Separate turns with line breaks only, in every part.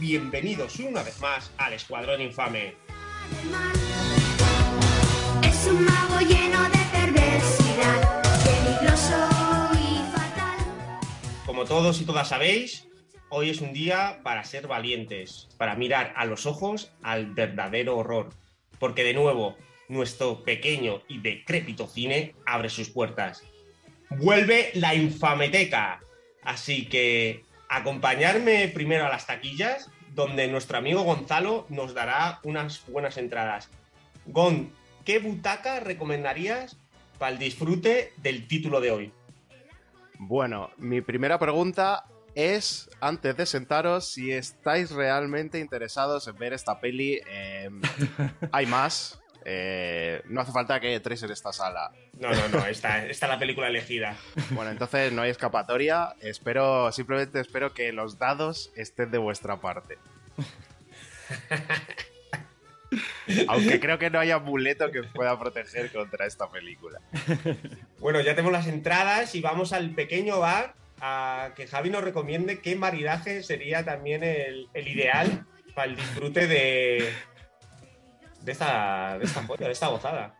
Bienvenidos una vez más al Escuadrón Infame.
Es un mago lleno de perversidad, peligroso y fatal.
Como todos y todas sabéis, hoy es un día para ser valientes, para mirar a los ojos al verdadero horror. Porque de nuevo, nuestro pequeño y decrépito cine abre sus puertas. Vuelve la infameteca. Así que acompañarme primero a las taquillas, donde nuestro amigo Gonzalo nos dará unas buenas entradas. Gon, ¿qué butaca recomendarías para el disfrute del título de hoy?
Bueno, mi primera pregunta es, antes de sentaros, si estáis realmente interesados en ver esta peli. eh, hay más. Eh, no hace falta que entréis en esta sala.
No, no, no, esta, esta es la película elegida.
Bueno, entonces no hay escapatoria. Espero, simplemente espero que los dados estén de vuestra parte. Aunque creo que no haya amuleto que os pueda proteger contra esta película.
Bueno, ya tenemos las entradas y vamos al pequeño bar a que Javi nos recomiende qué maridaje sería también el, el ideal para el disfrute de, de, esta, de esta joya, de esta gozada.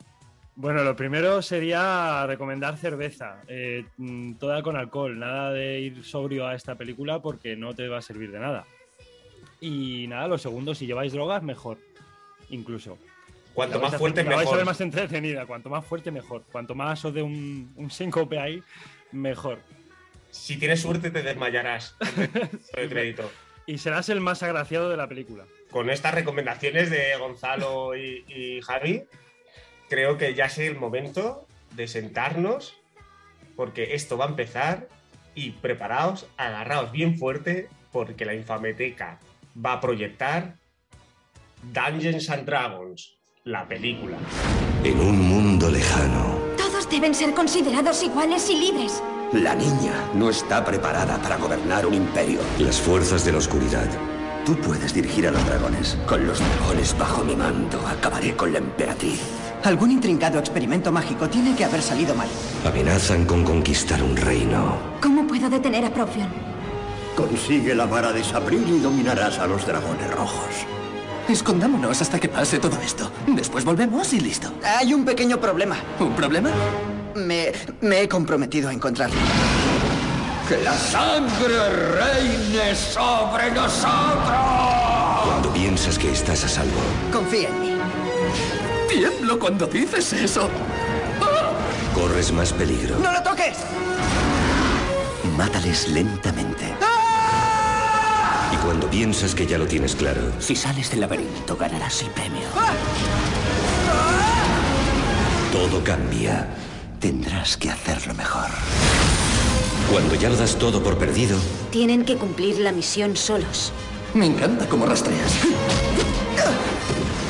Bueno, lo primero sería recomendar cerveza, eh, mm, toda con alcohol, nada de ir sobrio a esta película porque no te va a servir de nada. Y nada, lo segundo, si lleváis drogas, mejor, incluso.
Cuanto más fuerte,
la vais a ver
mejor.
más entretenida, cuanto más fuerte, mejor. Cuanto más os dé un, un síncope ahí, mejor.
Si tienes suerte, te desmayarás. Crédito.
Y serás el más agraciado de la película.
Con estas recomendaciones de Gonzalo y, y Javi, creo que ya es el momento de sentarnos, porque esto va a empezar y preparaos, agarraos bien fuerte, porque la Infameteca va a proyectar Dungeons and Dragons, la película.
En un mundo lejano,
Todos deben ser considerados iguales y libres.
la niña no está preparada para gobernar un imperio. Las fuerzas de la oscuridad. Tú puedes dirigir a los dragones. Con los dragones bajo mi mando, acabaré con la emperatriz.
Algún intrincado experimento mágico tiene que haber salido mal.
Amenazan con conquistar un reino.
¿Cómo puedo detener a Profion?
Consigue la vara de Sabril y dominarás a los dragones rojos.
Escondámonos hasta que pase todo esto. Después volvemos y listo. Hay un pequeño problema. ¿Un problema? Me, me he comprometido a encontrarlo.
¡Que la sangre reine sobre nosotros! Cuando piensas que estás a salvo,
Confía en mí.
tiemblo cuando dices eso. Corres más peligro.
¡No lo toques!
Mátales lentamente. Y cuando piensas que ya lo tienes claro,
Si sales del laberinto, ganarás el premio.
todo cambia. Tendrás que hacerlo mejor. Cuando ya lo das todo por perdido,
Tienen que cumplir la misión solos.
Me encanta cómo rastreas.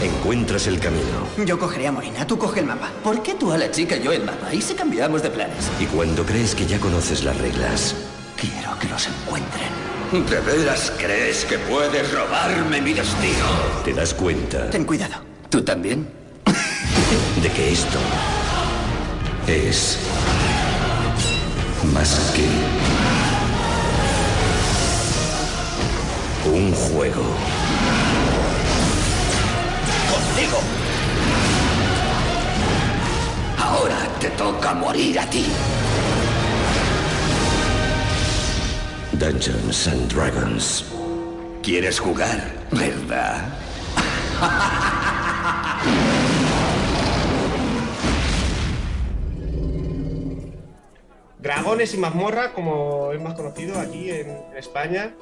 encuentras el camino.
Yo cogeré a Morina, tú coge el mapa. ¿Por qué tú a la chica y yo el mapa? Y si cambiamos de planes.
Y cuando crees que ya conoces las reglas,
Quiero que los encuentren.
¿de veras crees que puedes robarme mi destino? Te das cuenta
Ten cuidado. ¿Tú también?
de que esto es más que un juego. ¡Contigo! Ahora te toca morir a ti. Dungeons and Dragons. ¿Quieres jugar? ¿Verdad?
Dragones y mazmorra, como es más conocido aquí en España,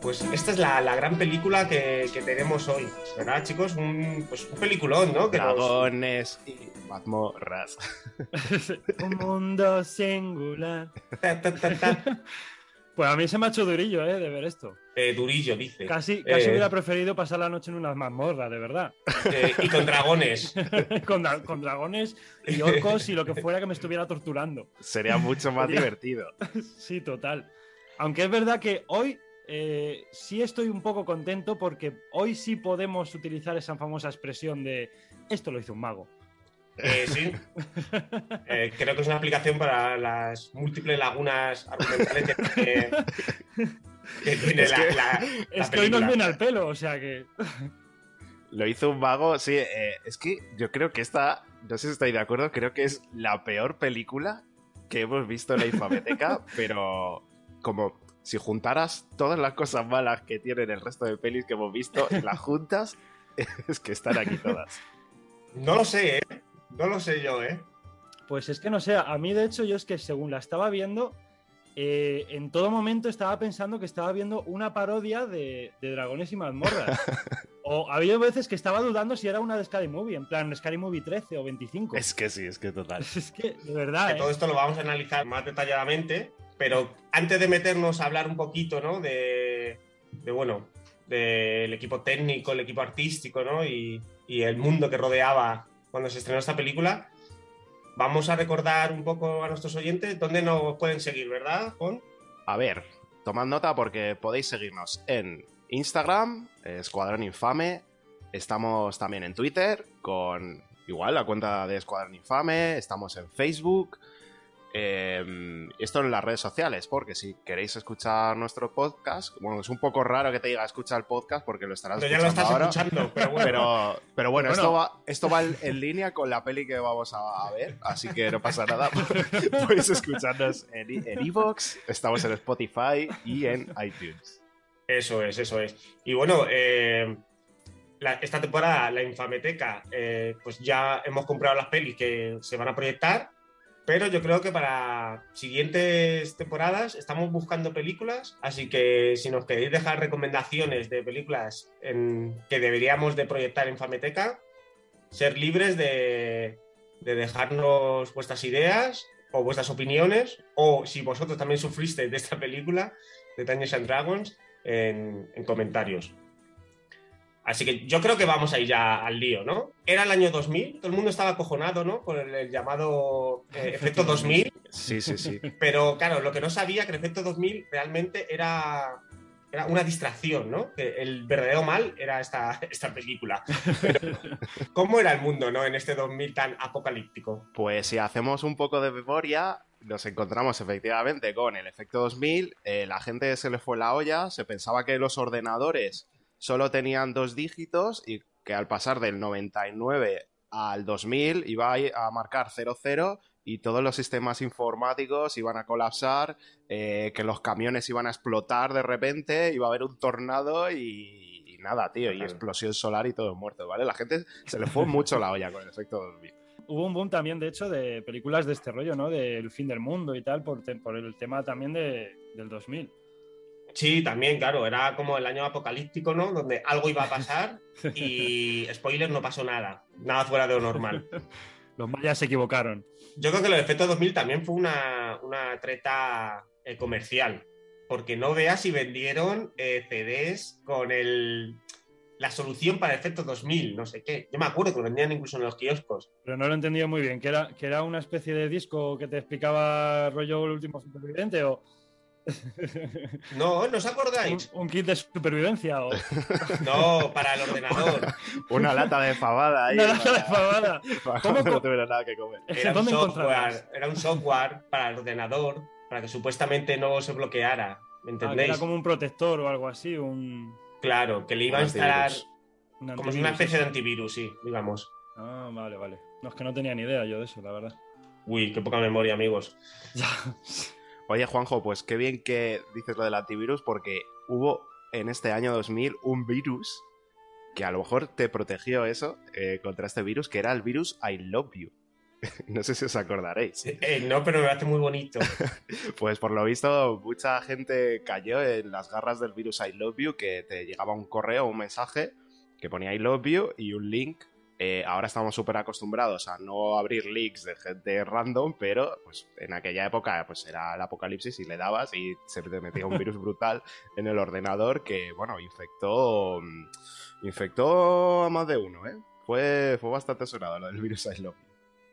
pues esta es la, la gran película que, que tenemos hoy, ¿verdad, chicos? Un, pues un peliculón, ¿no? Que nos-
Dragones y mazmorras.
Un mundo singular.
ta, ta, ta, ta.
Pues a mí se me ha hecho durillo, ¿eh? De ver esto.
Eh, durillo, dice.
Casi, casi
Eh,
hubiera preferido pasar la noche en unas mazmorras, de verdad.
eh, y con dragones.
con, dra- con dragones y orcos y lo que fuera que me estuviera torturando.
Sería mucho más divertido.
Sí, total. Aunque es verdad que hoy eh, sí estoy un poco contento porque hoy sí podemos utilizar esa famosa expresión de esto lo hizo un mago.
Eh, sí. Eh, creo que es una aplicación para las múltiples lagunas argumentales que tiene que tiene
Es
la,
que-
la- la
Es que hoy nos viene al pelo, o sea que.
Lo hizo un vago, sí. eh, es que yo creo que esta, no sé si estáis de acuerdo, creo que es la peor película que hemos visto en la Infameteca, pero como si juntaras todas las cosas malas que tienen el resto de pelis que hemos visto las juntas, es que están aquí todas.
No lo sé, ¿eh? No lo sé yo, ¿eh?
Pues es que no sé, a mí de hecho yo es que según la estaba viendo, eh, en todo momento estaba pensando que estaba viendo una parodia de, de Dragones y Mazmorras. o había veces que estaba dudando si era una de Scary Movie, en plan Scary Movie 13 o 25.
Es que sí, es que total.
Es que, de verdad,
Que
¿eh?
todo esto lo vamos a analizar más detalladamente, pero antes de meternos a hablar un poquito, ¿no? De, de, bueno, del equipo técnico, el equipo artístico, ¿no? Y, y el mundo que rodeaba cuando se estrenó esta película, vamos a recordar un poco a nuestros oyentes dónde nos pueden seguir, ¿verdad, Juan?
A ver, tomad nota porque podéis seguirnos en Instagram, Escuadrón Infame. Estamos también en Twitter con igual la cuenta de Escuadrón Infame. Estamos en Facebook. Eh, esto en las redes sociales, porque si queréis escuchar nuestro podcast, bueno, es un poco raro que te diga escucha el podcast porque lo estarás
Pero ya lo
escuchando
estás
ahora.
escuchando, pero bueno.
Pero, pero bueno,
Bueno.
Esto, va, esto va en, línea con la peli que vamos a ver, así que no pasa nada. Podéis escucharnos en Evox, estamos en Spotify y en iTunes.
Eso es, eso es. Y bueno, eh, la- esta temporada, la Infameteca, eh, pues ya hemos comprado las pelis que se van a proyectar, pero yo creo que para siguientes temporadas estamos buscando películas, así que si nos queréis dejar recomendaciones de películas en- que deberíamos de proyectar en Fameteca, ser libres de, de dejarnos vuestras ideas o vuestras opiniones, o si vosotros también sufristeis de esta película, de Dungeons and Dragons, en comentarios. Así que yo creo que vamos a ir ya al lío, ¿no? Era el año 2000, todo el mundo estaba acojonado, ¿no? Por el, el llamado eh, efecto 2000,
Sí, sí, sí.
pero claro, lo que no sabía que el efecto 2000 realmente era, era una distracción, ¿no? Que el verdadero mal era esta, esta película. Pero, ¿Cómo era el mundo, ¿no? En este 2000 tan apocalíptico.
Pues si hacemos un poco de memoria, nos encontramos efectivamente con el efecto 2000. eh, la gente se le fue la olla, se pensaba que los ordenadores solo tenían dos dígitos y que al pasar del 99 al 2000 iba a, marcar 00 y todos los sistemas informáticos iban a colapsar, eh, que los camiones iban a explotar de repente, iba a haber un tornado y, y nada, tío, y explosión solar y todo muerto, ¿vale? La gente se le fue mucho la olla con el efecto 2000.
Hubo un boom también, de hecho, de películas de este rollo, ¿no? Del fin del mundo y tal, por, por el tema también de, del 2000.
Sí, también, claro, era como el año apocalíptico, ¿no? Donde algo iba a pasar y, spoiler, no pasó nada. Nada fuera de lo normal.
Los mayas se equivocaron.
Yo creo que el efecto 2000 también fue una, una treta eh, comercial, porque no veas si vendieron eh, CDs con el, la solución para el efecto 2000, no sé qué. Yo me acuerdo que lo vendían incluso en los kioscos.
Pero no lo he entendido muy bien. ¿Que era, que era una especie de disco que te explicaba rollo el último superviviente o
No, ¿no os acordáis?
un kit de supervivencia o
No, para el ordenador.
Una lata de fabada ahí.
una lata de fabada? ¿Cómo
no tuviera nada que comer.
Era un,
¿Dónde
software,
encontrarlas?
era un software para el ordenador, para que supuestamente no se bloqueara. ¿Me
Ah,
entendéis?
era como un protector o algo así, un,
Claro, que le iba a instalar
antivirus.
como una especie de antivirus, sí, digamos.
Ah, vale, vale. No, es que no tenía ni idea yo de eso, la verdad.
Uy, qué poca memoria, amigos.
Oye, Juanjo, pues qué bien que dices lo del antivirus porque hubo en este año 2000 un virus que a lo mejor te protegió eso eh, contra este virus, que era el virus I Love You. no sé si os acordaréis.
Eh, no, pero me hace muy bonito.
Pues por lo visto, mucha gente cayó en las garras del virus I Love You, que te llegaba un correo, un mensaje que ponía I Love You y un link. Eh, ahora estamos súper acostumbrados a no abrir links de gente random, pero pues en aquella época pues era el apocalipsis y le dabas y se te metía un virus brutal en el ordenador que, bueno, infectó, infectó a más de uno, ¿eh? Fue, fue bastante sonado lo del virus I Love.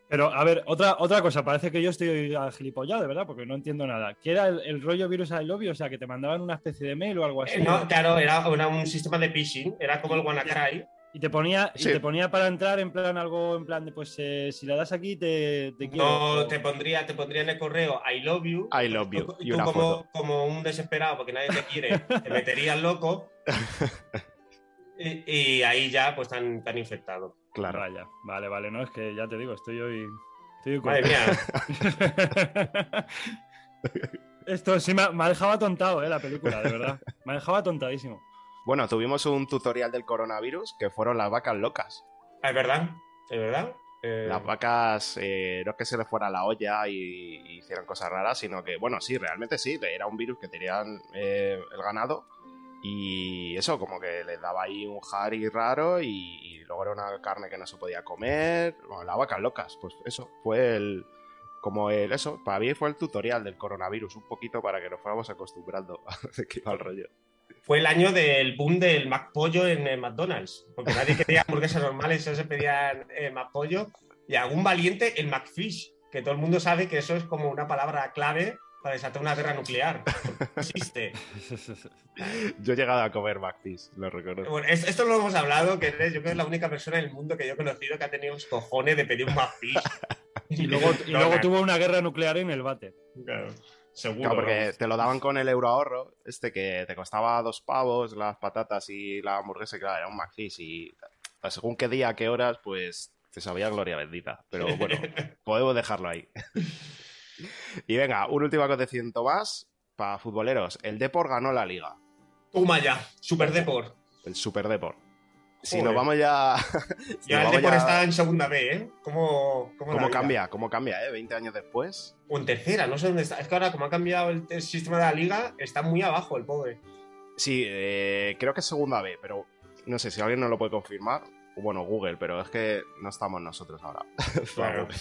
Pero, a ver, otra, otra cosa, parece que yo estoy gilipollado, de verdad, porque no entiendo nada. ¿Qué era el, el rollo virus I love you? O sea, que te mandaban una especie de mail o algo así.
Eh, no, claro, era, era un sistema de phishing, era como el WannaCry.
Y te ponía, y te ponía para entrar en plan algo, en plan de pues eh, si le das aquí te, te quiero.
No, te pondría, te pondría en el correo I love you.
I love you.
Tú,
Y
tú
una
como,
foto.
como un desesperado porque nadie te quiere, te meterías loco. Y, y ahí ya pues tan, tan infectado.
Claro.
Vaya, vale, vale, no, es que ya te digo, estoy hoy. Estoy hoy
Madre mía.
Esto sí me ha, me ha dejado atontado, eh, la película, de verdad. Me ha dejado atontadísimo.
Bueno, tuvimos un tutorial del coronavirus que fueron las vacas locas.
Ah, Es verdad, es verdad. Eh,
Las vacas eh, no es que se les fuera la olla y, y hicieran cosas raras, sino que, bueno, sí, realmente sí, era un virus que tenían eh, el ganado y eso, como que les daba ahí un jari raro y, y luego era una carne que no se podía comer. Bueno, las vacas locas, pues eso, fue el... Como el, eso, para mí fue el tutorial del coronavirus, un poquito para que nos fuéramos acostumbrando a iba el rollo.
Fue el año del boom del McPollo en eh, McDonald's, porque nadie quería hamburguesas normales, solo se pedían eh, McPollo. Y algún valiente el McFish, que todo el mundo sabe que eso es como una palabra clave para desatar una guerra nuclear. existe.
Yo he llegado a comer McFish, lo recuerdo.
Bueno, es- esto lo hemos hablado, que eres, yo creo que es la única persona en el mundo que yo he conocido que ha tenido los cojones de pedir un McFish.
Y luego, y luego tuvo una guerra nuclear en el bate.
Claro, seguro.
Claro, porque te lo daban con el euro ahorro, este que te costaba dos pavos las patatas y la hamburguesa, y claro, era un McFish y según qué día, qué horas, pues te sabía gloria bendita. Pero bueno, podemos dejarlo ahí. y venga, un último acontecimiento más para futboleros. El Depor ganó la liga,
Toma ya, Super Deport.
el Super Depor. Si
Joder.
nos vamos ya...
Ya el
ya-
está en segunda B, ¿eh? ¿Cómo, cómo,
cambia? ¿Cómo cambia, eh? 20 años después.
O en tercera, no sé dónde está. Es que ahora, como ha cambiado el, el sistema de la liga, está muy abajo el pobre.
Sí, eh, creo que es segunda B, pero no sé si alguien nos lo puede confirmar. Bueno, Google, pero es que no estamos nosotros ahora.
Claro.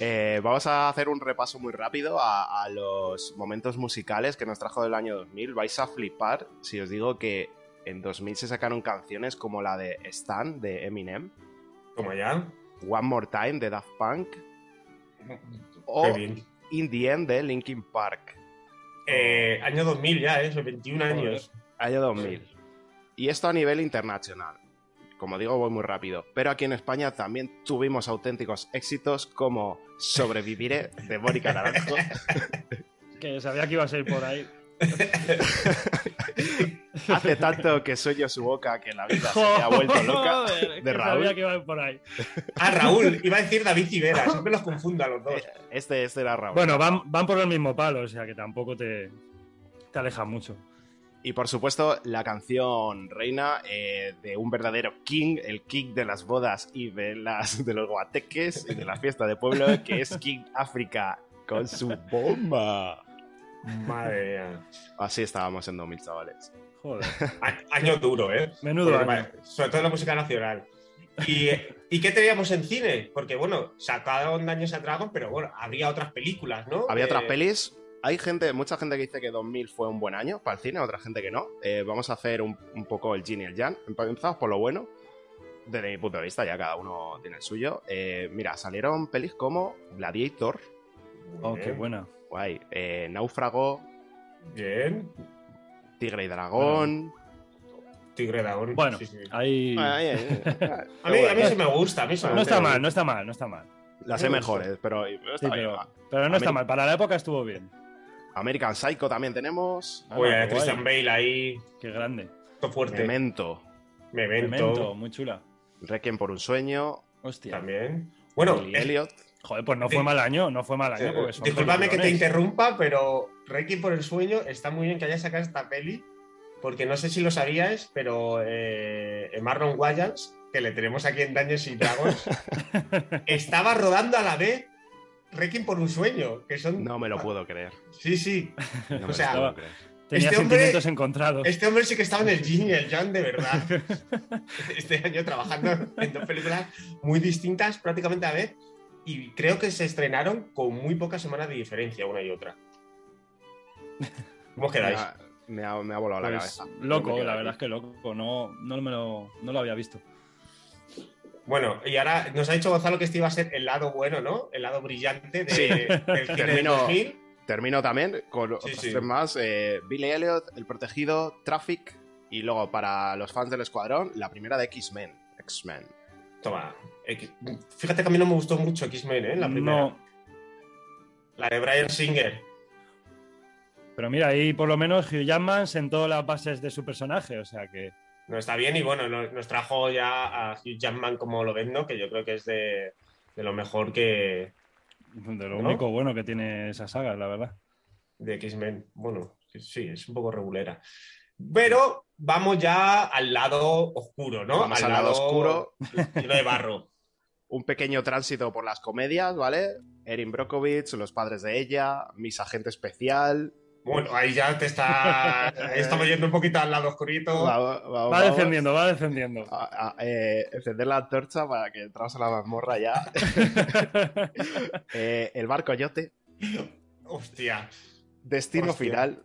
Eh, vamos a hacer un repaso muy rápido a, a los momentos musicales que nos trajo del año 2000. Vais a flipar si os digo que en 2000 se sacaron canciones como la de Stan de Eminem,
Como ya.
One More Time de Daft Punk o. In the End de Linkin Park.
Eh, año 2000 ya, ¿eh? Son 21 años.
Año 2000. Y esto a nivel internacional. Como digo, voy muy rápido. Pero aquí en España también tuvimos auténticos éxitos como Sobreviviré de Mónica Naranjo.
Que sabía que iba a ser por ahí.
Hace tanto que sueño su boca que la vida se me ha vuelto loca.
Joder,
de
que
Raúl.
Sabía que iba por ahí.
Ah, Raúl, iba a decir David Civera, siempre los confundo a los dos.
Este, este era Raúl.
Bueno, van, van por el mismo palo, o sea que tampoco te, te alejas mucho.
Y por supuesto, la canción reina eh, de un verdadero king, el king de las bodas y de, las, de los guateques y de la fiesta de pueblo, que es King África con su bomba.
Madre mía.
Así estábamos en 2000, chavales.
Joder.
Año duro, ¿eh?
Menudo año.
Sobre todo la música nacional. ¿Y, ¿Y qué teníamos en cine? Porque, bueno, sacaron Daños a Dragon, pero bueno, habría otras películas, ¿no?
Había
Eh,
otras pelis. Hay gente, mucha gente que dice que 2000 fue un buen año para el cine, otra gente que no. Eh, vamos a hacer un, un poco el Yin y el Yang. Empezamos por lo bueno. Desde mi punto de vista, ya cada uno tiene el suyo. Eh, mira, salieron pelis como Gladiator,
Oh, qué buena.
guay, eh, Náufrago,
Bien.
Tigre y Dragón.
Tigre Dragón.
Bueno,
sí, sí.
ahí.
Ay.
A mí, a mí sí me gusta, a mí sí me
No está mal, no está mal, no está mal.
Las sé mejores, pero, pero
Sí,
está bien,
pero, no está mal. Para la época estuvo bien.
American Psycho también tenemos.
Ah, guay.
Christian Bale ahí,
Qué grande.
todo fuerte.
Memento.
Memento.
Memento, muy chula.
Requiem por un sueño.
Hostia.
También. Bueno, eh,
Elliot.
Joder, pues no fue mal año, no fue mal año. Porque son
discúlpame que te interrumpa, pero Reiki por el sueño está muy bien que haya sacado esta peli, porque no sé si lo sabíais, pero eh, Marlon Wayans, que le tenemos aquí en Daños y Dragons, estaba rodando a la vez Requiem por un sueño, que son...
No me lo puedo creer.
Sí, sí.
No
O
lo
sea,
puedo creer.
Tenía
Este hombre-
sentimientos encontrados.
Este hombre sí que estaba en el yin y el yang de verdad. Este año trabajando en dos películas muy distintas prácticamente a la vez y creo que se estrenaron con muy pocas semanas de diferencia una y otra. ¿Cómo os
Me
quedáis?
me ha- me ha volado la
Pues,
cabeza.
loco, la
aquí.
verdad es que loco. No, no, me lo, no lo había visto.
Bueno, y ahora nos ha dicho Gonzalo que este iba a ser el lado bueno, ¿no? El lado brillante de,
Sí.
del cine del
Termino-
2000.
Termino también con otros
sí.
tres más. eh, Billy Elliot, El Protegido, Traffic Y luego, para los fans del Escuadrón, la primera de X-Men. X-Men.
Toma. Fíjate que a mí no me gustó mucho X-Men, ¿eh? La primera.
No,
La de Brian Singer.
pero mira, ahí por lo menos Hugh Jackman sentó las bases de su personaje, o sea que.
No está bien y bueno, no- nos trajo ya a Hugh Jackman como lo vendo, que yo creo que es de, de lo mejor que
De lo
¿No?
único bueno que tiene esa saga, la verdad.
de X-Men. Bueno, sí, es un poco regulera. Pero vamos ya al lado oscuro, ¿no?
Vamos al lado oscuro.
Lleno de barro.
Un pequeño tránsito por las comedias, ¿vale? Erin Brockovich, Los padres de ella, Mis agente especial.
Bueno, ahí ya te está. Ahí estamos yendo un poquito al lado oscurito.
Va, va- va-
Va
vamos
defendiendo, va defendiendo.
a- a- eh, encender la antorcha para que entramos a la mazmorra ya. Eh, el barco yote.
Hostia.
Destino
Hostia.
final.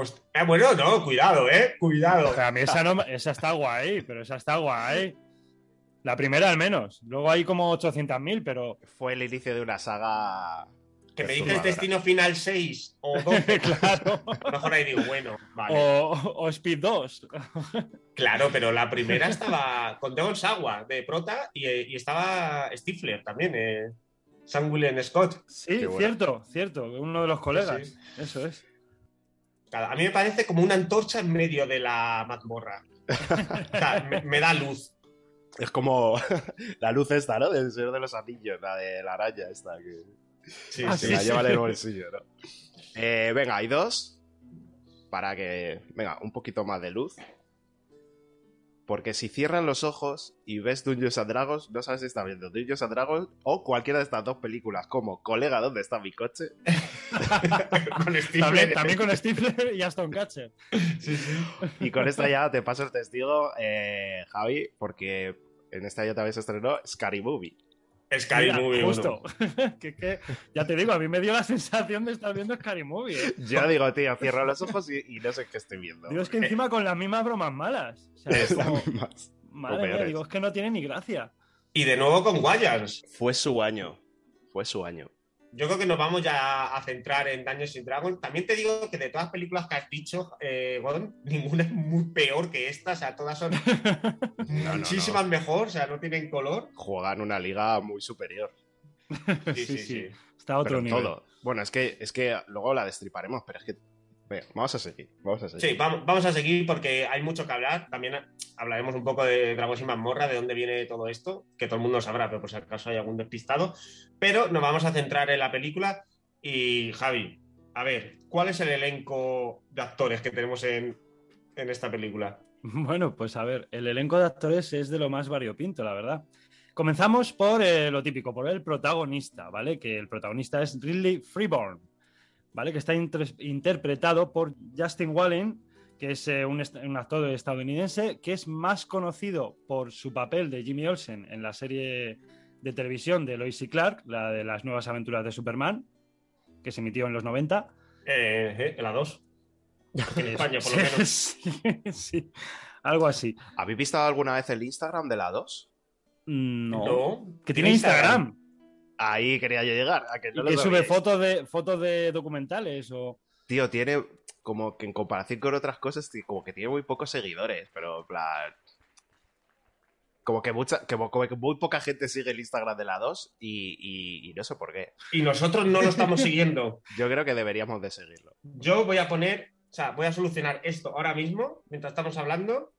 Host- eh, bueno, no, cuidado, ¿eh? Cuidado.
O sea, a mí esa, no, esa está guay, pero esa está guay. La primera al menos. Luego hay como 800.000, pero
Fue el inicio de una saga.
Que me
Perturbadora.
dices Destino Final 6 o 12.
claro.
A lo mejor ahí digo, bueno, vale.
O, o Speed 2.
Claro, pero la primera estaba con Devon Sawa de prota y, eh, y estaba Stifler también, eh, Sam William Scott.
Sí, cierto, cierto. Uno de los colegas.
Sí,
Eso es.
A mí me parece como una antorcha en medio de la mazmorra. O sea, me, me da luz.
Es como la luz esta, ¿no? Del Señor de los Anillos, la de la araña esta, que
Sí,
Ah,
se
sí,
la
sí.
lleva en el bolsillo, ¿no? Eh, venga, hay dos. Para que. Venga, un poquito más de luz. Porque si cierran los ojos y ves Dungeons and Dragons, no sabes si está viendo Dungeons and Dragons o cualquiera de estas dos películas, como Colega, ¿dónde está mi coche?
con Stifler.
También, también con Stifler y Aston Catcher.
Sí, sí.
Y con esta ya te paso el testigo, eh, Javi, porque en esta ya también se estrenó Scary Movie.
Scary
Mira,
Movie
Justo. que, que, ya te digo, a mí me dio la sensación de estar viendo Scary Movie. ¿eh?
Yo digo, tío, cierro los ojos y, y no sé qué estoy viendo.
Digo, es que encima con las mismas bromas malas. O sea, es como,
misma.
madre
o
mía,
peores.
digo, es que no tiene ni gracia.
Y de nuevo con Guayans.
Fue su año. Fue su año.
Yo creo que nos vamos ya a centrar en Dungeons and Dragons. También te digo que de todas las películas que has dicho, eh, ninguna es muy peor que esta. O sea, todas son
no,
muchísimas mejor. O sea, no tienen color.
Juegan una liga muy superior.
Sí, sí, sí.
Está a otro
pero
nivel.
todo. Bueno, es que, es que luego la destriparemos, pero es que. Venga, vamos a seguir. Vamos a seguir.
Sí, vamos, vamos a seguir porque hay mucho que hablar. También hablaremos un poco de Dragos y Mazmorra, de dónde viene todo esto, que todo el mundo sabrá, pero por si acaso hay algún despistado. Pero nos vamos a centrar en la película. Y Javi, a ver, ¿cuál es el elenco de actores que tenemos en, en esta película?
Bueno, pues a ver, el elenco de actores es de lo más variopinto, la verdad. Comenzamos por eh, lo típico, por el protagonista, ¿vale? Que el protagonista es Ridley Freeborn, ¿vale? Que está inter- interpretado por Justin Wallen, que es eh, un, actor estadounidense, que es más conocido por su papel de Jimmy Olsen en la serie de televisión de Lois y Clark, la de las nuevas aventuras de Superman, que se emitió en los 90.
Eh, eh, la 2. En España, por lo menos.
sí, sí, algo así.
¿Habéis visto alguna vez el Instagram de la 2?
No.
No.
Que tiene Instagram.
Ahí quería yo llegar. A que no
y que sube fotos de fotos de documentales o
Tío, tiene como que en comparación con otras cosas, como que tiene muy pocos seguidores, pero en plan. Como que, mucha, como, como que muy poca gente sigue el Instagram de la 2 y, y- y no sé por qué.
Y nosotros no lo estamos siguiendo.
Yo creo que deberíamos de seguirlo.
Yo voy a poner, o sea, voy a solucionar esto ahora mismo, mientras estamos hablando,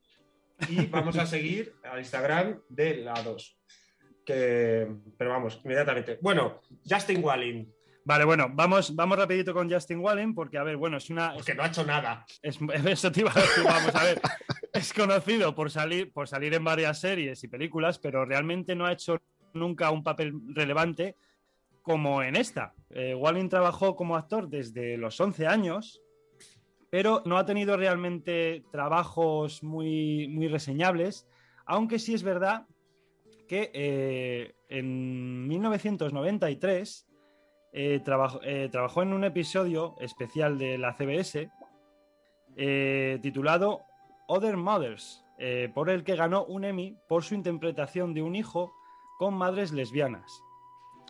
y vamos a seguir al Instagram de la 2. Que, pero vamos, inmediatamente. Bueno, Justin Walling,
Vale, bueno, vamos, vamos rapidito con Justin Wallen, porque, a ver, bueno, es una.
porque no ha hecho nada.
Es, eso te iba a decir, vamos a ver. Es conocido por salir, por salir en varias series y películas, pero realmente no ha hecho nunca un papel relevante como en esta. Eh, Wallen trabajó como actor desde los 11 años, pero no ha tenido realmente trabajos muy, muy reseñables, aunque sí es verdad que eh, en 1993 eh, trabajó, eh, trabajó en un episodio especial de la CBS eh, titulado Other Mothers, eh, por el que ganó un Emmy por su interpretación de un hijo con madres lesbianas.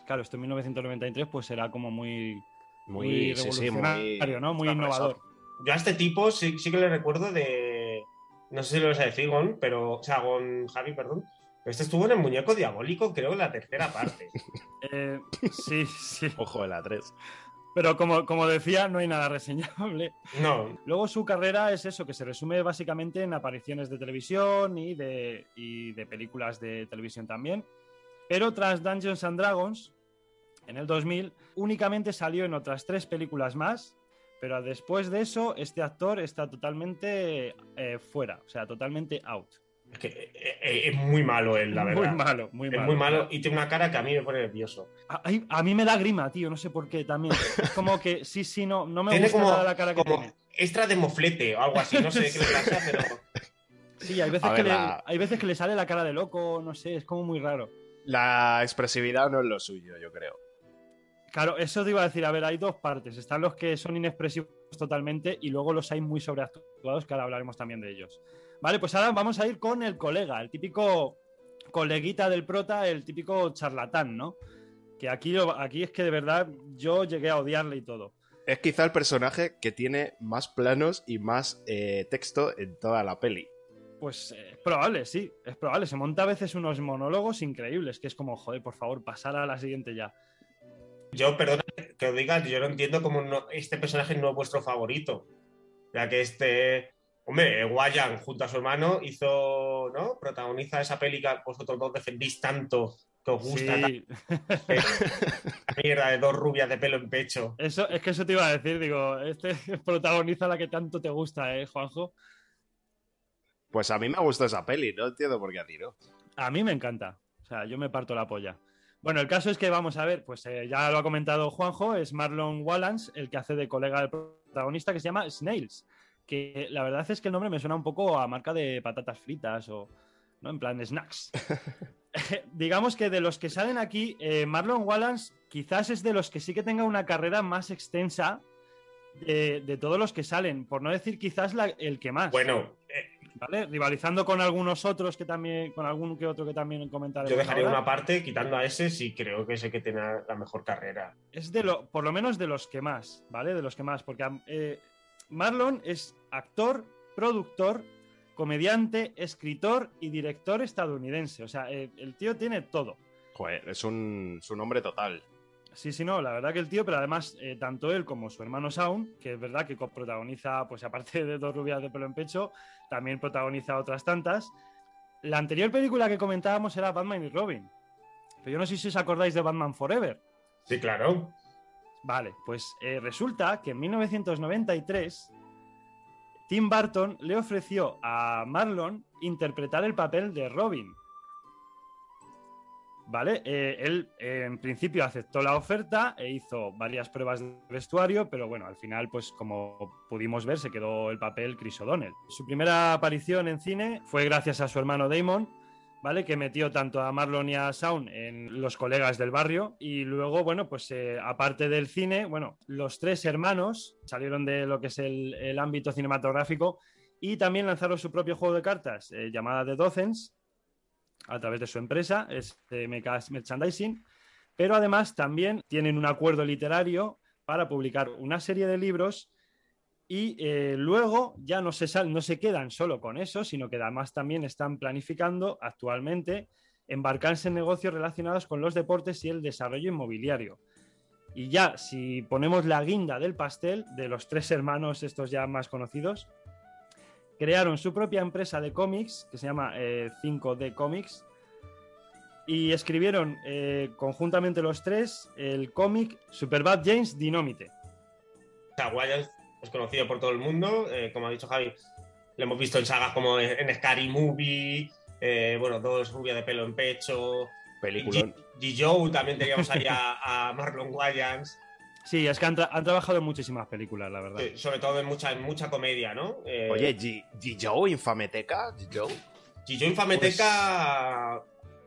Claro, esto en 1993 pues era como muy,
Muy,
muy
sí, sí, muy.
revolucionario, ¿no? Muy innovador.
Yo a este tipo sí, sí que le recuerdo de. no sé si lo vas a decir, Gon, pero, o sea, Gon Javi, perdón. Este estuvo en el muñeco diabólico, creo, en la tercera parte.
Eh, sí, sí.
Ojo de la 3.
Pero como, como decía, no hay nada reseñable.
No,
Luego su carrera es eso, que se resume básicamente en apariciones de televisión y de, y de películas de televisión también. Pero tras Dungeons and Dragons, en el 2000, únicamente salió en otras tres películas más. Pero después de eso, este actor está totalmente eh, fuera, o sea, totalmente out.
Es que eh, eh, es muy malo él, la verdad.
Muy malo, muy
es
malo.
muy malo y tiene una cara que a mí me pone nervioso.
A, mí me da grima, tío, no sé por qué también. Es como que sí, sí, no, no me
tiene
gusta
como,
nada la cara que
como
tiene.
extra de moflete o algo así, no sé qué le pasa, pero
Sí, hay veces, que le, hay veces que le sale la cara de loco, no sé, es como muy raro.
La expresividad no es lo suyo, yo creo.
Claro, eso te iba a decir. A ver, hay dos partes. Están los que son inexpresivos totalmente y luego los hay muy sobreactuados, que ahora hablaremos también de ellos. Vale, pues ahora vamos a ir con el colega, el típico coleguita del prota, el típico charlatán, ¿no? Que aquí, aquí es que de verdad yo llegué a odiarle y todo.
Es quizá el personaje que tiene más planos y más eh, texto en toda la peli.
Pues eh, es probable, sí, es probable. Se monta a veces unos monólogos increíbles, que es como, joder, por favor, pasar a la siguiente ya.
yo, perdona que os diga, yo no entiendo cómo no- este personaje no es vuestro favorito. Ya que este, hombre, Guayan junto a su hermano hizo, ¿no? Protagoniza esa peli que vosotros dos defendís tanto, que os gusta
Sí.
la mierda de dos rubias de pelo en pecho.
Eso, es que eso te iba a decir, digo, este protagoniza la que tanto te gusta, ¿eh, Juanjo?
Pues a mí me ha gustado esa peli, no entiendo por qué a ti no.
A mí me encanta. O sea, yo me parto la polla. Bueno, el caso es que vamos a ver, pues eh, ya lo ha comentado Juanjo, es Marlon Wallans el que hace de colega del protagonista que se llama Snails. Que la verdad es que el nombre me suena un poco a marca de patatas fritas o, ¿no? En plan snacks. Digamos que de los que salen aquí, eh, Marlon Wallans quizás es de los que sí que tenga una carrera más extensa de, de todos los que salen, por no decir quizás la- el que más.
Bueno, eh,
¿vale? Rivalizando con algunos otros que también, con algún que otro que también comentaremos.
yo dejaría
ahora.
una parte, quitando a ese, sí creo que es el que tiene la mejor carrera.
Es de lo, por lo menos de los que más, ¿vale? De los que más, porque eh, Marlon es actor, productor, comediante, escritor y director estadounidense. O sea, eh, el tío tiene todo.
Joder, es un, es un hombre total.
Sí, sí, no, la verdad que el tío, pero además, eh, tanto él como su hermano Sound, que es verdad que protagoniza, pues aparte de dos rubias de pelo en pecho, también protagoniza otras tantas. La anterior película que comentábamos era Batman y Robin. Pero yo no sé si os acordáis de Batman Forever.
Sí, claro.
Vale, pues eh, resulta que en 1993 Tim Burton le ofreció a Marlon interpretar el papel de Robin. Vale, eh, él eh, en principio aceptó la oferta e hizo varias pruebas de vestuario, pero bueno, al final, pues como pudimos ver, se quedó el papel Chris O'Donnell. Su primera aparición en cine fue gracias a su hermano Damon, ¿vale? Que metió tanto a Marlon y a Shaun en Los colegas del barrio. Y luego, bueno, pues eh, aparte del cine, bueno, los tres hermanos salieron de lo que es el, el ámbito cinematográfico y también lanzaron su propio juego de cartas eh, llamada The Docens a través de su empresa, es eh, Merchandising. Pero además también tienen un acuerdo literario para publicar una serie de libros y eh, luego ya no se, sal- no se quedan solo con eso, sino que además también están planificando actualmente embarcarse en negocios relacionados con los deportes y el desarrollo inmobiliario. Y ya, si ponemos la guinda del pastel de los tres hermanos, estos ya más conocidos, crearon su propia empresa de cómics que se llama eh, 5D Comics y escribieron eh, conjuntamente los tres el cómic Superbad James Dynamite.
O sea, Wyatt es conocido por todo el mundo. eh, como ha dicho Javi, lo hemos visto en sagas como en Scary Movie, eh, bueno, dos rubias de pelo en pecho.
Peliculón.
G. Joe también teníamos ahí a, a Marlon Wayans,
Sí, es que han, tra- han trabajado en muchísimas películas, la verdad.
eh, sobre todo en mucha, en mucha comedia, ¿no? Eh,
Oye, G. G. Joe, Infameteca, G. Joe.
G. Joe Infameteca.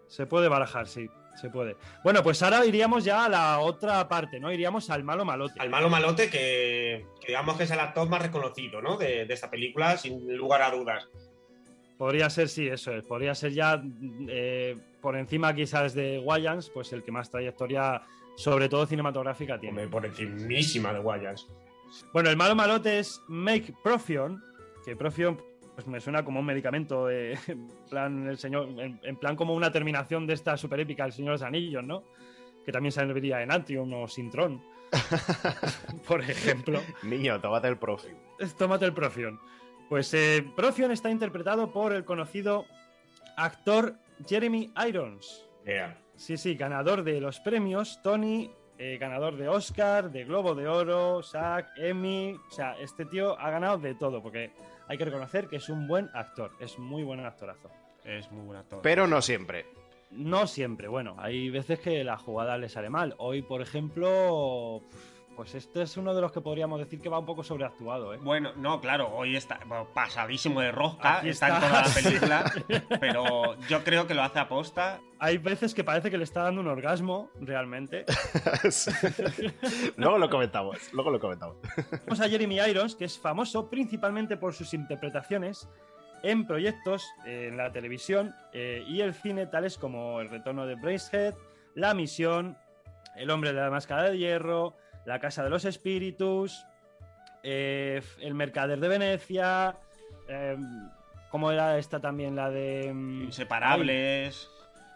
Se puede barajar, sí, se puede. Bueno, pues ahora iríamos ya a la otra parte, ¿no? Iríamos al malo malote.
Al malo malote, que, que digamos que es el actor más reconocido, ¿no? De, de esta película, sin lugar a dudas.
Podría ser, sí, eso es. Podría ser ya eh, por encima quizás de Wayans, pues el que más trayectoria, sobre todo cinematográfica, tiene.
Hombre, por encimísima de Wayans.
Bueno, el malo malote es Make Profion, que Profion pues me suena como un medicamento, eh, en plan el señor, en, en plan como una terminación de esta super épica El Señor de los Anillos, ¿no? Que también serviría en Antium o Sintron, por ejemplo.
Niño, tómate el profi.
Es- Tómate el Profion. Pues eh, Profion está interpretado por el conocido actor Jeremy Irons.
Yeah.
Sí, sí, ganador de los premios Tony, eh, ganador de Oscar, de Globo de Oro, SAG, Emmy. O sea, este tío ha ganado de todo, porque hay que reconocer que es un buen actor, es muy buen actorazo.
Es muy buen actor.
Pero no siempre.
No siempre, bueno, hay veces que la jugada le sale mal. Hoy, por ejemplo, pues este es uno de los que podríamos decir que va un poco sobreactuado, ¿eh?
Bueno, no, claro, hoy está bueno, pasadísimo de rosca,
Aquí
está, en
está.
toda la película, pero yo creo que lo hace aposta.
Hay veces que parece que le está dando un orgasmo, realmente.
Luego lo comentamos. Luego lo comentamos.
Tenemos a Jeremy Irons, que es famoso principalmente por sus interpretaciones en proyectos eh, en la televisión eh, y el cine, tales como El retorno de Bracehead, La misión, El hombre de la máscara de hierro, La casa de los espíritus, eh, El mercader de Venecia, eh, ¿cómo era esta también? La de... mm,
Inseparables.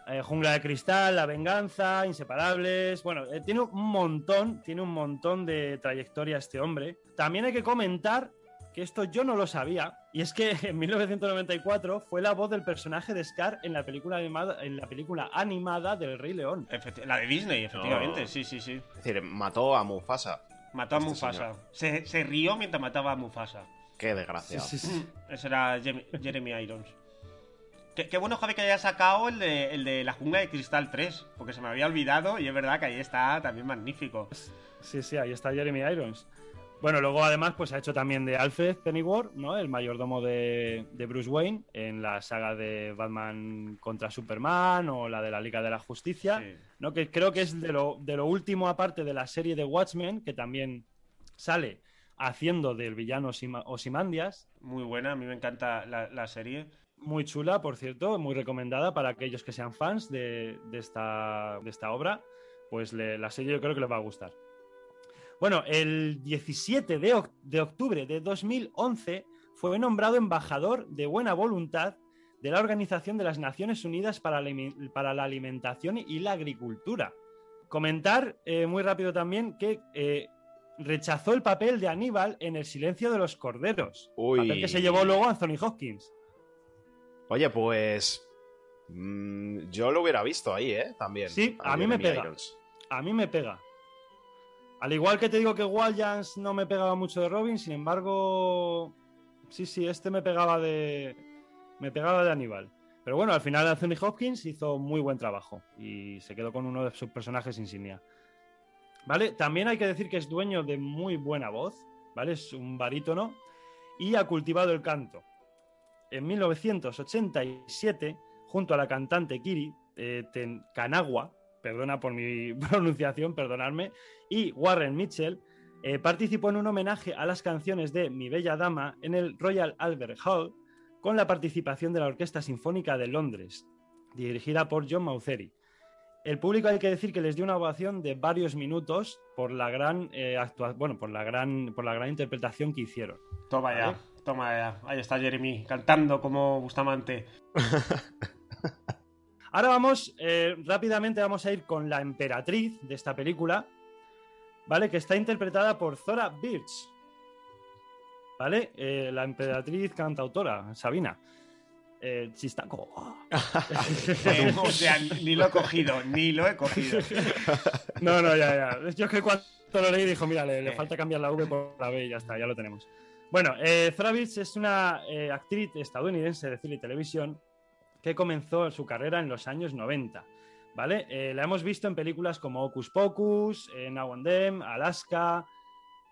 eh, Jungla de Cristal, La Venganza, Inseparables. Bueno, eh, tiene un montón, tiene un montón de trayectoria este hombre. También hay que comentar que esto yo no lo sabía, y es que en 1994 fue la voz del personaje de Scar en la película animada, en la película animada del Rey León.
Efecti- la de Disney, efectivamente,
No.
sí, sí, sí.
Es decir, mató a Mufasa.
Mató a
Este
Mufasa. Se, se rió mientras mataba a Mufasa.
Qué desgraciado.
Sí, sí, sí.
Ese era Jeremy Irons. Qué, qué bueno, Javi, que haya sacado el de, el de la jungla de cristal 3, porque se me había olvidado y es verdad que ahí está también magnífico.
Sí, sí, ahí está Jeremy Irons. Bueno, luego además pues ha hecho también de Alfred Pennyworth, ¿no? El mayordomo de, de Bruce Wayne en la saga de Batman contra Superman o la de la Liga de la Justicia,
Sí.
¿no? Que creo que es de lo, de lo último aparte de la serie de Watchmen, que también sale haciendo del villano Osima- Ozymandias.
Muy buena, a mí me encanta la, la serie.
Muy chula, por cierto, muy recomendada para aquellos que sean fans de, de esta, de esta obra. Pues le- la serie yo creo que les va a gustar. Bueno, el 17 de, oc- de octubre de 2011 fue nombrado embajador de buena voluntad de la Organización de las Naciones Unidas para la, Alimi- para la Alimentación y la Agricultura. Comentar eh, muy rápido también que eh, rechazó el papel de Aníbal en El silencio de los corderos.
Uy.
Papel que se llevó luego Anthony Hopkins.
Oye, pues. mm, yo lo hubiera visto ahí, ¿eh? También.
Sí, a mí me pega.
Irons.
A mí me pega. Al igual que te digo que Waljans no me pegaba mucho de Robin, sin embargo, sí, sí, este me pegaba de, me pegaba de Aníbal. Pero bueno, al final Anthony Hopkins hizo muy buen trabajo y se quedó con uno de sus personajes insignia. ¿Vale? También hay que decir que es dueño de muy buena voz, ¿vale? Es un barítono y ha cultivado el canto. En 1987, junto a la cantante Kiri eh, perdona por mi pronunciación, perdonadme, y Warren Mitchell, eh, participó en un homenaje a las canciones de Mi Bella Dama en el Royal Albert Hall con la participación de la Orquesta Sinfónica de Londres, dirigida por John Mauceri. El público hay que decir que les dio una ovación de varios minutos por la gran eh, actua- bueno, por la gran, por la gran interpretación que hicieron.
Toma ya,
Vale.
toma ya. Ahí está Jeremy, cantando como Bustamante.
Ahora vamos, eh, rápidamente vamos a ir con la emperatriz de esta película, ¿vale? Que está interpretada por Zora Birch, ¿vale? Eh, la emperatriz cantautora, Sabina. Eh, chistaco.
Eh, o sea, ni lo he cogido, ni lo he cogido.
No, no, ya, ya. Yo es que cuando lo leí dijo, mira, le, le
Eh.
falta cambiar la V por la B y ya está, ya lo tenemos. Bueno, eh, Zora Birch es una actriz estadounidense de cine y televisión que comenzó su carrera en los años 90. ¿Vale? Eh, la hemos visto en películas como Hocus Pocus, eh, Now and Then, Alaska.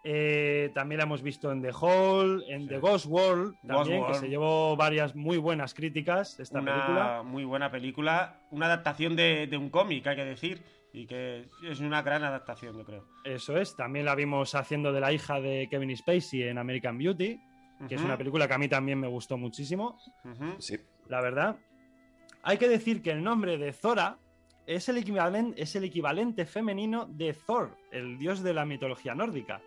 eh, también la hemos visto en The Hall, en
Sí.
The Ghost World,
Ghost
también, que
World.
se llevó varias muy buenas críticas esta
una
película.
muy buena película, una adaptación de, de un cómic, hay que decir, y que es una gran adaptación, yo creo.
Eso es. También la vimos haciendo de la hija de Kevin Spacey en American Beauty, que es una película que a mí también me gustó muchísimo.
Sí.
la verdad. Hay que decir que el nombre de Zora es el, equivalente, es el equivalente femenino de Thor, el dios de la mitología nórdica.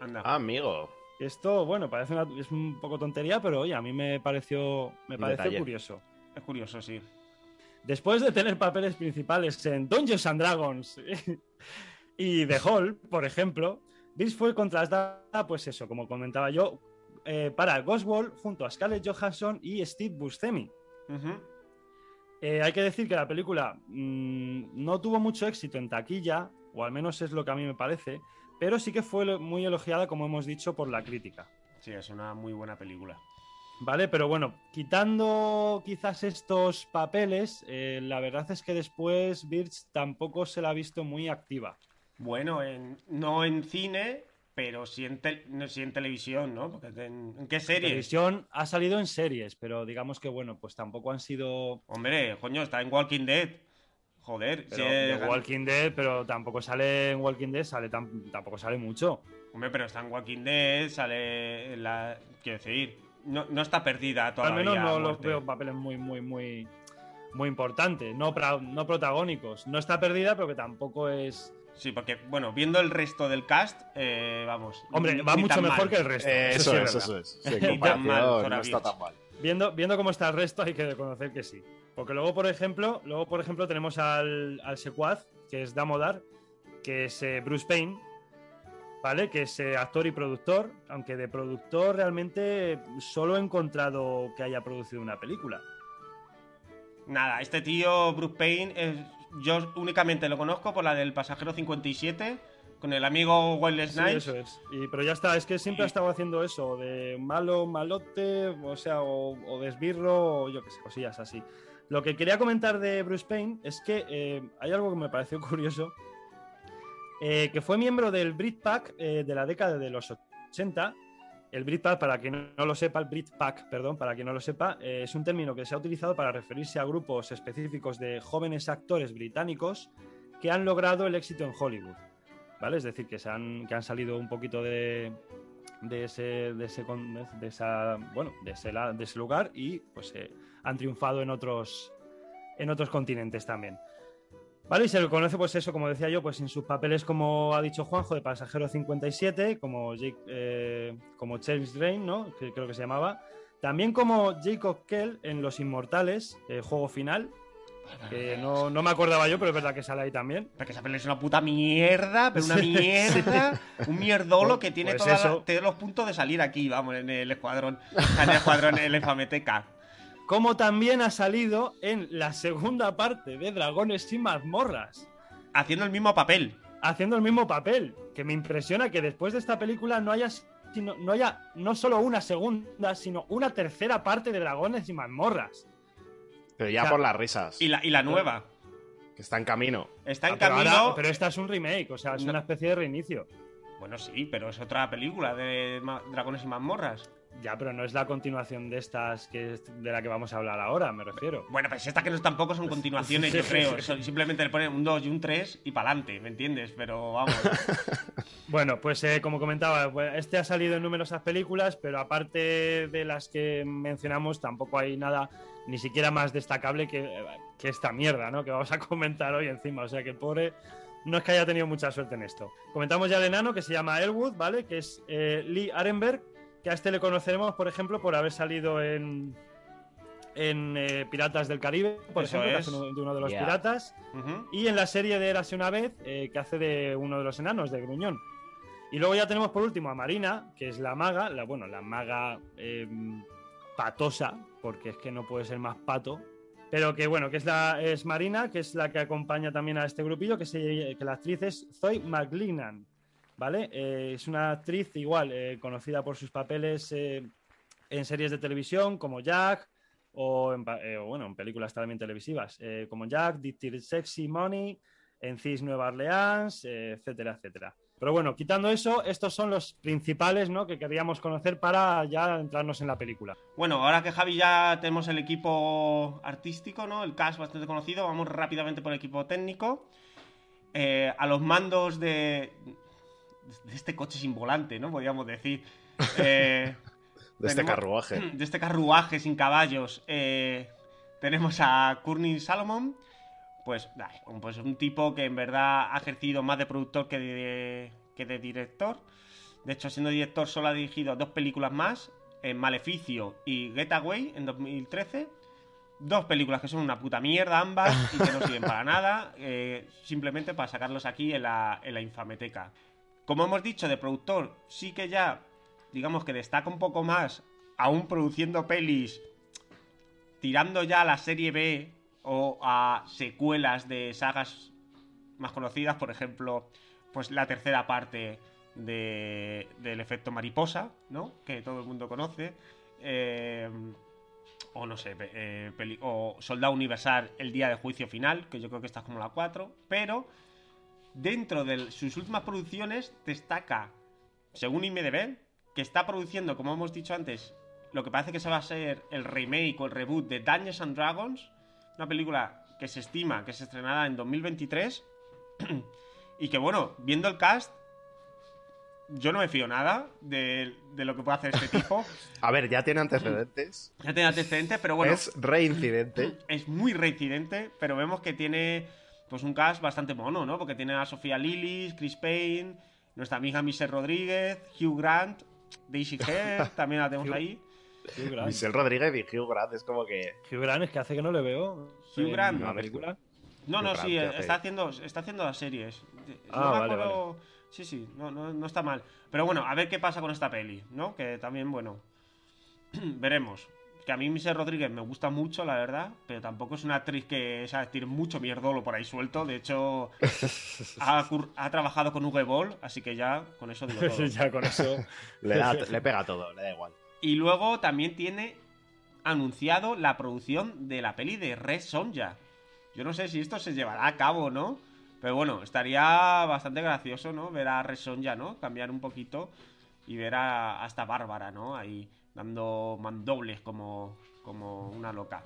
Anda.
Ah, amigo.
Esto, bueno, parece una- es un poco tontería, pero oye, a mí me pareció, me pareció curioso.
Es curioso, sí.
Después de tener papeles principales en Dungeons and Dragons y The Hall, por ejemplo, Vince fue contrastada, pues eso, como comentaba yo, eh, para Ghost World junto a Scarlett Johansson y Steve Buscemi. Eh, hay que decir que la película mm, no tuvo mucho éxito en taquilla, o al menos es lo que a mí me parece, pero sí que fue muy elogiada, como hemos dicho, por la crítica.
Sí, es una muy buena película.
¿Vale? Pero bueno, quitando quizás estos papeles, eh, la verdad es que después Birch tampoco se la ha visto muy activa.
Bueno, en- no en cine, pero sí en, no, sí en televisión, ¿no? Porque en, ¿en qué serie?
televisión ha salido en series, pero digamos que bueno, pues tampoco han sido
Hombre, coño, está en Walking Dead. Joder,
pero de
gan-
Walking Dead, pero tampoco sale en Walking Dead, sale tam- tampoco sale mucho.
Hombre, pero está en Walking Dead, sale la... Quiero decir, no, no está perdida
Al
todavía.
menos no los veo papeles muy, muy, muy, muy importantes, no, pra- no protagónicos. No está perdida, pero que tampoco es.
Sí, porque, bueno, viendo el resto del cast, eh, vamos.
Hombre, va mucho mejor
mal.
que el resto.
Eh,
eso
eso,
sí
es, eso es. Sí,
Ni
en
tan mal,
no
Zora
está tan mal.
Viendo, viendo cómo está el resto, hay que reconocer que sí. Porque luego, por ejemplo, luego, por ejemplo, tenemos al, al secuaz, que es Damodar, que es eh, Bruce Payne, ¿vale? Que es eh, actor y productor, aunque de productor realmente solo he encontrado que haya producido una película.
Nada, este tío, Bruce Payne, es- yo únicamente lo conozco por la del pasajero 57, con el amigo Wesley
Sí, eso es. Y, pero ya está, es que siempre ha estado haciendo eso, de malo, malote, o sea, o, o de esbirro, o yo qué sé, cosillas así. Lo que quería comentar de Bruce Payne es que eh, hay algo que me pareció curioso, eh, que fue miembro del Britpack eh, de la década de los 80. El Britpack, para quien no lo sepa, el Britpack, perdón, para quien no lo sepa, eh, es un término que se ha utilizado para referirse a grupos específicos de jóvenes actores británicos que han logrado el éxito en Hollywood. ¿vale? Es decir, que, se han, que han salido un poquito de, de, ese, de, ese, de esa, bueno, de ese, de ese lugar y pues eh, han triunfado en otros, en otros continentes también. ¿Vale? Y se le conoce, pues eso, como decía yo, pues en sus papeles, como ha dicho Juanjo, de Pasajero 57, como, Jake, eh, como Charles Drain, ¿no? Que creo que se llamaba. También como Jacob Kell en Los Inmortales, eh, juego final. Que no, no me acordaba yo, pero es verdad que sale ahí también.
Porque esa peli es una puta mierda, pero una mierda, un mierdolo que tiene
Pues
todos los puntos de salir aquí, vamos, en el escuadrón. En el escuadrón, en la infameteca.
Como también ha salido en la segunda parte de Dragones y mazmorras,
Haciendo el mismo papel.
haciendo el mismo papel. Que me impresiona que después de esta película no haya, sino- no haya no solo una segunda, sino una tercera parte de Dragones y mazmorras.
Pero ya
O sea,
por las risas.
Y la, y la nueva.
Que está en camino.
Está en
Ah, pero,
camino.
ahora- pero esta es un remake, o sea, es
No.
una especie de reinicio.
Bueno, sí, pero es otra película de Dragones y mazmorras.
Ya, pero no es la continuación de estas que es de la que vamos a hablar ahora, me refiero.
Bueno, pues estas que no tampoco son continuaciones, yo creo. Son- simplemente le ponen un 2 y un 3 y para adelante, ¿me entiendes? Pero vamos.
Bueno, pues eh, como comentaba, pues, este ha salido en numerosas películas, pero aparte de las que mencionamos, tampoco hay nada ni siquiera más destacable que, que esta mierda, ¿no? Que vamos a comentar hoy encima. O sea que el pobre no es que haya tenido mucha suerte en esto. Comentamos ya al enano que se llama Elwood, ¿vale? Que es eh, Lee Arenberg, que a este le conoceremos, por ejemplo, por haber salido en, en eh, Piratas del Caribe, por
Eso
ejemplo, que
es.
hace uno- de uno de los
Yeah.
piratas. Y en la serie de Érase una vez, eh, que hace de uno de los enanos, de Gruñón. Y luego ya tenemos por último a Marina, que es la maga, la, bueno, la maga eh, patosa, porque es que no puede ser más pato. Pero que bueno, que es, la, es Marina, que es la que acompaña también a este grupillo, que, se, que la actriz es Zoe McLinnan, ¿vale? Eh, es una actriz igual, eh, conocida por sus papeles eh, en series de televisión como Jack, o en, bueno, en películas también televisivas, como Jack, Dirty Sexy Money, en CIS Nueva Orleans, etcétera, etcétera. Pero bueno, quitando eso, estos son los principales ¿no? que queríamos conocer para ya entrarnos en la película.
Bueno, ahora que Javi ya tenemos el equipo artístico, ¿no? El cast bastante conocido, vamos rápidamente por el equipo técnico. A los mandos de, de este coche sin volante, ¿no? Podríamos decir. Eh,
De este
tenemos-
carruaje.
de este carruaje sin caballos. eh, tenemos a Courtney Salomon. Pues, pues un tipo que en verdad ha ejercido más de productor que de, que de director. De hecho, siendo director, solo ha dirigido dos películas más: en Maleficio y Getaway en 2013. Dos películas que son una puta mierda ambas y que no sirven para nada, eh, simplemente para sacarlos aquí en la, en la infameteca. Como hemos dicho, de productor, sí que ya, digamos que destaca un poco más, aún produciendo pelis, tirando ya a la serie B o a secuelas de sagas más conocidas, por ejemplo, pues la tercera parte de, del efecto mariposa, ¿no? Que todo el mundo conoce. Eh, o no sé, eh, o Soldado Universal, El Día de Juicio Final, que yo creo que esta es como la 4, pero dentro de sus últimas producciones destaca, según IMDB, que está produciendo, como hemos dicho antes, lo que parece que se va a ser el remake o el reboot de Dungeons and Dragons, una película que se estima que se estrenará en 2023 y que bueno, viendo el cast, yo no me fío nada de, de lo que puede hacer este tipo.
A ver, ya tiene antecedentes.
Ya tiene antecedentes, pero bueno,
Es reincidente.
es muy reincidente, pero vemos que tiene pues un cast bastante mono, ¿no? Porque tiene a Sofía Lillis, Chris Payne, nuestra amiga Michelle Rodríguez, Hugh Grant, Daisy Hare, también la tenemos ahí.
Hugh Grant.
Michelle Rodríguez y Hugh Grant es como que.
Hugh Grant es que hace que no le veo.
Hugh Grant.
la película.
No, no, sí, eh,
¿qué
está haciendo, está haciendo las series.
Ah,
no me
vale,
acuerdo- Sí, sí, no, no, no está mal. Pero bueno, a ver qué pasa con esta peli, ¿no? Que también, bueno, veremos. Que a mí Michelle Rodríguez me gusta mucho, la verdad, pero tampoco es una actriz que sabe tiene mucho mierdolo por ahí suelto. De hecho, ha, trabajado con Uwe Boll, así que ya con eso digo todo.
ya con eso.
Le, da- le pega todo, le da igual.
Y luego también tiene anunciado la producción de la peli de Red Sonja. Yo no sé si esto se llevará a cabo o no, pero bueno, estaría bastante gracioso, ¿no? Ver a Red Sonja, ¿no? Cambiar un poquito y ver a, a esta Bárbara, ¿no? Ahí dando mandobles como, como una loca.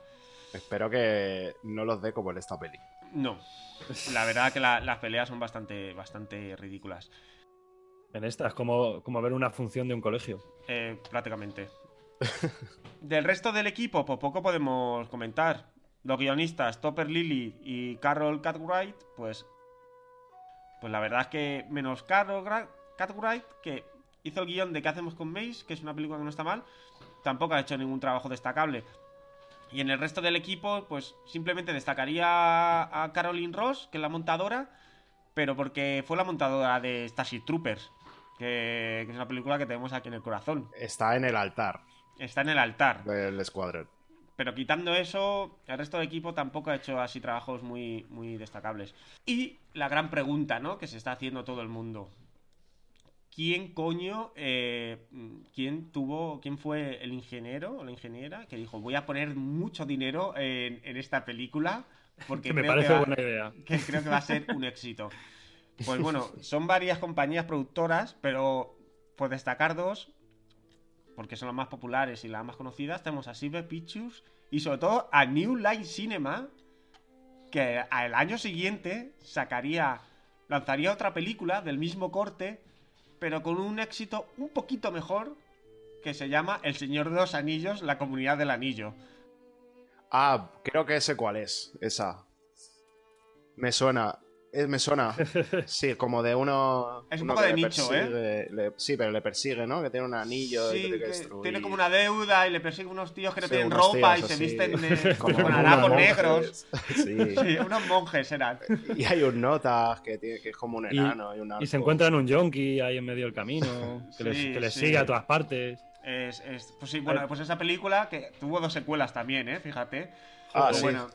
Espero que no los dé como en esta peli.
No, la verdad que la- las peleas son bastante, bastante ridículas.
En esta es como, como ver una función de un colegio.
Eh, prácticamente. Del resto del equipo, pues poco podemos comentar. Los guionistas Topper Lily y Carol Cartwright, pues. Pues la verdad es que menos Carol Cartwright, que hizo el guion de ¿Qué hacemos con Mace? Que es una película que no está mal, tampoco ha hecho ningún trabajo destacable. Y en el resto del equipo, pues simplemente destacaría a Caroline Ross, que es la montadora, pero porque fue la montadora de Starship Troopers, que, que es una película que tenemos aquí en el corazón.
Está en el altar
Está en el altar.
del escuadrón.
Pero quitando eso, el resto del equipo tampoco ha hecho así trabajos muy, muy destacables. Y la gran pregunta, ¿no? Que se está haciendo todo el mundo. ¿Quién coño, eh, quién tuvo, quién fue el ingeniero o la ingeniera que dijo voy a poner mucho dinero en, en esta película porque
Que me
creo
parece
va-
buena idea.
que creo que va a ser un éxito. Pues bueno, son varias compañías productoras, pero por destacar dos, porque son las más populares y las más conocidas, tenemos a Silver Pictures y sobre todo a New Line Cinema, que al año siguiente sacaría, lanzaría otra película del mismo corte, pero con un éxito un poquito mejor, que se llama El Señor de los Anillos, la Comunidad del Anillo.
Ah, creo que sé cuál es. Esa. Me suena. Eh, me suena. Sí, como de uno.
Es un
uno
poco de nicho, ¿eh?
persigue- le- sí, pero le persigue, ¿no? Que tiene un anillo y
Sí,
que tiene que
que
destruir.
tiene como una deuda y le persiguen unos tíos que no
Sí,
tienen ropa
tíos
y se
así,
visten de-
como
con harapos negros.
Sí.
Sí, unos monjes eran.
Y hay un notas que, tiene, que es como un
Y-
enano. Y, un
Y se encuentran un yonki ahí en medio del camino, que les,
Sí,
que les
sí.
sigue a todas partes.
Es, es- pues sí, bueno, pues esa película que tuvo dos secuelas también, ¿eh? Fíjate.
Ah,
Pero
sí.
bueno,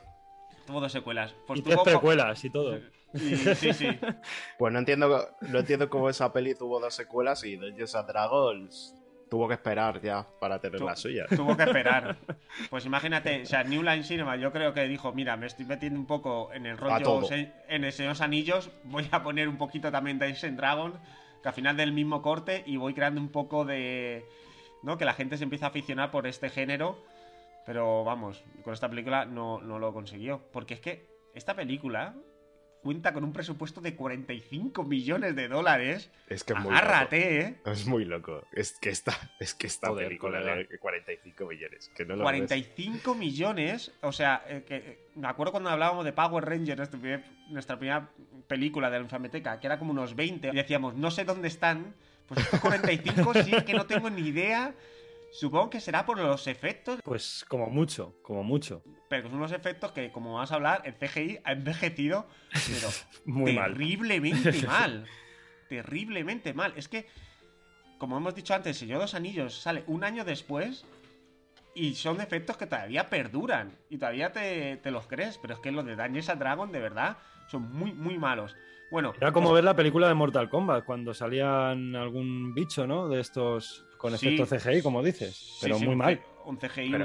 tuvo dos secuelas. Pues
y tres
tuvo
precuelas y todo.
Y- sí, sí.
Pues no entiendo, no entiendo cómo esa peli tuvo dos secuelas y Dungeons and Dragons tuvo que esperar ya para tener
Tu-
la suya.
Tuvo que esperar. Pues imagínate, o sea, New Line Cinema yo creo que dijo, mira, me estoy metiendo un poco en el rollo en el Señor de los Anillos, voy a poner un poquito también Dungeons and Dragon, que al final del mismo corte, y voy creando un poco de... ¿no? Que la gente se empieza a aficionar por este género, pero vamos, con esta película no, no lo consiguió. Porque es que esta película cuenta con un presupuesto de 45 millones de dólares.
Es que es muy
Agárrate, ¿eh?
loco. Es muy loco. Es que esta, es que esta
Joder,
película
colega.
de 45 millones. Que no lo ves.
45 millones, o sea, eh, que, eh, me acuerdo cuando hablábamos de Power Rangers, nuestra primer- nuestra primera película de la Infameteca, que era como unos 20, y decíamos, no sé dónde están, pues estos 45 sí es que no tengo ni idea. Supongo que será por los efectos,
Pues como mucho, como mucho.
pero que son unos efectos que, como vas a hablar, el CGI ha envejecido, pero
Muy mal.
terriblemente mal. Terriblemente mal. Es que, como hemos dicho antes, El Señor de los Anillos sale un año después y son efectos que todavía perduran y todavía te, te los crees, pero es que los de Dungeons and Dragon, de verdad, son muy, muy malos. Bueno,
Era como ver la película de Mortal Kombat, cuando salían algún bicho, ¿no? De estos con
Sí.
efecto CGI, como dices.
sí,
Pero
sí,
muy
un
mal.
Un CGI muy...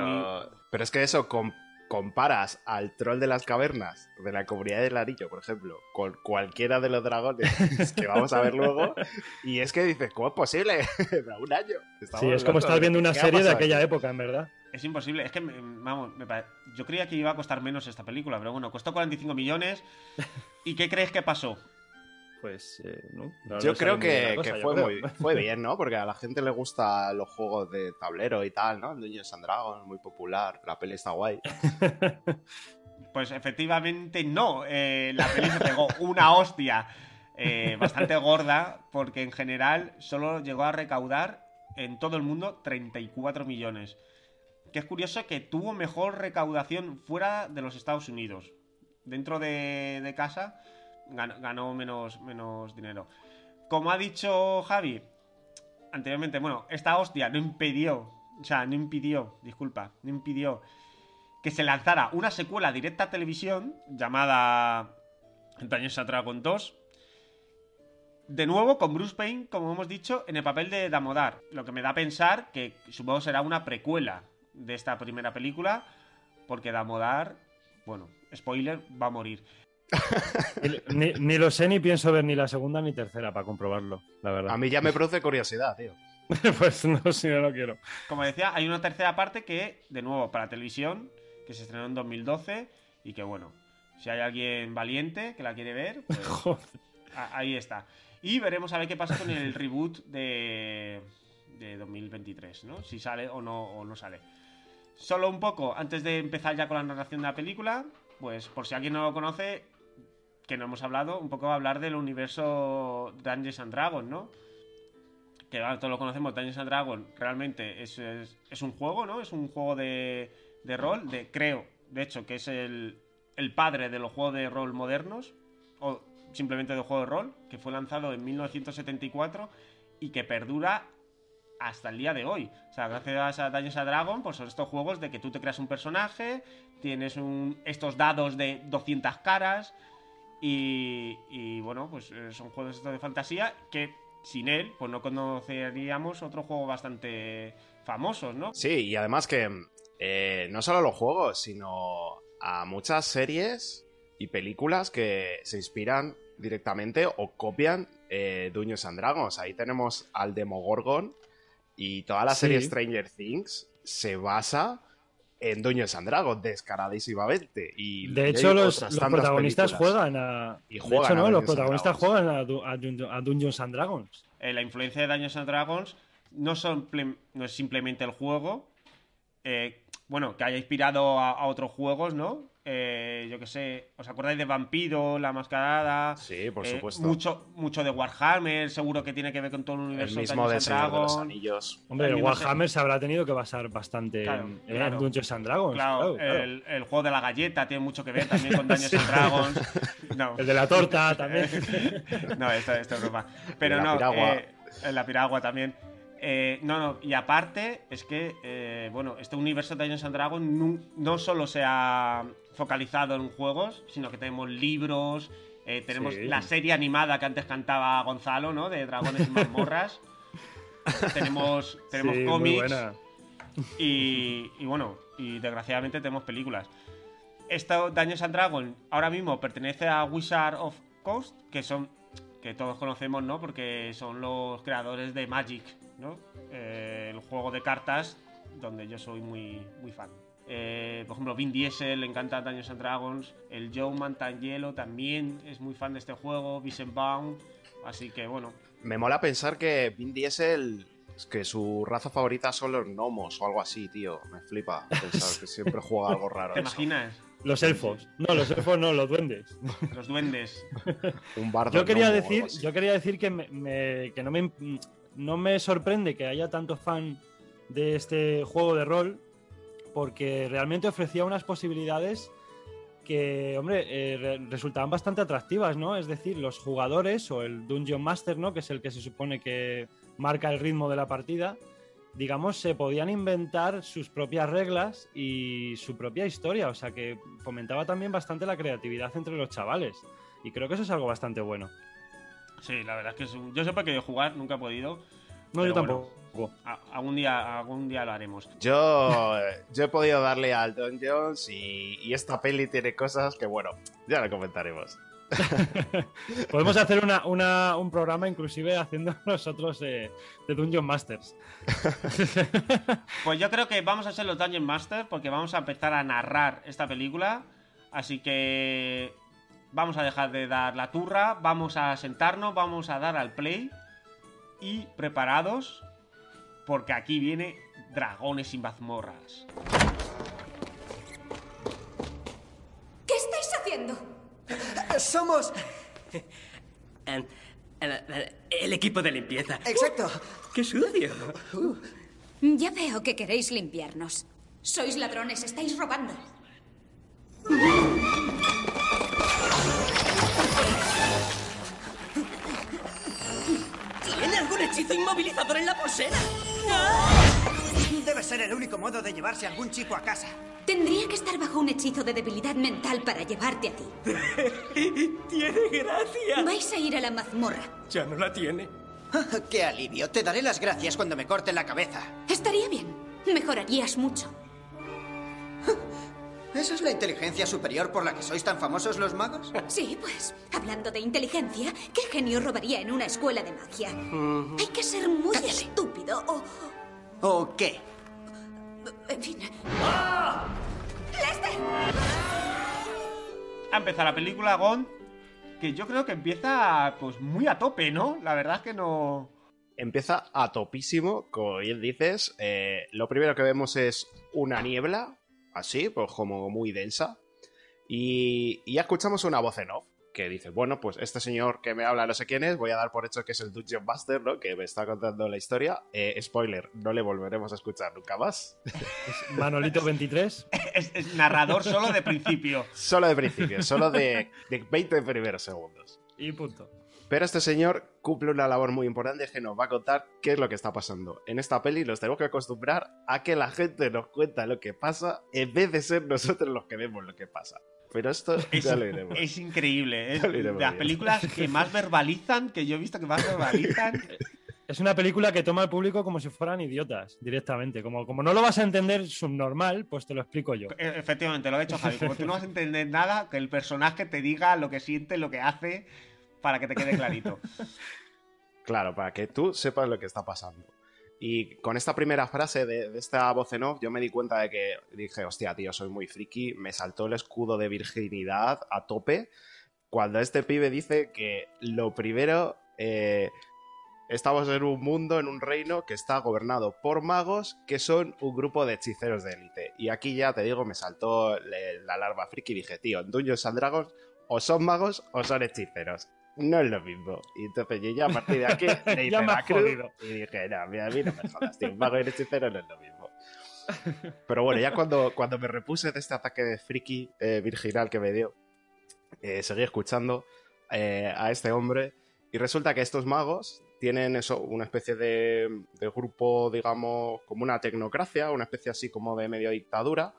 Pero, es que eso, com- comparas al troll de las cavernas de la comunidad del anillo, por ejemplo, con cualquiera de los dragones que vamos a ver luego, y es que dices, ¿cómo es posible? Da un año. Estamos
Sí, es como estar viendo una
¿Qué ha
serie de aquella época, en verdad.
Es imposible, es que, vamos, me pare- yo creía que iba a costar menos esta película, pero bueno, costó 45 millones. ¿Y qué crees que pasó?
Pues, eh, no.
Yo creo que,
cosa,
fue,
creo.
muy, fue bien, ¿no? Porque a la gente le gustan los juegos de tablero y tal, ¿no? El Dungeons and Dragons, muy popular, la peli está guay.
Pues efectivamente no. Eh, la peli se pegó una hostia eh, bastante gorda porque en general solo llegó a recaudar en todo el mundo 34 millones. Que es curioso que tuvo mejor recaudación fuera de los Estados Unidos. Dentro de, de casa ganó, menos, menos dinero. Como ha dicho Javi anteriormente, bueno, esta hostia no impidió, o sea, no impidió, disculpa, no impidió que se lanzara una secuela directa a televisión llamada and Dragons 2. De nuevo con Bruce Payne, como hemos dicho, en el papel de Damodar. Lo que me da a pensar que supongo será una precuela de esta primera película, porque Damodar, bueno, spoiler, va a morir.
Ni, ni lo sé, ni pienso ver ni la segunda ni tercera para comprobarlo, la verdad.
A mí ya me produce curiosidad, tío.
pues no, si no lo quiero.
Como decía, hay una tercera parte que, de nuevo, para televisión, que se estrenó en 2012 y que, bueno, si hay alguien valiente que la quiere ver, pues
Joder.
ahí está. Y veremos a ver qué pasa con el reboot de, de 2023, ¿no? Si sale o no, o no sale. Solo un poco, antes de empezar ya con la narración de la película, pues por si alguien no lo conoce, que no hemos hablado, un poco hablar del universo Dungeons and Dragons, ¿no? Que todos lo conocemos, Dungeons and Dragons realmente es, es, un juego, ¿no? Es un juego de, de rol, de creo, de hecho, que es el, el padre de los juegos de rol modernos, o simplemente de juego de rol, que fue lanzado en 1974 y que perdura hasta el día de hoy. O sea, gracias a Dungeons and Dragons, pues son estos juegos de que tú te creas un personaje, tienes un, estos dados de 200 caras y, y, bueno, pues eh, son juegos estos de fantasía que sin él, pues no conoceríamos otro juego bastante famosos, ¿no?
Sí, y además que eh, no solo los juegos, sino a muchas series y películas que se inspiran directamente o copian eh, Dungeons and Dragons. Ahí tenemos al Demogorgon y toda la
Sí.
serie Stranger Things se basa en Dungeons and Dragons descaradísimamente. Y
De hecho, los, los protagonistas juegan a.
Y
de
juegan
hecho,
a
no, los
Dungeons and
protagonistas
Dragons.
juegan a, a Dun- a Dungeons and Dragons.
Eh, la influencia de Dungeons and Dragons no, son no es simplemente el juego. eh, bueno, que haya inspirado a, a otros juegos, ¿no? Eh, yo qué sé, ¿os acordáis de Vampiro, La Mascarada?
Sí, por
Eh,
supuesto.
Mucho, mucho de Warhammer, seguro que tiene que ver con todo el
El
universo
mismo de Señor de los
Dragons.
Anillos.
Hombre,
El
el
se-
Warhammer se habrá tenido que basar bastante
Claro,
en,
claro.
Dungeons and Dragons.
Claro,
claro, claro.
El, el juego de la galleta tiene mucho que ver también con Dungeons and Dragons. No.
El de la torta también.
no, esto, esto es broma. Pero
la
no,
piragua.
eh, en la piragua también. Eh, no, no, y aparte es que, eh, bueno, este universo de Dungeons and Dragons no, no solo se ha focalizado en juegos, sino que tenemos libros, eh, tenemos
Sí.
la serie animada que antes cantaba Gonzalo, ¿no? De Dragones y Mazmorras. tenemos tenemos
Sí, muy
cómics. Y, y bueno, y desgraciadamente tenemos películas. Esto, Dungeons and Dragons, ahora mismo pertenece a Wizard of Coast, que son. que todos conocemos, ¿no? Porque son los creadores de Magic, ¿no? Eh, el juego de cartas, donde yo soy muy, muy fan. Eh, por ejemplo, Vin Diesel le encanta Dungeons and Dragons. El Joe Manganiello también es muy fan de este juego. Vincent Baum. Así que bueno,
Me mola pensar que Vin Diesel, es que su raza favorita son los gnomos o algo así, tío. Me flipa pensar que siempre juega algo raro.
¿te imaginas?
Los elfos. No, los elfos no, los duendes.
Los duendes.
Un bardo.
Yo quería decir, yo quería decir que, me- me- que no, me, no me sorprende que haya tanto fan de este juego de rol, porque realmente ofrecía unas posibilidades que, hombre, eh, re- resultaban bastante atractivas, ¿no? Es decir, los jugadores o el Dungeon Master, ¿no? Que es el que se supone que marca el ritmo de la partida, digamos, se podían inventar sus propias reglas y su propia historia, o sea que fomentaba también bastante la creatividad entre los chavales. Y creo que eso es algo bastante bueno.
Sí, la verdad es que yo he querido jugar, nunca he podido.
No, yo
bueno.
tampoco.
A- algún día, algún día lo haremos.
Yo, eh, yo he podido darle al Don Jones y, y esta peli tiene cosas que, bueno, ya lo comentaremos.
Podemos hacer una, una- un programa inclusive haciendo nosotros eh, de Dungeon Masters.
Pues yo creo que vamos a ser los Dungeon Master porque vamos a empezar a narrar esta película. Así que vamos a dejar de dar la turra, vamos a sentarnos, vamos a dar al play y preparados porque aquí viene Dragones y mazmorras.
¿Qué estáis haciendo?
Somos...
Eh, eh, El equipo de limpieza.
Exacto.
¡Qué sucio!
Ya veo que queréis limpiarnos. Sois ladrones, estáis robando.
¿Tiene algún hechizo inmovilizador en la pulsera?
Debe ser el único modo de llevarse algún chico a casa.
Tendría que estar bajo un hechizo de debilidad mental para llevarte a ti.
¡Tiene gracia!
Vais a ir a la mazmorra.
Ya no la tiene.
¡Qué alivio! Te daré las gracias cuando me corten la cabeza.
Estaría bien. Mejorarías mucho.
¿Esa es la inteligencia superior por la que sois tan famosos los magos?
Sí, pues, hablando de inteligencia, ¿qué genio robaría en una escuela de magia? Hay que ser muy estúpido o...
¿O qué?
En fin.
Ha empezado la película Gon, que yo creo que empieza pues muy a tope, ¿no? La verdad es que no...
Empieza a topísimo, como bien dices. eh, lo primero que vemos es una niebla, así, pues como muy densa. Y, y ya escuchamos una voz en off que dice, bueno, pues este señor que me habla no sé quién es, voy a dar por hecho que es el Dungeon Master, ¿no? Que me está contando la historia. Eh, spoiler, no le volveremos a escuchar nunca más.
Manolito 23.
Es, es narrador solo de principio.
Solo de principio, solo de, de 20 primeros segundos.
Y punto.
Pero este señor cumple una labor muy importante que nos va a contar qué es lo que está pasando. En esta peli nos tenemos que acostumbrar a que la gente nos cuenta lo que pasa en vez de ser nosotros los que vemos lo que pasa. Pero esto
Es,
ya lo iremos.
es increíble. Es
Ya lo
de
iremos
las películas que más verbalizan, que yo he visto que más verbalizan.
Es una película que toma al público como si fueran idiotas, directamente. Como, como no lo vas a entender subnormal, pues te lo explico yo.
E- Efectivamente, lo ha hecho Javi. Como tú no vas a entender nada, que el personaje te diga lo que siente, lo que hace, para que te quede clarito.
Claro, para que tú sepas lo que está pasando. Y con esta primera frase de, esta voz en off, yo me di cuenta de que dije, hostia, tío, soy muy friki. Me saltó el escudo de virginidad a tope. Cuando este pibe dice que lo primero, eh, estamos en un mundo, en un reino que está gobernado por magos que son un grupo de hechiceros de élite. Y aquí ya te digo, me saltó la alarma friki y dije, tío, en Dungeons and o son magos o son hechiceros. No es lo mismo. Y entonces yo ya a partir de aquí le hice
me
la cruz y dije, no, mira, a mí no me jodas, tío, un mago y un hechicero no es lo mismo. Pero bueno, ya cuando, cuando me repuse de este ataque de friki eh, virginal que me dio, eh, seguí escuchando eh, a este hombre y resulta que estos magos tienen eso, una especie de, de grupo, digamos, como una tecnocracia, una especie así como de medio dictadura.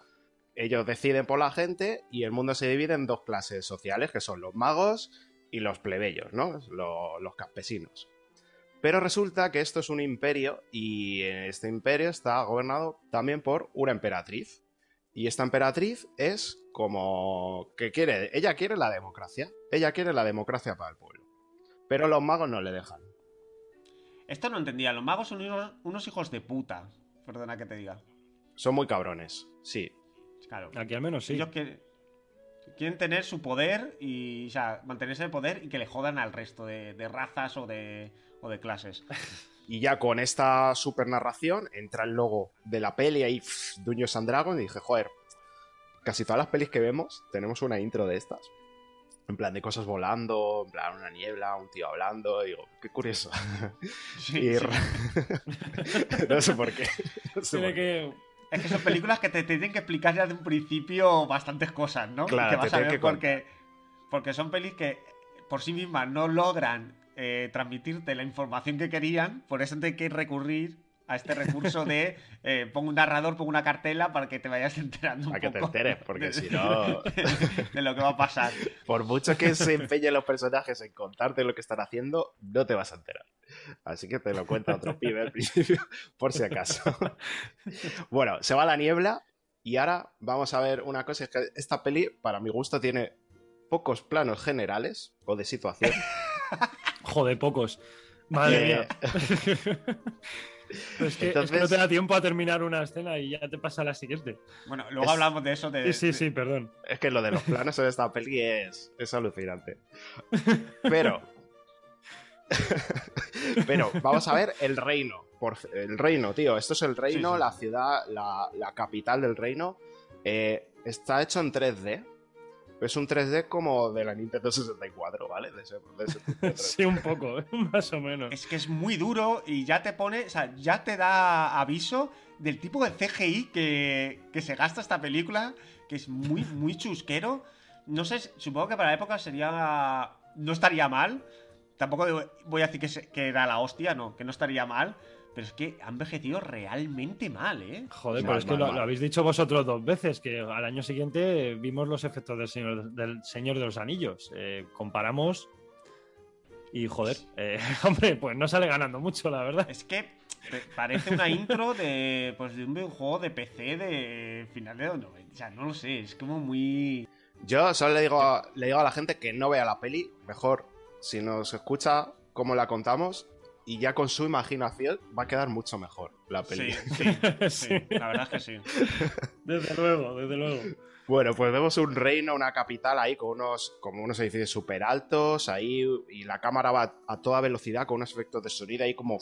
Ellos deciden por la gente y el mundo se divide en dos clases sociales, que son los magos y los plebeyos, ¿no? Lo- los campesinos. Pero resulta que esto es un imperio y este imperio está gobernado también por una emperatriz. Y esta emperatriz es como que quiere, ella quiere la democracia, ella quiere la democracia para el pueblo. Pero los magos no le dejan.
Esto no entendía. Los magos son unos, unos hijos de puta. Perdona que te diga.
Son muy cabrones, sí.
Claro.
Aquí al menos sí.
Ellos quieren, quieren tener su poder y, o sea, mantenerse en el poder y que le jodan al resto de, de razas o de, o de clases.
Y ya con esta super narración entra el logo de la peli ahí, Dungeons and Dragons, y dije, joder, casi todas las pelis que vemos tenemos una intro de estas. En plan, de cosas volando, en plan, una niebla, un tío hablando. Y digo, qué curioso.
Sí,
Y
sí.
no sé por qué. no sé
Tiene
por qué.
que...
Es que son películas que te tienen que explicar ya de un principio bastantes cosas, ¿no?
Claro,
que
te
vas a ver
que
porque, porque son pelis que por sí mismas no logran eh, transmitirte la información que querían, por eso hay que recurrir a este recurso de eh, pongo un narrador, pongo una cartela para que te vayas enterando un
Para que te enteres, porque
de-
si no-
de lo que va a pasar.
Por mucho que se empeñen los personajes en contarte lo que están haciendo, no te vas a enterar. Así que te lo cuenta otro pibe al principio, por si acaso. Bueno, se va la niebla y ahora vamos a ver una cosa. Es que esta peli, para mi gusto, tiene pocos planos generales o de situación.
Joder, pocos. Madre
Eh,
mía. Pero es, que, es que
Entonces-
no te da tiempo a terminar una escena y ya te pasa a la siguiente.
Bueno, luego
Es-
hablamos de eso de...
Sí, sí, sí, perdón.
Es que lo de los planos en esta peli es, es alucinante. Pero. Pero vamos a ver el reino. Por, el reino, tío. Esto es el reino,
Sí, sí.
la ciudad, la, la capital del reino. Eh, está hecho en 3D. Es un 3D como de la Nintendo 64, ¿vale? De ese, de ese tipo de 3D.
Sí, un poco, ¿eh? más o menos.
Es que es muy duro y ya te pone, o sea, ya te da aviso del tipo de CGI que, que se gasta esta película, que es muy, muy chusquero. No sé, supongo que para la época sería. No estaría mal. Tampoco voy a decir que, se- que era la hostia, no, que no estaría mal. Pero es que ha envejecido realmente mal, ¿eh?
Joder,
Mal,
pero es que lo, habéis dicho vosotros dos veces, que al año siguiente vimos los efectos del Señor, del señor de los Anillos. Eh, comparamos y, joder, eh, hombre, pues no sale ganando mucho, la verdad.
Es que parece una intro de, pues, de un videojuego de PC de final de los 90. O sea, no lo sé, es como muy.
Yo solo le digo, a, le digo a la gente que no vea la peli. Mejor, si nos escucha cómo la contamos. Y ya con su imaginación va a quedar mucho mejor la peli.
Sí, sí, sí, la verdad es que sí.
Desde luego, desde luego.
Bueno, pues vemos un reino, una capital ahí con unos, como unos edificios súper altos ahí y la cámara va a toda velocidad con unos efectos de sonido ahí como...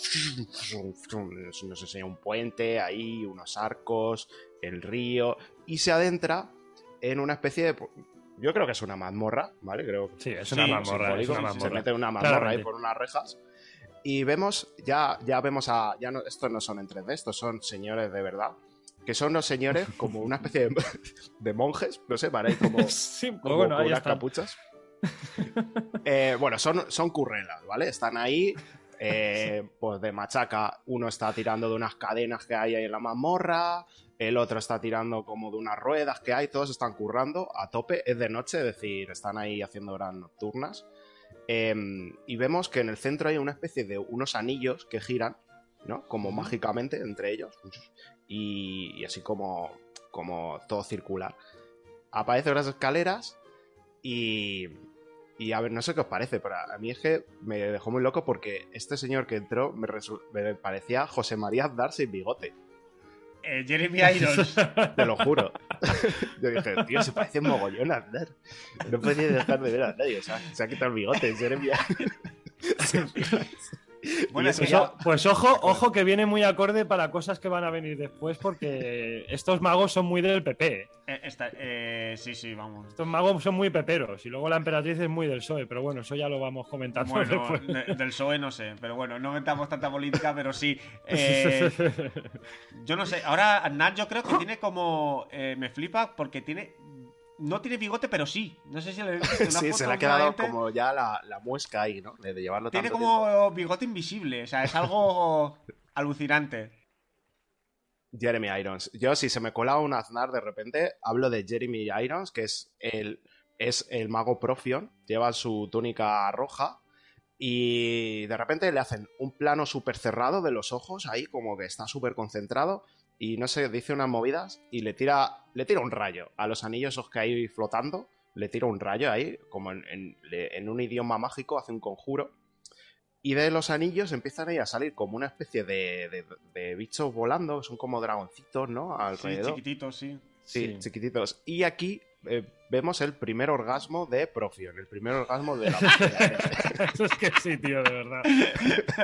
Nos enseña un puente ahí, unos arcos, el río y se adentra en una especie de... Yo creo que es una mazmorra, ¿vale? Creo
Sí, es
Sí,
una mazmorra, es
simbólico,
una
Se
mazmorra.
mete en una mazmorra ahí por unas rejas y vemos, ya, ya vemos a... Ya no, estos no son en 3D, estos son señores de verdad. Que son unos señores como una especie de, de monjes, no sé, ahí como,
Sí,
como
bueno,
con
ahí
unas
está.
capuchas. Eh, bueno, son, son currelas, ¿vale? Están ahí, eh, pues de machaca. Uno está tirando de unas cadenas que hay ahí en la mazmorra, el otro está tirando como de unas ruedas que hay, todos están currando a tope. Es de noche, es decir, están ahí haciendo horas nocturnas. Eh, y vemos que en el centro hay una especie de unos anillos que giran, ¿no? Como mágicamente entre ellos. Y, y así como, como todo circular. Aparecen unas escaleras y, y a ver, no sé qué os parece, pero a mí es que me dejó muy loco porque este señor que entró me, me parecía José María Aznar sin bigote,
Eh, Jeremy Irons.
te lo juro. Yo dije, tío, se parece mogollón a Aznar. No podía dejar de ver a nadie, o sea, se ha quitado el bigote, Jeremy
Bueno,
Y eso
es que
ya-
Eso- pues ojo, ojo que viene muy acorde para cosas que van a venir después, porque estos magos son muy del PP. ¿eh?
eh, esta- eh, sí, sí, vamos.
Estos magos son muy peperos. Y luego la emperatriz es muy del PSOE, pero bueno, eso ya lo vamos comentando
Bueno, de- del PSOE no sé, pero bueno, no metamos tanta política, pero sí. eh, yo no sé, ahora Aznar yo creo que tiene como... me flipa porque tiene... No tiene bigote, pero sí. No sé si le
Sí, se le ha quedado como ya la, la muesca ahí, ¿no? De, llevarlo
Tiene
tanto
como bigote invisible, o sea, es algo alucinante.
Jeremy Irons. Yo, si se me cola un Aznar de repente, hablo de Jeremy Irons, que es el, es el mago Profion, lleva su túnica roja y de repente le hacen un plano súper cerrado de los ojos, ahí como que está súper concentrado y no sé, dice unas movidas y le tira, le tira un rayo a los anillos esos que hay flotando, le tira un rayo ahí, como en, en- le- en un idioma mágico, hace un conjuro. Y de los anillos empiezan ahí a salir como una especie de, de- de bichos volando, son como dragoncitos, ¿no?
Sí,
Alrededor.
chiquitito, sí.
Sí, chiquititos. Y aquí eh, vemos el primer orgasmo de Profion, el primer orgasmo de la
Eso es que sí, tío, de verdad.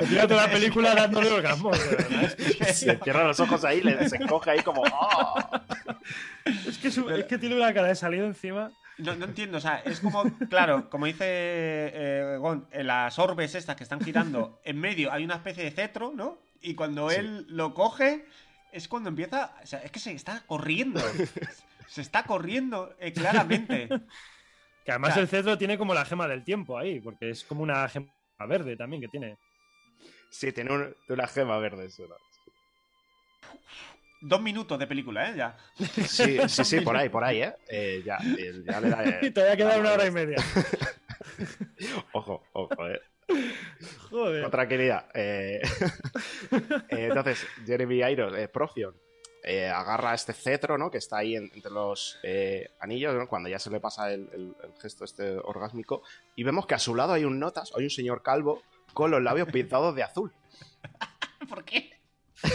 Tira toda la película dándole orgasmos, de verdad. Es que,
Se cierra los ojos ahí, le, se encoge ahí como. ¡ah!
es que su- es que tiene una cara de salido encima.
No, no entiendo, o sea, es como, claro, como dice eh, Gon, en las orbes estas que están girando, en medio hay una especie de cetro, ¿no? Y cuando
Sí.
él lo coge, es cuando empieza, o sea, es que se está corriendo. Se está corriendo, eh, claramente.
Que además
Claro.
el cetro tiene como la gema del tiempo ahí, porque es como una gema verde también que tiene.
Sí, tiene un- una gema verde eso. ¿no?
Dos minutos de película, ¿eh? Ya.
Sí, sí, sí, por ahí, por ahí, ¿eh? Eh, ya, eh, ya le da. eh,
Y todavía queda
la
una hora y media.
Ojo, ojo, eh.
Joder.
Con tranquilidad. Eh, eh, entonces, Jeremy Irons, eh, Profion, eh, agarra este cetro, ¿no? Que está ahí en- entre los eh, anillos, ¿no? Cuando ya se le pasa el, el- el gesto este orgásmico. Y vemos que a su lado hay un notas, hay un señor calvo con los labios pintados de azul.
¿Por qué?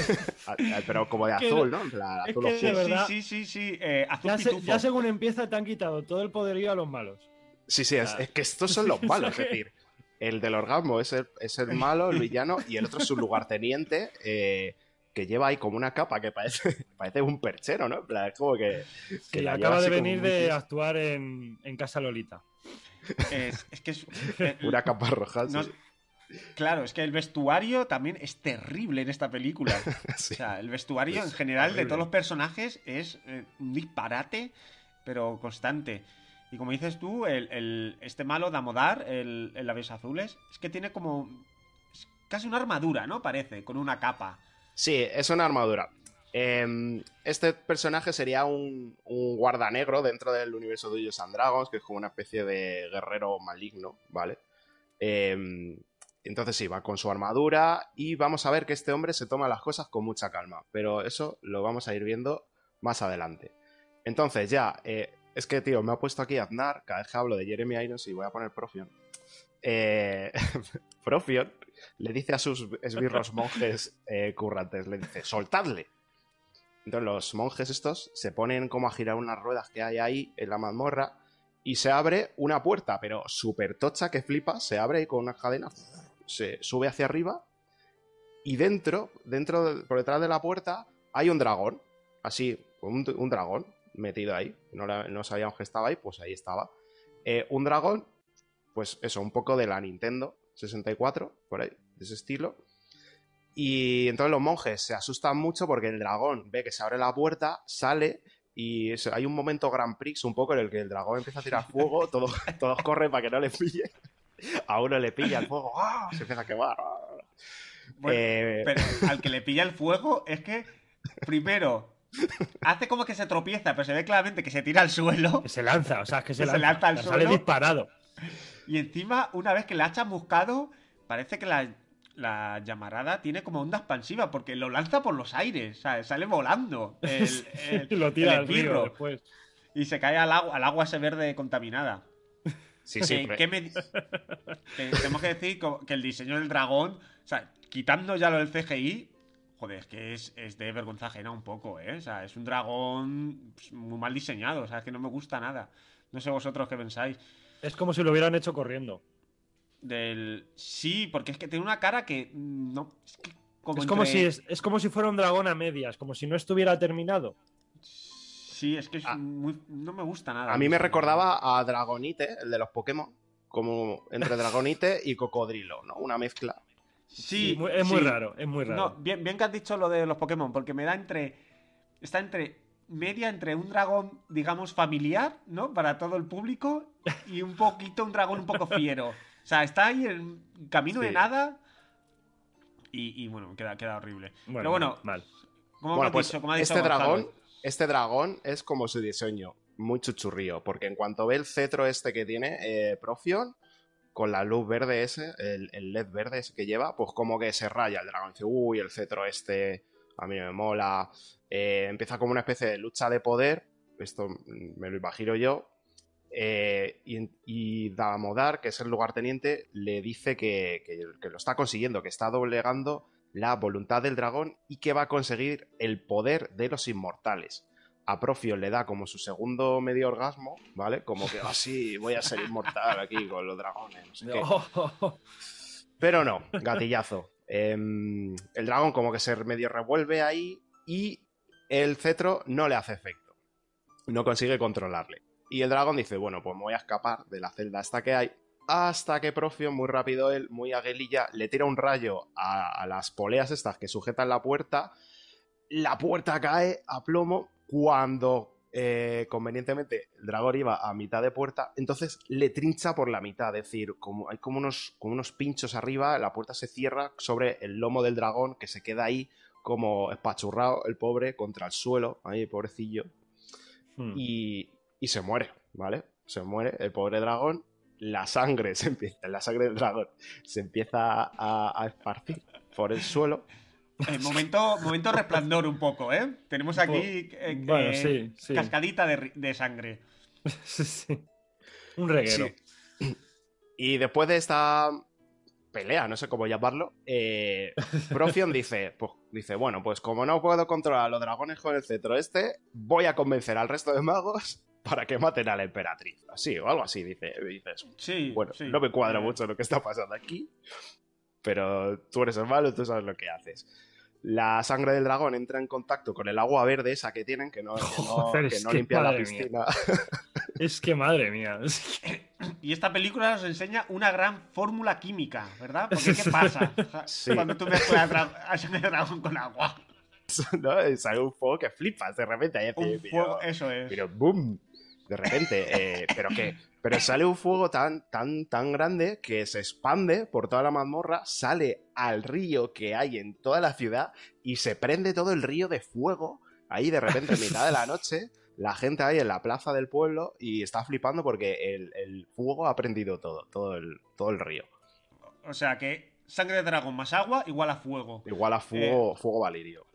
Ah, ah, Pero como de azul,
no-
¿no? En plan,
es
azul
que
oscuro.
de verdad-
Sí, sí, sí, sí. eh, azul
Ya, se-
pitufo.
ya según empieza te han quitado todo el poderío a los malos.
Sí, sí, es, es que estos son los malos, es decir, el del orgasmo es el, es el malo, el villano, y el otro es su lugarteniente, eh, que lleva ahí como una capa que parece, parece un perchero, ¿no? En plan, es como que... que
Sí,
la
acaba de venir
muy
de actuar en, en Casa Lolita.
Es, es que es. eh,
Una capa roja,
no-
sí.
Claro, es que el vestuario también es terrible en esta película.
Sí.
O sea, el vestuario en general de todos los personajes es eh, un disparate, pero constante. Y como dices tú, el, el- este malo Damodar, el, el labios azules, es que tiene como. es casi una armadura, ¿no? Parece, con una capa.
Sí, es una armadura. Eh, este personaje sería un, un guarda negro dentro del universo de Dungeons and Dragons, que es como una especie de guerrero maligno, ¿vale? Eh, entonces sí, va con su armadura y vamos a ver que este hombre se toma las cosas con mucha calma, pero eso lo vamos a ir viendo más adelante. Entonces ya, eh, es que tío, me ha puesto aquí Aznar, cada vez que hablo de Jeremy Irons y voy a poner Profion. Eh, Profion le dice a sus esbirros monjes eh, currantes, le dice, soltadle. Entonces los monjes estos se ponen como a girar unas ruedas que hay ahí en la mazmorra y se abre una puerta, pero súper tocha que flipa, se abre con unas cadenas, se sube hacia arriba y dentro, dentro, de- por detrás de la puerta, hay un dragón, así, un, dragón metido ahí, no sabíamos que estaba ahí, pues ahí estaba. Eh, un dragón, pues eso, un poco de la Nintendo 64, por ahí, de ese estilo. Y entonces los monjes se asustan mucho porque el dragón ve que se abre la puerta, sale y hay un momento Grand Prix un poco en el que el dragón empieza a tirar fuego, todos, todos corren para que no le pille. A uno le pilla el fuego, ¡ah! se empieza a quemar.
Bueno,
Eh,
Pero al que le pilla el fuego es que, primero, hace como que se tropieza, pero se ve claramente que se tira al suelo.
Que se lanza, o sea, es que se
Que se
lanza.
lanza al
sale
suelo.
disparado.
Y encima, una vez que la ha chamuscado, parece que la, la llamarada tiene como onda expansiva, porque lo lanza por los aires, ¿sabes? Sale volando el, el-
Y lo tira
el
al río después.
y se cae al agua, al agua ese verde contaminada.
sí, sí,
Que-
pre-
que me- que tenemos que decir que el diseño del dragón, o sea, quitando ya lo del CGI, joder, es que es, es de vergüenza ajena un poco, ¿eh? O sea, es un dragón pues, muy mal diseñado, o sea, es que no me gusta nada. No sé vosotros qué pensáis.
Es como si lo hubieran hecho corriendo.
Del... Sí, porque es que tiene una cara que... No, es que como
es, como
entre-
si es, es como si fuera un dragón a medias, como si no estuviera terminado.
Sí, es que es
Ah.
muy... no me gusta nada.
a mí me recordaba a Dragonite, el de los Pokémon, como entre Dragonite y Cocodrilo, ¿no? Una mezcla.
Sí,
es muy
sí.
raro, es muy raro.
No, bien, bien que has dicho lo de los Pokémon, porque me da entre. Está entre. Media entre un dragón, digamos, familiar, ¿no? Para todo el público, y un poquito un dragón un poco fiero. O sea, está ahí en camino de nada. Y, y, bueno, queda, queda horrible. Pero bueno,
mal.
como
Bueno, pues
dicho, como ha dicho
este dragón, este dragón es como su diseño, muy chuchurrío, porque en cuanto ve el cetro este que tiene eh, Profion, con la luz verde ese, el, el LED verde ese que lleva, pues como que se raya el dragón. Dice, uy, el cetro este, a mí no me mola. Eh, empieza como una especie de lucha de poder, esto me lo imagino yo. eh, y, y Damodar, que es el lugarteniente, le dice que, que- que lo está consiguiendo, que está doblegando la voluntad del dragón y que va a conseguir el poder de los inmortales. a Profio le da como su segundo medio orgasmo, ¿vale? Como que, sí, voy a ser inmortal aquí con los dragones, no sé qué.
Oh,
Pero no, gatillazo. Em, el dragón como que se medio revuelve ahí y el cetro no le hace efecto. No consigue controlarle. Y el dragón dice, bueno, pues me voy a escapar de la celda esta que hay. Hasta que Profio, muy rápido él, muy aguililla, le tira un rayo a las poleas estas que sujetan la puerta. La puerta cae a plomo cuando eh, convenientemente el dragón iba a mitad de puerta, entonces le trincha por la mitad, es decir, como, hay como unos, como unos pinchos arriba, la puerta se cierra sobre el lomo del dragón que se queda ahí como espachurrado el pobre contra el suelo, ahí pobrecillo,
Hmm.
y, y se muere, ¿vale? Se muere el pobre dragón, la sangre se empieza, la sangre del dragón se empieza a, a esparcir por el suelo.
Eh, momento, momento resplandor un poco, ¿eh? Tenemos aquí eh,
Bueno,
eh,
sí, sí.
cascadita de, sangre.
Sí, sí. Un reguero.
Sí. Y después de esta pelea, no sé cómo llamarlo, eh, Profion dice, pues, dice, bueno, pues como no puedo controlar a los dragones con el cetro este, voy a convencer al resto de magos para que maten a la emperatriz. Así, o algo así, dice, dices.
Sí,
Bueno,
sí.
no me cuadra
Eh,
mucho lo que está pasando aquí, pero tú eres el malo, tú sabes lo que haces. La sangre del dragón entra en contacto con el agua verde esa que tienen, que no, que no,
Joder,
que
es
no
que
limpia la piscina.
Es que madre mía. es que-
Y esta película nos enseña una gran fórmula química, ¿verdad? Porque ¿qué pasa
Sí.
cuando tú mezclas a sangre de dragón con agua?
¿no? Sale un fuego que flipas de repente. ahí,
Un
pero-
fuego, eso es.
Pero boom, de repente. eh, pero que, pero sale un fuego tan, tan, tan grande que se expande por toda la mazmorra, sale al río que hay en toda la ciudad y se prende todo el río de fuego. Ahí de repente, en mitad de la noche, la gente ahí en la plaza del pueblo y está flipando porque el, el fuego ha prendido todo, todo el, todo el río.
O sea que sangre de dragón más agua igual a fuego.
Igual a
Eh.
fuego, fuego valirio.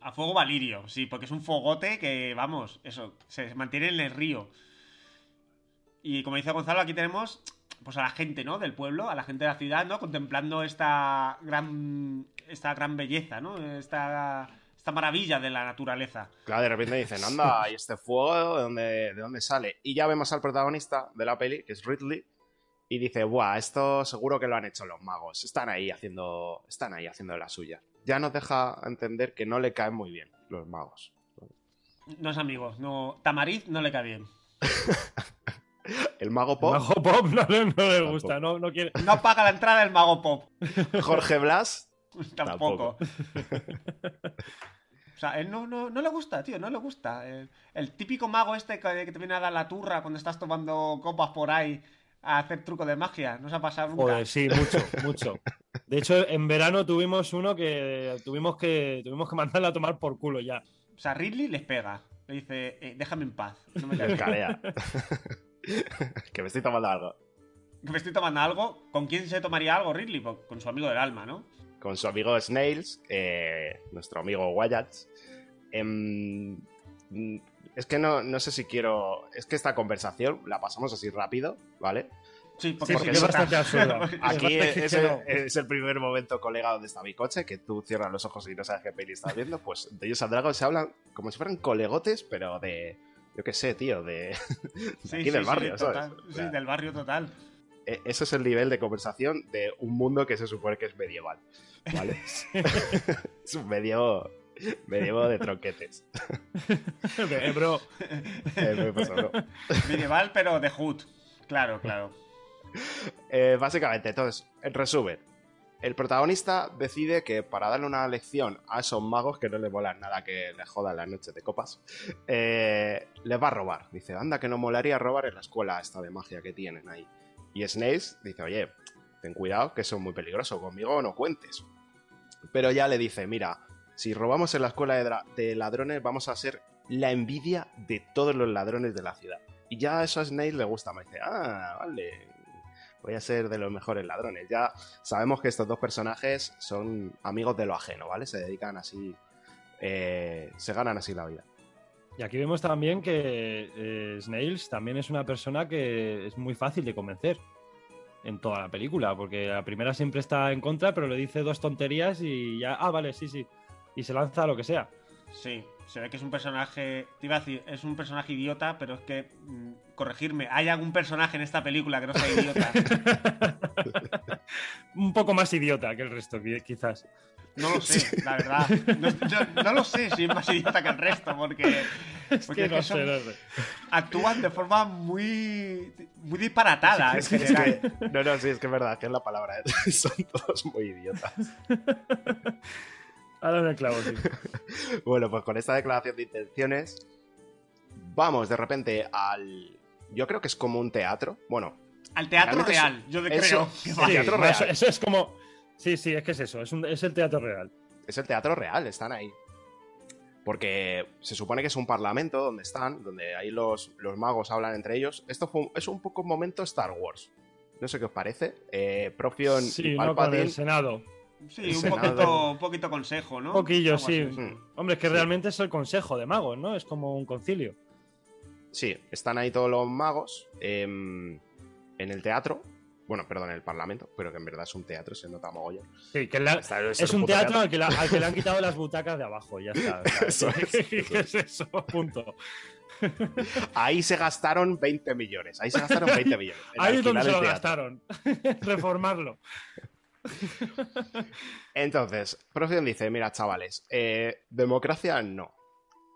A fuego valirio, sí, porque es un fogote que, vamos, eso, se mantiene en el río. Y como dice Gonzalo, aquí tenemos pues a la gente, ¿no? Del pueblo, a la gente de la ciudad, ¿no? Contemplando esta gran esta gran belleza, ¿no? Esta, esta maravilla de la naturaleza.
Claro, de repente dicen, anda, ¿y este fuego de dónde, de dónde sale? Y ya vemos al protagonista de la peli, que es Ridley, y dice, buah, esto seguro que lo han hecho los magos. Están ahí haciendo, están ahí haciendo la suya. Ya nos deja entender que no le caen muy bien los magos.
No es amigos, no. Tamariz no le cae bien.
El mago pop,
Mago Pop no, le- no le gusta, no, no quiere.
No paga la entrada el mago pop.
Jorge Blas,
Tampoco. O sea, él no, no, no le gusta, tío, no le gusta. El, el típico mago este que, que te viene a dar la turra cuando estás tomando copas por ahí a hacer truco de magia. No se ha pasado nunca.
Joder, sí, mucho, mucho. De hecho, en verano tuvimos uno que tuvimos que tuvimos que mandarle a tomar por culo ya.
O sea, Ridley les pega. Le dice, "Eh, déjame en paz. No me
el. que me estoy tomando algo.
Que me estoy tomando algo. ¿Con quién se tomaría algo Ridley? Pues con su amigo del alma, ¿no?
Con su amigo Snails, eh, nuestro amigo Wyatt. Em, es que no, no sé si quiero. Es que esta conversación la pasamos así rápido, ¿vale?
Sí, porque,
Sí, porque
que
es bastante absurda.
Aquí
Es
el, es el primer momento, colega, donde está mi coche, que tú cierras los ojos y no sabes qué peli estás viendo. Pues de ellos al Dragon se hablan como si fueran colegotes, pero de. Yo qué sé, tío, de. de
Sí,
aquí
sí,
del
sí,
barrio, ¿sabes?
total.
O
Sí, del barrio total.
Ese es el nivel de conversación de un mundo que se supone que es medieval. ¿Vale? es un medio. Medievo de tronquetes.
Eh, bro,
Eh, me pasó, ¿no?
Medieval, pero de Hood. Claro, claro.
Eh, básicamente, entonces, en resumen, el protagonista decide que para darle una lección a esos magos que no le molan nada que les jodan las noches de copas, eh, les va a robar. Dice, anda, que no molaría robar en la escuela esta de magia que tienen ahí. Y Snace dice, oye, ten cuidado, que eso es muy peligroso, conmigo no cuentes. Pero ya le dice, mira, si robamos en la escuela de ladrones, vamos a ser la envidia de todos los ladrones de la ciudad. Y ya eso a Snape le gusta, me dice, ah, vale, voy a ser de los mejores ladrones. Ya sabemos que estos dos personajes son amigos de lo ajeno, ¿vale? Se dedican así, eh, se ganan así la vida.
Y aquí vemos también que eh, Snails también es una persona que es muy fácil de convencer en toda la película, porque la primera siempre está en contra, pero le dice dos tonterías y ya, ah, vale, sí, sí, y se lanza a lo que sea.
Sí. Se ve que es un personaje. Te iba a decir, es un personaje idiota, pero es que. mm, corregirme, ¿hay algún personaje en esta película que no sea idiota?
Un poco más idiota que el resto, qui- quizás.
No lo sé, la verdad. No, yo no lo sé si es más idiota que el resto, porque.
Es
porque
que
es que
no
son-
sé, no sé.
actúan de forma muy. muy disparatada en
Es que- es
general.
que- no, no, sí, es que es verdad, que es la palabra. ¿eh? Son todos muy idiotas.
Ahora en el clavo, sí.
Bueno, pues con esta declaración de intenciones, vamos de repente al. Yo creo que es como un teatro. Bueno,
Al teatro real, yo de
eso-
creo. que
Sí,
va.
Sí,
teatro real.
eso, eso es como. Sí, sí, es que es eso. Es, un- es el teatro real.
es el teatro real, están ahí. Porque se supone que es un parlamento donde están, donde ahí los, los magos hablan entre ellos. Esto fue, es un poco un momento Star Wars. No sé qué os parece. Eh, Profion
Sí,
y
no con
Palpatine.
el Senado.
Sí,
El
un
Senado.
poquito, un poquito consejo, ¿no?
Un poquillo,
Algo
sí.
Mm.
Hombre, es que
Sí.
realmente es el consejo de magos, ¿no? Es como un concilio.
Sí, están ahí todos los magos em, en el teatro. Bueno, perdón, en el parlamento, pero que en verdad es un teatro, se nota mogollón.
Sí, que la-
Está-
es un teatro al que, la- al que le han quitado las butacas de abajo, ya está.
Eso es,
¿qué
eso
es eso? Punto.
Ahí se gastaron 20 millones. Ahí se gastaron 20 millones.
Ahí es donde se lo
teatro.
gastaron. Reformarlo.
Entonces, Profion dice: Mira, chavales, eh, democracia no.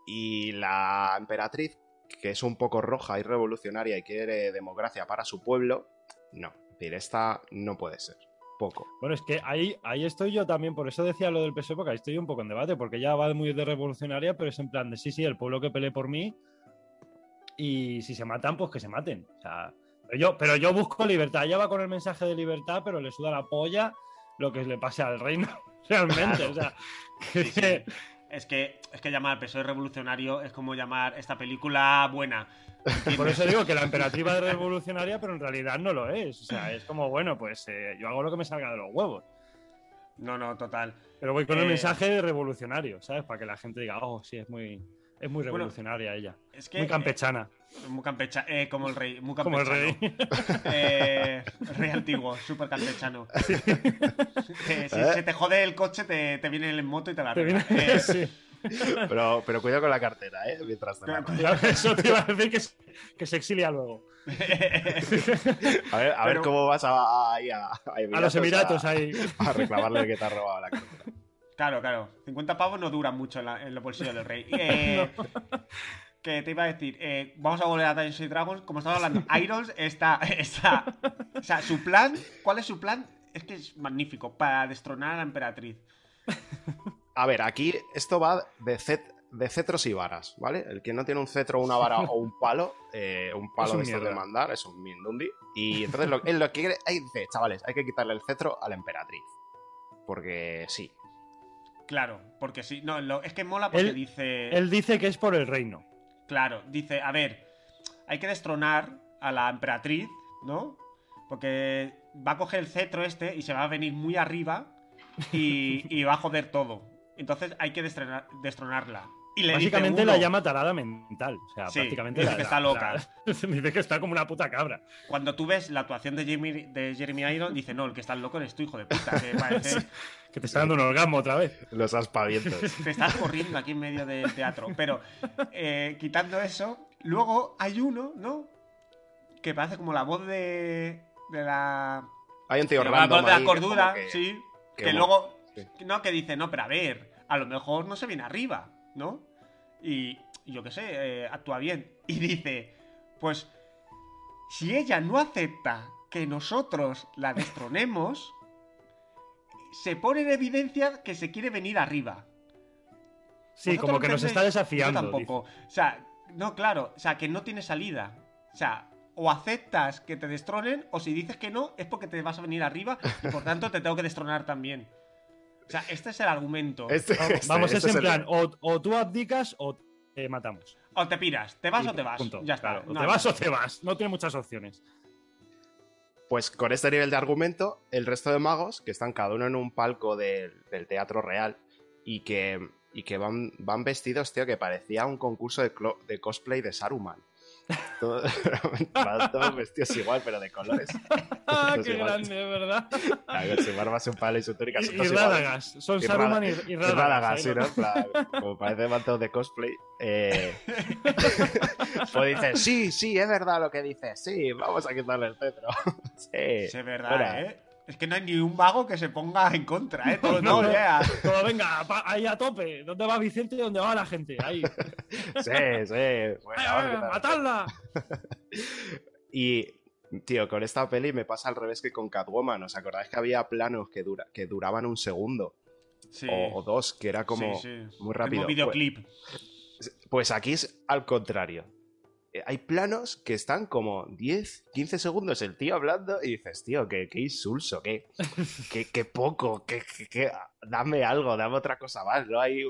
Y la emperatriz, que es un poco roja y revolucionaria y quiere democracia para su pueblo, no. Es decir, esta no puede ser. Poco.
Bueno, es que ahí, ahí estoy yo también, por eso decía lo del PSOE, porque ahí estoy un poco en debate, porque ya va muy de revolucionaria, pero es en plan de sí, sí, el pueblo que pelee por mí, y si se matan, pues que se maten. O sea, pero yo, pero yo busco libertad. Ella va con el mensaje de libertad, pero le suda la polla lo que le pase al reino, realmente. O sea, que-
Sí, sí. Es que, es que llamar PSOE revolucionario es como llamar esta película buena.
Por eso digo que la emperatriz va de revolucionaria, pero en realidad no lo es. O sea, es como, bueno, pues eh, yo hago lo que me salga de los huevos.
No, no, total.
Pero voy con el
Eh,
mensaje de revolucionario, ¿sabes? Para que la gente diga, oh, sí, es muy, es muy
Bueno,
revolucionaria ella.
Es que,
muy campechana,
eh, muy campecha, eh, como el rey. Muy
como el rey.
Eh, el rey antiguo, súper campechano. Eh, si
¿Eh?
se te jode el coche, te, te viene en moto y te la
Te
arregla.
viene-
Eh,
sí.
Pero, pero cuidado con la cartera, ¿eh? Mientras te la-
Eso te iba a decir que, se- que se exilia luego.
A ver, a ver
Pero-
cómo vas a, a A
los Emiratos ahí.
a reclamarle que te ha robado la cartera.
Claro, claro. 50 pavos no duran mucho en, la- en los bolsillos del rey. Eh, Que te iba a decir, eh, vamos a volver a Dungeons and Dragons. Como estaba hablando, Irons está, está. O sea, su plan. ¿Cuál es su plan? Es que es magnífico. Para destronar a la emperatriz.
A ver, aquí esto va de, cet- de cetros y varas, ¿vale? El que no tiene un cetro, una vara o un palo, eh, un palo
Es un
de estos de mandar, es un mindundi. Y entonces lo, él lo que quiere, ahí dice, chavales, hay que quitarle el cetro a la emperatriz. Porque sí.
Claro, porque sí. No, lo- es que mola porque
Él-
dice.
Él dice que es por el reino.
Claro, dice, a ver, hay que destronar a la emperatriz, ¿no? Porque va a coger el cetro este y se va a venir muy arriba y, y va a joder todo. Entonces hay que destronar- destronarla. Y le dice
Básicamente
uno,
la llama tarada mental. O sea,
Sí,
prácticamente
dice
la-
que está loca.
la- dice que está como una puta cabra.
Cuando tú ves la actuación de Jeremy, de Jeremy Irons, dice, no, el que está loco eres tú, hijo de puta. Que parece...
Que te está dando un orgasmo otra vez.
Los aspavientos.
te estás corriendo aquí en medio del teatro. Pero eh, quitando eso, luego hay uno, ¿no? Que parece como la voz de, de la
Hay un tío
la voz de la cordura,
que-
sí.
que
luego.
sí.
No, que dice, no, pero a ver, a lo mejor no se viene arriba, ¿no? Y, yo qué sé, eh, actúa bien. Y dice, pues. Si ella no acepta que nosotros la destronemos, se pone en evidencia que se quiere venir arriba.
Sí,
¿Vosotros
como que nos está desafiando.
Yo tampoco. O sea, no, claro. O sea, que no tiene salida. O sea, o aceptas que te destronen, o si dices que no, es porque te vas a venir arriba y por tanto te tengo que destronar también. O sea, este es el argumento.
Este-
Vamos,
este-
vamos,
este
es en
el-
plan, o, o tú abdicas o te matamos.
O te piras, te vas
Y
o te vas.
punto.
Ya está.
Claro, o
No,
te
no.
vas o te vas. No tiene muchas opciones.
Pues con este nivel de argumento, el resto de magos, que están cada uno en un palco del, del teatro real y que, y que van, van vestidos, tío, que parecía un concurso de cosplay de Saruman. Todo- todos vestidos igual, pero de colores.
¡Ah,
Todos
qué
iguales.
grande, ¿verdad?
Con su barba, su pala y su túnica.
Y,
son
y
todos iguales.
Rádagas. Son
Y
Saruman y, y
y
Rádagas.
Rádagas,
ahí
sí, ¿no? Plan, Como parece manto de cosplay. Eh... pues dice, sí, sí, es verdad lo que dice. Sí, vamos a quitarle el cetro. sí,
es verdad. ¿eh? Es que no hay ni un vago que se ponga en contra, ¿eh? Todo,
No,
no.
Todo, venga, pa- ahí a tope. ¿Dónde va Vicente y dónde va la gente? Ahí.
Sí, sí. Bueno,
¡Ay,
vamos a
ay,
quitarle.
¡Matadla!
Y, tío, con esta peli me pasa al revés que con Catwoman. ¿Os acordáis que había planos que, dura, que duraban un segundo?
Sí.
O, o dos, que era como
Sí, sí.
muy rápido.
Como videoclip.
Pues, pues aquí es al contrario. Eh, Hay planos que están como 10, 15 segundos el tío hablando y dices, tío, qué, qué insulso, qué, qué, qué poco, qué, qué- qué- dame algo, dame otra cosa más. ¿no? Hay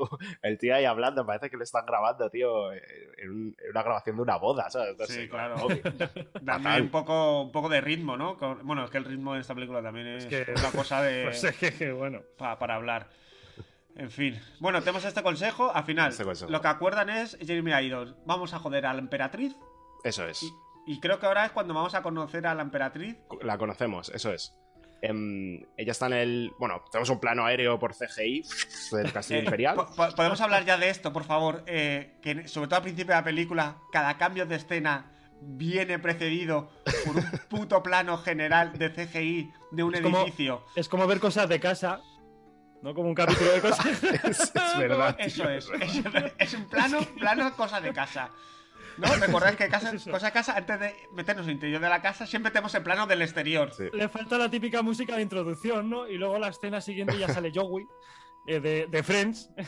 el tío ahí hablando, parece que le están grabando, tío, en, un- en una grabación de una boda, ¿sabes? No
Sí,
sé,
claro.
obvio.
Dame un poco, un poco de ritmo, ¿no? Bueno, es que el ritmo de esta película también es,
que-
una cosa de...
Pues es que, que bueno.
pa- para hablar. En fin. Bueno, tenemos este consejo. Al final,
Este consejo.
lo que acuerdan es Jeremy Irons. Vamos a joder a la emperatriz.
Eso es.
Y, y creo que ahora es cuando vamos a conocer a la emperatriz.
La conocemos, eso es. Em, ella está en el. Bueno, tenemos un plano aéreo por CGI del Castillo
Eh,
Imperial.
po- po- Podemos hablar ya de esto, por favor. Eh, que sobre todo al principio de la película, cada cambio de escena viene precedido por un puto plano general de CGI de un
Es como-
edificio.
Es como ver cosas de casa. No como un capítulo de cosas.
es, es verdad.
Eso
tío,
es.
verdad.
Es, es un plano, plano cosa de casa. ¿No? Recordáis que casa,
Es
cosa de casa, antes de meternos en el interior de la casa, siempre tenemos el plano del exterior.
Sí.
Le falta la típica música de introducción, ¿no? Y luego la escena siguiente ya sale Joey. eh, de, de Friends.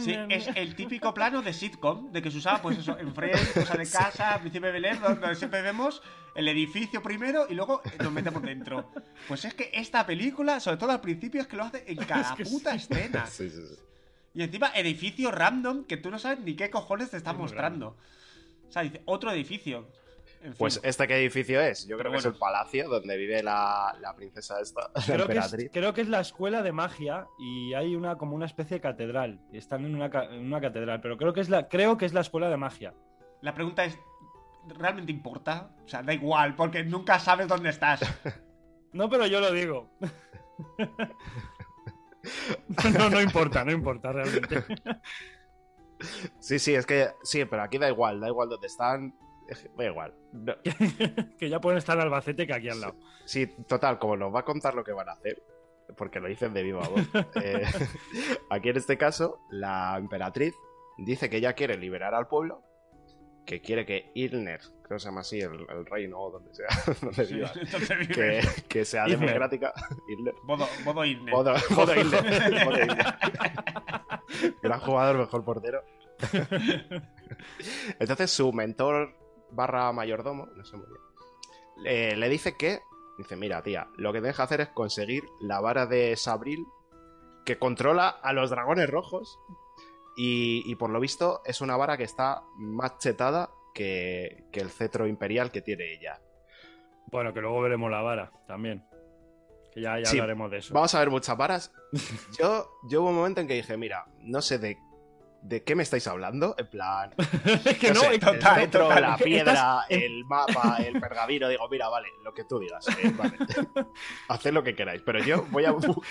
Sí, es el típico plano de sitcom, de que se usaba, pues eso, en Friends, cosa de casa, Príncipe de Belén, donde siempre vemos el edificio primero y luego nos metemos dentro. Pues es que esta película, sobre todo al principio, es que lo hace en cada
que
puta
sí.
escena.
Sí, sí, sí.
Y encima, edificio random que tú no sabes ni qué cojones te está
Es
mostrando. O sea, dice, otro edificio. En fin.
Pues, ¿este qué edificio es? Yo creo
Pero
que es el palacio donde vive la, la princesa esta, la
Creo que, es, creo que es la escuela de magia y hay una como una especie de catedral. Están en una, en una catedral, pero creo que es la creo que es la escuela de magia.
La pregunta es, ¿realmente importa? O sea, da igual, porque nunca sabes dónde estás.
No, pero yo lo digo. no, no importa, no importa realmente.
Sí, sí, es que sí, pero aquí da igual, da igual dónde están. Da igual. No-
que ya pueden estar en Albacete que aquí al lado.
Sí, total, como nos va a contar lo que van a hacer, porque lo dicen de viva voz. eh, aquí en este caso, la emperatriz dice que ella quiere liberar al pueblo, que quiere que Ilner, creo que se llama así, el, el reino o donde sea, donde
Sí,
viva, que, que sea democrática. Ilner.
Bodo, Bodo Irne.
Bodo, Bodo Ilner, Bodo Ilner. Gran jugador, mejor portero. Entonces su mentor barra mayordomo, no sé muy bien, eh, le dice que, dice, mira tía, lo que tienes que hacer es conseguir la vara de Sabril que controla a los dragones rojos y, y por lo visto es una vara que está más chetada que, que el cetro imperial que tiene ella.
Bueno, que luego veremos la vara también. Que ya, ya
Sí,
hablaremos de eso.
Vamos a ver muchas varas. Yo, yo hubo un momento en que dije, mira, no sé de, de qué me estáis hablando, en plan...
Es que
no sé,
y-
el
total, total.
la piedra,
en-
el mapa, el pergamino. Digo, mira, vale, lo que tú digas. eh, vale. Haced lo que queráis. Pero yo voy a, bu-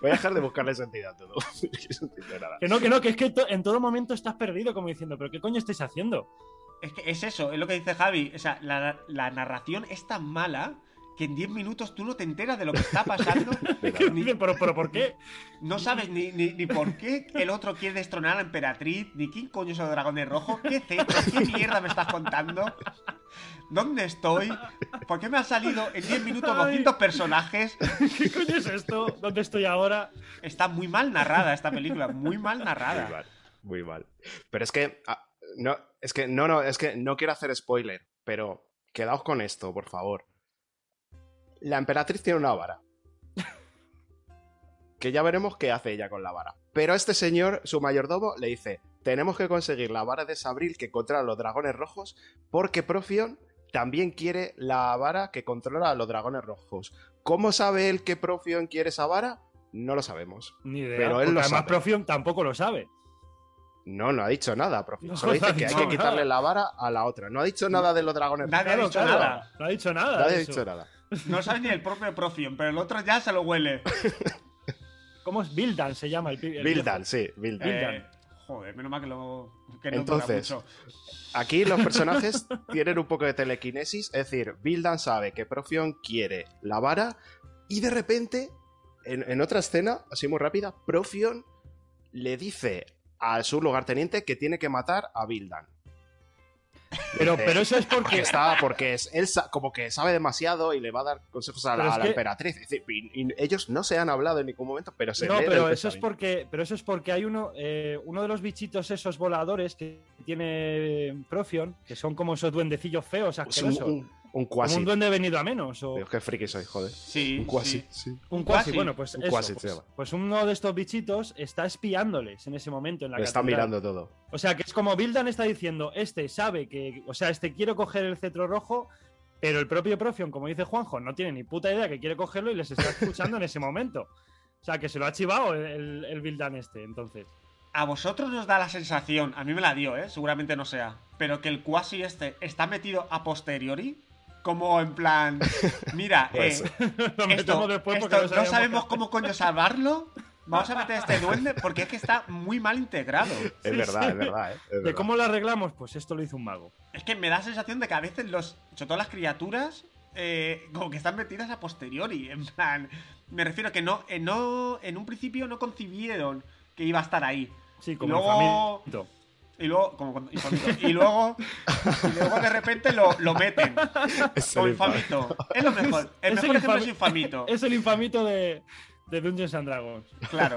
voy a dejar de buscarle sentido a todo. Que no
que no, que no, que es que to- en todo momento estás perdido como diciendo, pero ¿qué coño estáis haciendo?
Es que es eso, es lo que dice Javi. O sea, la, la narración es tan mala que en 10 minutos tú no te enteras de lo que está pasando.
¿Qué
ni-?
¿Pero, pero por qué?
no sabes ni, ni, ni por qué el otro quiere destronar a la emperatriz, ni quién coño es el dragón rojo, qué cetro, qué mierda me estás contando. ¿Dónde estoy? ¿Por qué me han salido en 10 minutos 200 personajes?
¿Qué coño es esto? ¿Dónde estoy ahora?
Está muy mal narrada esta película, muy mal
Muy
narrada.
mal, muy mal. Pero es que, ah, no, es que, no, no, es que no quiero hacer spoiler, pero quedaos con esto, por favor. La emperatriz tiene una vara. Que ya veremos qué hace ella con la vara. Pero este señor, su mayordomo, le dice: Tenemos que conseguir la vara de Sabril que controla a los dragones rojos, porque Profion también quiere la vara que controla a los dragones rojos. ¿Cómo sabe él que Profion quiere esa vara? No lo sabemos.
Ni idea.
Pero él lo
además
sabe.
Profion tampoco lo sabe.
No, no ha dicho nada, profe.
No,
Solo dice
no
que hay
ha
que quitarle
nada.
la vara a la otra. No ha dicho nada de los dragones.
Nadie ha
Claro,
dicho
claro,
nada.
No ha dicho nada.
Nadie ha dicho nada.
No sabe ni el propio Profion, pero el otro ya se lo huele.
¿Cómo es? Bildan se llama el pi- el
Bildan, sí, Bildan.
Bildan.
Eh, joder, menos mal que lo. Que no
Entonces,
mucho.
Aquí los personajes tienen un poco de telequinesis, es decir, Bildan sabe que Profion quiere la vara y de repente, en, en otra escena, así muy rápida, Profion le dice a su lugarteniente que tiene que matar a Bildan.
Pero,
Dice,
pero eso es
porque
porque.
está, porque es, él como que sabe demasiado y le va a dar consejos a la,
Pero es
a la
que-
emperatriz. Es decir, y- y ellos no se han hablado en ningún momento, pero se
No, pero eso es porque, pero eso es porque hay uno, eh, uno de los bichitos esos voladores que tiene Profion, que son como esos duendecillos feos,
Es un,
asquerosos.
Un,
como
cuasi.
un duende venido a menos. O
Dios, qué friki soy, joder.
Sí.
Un cuasi,
sí.
sí.
un cuasi.
cuasi.
Bueno, pues
Un
eso,
cuasi se
pues,
llama.
pues uno de estos bichitos está espiándoles en ese momento en la
Le está
catedral.
mirando todo.
O sea, que es como Bildan está diciendo, este sabe que, o sea, este quiere coger el cetro rojo, pero el propio Profion, como dice Juanjo, no tiene ni puta idea que quiere cogerlo y les está escuchando en ese momento. O sea, que se lo ha chivado el, el Bildan este, entonces.
A vosotros nos da la sensación, a mí me la dio, ¿eh? Seguramente no sea, pero que el quasi este está metido a posteriori. Como en plan, mira, eh.
Lo metemos
esto,
después
esto
porque
no
sabemos
cómo coño salvarlo. Vamos a meter a este duende porque es que está muy mal integrado.
Es verdad, es verdad, ¿eh? Es
¿De
verdad.
cómo lo arreglamos? Pues esto lo hizo un mago.
Es que me da la sensación de que a veces los, sobre todo las criaturas, eh, como que están metidas a posteriori. En plan, me refiero a que no, eh, no, en un principio no concibieron que iba a estar ahí.
Sí, como
Luego-. Y luego, como con- infamito. Y luego, y luego de repente lo, lo meten.
Es el
infamito. Es lo mejor. El
Es
mejor
el
ejemplo
infami-
es infamito.
Es el infamito de, de Dungeons and Dragons.
Claro.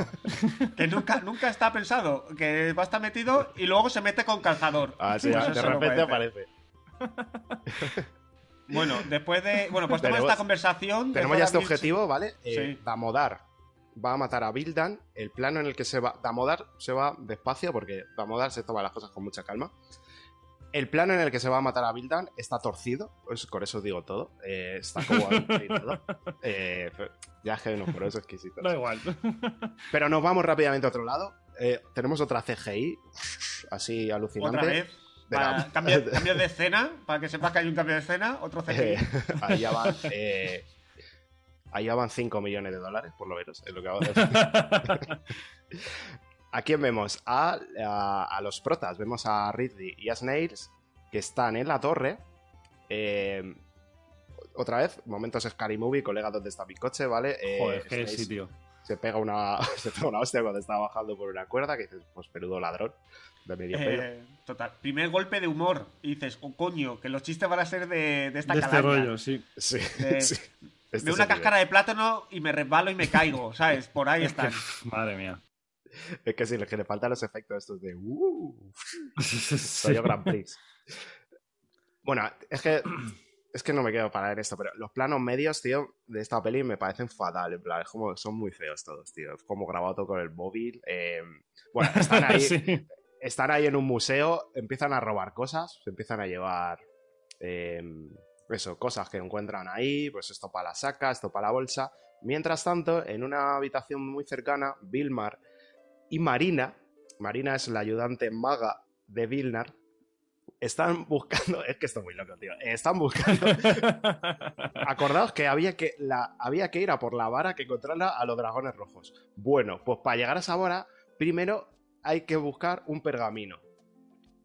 Que nunca, nunca está pensado que va a estar metido y luego se mete con calzador.
Ah, sí,
Pues
de repente aparece.
Bueno, después de. Bueno, pues tenemos esta conversación.
Tenemos ya este objetivo, ¿vale? Eh,
Sí.
Damodar va a matar a Bildan. El plano en el que se va. Damodar se va despacio porque Damodar se toma las cosas con mucha calma. El plano en el que se va a matar a Bildan está torcido, pues con eso digo todo. Eh, está como todo. Eh, pero ya es que no, pero es exquisito.
Da igual.
Pero nos vamos rápidamente a otro lado. Eh, tenemos otra CGI, así alucinante.
Otra vez.
De la-
de escena, para que sepas que hay un cambio de escena, otro CGI.
Eh, ahí ya van. Eh, ahí ya van 5 millones de dólares, por lo menos, es lo que vamos a decir. ¿A quién vemos? A, a- a los protas. Vemos a Ridley y a Snails que están en la torre. Eh, otra vez, momentos Scary Movie, colega, ¿dónde está mi coche? ¿Vale? Eh,
Joder, qué tío.
Se pega, una, se pega una hostia cuando está bajando por una cuerda, que dices, pues peludo ladrón, de medio pelo.
Eh, total. Primer golpe de humor. Y dices, oh coño, que los chistes van a ser de, de esta
De este rollo, sí.
Sí,
de-
sí. Este es
una
nivel.
cáscara de plátano y me resbalo y me caigo, ¿sabes? Por ahí
Es que,
están.
madre mía.
Es que sí, es que le faltan los efectos estos de... Uh, rollo Grand Prix. Bueno, es que es que no me quiero parar en esto, pero los planos medios, tío, de esta peli me parecen fatal. En plan, es como son muy feos todos, tío. Es como grabado todo con el móvil. eh, bueno, están ahí,
Sí.
están ahí en un museo, empiezan a robar cosas, se empiezan a llevar eh, eso, cosas que encuentran ahí, pues esto para la saca, esto para la bolsa. Mientras tanto, en una habitación muy cercana, Vilmar y Marina, Marina es la ayudante maga de Vilnar, están buscando, es que esto es muy loco, tío, están buscando, acordaos que había que, la, había que ir a por la vara que controla a los dragones rojos. Bueno, pues para llegar a esa vara, primero hay que buscar un pergamino,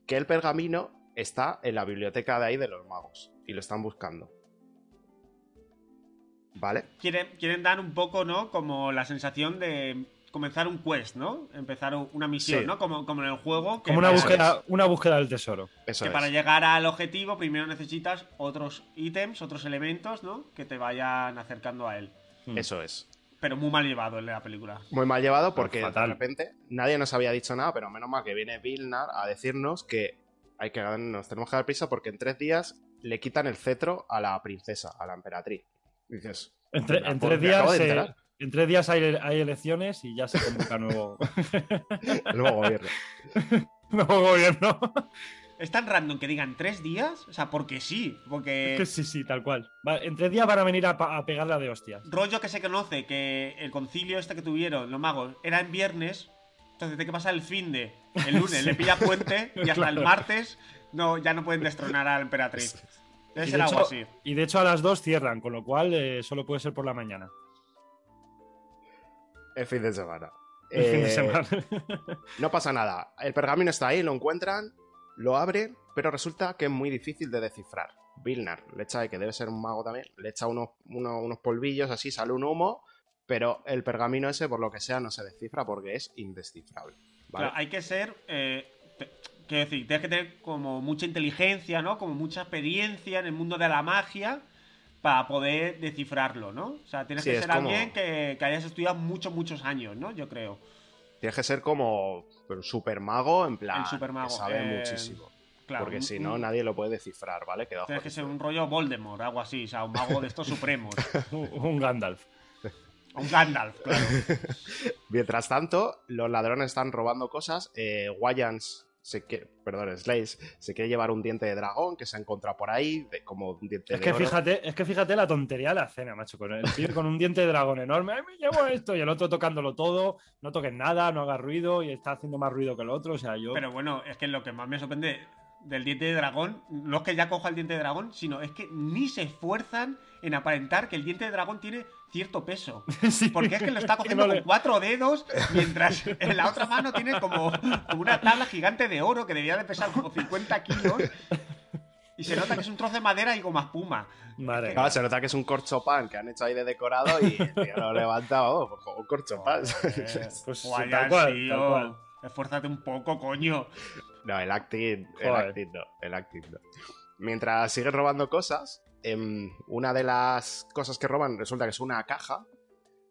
que el pergamino está en la biblioteca de ahí de los magos, y lo están buscando. ¿Vale?
Quieren, quieren dar un poco, ¿no? Como la sensación de comenzar un quest, ¿no? Empezar una misión,
Sí.
¿no? Como, como en el juego. que
Como una búsqueda, una búsqueda del tesoro.
Eso
que
es.
para llegar al objetivo primero necesitas otros ítems, otros elementos, ¿no? Que te vayan acercando a él.
Eso es.
Pero muy mal llevado en la película.
Muy mal llevado porque
Fatal.
de repente nadie nos había dicho nada, pero menos mal que viene Vilnar a decirnos que hay que nos tenemos que dar prisa porque en tres días le quitan el cetro a la princesa, a la emperatriz. Dices,
En, tre-
"Venga,
en tres días, se-
enterar".
en tres días hay, hay elecciones y ya se convoca nuevo,
el nuevo gobierno.
nuevo gobierno.
Es tan random que digan tres días, o sea, porque sí, porque
Es que sí, sí, tal cual. Va, en tres días van a venir a, a pegarla de hostias.
rollo que se conoce que el concilio este que tuvieron los magos era en viernes, entonces tiene que pasar el fin de El lunes le pilla puente y hasta el martes no, ya no pueden destronar a la emperatriz. Debe
Y
ser
de,
algo
hecho,
así.
y de hecho a las 2 cierran, con lo cual eh, solo puede ser por la mañana.
El fin de semana.
El fin de
Eh,
semana.
No pasa nada. El pergamino está ahí, lo encuentran, lo abren, pero resulta que es muy difícil de descifrar. Vilnar le echa de que debe ser un mago también, le echa unos, unos, unos polvillos así, sale un humo, pero el pergamino ese, por lo que sea, no se descifra porque es indescifrable. ¿Vale?
Claro, hay que ser. eh, te- quiero decir, tienes que tener como mucha inteligencia, ¿no? Como mucha experiencia en el mundo de la magia para poder descifrarlo, ¿no? O sea, tienes
Sí,
que ser
como-
alguien que, que hayas estudiado muchos, muchos años, ¿no? Yo creo.
Tienes que ser como un super mago, en plan,
El supermago,
que sabe
eh,
muchísimo.
Claro,
porque si no, nadie lo puede descifrar, ¿vale? Queda
Tienes que ser un rollo Voldemort, algo así, o sea, un mago de estos supremos.
un, un Gandalf.
Un Gandalf, claro.
Mientras tanto, los ladrones están robando cosas. Eh, Wayans, se quiere, perdón, Slays, se quiere llevar un diente de dragón que se ha encontrado por ahí, de- como un diente
Es
de
que
oro.
fíjate, es que fíjate la tontería de la escena, macho. Con el pibe con un diente de dragón enorme. ¡Ay, me llevo esto! Y el otro tocándolo todo. No toques nada, no hagas ruido. Y está haciendo más ruido que el otro. O sea, yo.
Pero bueno, es que lo que más me sorprende del diente de dragón no es que ya coja el diente de dragón, sino es que ni se esfuerzan en aparentar que el diente de dragón tiene cierto peso.
Sí,
Porque es que lo está cogiendo
no le-
con cuatro dedos, mientras en la otra mano tiene como, como una tabla gigante de oro que debía de pesar como 50 kilos. Y se nota que es un trozo de madera y goma espuma.
Madre
Claro, se nota que es un corchopán que han hecho ahí de decorado y el tío lo levanta, oh, pues como un corchopán.
Eh,
Pues
guay,
tal cual,
tío.
tal cual.
Esfuérzate un poco, coño.
No, el acting, el acting no, el acting no. Mientras siguen robando cosas, em, una de las cosas que roban resulta que es una caja,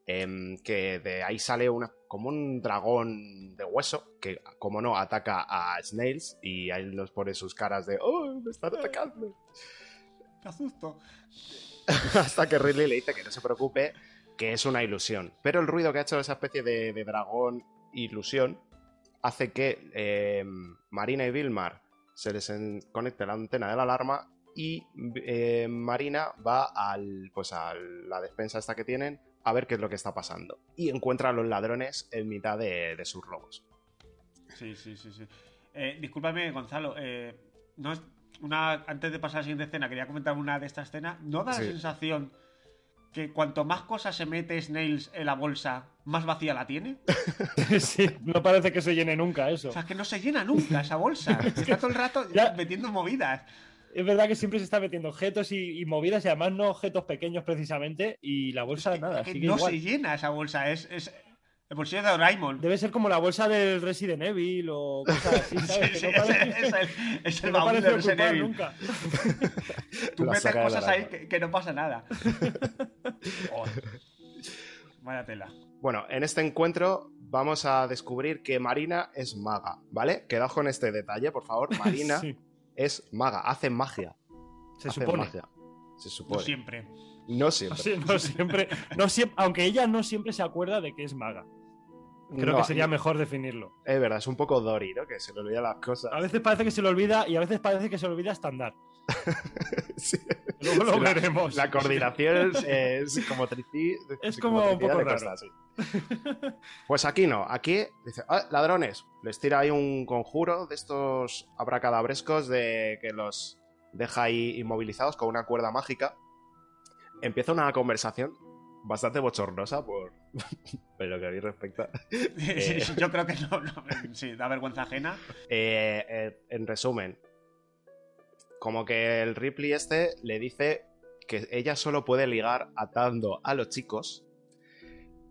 em, que de ahí sale una, como un dragón de hueso, que como no, ataca a Snails y ahí nos pone sus caras de, ¡oh, me están atacando!
Qué asusto.
Hasta que Ridley le dice que no se preocupe, que es una ilusión. Pero el ruido que ha hecho esa especie de, de dragón ilusión hace que eh, Marina y Vilmar se les conecte la antena de la alarma y eh, Marina va al, pues a la despensa esta que tienen a ver qué es lo que está pasando. Y encuentra a los ladrones en mitad de, de sus robos.
Sí, sí, sí, sí. Eh, discúlpame, Gonzalo. eh, no es una, antes de pasar a la siguiente escena, quería comentar una de estas escenas. ¿No da
Sí.
la sensación que cuanto más cosas se mete Snails en la bolsa, más vacía la tiene?
sí, no parece que se llene nunca eso.
O sea, que no se llena nunca esa bolsa. Está todo el rato
Ya.
metiendo movidas.
Es verdad que siempre se está metiendo objetos y, y movidas, y además no objetos pequeños precisamente, y la bolsa
Que-
nada,
que
sigue
no
igual.
se llena esa bolsa. Es, es el bolsillo de Doraemon.
Debe ser como la bolsa del Resident Evil o cosas así, ¿sabes?
Sí,
que
sí,
no
es,
parece,
es el, es baúl de Resident Evil.
nunca.
Tú
La
metes cosas ahí que, que no pasa nada. Oh. Vaya tela.
Bueno, en este encuentro vamos a descubrir que Marina es maga, ¿vale? Quedaos con este detalle, por favor. Marina
Sí,
es maga, hace magia.
se
hace
supone.
magia. Se
No
supone.
siempre.
No siempre.
No siempre, no siempre, aunque ella no siempre se acuerda de que es maga. Creo
No,
que sería mejor definirlo.
Es verdad, es un poco Dory, ¿no? Que se le olvidan las cosas.
A veces parece que se le olvida y a veces parece que se le olvida hasta andar.
Sí.
Luego lo
Sí, la-
veremos.
La coordinación es, es como trici...
Es como un poco raro.
sí. Pues aquí no, aquí dice, "Ah, ladrones, les tira ahí un conjuro de estos abracadabrescos de que los deja ahí inmovilizados con una cuerda mágica. Empieza una conversación bastante bochornosa por, por lo que a mí respecta.
Sí, sí, Yo creo que no, no, Sí, da vergüenza ajena.
Eh, eh, en resumen, como que el Ripley este le dice que ella solo puede ligar atando a los chicos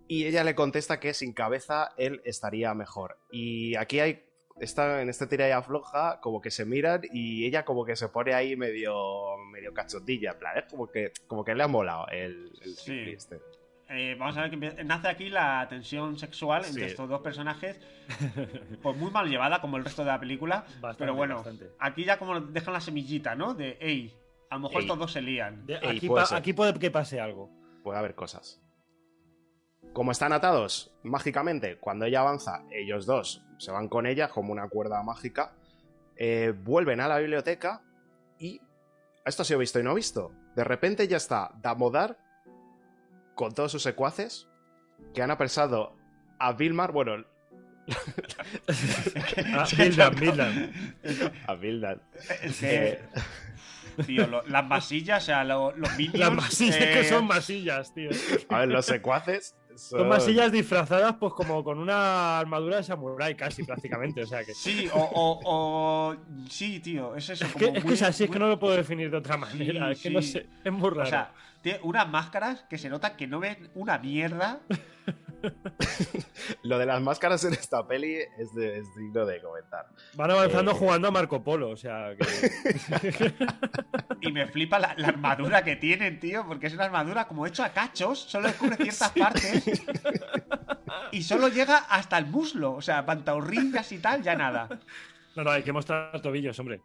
y ella le contesta que sin cabeza él estaría mejor. Y aquí hay, está en este tira y afloja, como que se miran y ella como que se pone ahí medio, medio cachondilla, en plan, es como que, como que le ha molado el, el
Sí.
Ripley este.
Eh, vamos a ver que nace aquí la tensión sexual entre
Sí.
estos dos personajes. Pues muy mal llevada, como el resto de la película.
Bastante,
pero bueno,
bastante.
aquí ya como dejan la semillita, ¿no? De, hey, a lo mejor
Ey.
estos dos se lían.
De-
Ey,
aquí,
puede
pa- aquí puede que pase algo.
puede haber cosas. Como están atados mágicamente, cuando ella avanza, ellos dos se van con ella como una cuerda mágica, eh, vuelven a la biblioteca y esto ha sido visto y no visto. De repente ya está Damodar con todos sus secuaces que han apresado a Vilmar. Bueno,
Ah, Bildan, Bildan.
A Bildan.
Es que, tío, lo- las masillas, o sea, lo- los minions...
Las masillas
eh,
que son masillas, tío.
A ver, los secuaces son...
Son masillas disfrazadas, pues como con una armadura de samurái, casi prácticamente. O sea que.
Sí, o, o, o- Sí, tío, es eso.
Es que, es, que es así, es que no lo puedo definir de otra manera. es que no sé, es muy raro.
O sea, tiene unas máscaras que se nota que no ven una mierda.
Lo de las máscaras en esta peli es, de- es digno de comentar.
Van avanzando
eh,
jugando a Marco Polo, o sea que.
Y me flipa la, la armadura que tienen, tío, porque es una armadura como hecho a cachos, solo descubre ciertas partes. Y solo llega hasta el muslo. O sea, pantorrillas y tal, ya nada.
No, no, hay que mostrar tobillos, hombre.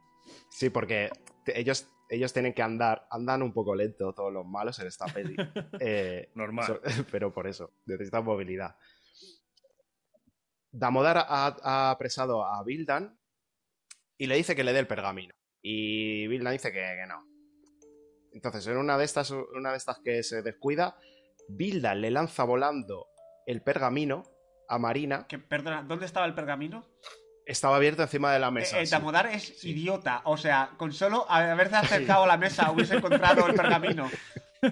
Sí, porque ellos, ellos tienen que andar, andan un poco lento todos los malos en esta peli. Eh,
Normal.
so- pero por eso, necesitan movilidad. Damodar ha, ha apresado a Bildan y le dice que le dé el pergamino. Y Bildan dice que, que no. Entonces, en una de estas, una de estas que se descuida, Bildan le lanza volando el pergamino a Marina.
Que, perdona, ¿dónde estaba el pergamino?
Estaba abierto encima de la mesa.
Eh, eh,
sí.
Damodar es idiota. O sea, con solo haberse acercado a la mesa hubiese encontrado el pergamino.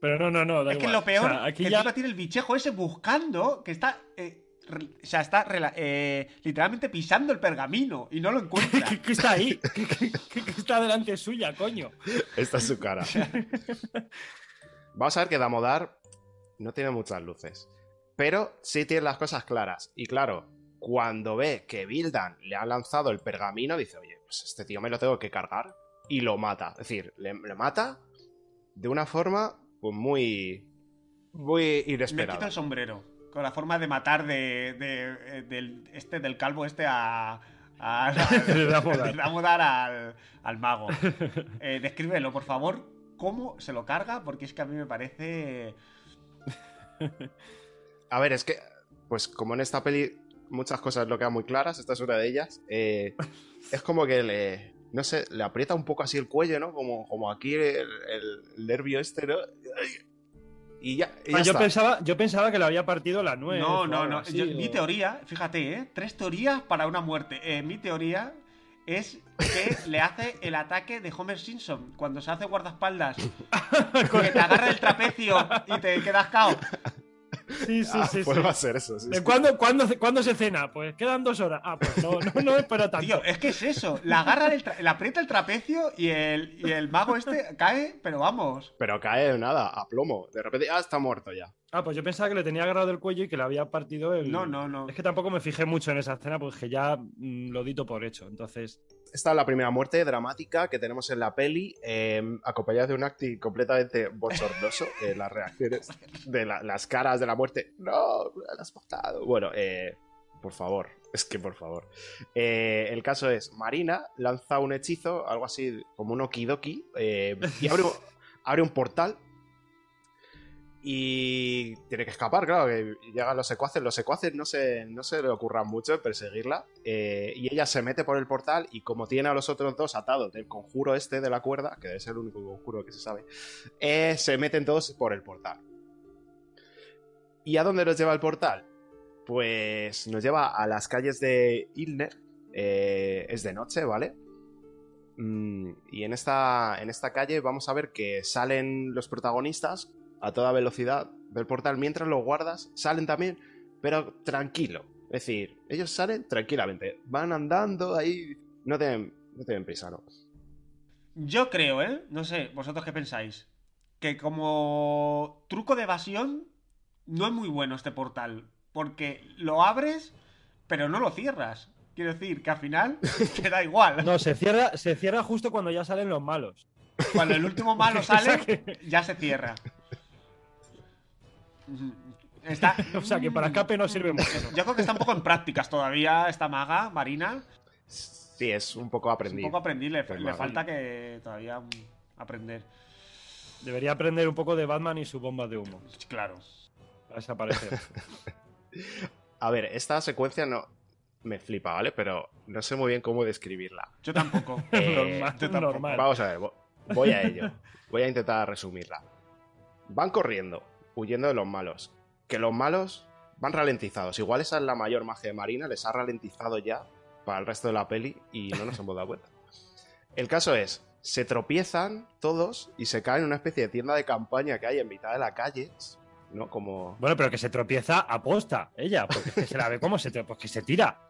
Pero no, no, no. Da
es que lo peor,
O sea, aquí
que
ya.
encima tiene el bichejo ese buscando, que está... eh, o sea, está eh, literalmente pisando el pergamino y no lo encuentra.
¿Qué, qué está ahí? ¿Qué, qué- qué- qué está delante suya, coño?
Esta es su cara. Vamos a ver que Damodar no tiene muchas luces. Pero sí tiene las cosas claras. Y claro, cuando ve que Bildan le ha lanzado el pergamino, dice, oye, pues este tío me lo tengo que cargar. Y lo mata. Es decir, le, le mata de una forma pues muy. muy inesperada.
quito el sombrero. Con la forma de matar de, de- eh, del, este, del calvo este a... a
De
de Damodar al, al mago. Eh, descríbelo, por favor, cómo se lo carga, porque es que a mí me parece...
A ver, es que, pues como en esta peli muchas cosas lo quedan muy claras, esta es una de ellas, eh, es como que le, no sé, le aprieta un poco así el cuello, ¿no? Como, como aquí el, el nervio este, ¿no? Y ya, y ya
Ah, yo,
está.
pensaba, yo pensaba que le había partido la nuez.
No, no, no.
así,
Yo-
o-
Mi teoría, fíjate, ¿eh? Tres teorías para una muerte. Eh, mi teoría es que le hace el ataque de Homer Simpson cuando se hace guardaespaldas. que te agarra el trapecio y te quedas cao.
Sí, sí,
Ah,
sí.
pues
sí.
va a ser eso, sí,
¿De
sí.
cuándo, cuándo, cuándo se cena? Pues quedan dos horas. Ah, pues no, no, no espero tanto.
Tío, es que es eso. Le agarra el tra- le aprieta el trapecio y el, y el mago este cae, pero vamos.
Pero cae nada, a plomo. De repente, ah, está muerto ya.
Ah, pues yo pensaba que le tenía agarrado el cuello y que le había partido el.
No, no, no.
Es que tampoco me fijé mucho en esa escena, pues que ya mm, lo dito por hecho. Entonces.
Esta es la primera muerte dramática que tenemos en la peli, eh, acompañada de un acting completamente bochornoso. eh, las reacciones de la- las caras de la muerte. No, la has matado. Bueno, eh, por favor, es que por favor. Eh, el caso es: Marina lanza un hechizo, algo así como un okidoki, eh, y abre un portal. Y tiene que escapar, claro, llegan los secuaces. Los secuaces no se, no se le ocurran mucho perseguirla. eh, y ella se mete por el portal y como tiene a los otros dos atados del conjuro este de la cuerda, que debe ser el único conjuro que se sabe, eh, se meten todos por el portal. ¿Y a dónde nos lleva el portal? Pues nos lleva a las calles de Ilner. eh, es de noche, ¿vale? Mm, y en esta, en esta calle vamos a ver que salen los protagonistas a toda velocidad del portal, mientras los guardas salen también, pero tranquilo. Es decir, ellos salen tranquilamente, van andando ahí, no tienen, no tienen prisa, ¿no?
Yo creo, ¿eh? No sé, vosotros qué pensáis. Que como truco de evasión no es muy bueno este portal. Porque lo abres, pero no lo cierras. Quiero decir que al final te da igual.
No, se cierra, se cierra justo cuando ya salen los malos.
Cuando el último malo sale, ya se cierra. Está...
O sea que para escape no sirve mucho.
Yo creo que está un poco en prácticas todavía esta maga, Marina.
Sí, es un poco
Es
aprendido.
un poco aprendí, le, falta que todavía aprender.
Debería aprender un poco de Batman y su bomba de humo.
Claro.
Para desaparecer.
A ver, esta secuencia no me flipa, ¿vale? Pero no sé muy bien cómo describirla.
Yo tampoco.
Eh,
normal,
yo tampoco.
normal.
Vamos a ver, vo- voy a ello. Voy a intentar resumirla. Van corriendo, huyendo de los malos. Que los malos van ralentizados. Igual esa es la mayor magia de Marina, les ha ralentizado ya para el resto de la peli y no nos hemos dado cuenta. El caso es, se tropiezan todos y se caen en una especie de tienda de campaña que hay en mitad de la calle, ¿no? Como...
Bueno, pero que se tropieza a posta, ella, porque se la ve como se, tro- pues se tira.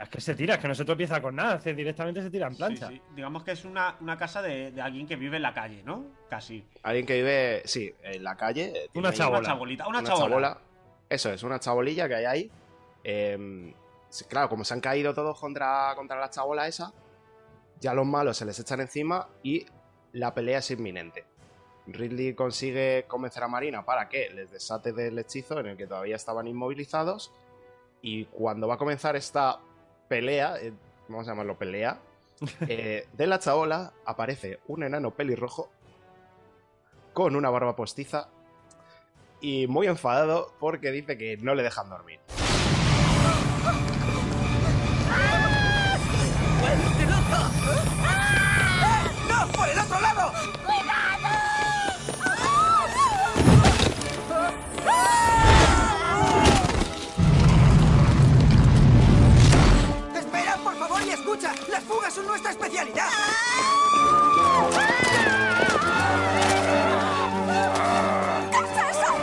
Es que se tira, es que no se tropieza con nada, es que directamente se tira en plancha.
Sí, sí. Digamos que es una, una casa de, de alguien que vive en la calle, ¿no? Casi.
Alguien que vive, sí, en la calle. eh,
Una chabola.
Una chabolita, una, chabola.
Eso es, una chabolilla que hay ahí. Eh, sí, claro, como se han caído todos contra, contra la chabola esa, ya los malos se les echan encima y la pelea es inminente. Ridley consigue convencer a Marina para que les desate del hechizo en el que todavía estaban inmovilizados. Y cuando va a comenzar esta pelea, eh, vamos a llamarlo pelea, eh, de la chabola aparece un enano pelirrojo con una barba postiza y muy enfadado porque dice que no le dejan dormir.
Fugas son nuestra especialidad!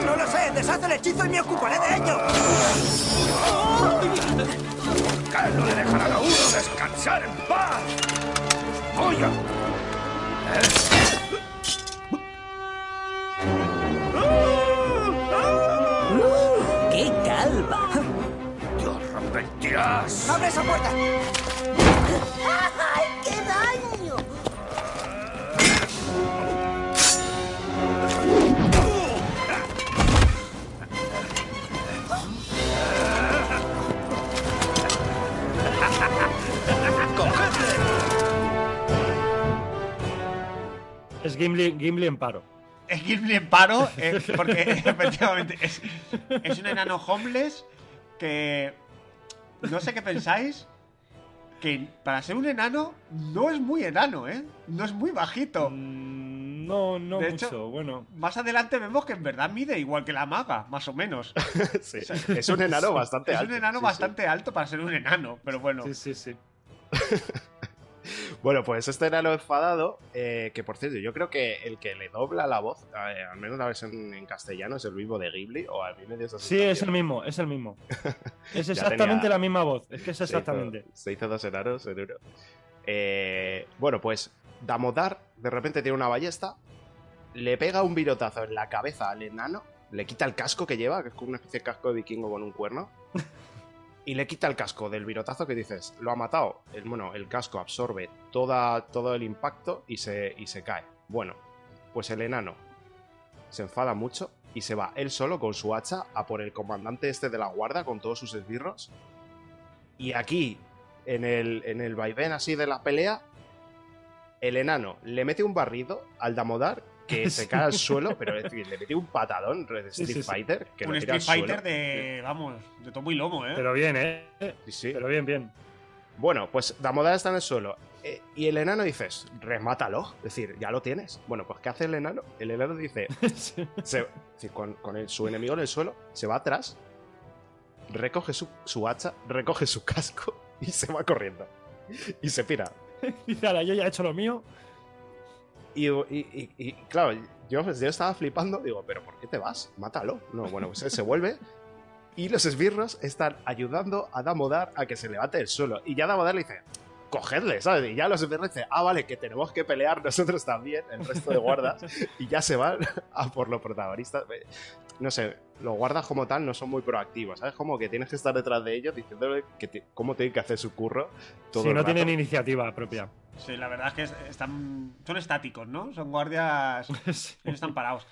¡No lo sé! ¡Deshace el hechizo y me ocuparé de ello!
no le dejarán a uno descansar en paz. ¡Oye!
¡Qué calva!
¡Te arrepentirás!
¡Abre esa puerta!
¡Ay, qué daño!
Es Gimli, Gimli en paro.
Es Gimli en paro, eh, porque efectivamente es, es un enano homeless que. No sé qué pensáis. Que para ser un enano no es muy enano, ¿eh? No es muy bajito.
Mm, No, no
De
mucho,
hecho,
bueno.
Más adelante vemos que en verdad mide igual que la maga, más o menos.
Sí, es un enano bastante
es
alto.
un enano
sí, sí.
bastante alto para ser un enano, pero bueno.
Sí, sí, sí.
Bueno, pues este enano enfadado, eh, que por cierto, yo creo que el que le dobla la voz, eh, al menos la versión en castellano, es el vivo de Ghibli, o a mí me dio esa
Sí, es el mismo, es el mismo. Es exactamente
tenía-
la misma voz. Es que es
Se hizo-
exactamente.
Se hizo, dos enanos en uno. Eh, bueno, pues Damodar de repente tiene una ballesta, le pega un virotazo en la cabeza al enano, le quita el casco que lleva, que es como una especie de casco de vikingo con un cuerno, y le quita el casco del virotazo que dices, lo ha matado. El, bueno, el casco absorbe toda, todo el impacto y se, y se cae. Bueno, pues el enano se enfada mucho y se va él solo con su hacha a por el comandante este de la guarda con todos sus esbirros. Y aquí, en el, en el vaivén así de la pelea, el enano le mete un barrido al Damodar que se cae al suelo, pero es decir, le mete un patadón de Street
sí, sí.
Fighter que
un
lo
Street Fighter de. Vamos, de tomo y lomo, ¿eh?
Pero bien, ¿eh?
Sí, sí.
Pero bien, bien.
Bueno, pues Damodar está en el suelo. eh, y el enano dices, remátalo. Es decir, ya lo tienes. Bueno, pues ¿qué hace el enano? El enano dice,
Sí.
se- es decir, con, con el- su enemigo en el suelo, se va atrás, recoge su, su hacha, recoge su casco y se va corriendo. Y se pira.
Dice, "Ala, yo ya he hecho lo mío.
Y, claro, yo, yo estaba flipando, digo, ¿pero por qué te vas? Mátalo. No, bueno, pues él se vuelve. Y los esbirros están ayudando a Damodar a que se levante del suelo. Y ya Damodar le dice, cogedle, ¿sabes? Y ya los dicen, ah, vale, que tenemos que pelear nosotros también, el resto de guardas. y ya se van a por los protagonistas. No sé, los guardas como tal no son muy proactivos, ¿sabes? Como que tienes que estar detrás de ellos diciéndole que cómo tienen que hacer su curro. Todo
Si no
rato.
tienen iniciativa propia.
Sí, la verdad es que es- están. Son estáticos, ¿no? Son guardias.
Sí.
Están parados.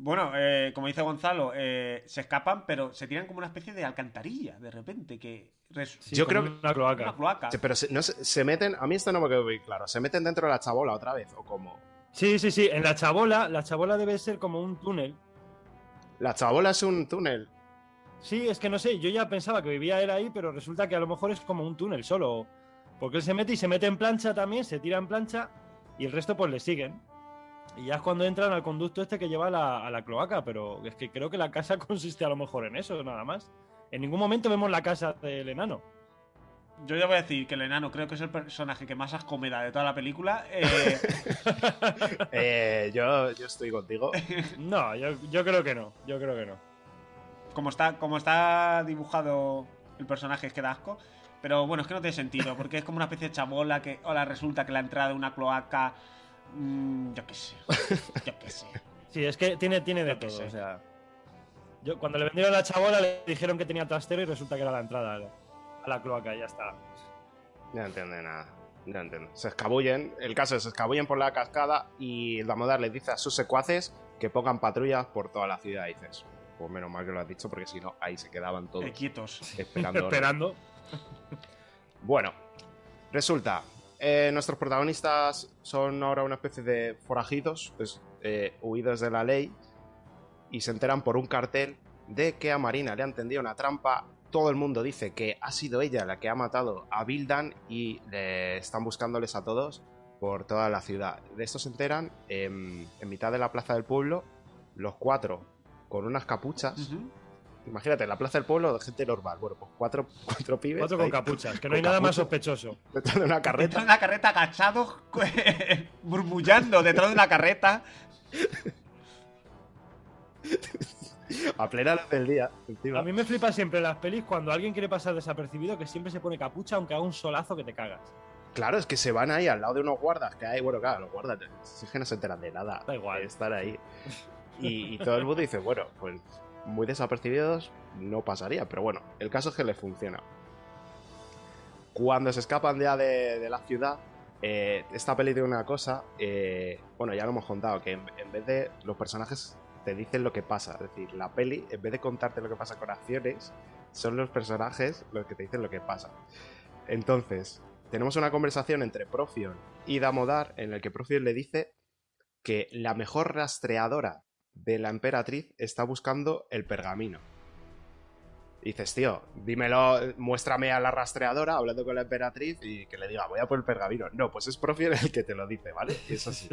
Bueno, eh, como dice Gonzalo, eh, se escapan, pero se tiran como una especie de alcantarilla de repente, que res-
Sí,
Yo
como
creo que-
Una cloaca.
una cloaca.
Sí, pero se, no se, se meten, a mí esto no me quedó muy claro, ¿se meten dentro de la chabola otra vez o cómo?
Sí, sí, sí. En la chabola, la chabola debe ser como un túnel.
La chabola es un túnel.
Sí, es que no sé, yo ya pensaba que vivía él ahí, pero resulta que a lo mejor es como un túnel solo. Porque él se mete y se mete en plancha también, se tira en plancha y el resto pues le siguen. Y ya es cuando entran al conducto este que lleva a la, a la cloaca, pero es que creo que la casa consiste a lo mejor en eso, nada más. En ningún momento vemos la casa del enano.
Yo ya voy a decir que el enano creo que es el personaje que más asco me da de toda la película. Eh,
Eh, yo, yo estoy contigo.
No, yo, yo creo que no, yo creo que no.
como, está, como está dibujado el personaje es que da asco. Pero bueno, es que no tiene sentido, porque es como una especie de chabola que ahora resulta que la entrada de una cloaca... mm, yo qué sé. Yo qué sé.
Sí, es que tiene, tiene de
Yo
todo, o sea. Yo, cuando le vendieron la chabola le dijeron que tenía trastero y resulta que era la entrada a la, a la cloaca y ya está.
No entiende nada. No entiendo. Se escabullen. El caso es, se escabullen por la cascada y Damodar les dice a sus secuaces que pongan patrullas por toda la ciudad. Y dices, pues menos mal que lo has dicho porque si no, ahí se quedaban todos
Eh, quietos.
esperando.
Esperando.
Bueno, resulta, eh, nuestros protagonistas son ahora una especie de forajidos, pues, eh, huidos de la ley, y se enteran por un cartel de que a Marina le han tendido una trampa. Todo el mundo dice que ha sido ella la que ha matado a Bildan y le están buscándoles a todos por toda la ciudad. De esto se enteran en, en mitad de la plaza del pueblo, los cuatro con unas capuchas. Imagínate, en la plaza del pueblo de gente normal. Bueno, pues cuatro, cuatro pibes.
Cuatro con
ahí,
capuchas, que no hay nada más sospechoso.
Detrás de una
Dentro
carreta.
de una carreta agachados, murmullando detrás de una carreta.
A plena luz del día, encima.
A mí me flipa siempre en las pelis cuando alguien quiere pasar desapercibido que siempre se pone capucha aunque haga un solazo que te cagas.
Claro, es que se van ahí al lado de unos guardas que hay. Bueno, claro, los guardas si es que no se enteran de nada.
Da igual.
Estar ahí. Y, y todo el mundo dice, bueno, pues muy desapercibidos no pasaría. Pero bueno, el caso es que les funciona. Cuando se escapan ya de, la ciudad, eh, esta peli tiene una cosa. eh, bueno, ya lo hemos contado, que en, en vez de los personajes te dicen lo que pasa. Es decir, la peli, en vez de contarte lo que pasa con acciones, son los personajes los que te dicen lo que pasa. Entonces, tenemos una conversación entre Profion y Damodar en el que Profion le dice que la mejor rastreadora de la emperatriz está buscando el pergamino. Y dices, tío, dímelo, muéstrame a la rastreadora hablando con la emperatriz y que le diga, voy a por el pergamino. No, pues es Profion el que te lo dice, ¿vale? Eso sí.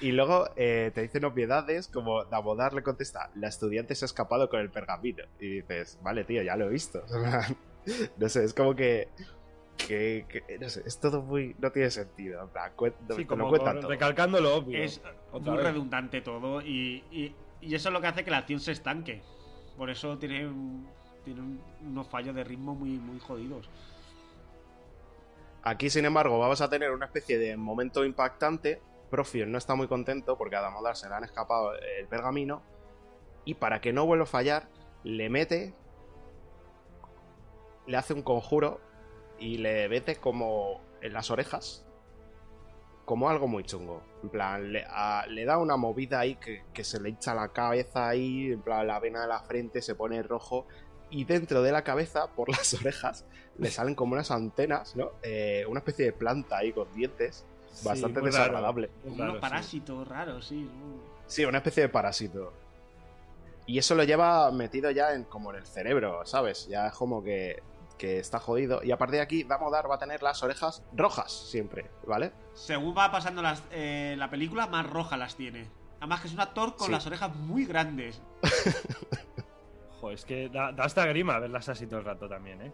Y luego eh, te dicen obviedades como Damodar le contesta, la estudiante se ha escapado con el pergamino. Y dices, vale, tío, ya lo he visto. no sé, es como que... Que, que- no sé, es todo muy. No tiene sentido. En plan,
Sí, como por-
todo.
recalcando lo obvio.
Es
Otra
muy
vez.
redundante todo y, y- y eso es lo que hace que la acción se estanque. Por eso tiene, un- tiene un- unos fallos de ritmo muy, muy jodidos.
Aquí, sin embargo, vamos a tener una especie de momento impactante. Profion no está muy contento porque a Damodar se le han escapado el pergamino. Y para que no vuelva a fallar, le mete. Le hace un conjuro y le mete como en las orejas. Como algo muy chungo. En plan, le, a- le da una movida ahí que, que se le hincha la cabeza ahí. En plan, la vena de la frente se pone rojo. Y dentro de la cabeza, por las orejas, le salen como unas antenas, ¿no? Eh, una especie de planta ahí con dientes.
Sí,
Bastante desagradable.
Como
raro,
unos
sí.
parásitos raros, sí.
Sí, una especie de parásito. Y eso lo lleva metido ya en como en el cerebro, ¿sabes? Ya es como que, que está jodido. Y a partir de aquí, Damodar va a tener las orejas rojas siempre, ¿vale?
Según va pasando las- eh, la película, más roja las tiene. Además que es un actor con
Sí.
las orejas muy grandes.
Joder, es que da, da hasta grima verlas así todo el rato también, ¿eh?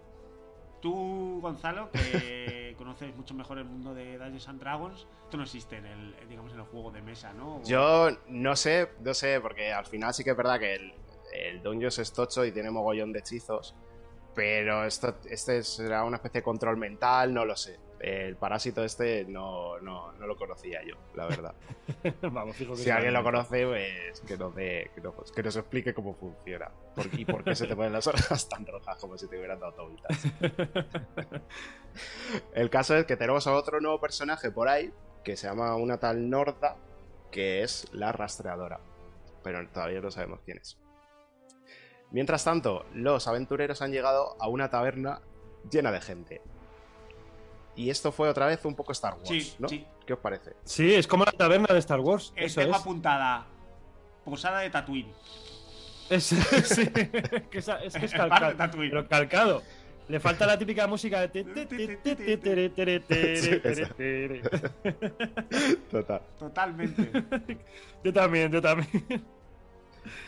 Tú, Gonzalo, que conoces mucho mejor el mundo de Dungeons and Dragons, esto no existe en el, digamos, en el juego de mesa, ¿no? O-
Yo no sé, no sé, porque al final sí que es verdad que el, el Dungeons es tocho y tiene mogollón de hechizos. Pero esto, este será una especie de control mental, no lo sé. El parásito este no, no, no lo conocía yo, la verdad.
Vamos, fijo que
Si alguien lo conoce, pues que nos, dé- que nos, que nos explique cómo funciona. Por, y por qué se te ponen las orejas tan rojas como si te hubieran dado tobitas. El caso es que tenemos a otro nuevo personaje por ahí, que se llama una tal Norda, que es la rastreadora. Pero todavía no sabemos quién es. Mientras tanto, los aventureros han llegado a una taberna llena de gente. Y esto fue otra vez un poco Star Wars,
Sí,
¿no?
sí.
¿Qué os parece?
Sí, es como la taberna de Star Wars.
Eh,
Eso
tengo
es.
apuntada. Posada de Tatooine.
Es, sí, que es, es que es calcado.
Tatooine.
Pero calcado. Le falta la típica música de.
Total.
Totalmente.
Yo también, yo también.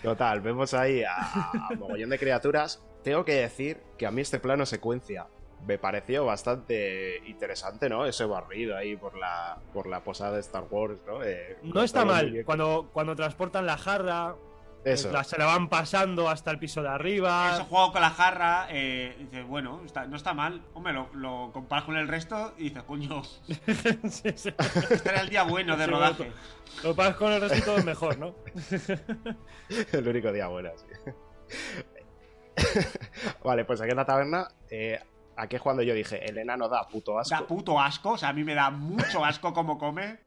Total, vemos ahí a, a mogollón de criaturas. Tengo que decir que a mí este plano secuencia me pareció bastante interesante, ¿no? Ese barrido ahí por la, por la posada de Star Wars, ¿no? Eh,
No está mal. Cuando, cuando transportan la jarra,
Eso.
la- se la van pasando hasta el piso de arriba.
Ese juego con la jarra, eh, dices, bueno, está- no está mal. Hombre, lo, lo comparas con el resto y dices, coño,
Sí, sí.
este era el día bueno de
Sí,
rodaje.
Lo pasas con el resto y todo es mejor, ¿no?
El único día bueno, sí. vale, pues aquí en la taberna, eh, aquí es cuando yo dije, el enano da puto asco.
Da puto asco, o sea, a mí me da mucho asco como come.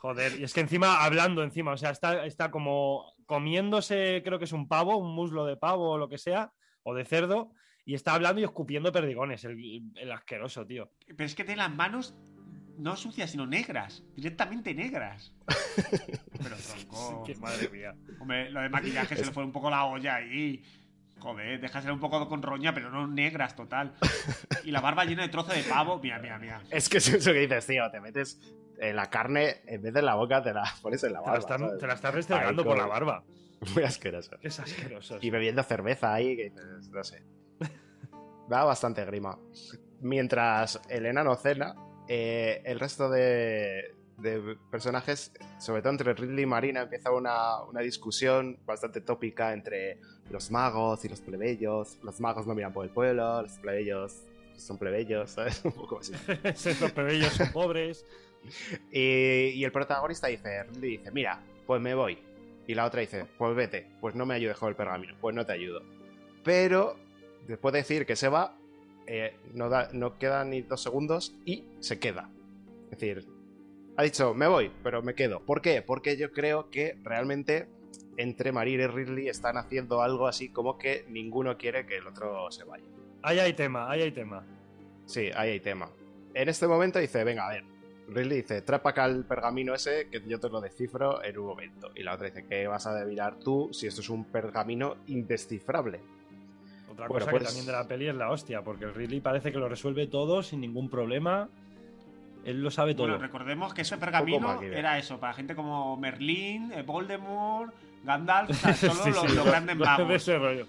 Joder, y es que encima, hablando encima, o sea, está, está como comiéndose, creo que es un pavo, un muslo de pavo o lo que sea, o de cerdo, y está hablando y escupiendo perdigones, el, el asqueroso, tío.
Pero es que tiene las manos no sucias, sino negras. Directamente negras. Pero tronco.
Madre mía.
Hombre, lo de maquillaje se le fue un poco la olla ahí. Joder, déjasela un poco con roña, pero no negras, total. Y la barba llena de trozo de pavo. Mira, mira, mira.
Es que es eso que dices, tío, te metes en la carne, en vez de en la boca, te la pones en la
Te la
barba. ¿sabes?
te la estás restregando por la barba.
Muy asqueroso.
Es asqueroso.
Y bebiendo cerveza ahí, que no sé. Da bastante grima. Mientras el enano cena, eh, el resto de, de personajes, sobre todo entre Ridley y Marina, empieza una, una discusión bastante tópica entre los magos y los plebeyos. Los magos no miran por el pueblo, los plebeyos son plebeyos, ¿sabes? Un poco así.
Los plebeyos son pobres.
Y, y el protagonista dice, dice, mira, pues me voy. Y la otra dice, pues vete, pues no me ayudes con el pergamino, pues no te ayudo. Pero, después de decir que se va, eh, no, da, no quedan ni dos segundos y se queda. Es decir, ha dicho, me voy, pero me quedo. ¿Por qué? Porque yo creo que realmente entre Marir y Ridley están haciendo algo así como que ninguno quiere que el otro se vaya.
Ahí hay tema, ahí hay tema.
Sí, ahí hay tema. En este momento dice, venga, a ver. Ridley dice, trae para acá el pergamino ese que yo te lo descifro en un momento. Y la otra dice, ¿qué vas a adivinar tú si esto es un pergamino indescifrable?
Otra
Bueno,
cosa
pues-
que también de la peli es la hostia, porque el Ridley parece que lo resuelve todo sin ningún problema. Él lo sabe todo.
Bueno, recordemos que ese pergamino era eso, para gente como Merlín, eh, Voldemort, Gandalf, o sea, solo
Sí,
los,
sí,
los grandes
de
magos.
ese rollo.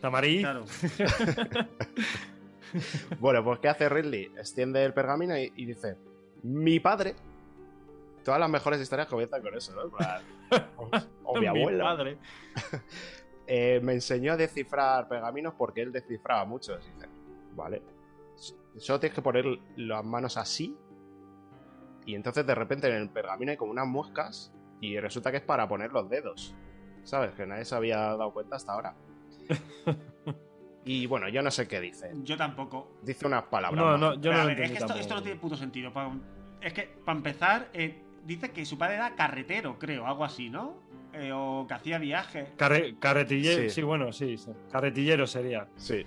Tamariz.
Claro.
Bueno, pues ¿qué hace Ridley? Extiende el pergamino y, y dice, mi padre. Todas las mejores historias comienzan con eso, ¿no? O, mi abuelo.
padre.
Eh, me enseñó a descifrar pergaminos porque él descifraba muchos. Dice, vale. Solo tienes que poner las manos así. Y entonces de repente en el pergamino hay como unas muescas. Y resulta que es para poner los dedos. ¿Sabes? Que nadie se había dado cuenta hasta ahora. y bueno, yo no sé qué dice.
Yo tampoco.
Dice unas palabras.
No, no, yo no
a
lo
ver, es que esto, no tiene puto sentido. Pa- Es que, para empezar, eh, dice que su padre era carretero, creo, algo así, ¿no? Eh, o que hacía viajes.
Carre- carretillero,
Sí.
sí. bueno, sí, sí. Carretillero sería.
Sí.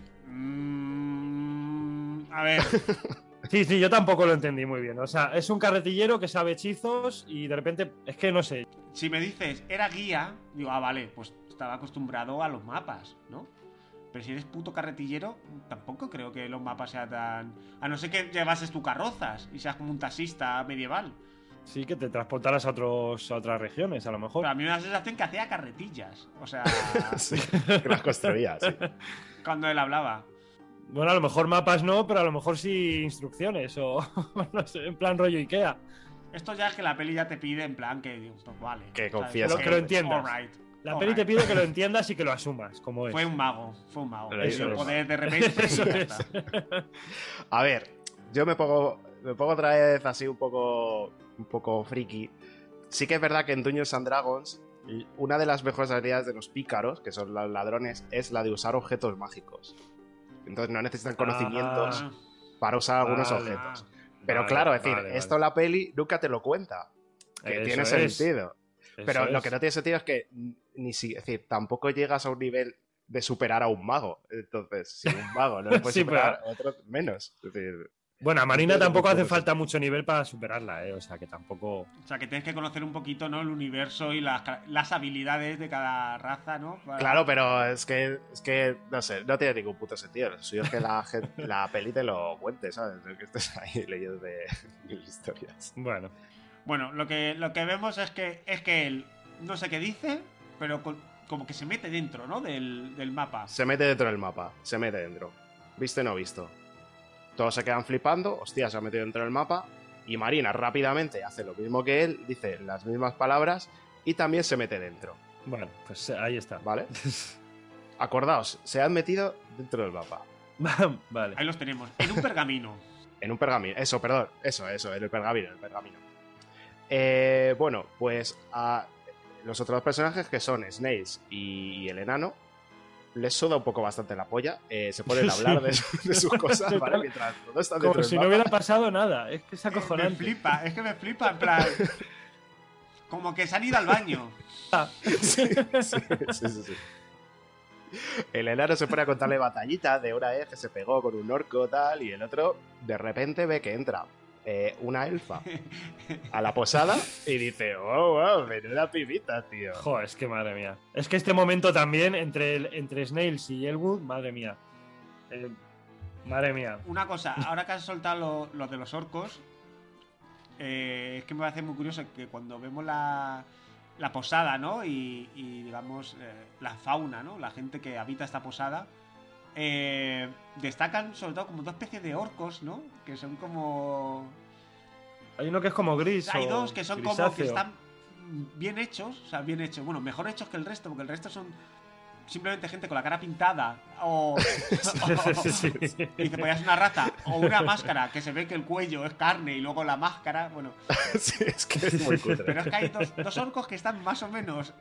Mm, a ver,
Sí, sí, yo tampoco lo entendí muy bien. O sea, es un carretillero que sabe hechizos y de repente, es que no sé.
si me dices, era guía, digo, ah, vale, pues estaba acostumbrado a los mapas, ¿no? Pero si eres puto carretillero, tampoco creo que los mapas sean tan. A no ser que llevases tu carrozas y seas como un taxista medieval.
Sí, que te transportaras a, otros, a otras regiones, a lo mejor.
Pero a mí me da la sensación que hacía carretillas. O sea,
sí. Que las construía, sí.
cuando él hablaba.
Bueno, a lo mejor mapas no, pero a lo mejor sí instrucciones o no sé, en plan rollo Ikea.
Esto ya es que la peli ya te pide en plan que, pues vale.
Que
¿sabes?
confíes
Que lo- que lo entiendas. La
alright.
peli te pide que lo entiendas y que lo asumas, como es.
Fue un mago, fue un mago.
Pero
Eso,
eso
el
es.
poder de repente.
Eso
y ya
es.
está.
A ver, yo me pongo, me pongo otra vez así un poco, un poco friki. Sí que es verdad que en Dungeons and Dragons una de las mejores habilidades de los pícaros, que son los ladrones, es la de usar objetos mágicos. Entonces no necesitan conocimientos
Ah,
para usar algunos
vale.
objetos. Pero
Vale,
claro, es decir,
vale,
esto la peli nunca te lo cuenta. Que
Eso
tiene
es,
sentido.
eso
Pero lo que no tiene sentido es que ni si, es decir, tampoco llegas a un nivel de superar a un mago. Entonces, si un mago no le puede
Sí,
superar, otro menos. Es decir,
Bueno, a Marina tampoco hace falta mucho nivel para superarla, ¿eh? O sea, que tampoco...
O sea, que tienes que conocer un poquito, ¿no? El universo y las, habilidades de cada raza, ¿no? Para-
Claro, pero es que, es que, no sé, no tiene ningún puto sentido. Lo suyo es que la, la peli te lo cuente, ¿sabes? Que estés ahí leyendo de mil historias.
Bueno,
Bueno, lo que, lo que vemos es que, es que él no sé qué dice, pero con- como que se mete dentro, ¿no? Del, del mapa.
Se mete dentro del mapa, se mete dentro. ¿Viste no visto? Todos se quedan flipando, hostia, se ha metido dentro del mapa. Y Marina rápidamente hace lo mismo que él, dice las mismas palabras y también se mete dentro,
bueno, pues ahí está.
¿vale? Acordaos, se han metido dentro del mapa.
vale.
Ahí los tenemos. En un pergamino.
En un pergamino. Eso, perdón. Eso, eso, en el pergamino, en el pergamino. Eh, bueno, pues a los otros personajes que son Snails y el enano les suda un poco bastante la polla. eh, se ponen a hablar de, su- de sus cosas, ¿vale? Mientras todos están
Como si no hubiera pasado nada. Es que es
Me
acojonante.
flipa, es que me flipa, en plan. Como que se han ido al baño.
Sí, sí, sí, sí, sí. El enano se pone a contarle batallitas de una vez que se pegó con un orco tal y el otro de repente ve que entra eh, una elfa a la posada y dice, oh, wow, menuda pibita, tío.
Joder, es que madre mía. Es que este momento también entre, el- entre Snails y Elwood, madre mía. Eh, madre mía.
Una cosa, ahora que has soltado lo, lo de los orcos, eh, es que me parece muy curioso que cuando vemos la, la posada, ¿no? Y, y, digamos, eh, la fauna, ¿no? La gente que habita esta posada, eh, destacan sobre todo como dos especies de orcos, ¿no? Que son como...
Hay uno que es como gris.
Hay
o
dos que son como que están bien hechos, o sea, bien hechos, bueno, mejor hechos que el resto, porque el resto son simplemente gente con la cara pintada o, o-
Sí, sí, sí.
y pues es una rata o una máscara que se ve que el cuello es carne y luego la máscara, bueno,
Sí, es que es muy cutre.
pero es que hay dos, dos orcos que están más o menos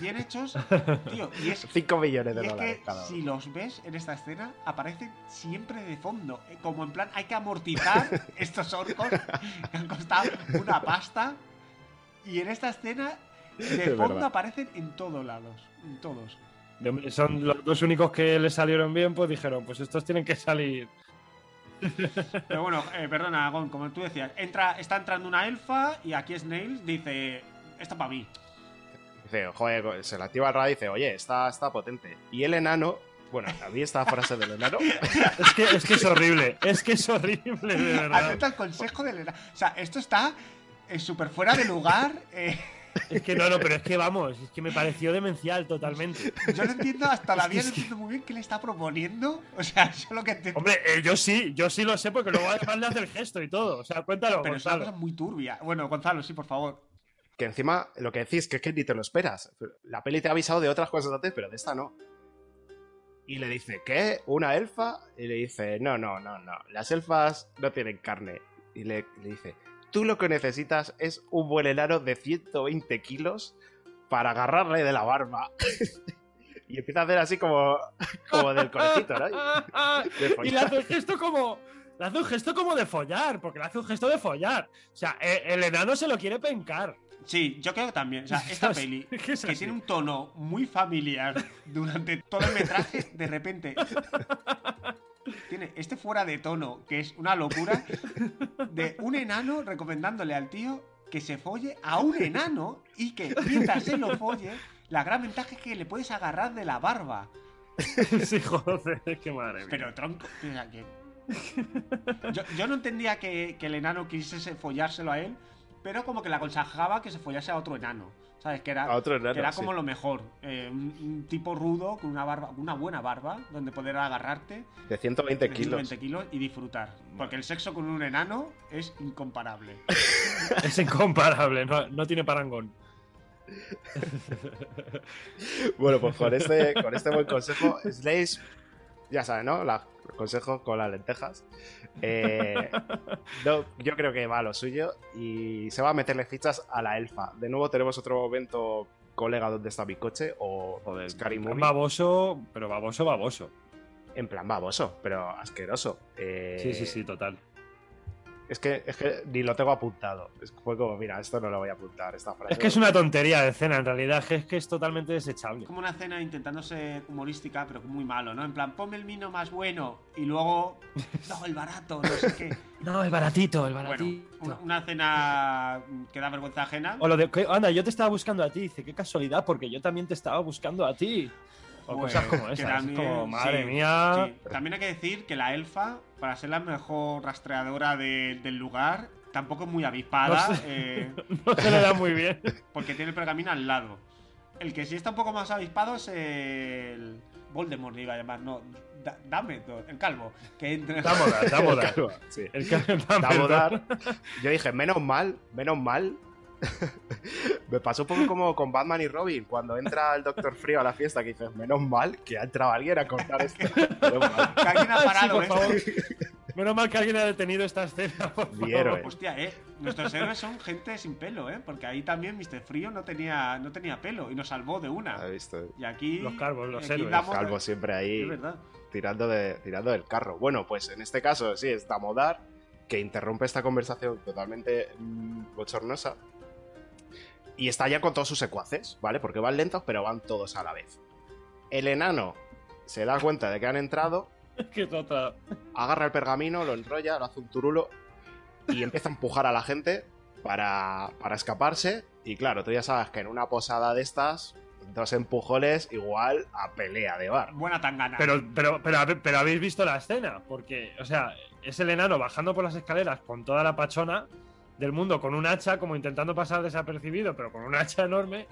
bien hechos, tío, y es
5 millones de
y es
dólares
que
cada uno.
si los ves en esta escena, aparecen siempre de fondo. eh, Como en plan, hay que amortizar estos orcos que han costado una pasta. Y en esta escena, de
Es
fondo
verdad.
aparecen en todos lados. En todos.
Son los dos únicos que le salieron bien, pues dijeron, pues estos tienen que salir.
Pero bueno, eh, perdona, Gon, como tú decías, entra, está entrando una elfa y aquí Snails dice: Esto para mí.
Dice, joder, se la activa el radar y dice, oye, está, está potente. Y el enano, bueno, a mí esta frase del enano,
Es que, es que es horrible. Es que es horrible, de verdad.
Atenta al consejo de Elena. O sea, esto está eh, súper fuera de lugar. eh,
Es que no, no, pero es que vamos, es que me pareció demencial totalmente.
yo no entiendo, hasta la vida no entiendo muy bien qué le está proponiendo. O sea, yo lo que entiendo.
Hombre, eh, yo sí, yo sí lo sé porque luego además le hace el gesto y todo. O sea, cuéntalo,
Pero es una cosa muy turbia. Bueno, Gonzalo, sí, por favor.
Que encima lo que decís que es que ni te lo esperas. La peli te ha avisado de otras cosas antes, pero de esta no. Y le dice, ¿qué? ¿Una elfa? Y le dice, no, no, no, no. Las elfas no tienen carne. Y le, le dice, tú lo que necesitas es un buen enano de 120 kilos para agarrarle de la barba. y empieza a hacer así como, como del conejito, ¿no?
Y le hace un gesto como. Le hace un gesto como de follar, porque le hace un gesto de follar. O sea, e- el enano se lo quiere pencar.
Sí, yo creo que también. O sea, esta
Es-
peli,
que es
que
así.
tiene un tono muy familiar durante todo el metraje, de repente. Tiene este fuera de tono, que es una locura, de un enano recomendándole al tío que se folle a un enano y que mientras se lo folle, la gran ventaja es que le puedes agarrar de la barba.
sí, joder, qué madre mía.
Pero tronco. o sea, que- Yo, yo no entendía que, que el enano quisiese follárselo a él, pero como que le aconsejaba que se follase a otro enano. ¿Sabes? Que era,
A otro enano,
que era
sí.
como lo mejor. Eh, un, un tipo rudo con una barba, una buena barba, donde poder agarrarte
De 120
de
kilos.
120 kilos y disfrutar. Porque el sexo con un enano es incomparable.
Es incomparable, no, no tiene parangón.
Bueno, pues con este, con este buen consejo, Slays, ya saben, ¿no? La, el consejo con las lentejas. Eh, no, yo creo que va a lo suyo y se va a meterle fichas a la elfa. De nuevo tenemos otro momento, colega, ¿dónde está mi coche? O, de Scary Movie.
Baboso, pero baboso, baboso.
En plan baboso, pero asqueroso. Eh,
Sí, sí, sí, total.
Es que, es que ni lo tengo apuntado. Es, fue como, mira, esto no lo voy a apuntar, esta frase.
Es que es una tontería de escena, en realidad, que es que es totalmente desechable.
Como una escena intentando ser humorística, pero muy malo, ¿no? En plan, ponme el vino más bueno y luego. No, el barato, no sé qué.
No, el baratito, el
Bueno,
baratito.
una, una escena que da vergüenza ajena.
O lo de, que, anda, yo te estaba buscando a ti. Dice, qué casualidad, porque yo también te estaba buscando a ti. O
Pues,
cosas como
que
esas.
también-
es como, madre
sí,
mía.
sí. También hay que decir que la elfa, para ser la mejor rastreadora de- del lugar, tampoco es muy avispada.
No sé.
eh,
No se le da muy bien.
porque tiene el pergamino al lado. El que sí está un poco más avispado es el. Voldemort, le iba a llamar, no. Da- Dumbledore, el calvo. Que entre...
Dumbledore, Dumbledore.
Calvo, sí.
El que
Dumbledore. Yo dije, menos mal, menos mal. Me pasó un poco como con Batman y Robin, cuando entra el Doctor Frío a la fiesta, que dices, menos mal que ha entrado alguien a contar esto. Menos mal.
Que alguien ha
Sí,
parado,
por
¿eh?
favor. Menos mal que alguien ha detenido esta escena. por
Mi
favor.
héroe.
Hostia, eh. Nuestros héroes son gente sin pelo, eh. Porque ahí también Mr. Frío no tenía, no tenía pelo y nos salvó de una.
¿Has visto?
Y aquí.
Los calvos, los héroes.
damos-
Calvo siempre ahí
Es verdad.
tirando, de, tirando del carro. Bueno, pues en este caso sí, es Damodar que interrumpe esta conversación totalmente mm, bochornosa y está ya con todos sus secuaces, ¿vale? Porque van lentos, pero van todos a la vez. El enano se da cuenta de que han entrado,
Que es otra.
agarra el pergamino, lo enrolla, lo hace un turulo y empieza a empujar a la gente para, para escaparse. Y claro, tú ya sabes que en una posada de estas, dos empujones igual a pelea de bar.
Buena tangana.
Pero, pero, pero, pero habéis visto la escena, porque, o sea, es el enano bajando por las escaleras con toda la pachona del mundo, con un hacha, como intentando pasar desapercibido, pero con un hacha enorme,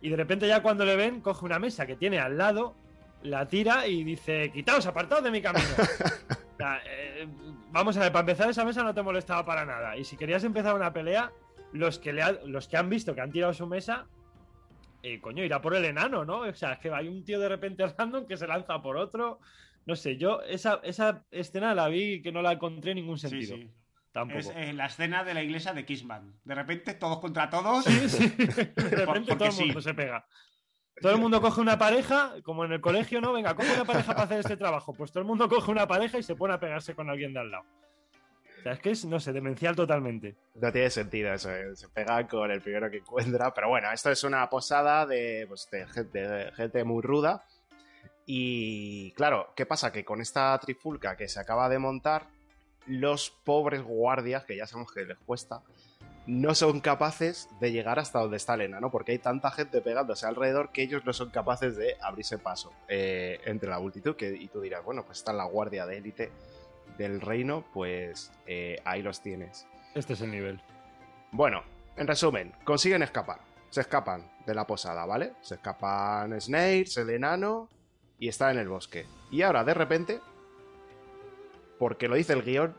y de repente ya cuando le ven, coge una mesa que tiene al lado, la tira y dice, quitaos, apartaos de mi camino. O sea, eh, vamos a ver, para empezar esa mesa no te molestaba para nada, y si querías empezar una pelea, los que, le ha- los que han visto que han tirado su mesa, eh, coño, irá por el enano, ¿no? O sea, es que hay un tío de repente random que se lanza por otro. No sé, yo esa, esa escena la vi que no la encontré en ningún
Sí,
sentido.
sí.
Tampoco.
Es la escena de la iglesia de Kissman. De repente, todos contra todos.
Sí, sí. De repente todo el
sí.
mundo se pega. Todo el mundo coge una pareja, como en el colegio, ¿no? Venga, coge una pareja para hacer este trabajo. Pues todo el mundo coge una pareja y se pone a pegarse con alguien de al lado. O sea, es que es, no sé, demencial totalmente.
No tiene sentido eso, eh, se pega con el primero que encuentra. Pero bueno, esto es una posada de, pues, de gente, de gente muy ruda. Y claro, ¿qué pasa? Que con esta trifulca que se acaba de montar, los pobres guardias, que ya sabemos que les cuesta, no son capaces de llegar hasta donde está Elena, ¿no? Porque hay tanta gente pegándose alrededor que ellos no son capaces de abrirse paso eh, entre la multitud. Que, y tú dirás, bueno, pues está la guardia de élite del reino, pues eh, ahí los tienes.
Este es el nivel.
Bueno, en resumen, consiguen escapar. Se escapan de la posada, ¿vale? Se escapan Snails, el enano y está en el bosque. Y ahora, de repente, porque lo dice el guion,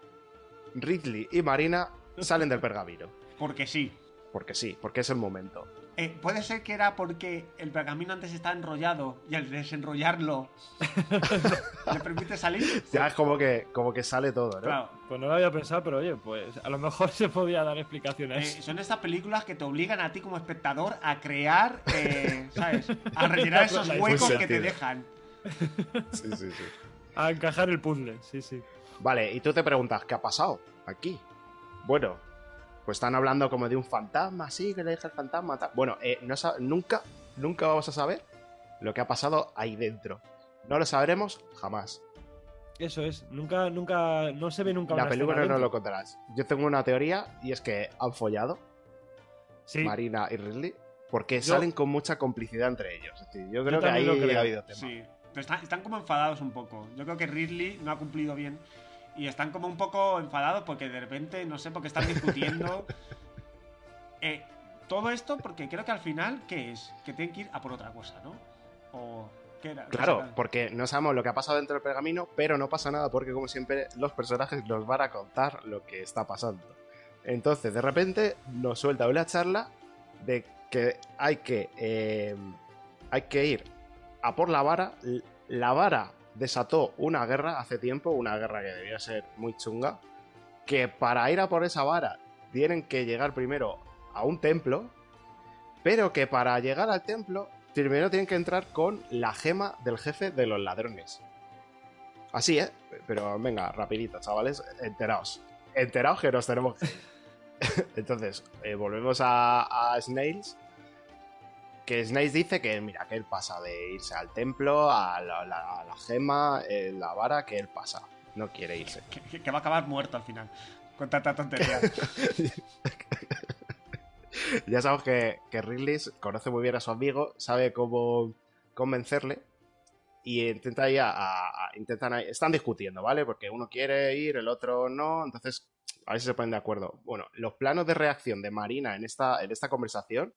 Ridley y Marina salen del pergamino.
Porque sí.
Porque sí, porque es el momento.
Eh, Puede ser que era porque el pergamino antes está enrollado y al desenrollarlo le permite salir.
Ya es como que, como que sale todo, ¿no?
Claro.
Pues no lo había pensado, pero oye, pues a lo mejor se podía dar explicación a
Eh,
eso.
son estas películas que te obligan a ti como espectador a crear, eh, ¿sabes? A rellenar esos huecos que te dejan.
Sí, sí, sí.
A encajar el puzzle, sí, sí.
Vale, y tú te preguntas, ¿qué ha pasado aquí? Bueno, pues están hablando como de un fantasma, sí, que le deja el fantasma. tal. Bueno, eh, no nunca, nunca vamos a saber lo que ha pasado ahí dentro. No lo sabremos jamás.
Eso es, nunca, nunca, no se ve nunca
La película no
dentro.
lo contarás. Yo tengo una teoría y es que han follado
Sí,
Marina y Ridley porque
Yo-
salen con mucha complicidad entre ellos. Es decir, yo creo que
también
ahí
lo creo.
ha habido tema.
Sí. Pero están, están como enfadados un poco. Yo creo que Ridley no ha cumplido bien. Y están como un poco enfadados porque de repente, no sé, porque están discutiendo. Eh, todo esto porque creo que al final, ¿qué es? Que tienen que ir a por otra cosa, ¿no? O... ¿qué era?
Claro, porque no sabemos lo que ha pasado dentro del pergamino, pero no pasa nada porque como siempre los personajes nos van a contar lo que está pasando. Entonces, de repente nos suelta una charla de que hay que eh, hay que ir a por la vara. La vara desató una guerra hace tiempo, una guerra que debía ser muy chunga, que para ir a por esa vara tienen que llegar primero a un templo, pero que para llegar al templo primero tienen que entrar con la gema del jefe de los ladrones. Así, ¿eh? Pero venga, rapidito, chavales, enteraos. enterados que nos tenemos. Entonces, eh, volvemos a Snails. Que Snails dice que, mira, que él pasa de irse al templo, a la, la- a la gema, eh, la vara, que él pasa. No quiere irse.
Que, va a acabar muerto al final. Con tanta tontería.
Ya sabemos que, que Ridley conoce muy bien a su amigo, sabe cómo convencerle y intenta ahí a, a- a- intentan están discutiendo, ¿vale? Porque uno quiere ir, el otro no, entonces a ver si se ponen de acuerdo. Bueno, los planos de reacción de Marina en esta, en esta conversación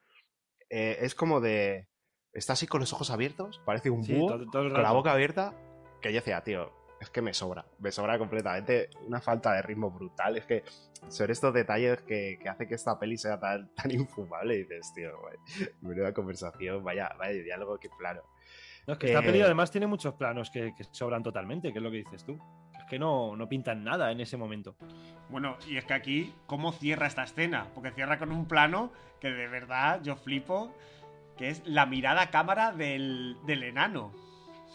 eh, es como de... Está así con los ojos abiertos, parece un
Sí,
búho,
todo- todo el
con la boca abierta, que yo decía, tío, es que me sobra, me sobra completamente una falta de ritmo brutal, es que son estos detalles que, que hace que esta peli sea tan, tan infumable. Y dices, tío, menuda conversación, vaya, vaya diálogo, qué plano.
No, es que esta
Eh,
peli además tiene muchos planos que, que sobran totalmente, que es lo que dices tú. Es que no, no pintan nada en ese momento.
Bueno, y es que aquí, ¿cómo cierra esta escena? Porque cierra con un plano que de verdad yo flipo, que es la mirada a cámara del, del enano.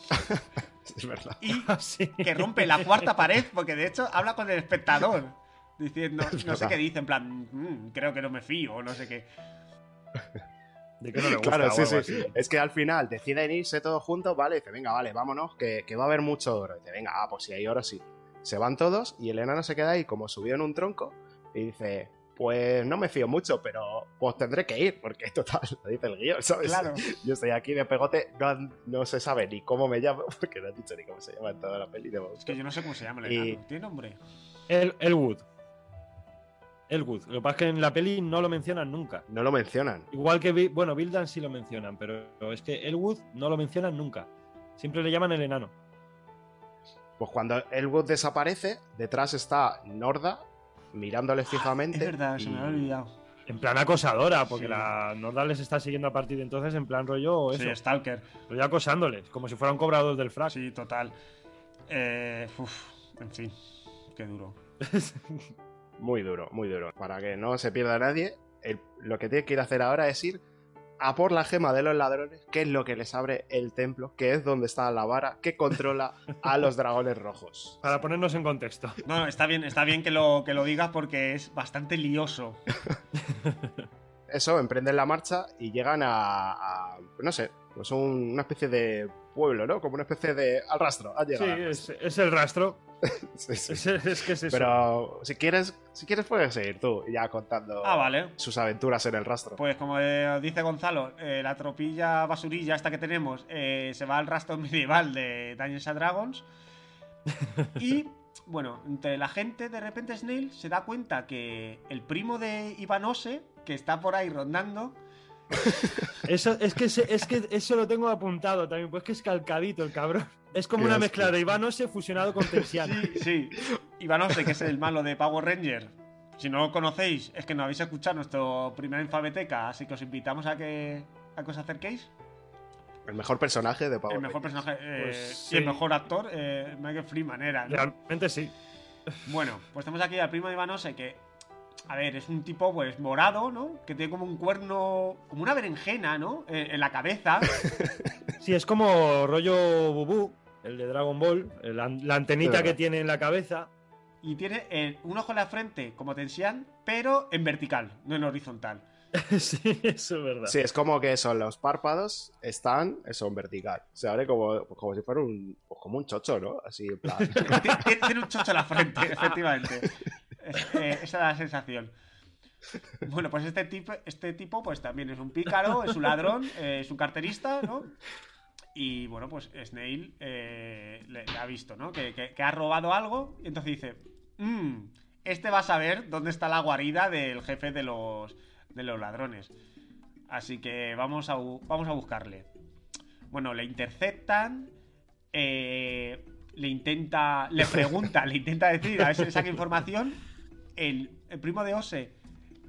Es verdad.
Y
Sí.
que rompe la cuarta pared, porque de hecho habla con el espectador. Diciendo,
Es
no sé qué dice, en plan, "Mm, creo que no me fío, o no sé qué.
De que no le gusta
Claro, sí, sí.
así.
Es que al final deciden irse todos juntos, ¿vale? Dice, venga, vale, vámonos, que, que va a haber mucho oro. Dice, venga, ah, pues si hay oro, sí. Se van todos y el enano se queda ahí como subido en un tronco y dice, pues no me fío mucho, pero pues tendré que ir, porque total, lo dice el guion, ¿sabes?
Claro.
Yo estoy aquí de pegote, no, no se sabe ni cómo me llamo, porque no he dicho ni cómo se llama en toda la peli. de
Es que yo no sé cómo se llama el
Y-
enano. ¿Tiene nombre?
El, Elwood. Elwood. Lo que pasa es que en la peli no lo mencionan nunca.
No lo mencionan.
Igual que, bueno, Bildan sí lo mencionan, pero es que Elwood no lo mencionan nunca. Siempre le llaman el enano.
Pues cuando Elwood desaparece, detrás está Norda mirándole fijamente.
Es verdad, se
y-
me había olvidado.
En plan acosadora, porque
Sí.
la Norda les está siguiendo a partir de entonces en plan rollo eso.
Sí, Stalker.
Rollo acosándoles, como si fueran cobradores del frac.
Sí, total. Eh, uf, en fin, qué duro.
Muy duro, muy duro. Para que no se pierda nadie, el- lo que tiene que ir a hacer ahora es ir a por la gema de los ladrones, que es lo que les abre el templo, que es donde está la vara que controla a los dragones rojos.
Para ponernos en contexto.
No, no, está bien, está bien que lo, que lo digas porque es bastante lioso.
Eso, emprenden la marcha y llegan a, a, no sé, pues un- una especie de pueblo, ¿no? Como una especie de... al rastro, han
Sí,
llegado.
es, es el rastro.
Sí, sí.
Es, es que es eso.
Pero si quieres, si quieres puedes seguir tú, ya contando
Ah, vale.
sus aventuras en el rastro.
Pues como eh, dice Gonzalo, eh, la tropilla basurilla esta que tenemos eh, se va al rastro medieval de Dungeons and Dragons. Y bueno, entre la gente, de repente Snail se da cuenta que el primo de Ivanose, que está por ahí rondando,
Eso, es, que es que eso lo tengo apuntado también, pues que es calcadito el cabrón. Es como
Qué
una
asco.
mezcla de Ivanose fusionado con Tensiano.
Sí, sí. Ivanose, que es el malo de Power Ranger. Si no lo conocéis, es que no habéis escuchado nuestro primer alfabeteca, así que os invitamos a que, a que os acerquéis.
El mejor personaje de Power
el mejor
Rangers.
personaje eh,
Pues
y el mejor actor, eh, Michael Freeman era. ¿no?
Realmente sí.
Bueno, pues tenemos aquí al primo de Ivanose que, a ver, es un tipo pues morado, ¿no? Que tiene como un cuerno, como una berenjena, ¿no? Eh, en la cabeza.
Sí, es como rollo Bubú, el de Dragon Ball, la, la antenita que tiene en la cabeza.
y tiene eh, un ojo en la frente como Tensian, pero en vertical, no en horizontal.
sí, eso es verdad.
Sí, es como que son los párpados están eso en vertical. Se abre como, pues como si fuera un pues como un chocho, ¿no? Así en plan.
Tiene, tiene- tiene un chocho en la frente, efectivamente. Eh, eh, esa es la sensación. Bueno, pues este tipo, este tipo pues también es un pícaro, es un ladrón, eh, es un carterista, ¿no? Y bueno, pues Snail eh, le, le ha visto, ¿no? Que, que- que ha robado algo y entonces dice, "Mm, este va a saber dónde está la guarida del jefe de los, de los ladrones. Así que vamos a, vamos a buscarle. Bueno, le interceptan, eh, le intenta, le pregunta, le intenta decir a ver si le saca información. El, el primo de Ose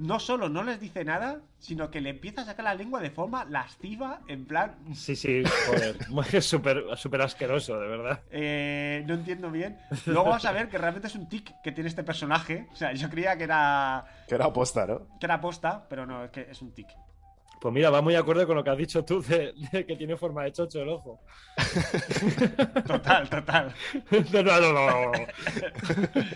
no solo no les dice nada, sino que le empieza a sacar la lengua de forma lasciva, en plan,
Sí, sí, joder. Es súper súper asqueroso, de verdad.
eh, no entiendo bien. Luego vas a ver que realmente es un tic que tiene este personaje. O sea, yo creía que era,
que era aposta, ¿no?
que era posta, pero no, es que es un tic.
Pues mira, va muy acorde con lo que has dicho tú de, de que tiene forma de chocho el ojo.
Total, total.
No, no, no, no.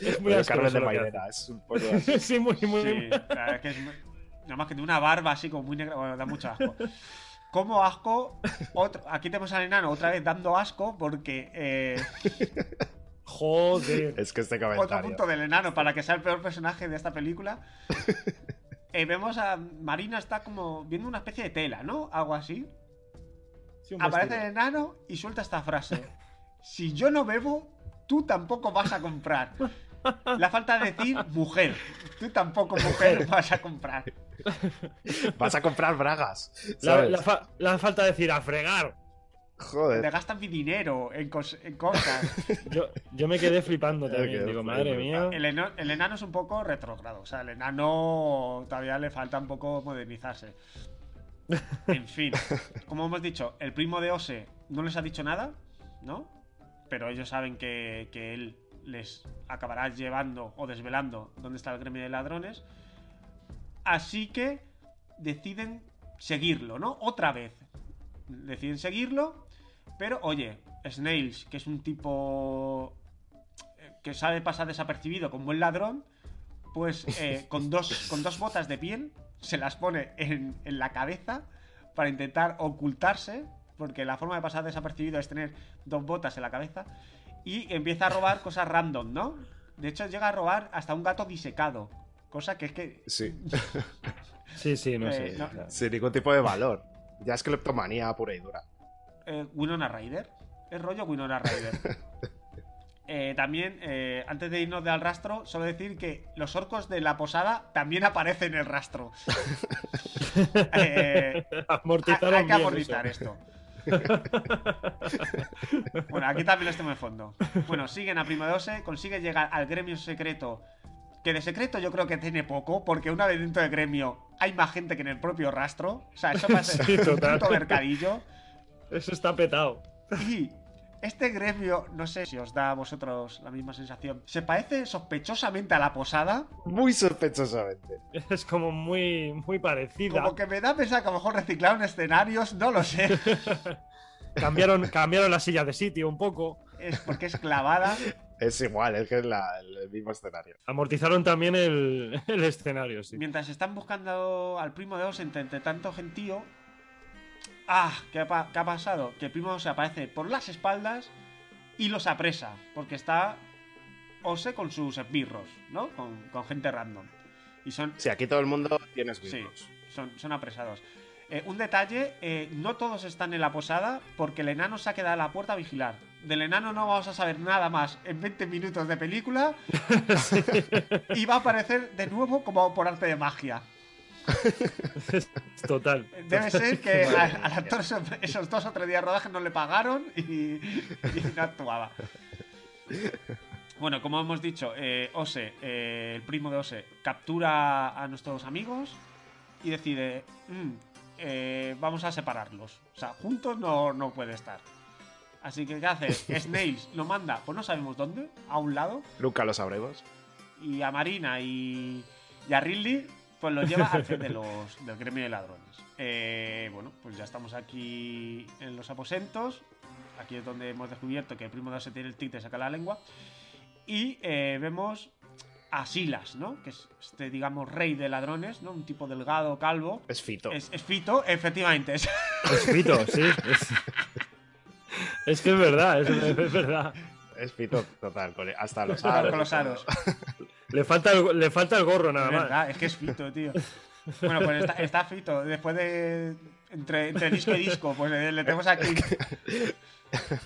Es muy
de Mairena, es un poco así.
Sí, muy, muy.
Sí, claro, es que es muy- nada más que de una barba así como muy negra, bueno, da mucho asco. Como asco, otro, aquí tenemos al enano otra vez dando asco porque eh,
Joder.
Es que este
otro
comentario.
punto del enano para que sea el peor personaje de esta película. Eh, vemos a Marina está como viendo una especie de tela, ¿no? Algo así.
Sí,
Aparece el enano y suelta esta frase. Si yo no bebo, tú tampoco vas a comprar. La falta de decir mujer. Tú tampoco mujer vas a comprar.
Vas a comprar bragas.
La, la fa- la falta de decir a fregar.
Te
Joder.
gastan mi dinero en, cos- en cosas.
Yo, yo me quedé flipando también.
quedé
Digo,
flipando.
madre mía.
El, eno- el enano es un poco retrógrado. O sea, el enano todavía le falta un poco modernizarse. En fin, como hemos dicho, el primo de Ose no les ha dicho nada, ¿no? Pero ellos saben que, que él les acabará llevando o desvelando dónde está el gremio de ladrones. Así que deciden seguirlo, ¿no? Otra vez. Deciden seguirlo, pero oye, Snails, que es un tipo eh, que sabe pasar desapercibido con buen ladrón, pues eh, con, dos, con dos botas de piel se las pone en, en la cabeza para intentar ocultarse, porque la forma de pasar desapercibido es tener dos botas en la cabeza, y empieza a robar cosas random, ¿no? De hecho, llega a robar hasta un gato disecado, cosa que es que...
Sí.
Sí, sí, no
Eh,
sé.
no.
Sin ningún tipo de valor. Ya es cleptomanía pura y dura.
eh, Winona Ryder. Es rollo Winona Ryder. Eh, también, eh, antes de irnos de al rastro, solo decir que los orcos de la posada también aparecen en el rastro. Eh,
amortizaron
hay que amortizar
eso.
esto. bueno, aquí también lo tengo en fondo. Bueno, siguen a Primo de Ose, consigue llegar al gremio secreto. Que de secreto yo creo que tiene poco, porque una vez dentro del gremio hay más gente que en el propio rastro. O sea, eso parece
Sí,
un puto mercadillo.
Eso está petado.
Y este gremio, no sé si os da a vosotros la misma sensación, se parece sospechosamente a la posada.
Muy sospechosamente.
Es como muy, muy parecida.
Como que me da a pensar que a lo mejor reciclaron escenarios, no lo sé.
Cambiaron, cambiaron la silla de sitio un poco.
Es porque es clavada.
Es igual, es que es la- el mismo escenario.
Amortizaron también el, el escenario, sí.
Mientras están buscando al primo de Ose entre, entre tanto gentío. Ah, ¿qué ha, pa- qué ha pasado? Que el primo de Ose aparece por las espaldas y los apresa. Porque está Ose con sus esbirros, ¿no? Con, con gente random. Y son,
Sí, aquí todo el mundo tiene
Sí,
esbirros.
son, son apresados. Eh, un detalle, eh, no todos están en la posada porque el enano se ha quedado a la puerta a vigilar. Del enano no vamos a saber nada más en 20 minutos de película y va a aparecer de nuevo como por arte de magia.
Total.
Debe ser que a- al actor esos, esos dos o tres días de rodaje no le pagaron y, y no actuaba. Bueno, como hemos dicho, eh, Ose, eh, el primo de Ose, captura a nuestros amigos y decide, "Mm, eh, vamos a separarlos. O sea, juntos no, no puede estar. Así que, ¿qué hace? Snails lo manda, pues no sabemos dónde, a un lado,
Nunca lo sabremos.
y a Marina y, y a Ridley, pues los lleva al de los, del gremio de ladrones. Eh, bueno, pues ya estamos aquí en los aposentos. Aquí es donde hemos descubierto que el primo de se tiene el tic de sacar la lengua. Y eh, vemos a Silas, ¿no? Que es este, digamos, rey de ladrones, ¿no? Un tipo delgado, calvo.
Es Fito.
Es, es Fito, efectivamente. Es,
Es Fito, sí. Es, es que es verdad, es, es verdad.
Es Fito total, hasta los aros.
con los aros.
Le falta el, le falta el gorro nada
Es
más.
verdad, es que es Fito, tío. Bueno, pues está, está Fito. Después de. Entre, entre disco y disco, pues eh, le tenemos aquí.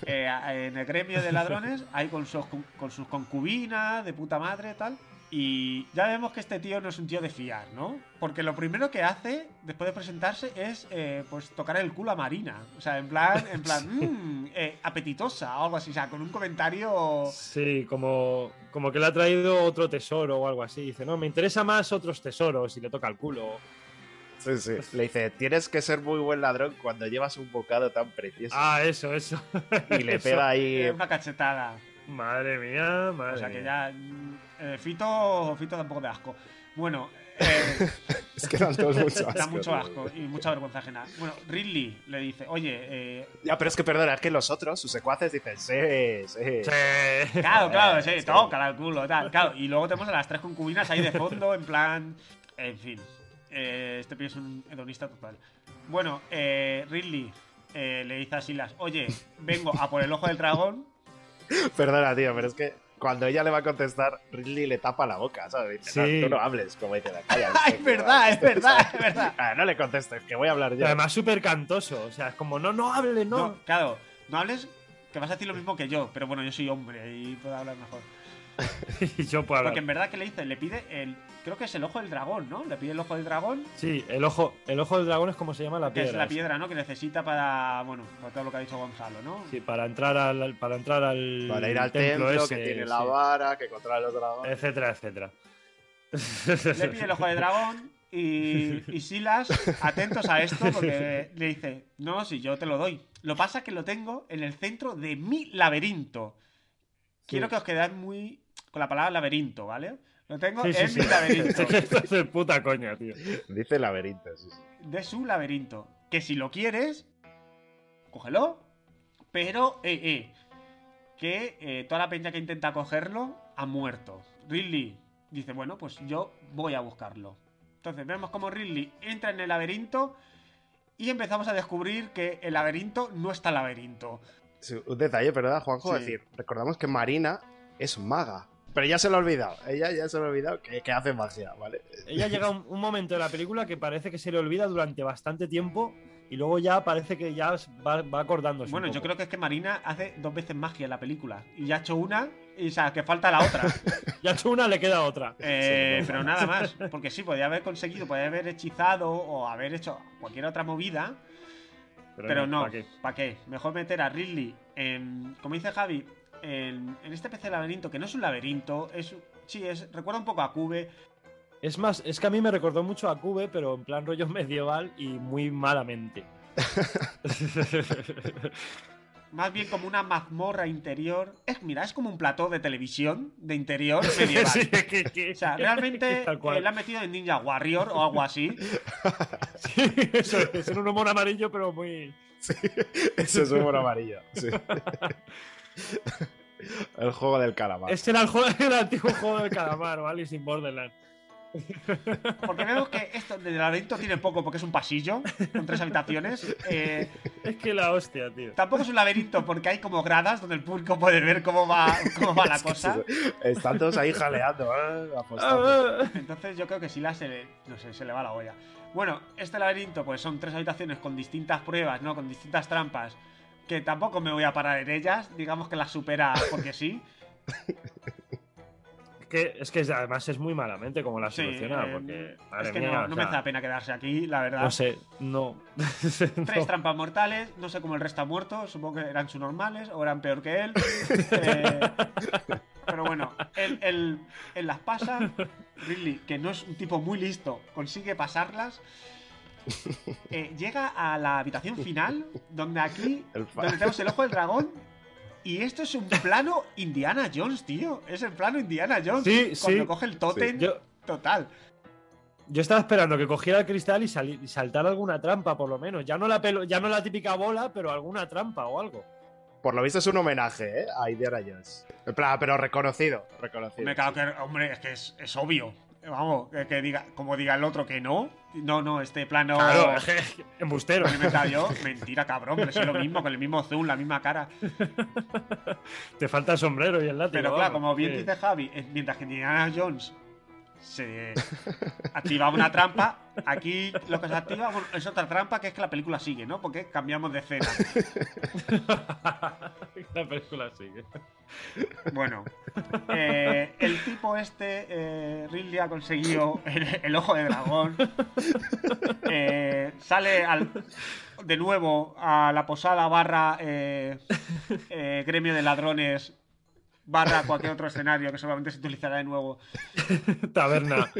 eh, en el gremio de ladrones, ahí con sus, con sus concubinas, de puta madre, tal. Y ya vemos que este tío no es un tío de fiar, ¿no? Porque lo primero que hace, después de presentarse, es eh, pues tocar el culo a Marina. O sea, en plan, en plan, "Mm, eh, apetitosa o algo así. O sea, con un comentario.
Sí, como, como que le ha traído otro tesoro o algo así. Dice, no, me interesa más otros tesoros y le toca el culo.
Sí, sí. Le dice, tienes que ser muy buen ladrón cuando llevas un bocado tan precioso.
Ah, eso, eso.
y le
Eso.
pega ahí...
eh, una cachetada.
Madre mía, madre
O sea que
mía.
ya. Eh, Fito, Fito da un poco de asco. Bueno, eh,
Es que dan todos mucho asco.
Da mucho asco y mucha vergüenza ajena. Bueno, Ridley le dice, oye, eh,
Ya, pero es que perdona, es que los otros, sus secuaces, dicen, sí, sí.
Sí.
Claro, claro, sí,
que-
toca el culo, tal. Claro, y luego tenemos a las tres concubinas ahí de fondo, en plan. En fin. Eh, este pibe es un hedonista total. Bueno, eh, Ridley eh, le dice a Silas: Oye, vengo a por el ojo del dragón.
Perdona, tío, pero es que cuando ella le va a contestar, Ridley le tapa la boca, ¿sabes? Dice,
Sí.
no, tú no hables, como dice la calla.
¡Ay, es verdad, es verdad, es verdad!
Ah, no le contestes, que voy a hablar
Pero
yo.
además súper cantoso. O sea, es como, no, no hables, no.
No, claro, no hables que vas a decir lo mismo que yo, pero bueno, yo soy hombre y puedo hablar mejor.
y yo puedo hablar.
Porque en verdad, ¿qué le dice? Le pide el. Creo que es el ojo del dragón, ¿no? Le pide el ojo del dragón,
Sí, el ojo, el ojo del dragón es como se llama la
que
piedra.
es la piedra, ¿no? Que necesita para. Bueno, para todo lo que ha dicho Gonzalo, ¿no?
Sí, para entrar al, para entrar al,
Para ir al templo,
ese,
que tiene la vara, que controla los dragones.
Etcétera, etcétera.
Le pide el ojo de dragón y, y Silas, atentos a esto, porque le dice, no, si yo te lo doy. Lo pasa que lo tengo en el centro de mi laberinto. Quiero
Sí.
que os quedáis muy con la palabra laberinto, ¿vale? Lo tengo
Sí,
en
sí.
mi laberinto.
Esto es puta coña, tío.
Dice laberinto, sí, sí.
De su laberinto. Que si lo quieres, cógelo. Pero, eh, eh, que eh, toda la peña que intenta cogerlo ha muerto. Ridley dice, bueno, pues yo voy a buscarlo. Entonces vemos como Ridley entra en el laberinto y empezamos a descubrir que el laberinto no está laberinto.
Sí, Un detalle, ¿verdad, Juanjo?
Sí.
Es decir, recordamos que Marina es maga. Pero ya se lo ha olvidado. Ella ya se lo ha olvidado que, que hace magia, ¿vale?
Ella llega a un, un momento de la película que parece que se le olvida durante bastante tiempo y luego ya parece que ya va, va acordándose.
Bueno,
un
yo creo que es que Marina hace dos veces magia en la película. Y ya ha hecho una, y o sea, que falta la otra.
Ya ha hecho una, le queda otra.
Eh, pero nada más. Porque sí, podía haber conseguido, podía haber hechizado o haber hecho cualquier otra movida. Pero, no,
¿para qué?
¿para qué? Mejor meter a Ridley en. Como dice Javi, en, en este PC de laberinto, que no es un laberinto, es. Sí, es. Recuerda un poco a Cube.
Es más, es que a mí me recordó mucho a Cube, pero en plan rollo medieval y muy malamente.
Más bien como una mazmorra interior. Es, mira, es como un plató de televisión de interior medieval.
Sí, que- que-
O sea, realmente eh, la han metido en Ninja Warrior o algo así.
Sí, eso es, un humor amarillo, pero muy.
Eso es humor amarillo. sí. El juego del calamar.
Este era el, juego, el antiguo juego del calamar, ¿vale? Sin Borderlands.
Porque vemos que esto del laberinto tiene poco porque es un pasillo con tres habitaciones. Eh,
Es que la hostia, tío.
tampoco es un laberinto porque hay como gradas donde el público puede ver cómo va, cómo va la cosa.
Están todos ahí jaleando, ¿eh? apostando.
Entonces yo creo que Sila se le, no sé, se le va la olla. Bueno, este laberinto pues son tres habitaciones con distintas pruebas, ¿no? Con distintas trampas. Que tampoco me voy a parar en ellas. Digamos que las supera porque sí.
Que, es que además es muy malamente como la
Sí,
soluciona,
eh,
porque. Madre
es que
mía,
no, no
sea,
la pena quedarse aquí, la verdad.
No sé, no.
Tres
No.
trampas mortales, no sé cómo el resto ha muerto, supongo que eran sus normales o eran peor que él. Eh, pero bueno, él, él- él las pasa. Ridley, que no es un tipo muy listo, consigue pasarlas. Eh, llega a la habitación final, donde aquí, donde tenemos el ojo del dragón. Y esto es un plano Indiana Jones, tío. Es el plano Indiana Jones.
Sí,
Cuando
sí.
coge el tótem,
Yo,
total.
yo estaba esperando que cogiera el cristal y, sali- y saltara alguna trampa, por lo menos. Ya no, la pelo- ya no la típica bola, pero alguna trampa o algo.
Por lo visto es un homenaje, ¿eh? A Indiana Jones. En plan, pero reconocido. reconocido.
Hombre, claro que, hombre, es que es, es obvio. Vamos, que, que diga, como diga el otro que no. No, no, este plano.
Claro, embustero.
me yo. Mentira, cabrón, pero es lo mismo, con el mismo zoom, la misma cara.
Te falta el sombrero y el látigo.
Pero claro,
vamos,
como bien dice Javi, eh, mientras que Indiana Jones se activaba una trampa, aquí lo que se activa es otra trampa que es que la película sigue, ¿no? Porque cambiamos de escena.
la película sigue.
Bueno, eh, el tipo este, eh, Ridley ha conseguido el, el ojo de dragón. Eh, sale al, de nuevo a la posada barra eh, eh, gremio de ladrones barra cualquier otro escenario que seguramente se utilizará de nuevo.
Taberna.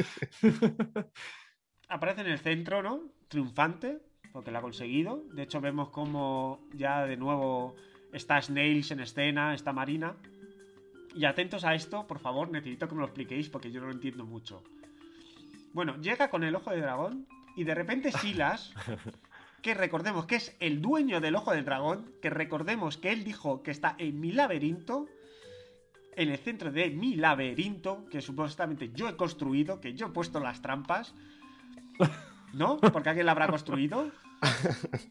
Aparece en el centro, ¿no? Triunfante, porque lo ha conseguido. De hecho, vemos como ya de nuevo está Snails en escena, está Marina. Y atentos a esto, por favor, necesito que me lo expliquéis porque yo no lo entiendo mucho. Bueno, llega con el ojo de dragón y de repente Silas, que recordemos que es el dueño del ojo del dragón, que recordemos que él dijo que está en mi laberinto, en el centro de mi laberinto, que supuestamente yo he construido, que yo he puesto las trampas. ¿No? Porque alguien la habrá construido.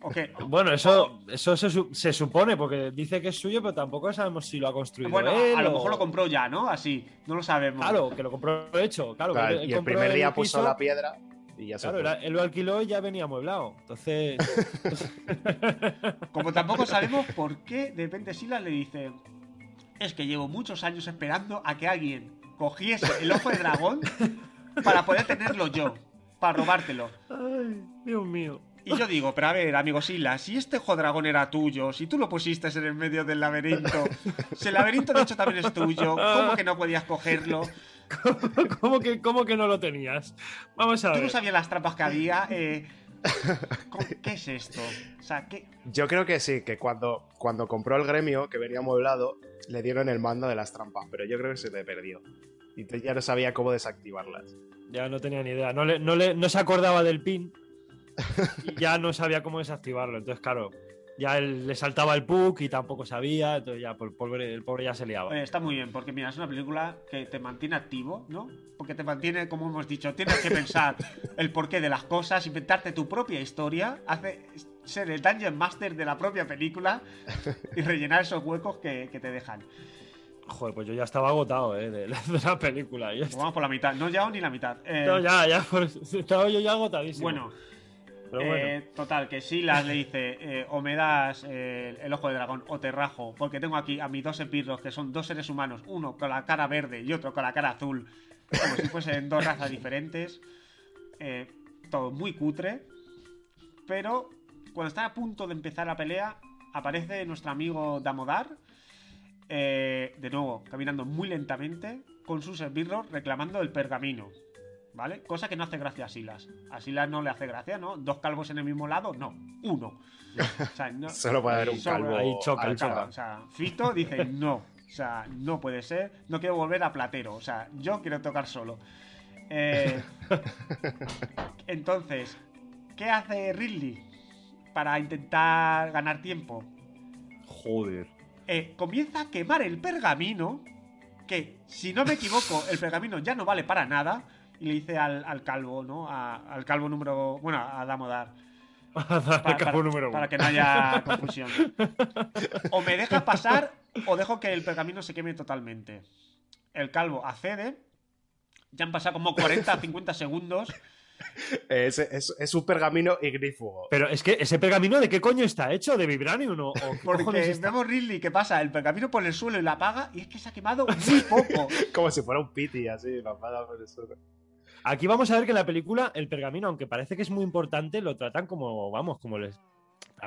¿O qué?
Bueno, eso, eso se, se supone, porque dice que es suyo, pero tampoco sabemos si lo ha construido
Bueno,
él
a lo
o-
mejor lo compró ya, ¿no? Así, no lo sabemos.
Claro, que lo compró hecho. Claro,
Claro,
él
y el primer día
piso,
puso la piedra y ya se
Claro, él lo alquiló y ya venía amueblado. Entonces,
Como tampoco sabemos por qué de repente Silas le dice: Es que llevo muchos años esperando a que alguien cogiese el ojo de dragón para poder tenerlo yo, para robártelo.
ay, Dios mío.
Y yo digo, pero a ver, amigo Silas, si este ojo dragón era tuyo, si tú lo pusiste en el medio del laberinto, si el laberinto de hecho también es tuyo, ¿cómo que no podías cogerlo?
¿Cómo que, cómo que no lo tenías? Vamos a
¿Tú
ver.
no sabías las trampas que había? Eh, ¿cómo- ¿Qué es esto? O sea, ¿qué?
Yo creo que sí, que cuando, cuando compró el gremio, que venía amueblado, le dieron el mando de las trampas, pero yo creo que se le perdió. Y entonces ya no sabía cómo desactivarlas.
Ya no tenía ni idea. No, le- no, le- no se acordaba del pin. Y ya no sabía cómo desactivarlo. Entonces, claro, ya él, le saltaba el PUC y tampoco sabía. Entonces, ya el pobre, el pobre ya se liaba.
Oye, está muy bien, porque mira, es una película que te mantiene activo, ¿no? Porque te mantiene, como hemos dicho, tienes que pensar el porqué de las cosas, inventarte tu propia historia, hace ser el Dungeon Master de la propia película y rellenar esos huecos que, que te dejan.
Joder, pues yo ya estaba agotado, ¿eh? De, la- de la película.
Pues vamos por la mitad, no ya ni la mitad. Eh,
No, ya, ya. por- estaba yo ya agotadísimo.
Bueno, eh, total, que Silas le dice, eh, o me das eh, el ojo de dragón o te rajo, porque tengo aquí a mis dos esbirros, que son dos seres humanos, uno con la cara verde y otro con la cara azul, como si fuesen dos razas diferentes. Todo muy cutre. Pero cuando está a punto de empezar la pelea, aparece nuestro amigo Damodar, de nuevo, caminando muy lentamente, con sus esbirros reclamando el pergamino. ¿Vale? Cosa que no hace gracia a Silas. A Silas no le hace gracia, ¿no? Dos calvos en el mismo lado, no. Uno. O sea, no-
Solo puede haber un
Solo-
calvo.
ahí choca,
al
ahí choca.
chaval.
o sea, Fito dice no. O sea, no puede ser. No quiero volver a Platero. O sea, yo quiero tocar solo. Eh, entonces, ¿qué hace Ridley para intentar ganar tiempo?
Joder.
Eh, comienza a quemar el pergamino. Que, si no me equivoco, el pergamino ya no vale para nada. Y le dice al, al calvo, ¿no? A- al calvo número. Bueno, a Damodar.
Para,
para,
número
para
uno.
que no haya confusión. O me deja pasar o dejo que el pergamino se queme totalmente. El calvo accede. Ya han pasado como 40, 50 segundos.
Es, es- es un pergamino ignífugo.
Pero es que ese pergamino, ¿de qué coño está hecho? ¿De vibranium o, o qué
Porque vemos Ridley que pasa el pergamino por el suelo y la apaga. Y es que se ha quemado muy poco.
Como si fuera un piti, así, la apaga por el suelo.
Aquí vamos a ver que en la película el pergamino, aunque parece que es muy importante, lo tratan como, vamos, como les,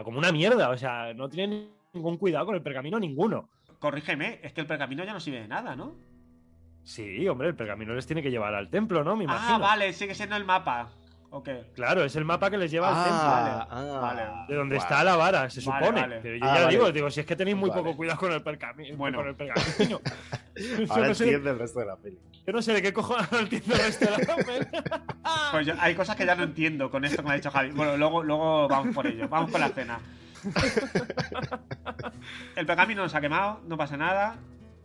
como una mierda. O sea, no tienen ningún cuidado con el pergamino ninguno.
Corrígeme, es que el pergamino ya no sirve de nada, ¿no?
Sí, hombre, el pergamino les tiene que llevar al templo, ¿no? Me imagino.
Ah, vale, sigue siendo el mapa. Ok.
Claro, es el mapa que les lleva al templo.
Ah, ah,
vale.
De donde
Guau.
está la vara, se
Vale,
supone.
vale.
Pero yo
Ah,
ya
vale.
digo, digo, si es que tenéis muy
Vale.
poco cuidado con el pergamino.
Bueno.
Con el pergamino. yo,
Ahora
no sé, de-
el resto de la peli.
yo no sé de qué cojones no entiendo el resto de la peli.
Pues yo- hay cosas que ya no entiendo con esto que me ha dicho Javi. Bueno, luego, luego vamos por ello. Vamos con la cena. El pergamino se ha quemado, no pasa nada.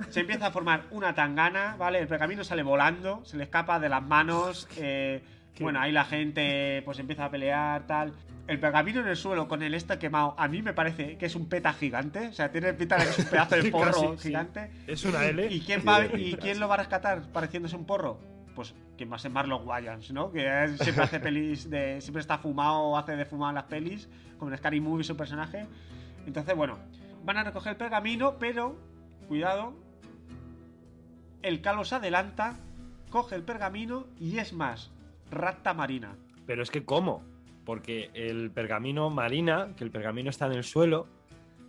Se empieza a formar una tangana, ¿vale? El pergamino sale volando, se le escapa de las manos. eh, bueno, ahí la gente pues empieza a pelear, tal. El pergamino en el suelo con el este quemado, a mí me parece que es un peta gigante. O sea, tiene pinta de que es un pedazo de porro
casi, sí.
gigante.
Es una L.
¿Y quién, va, ¿Y quién lo va a rescatar pareciéndose un porro? Pues quien va a ser Marlon Wayans, ¿no? Que siempre hace pelis de. Siempre está fumado o hace de fumado en las pelis. Como en Scary Movie su personaje. Entonces, bueno. Van a recoger el pergamino, pero. Cuidado. El calvo se adelanta. Coge el pergamino y es más. Rata marina.
Pero es que, ¿cómo? Porque el pergamino Marina, que el pergamino está en el suelo,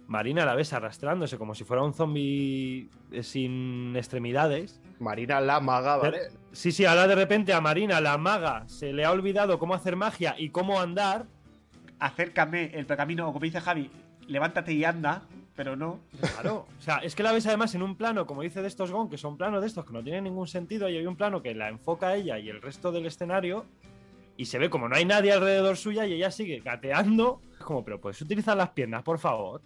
Marina la ves arrastrándose como si fuera un zombie eh, sin extremidades.
Marina la maga, ¿vale?
Sí, sí, ahora de repente a Marina, la maga, se le ha olvidado cómo hacer magia y cómo andar.
Acércame el pergamino, o como dice Javi, levántate y anda. Pero no.
Claro, o sea, es que la ves además en un plano, como dice de estos Gon, que son planos de estos que no tienen ningún sentido, y hay un plano que la enfoca a ella y el resto del escenario, y se ve como no hay nadie alrededor suya y ella sigue gateando. Como, pero puedes utilizar las piernas, por favor.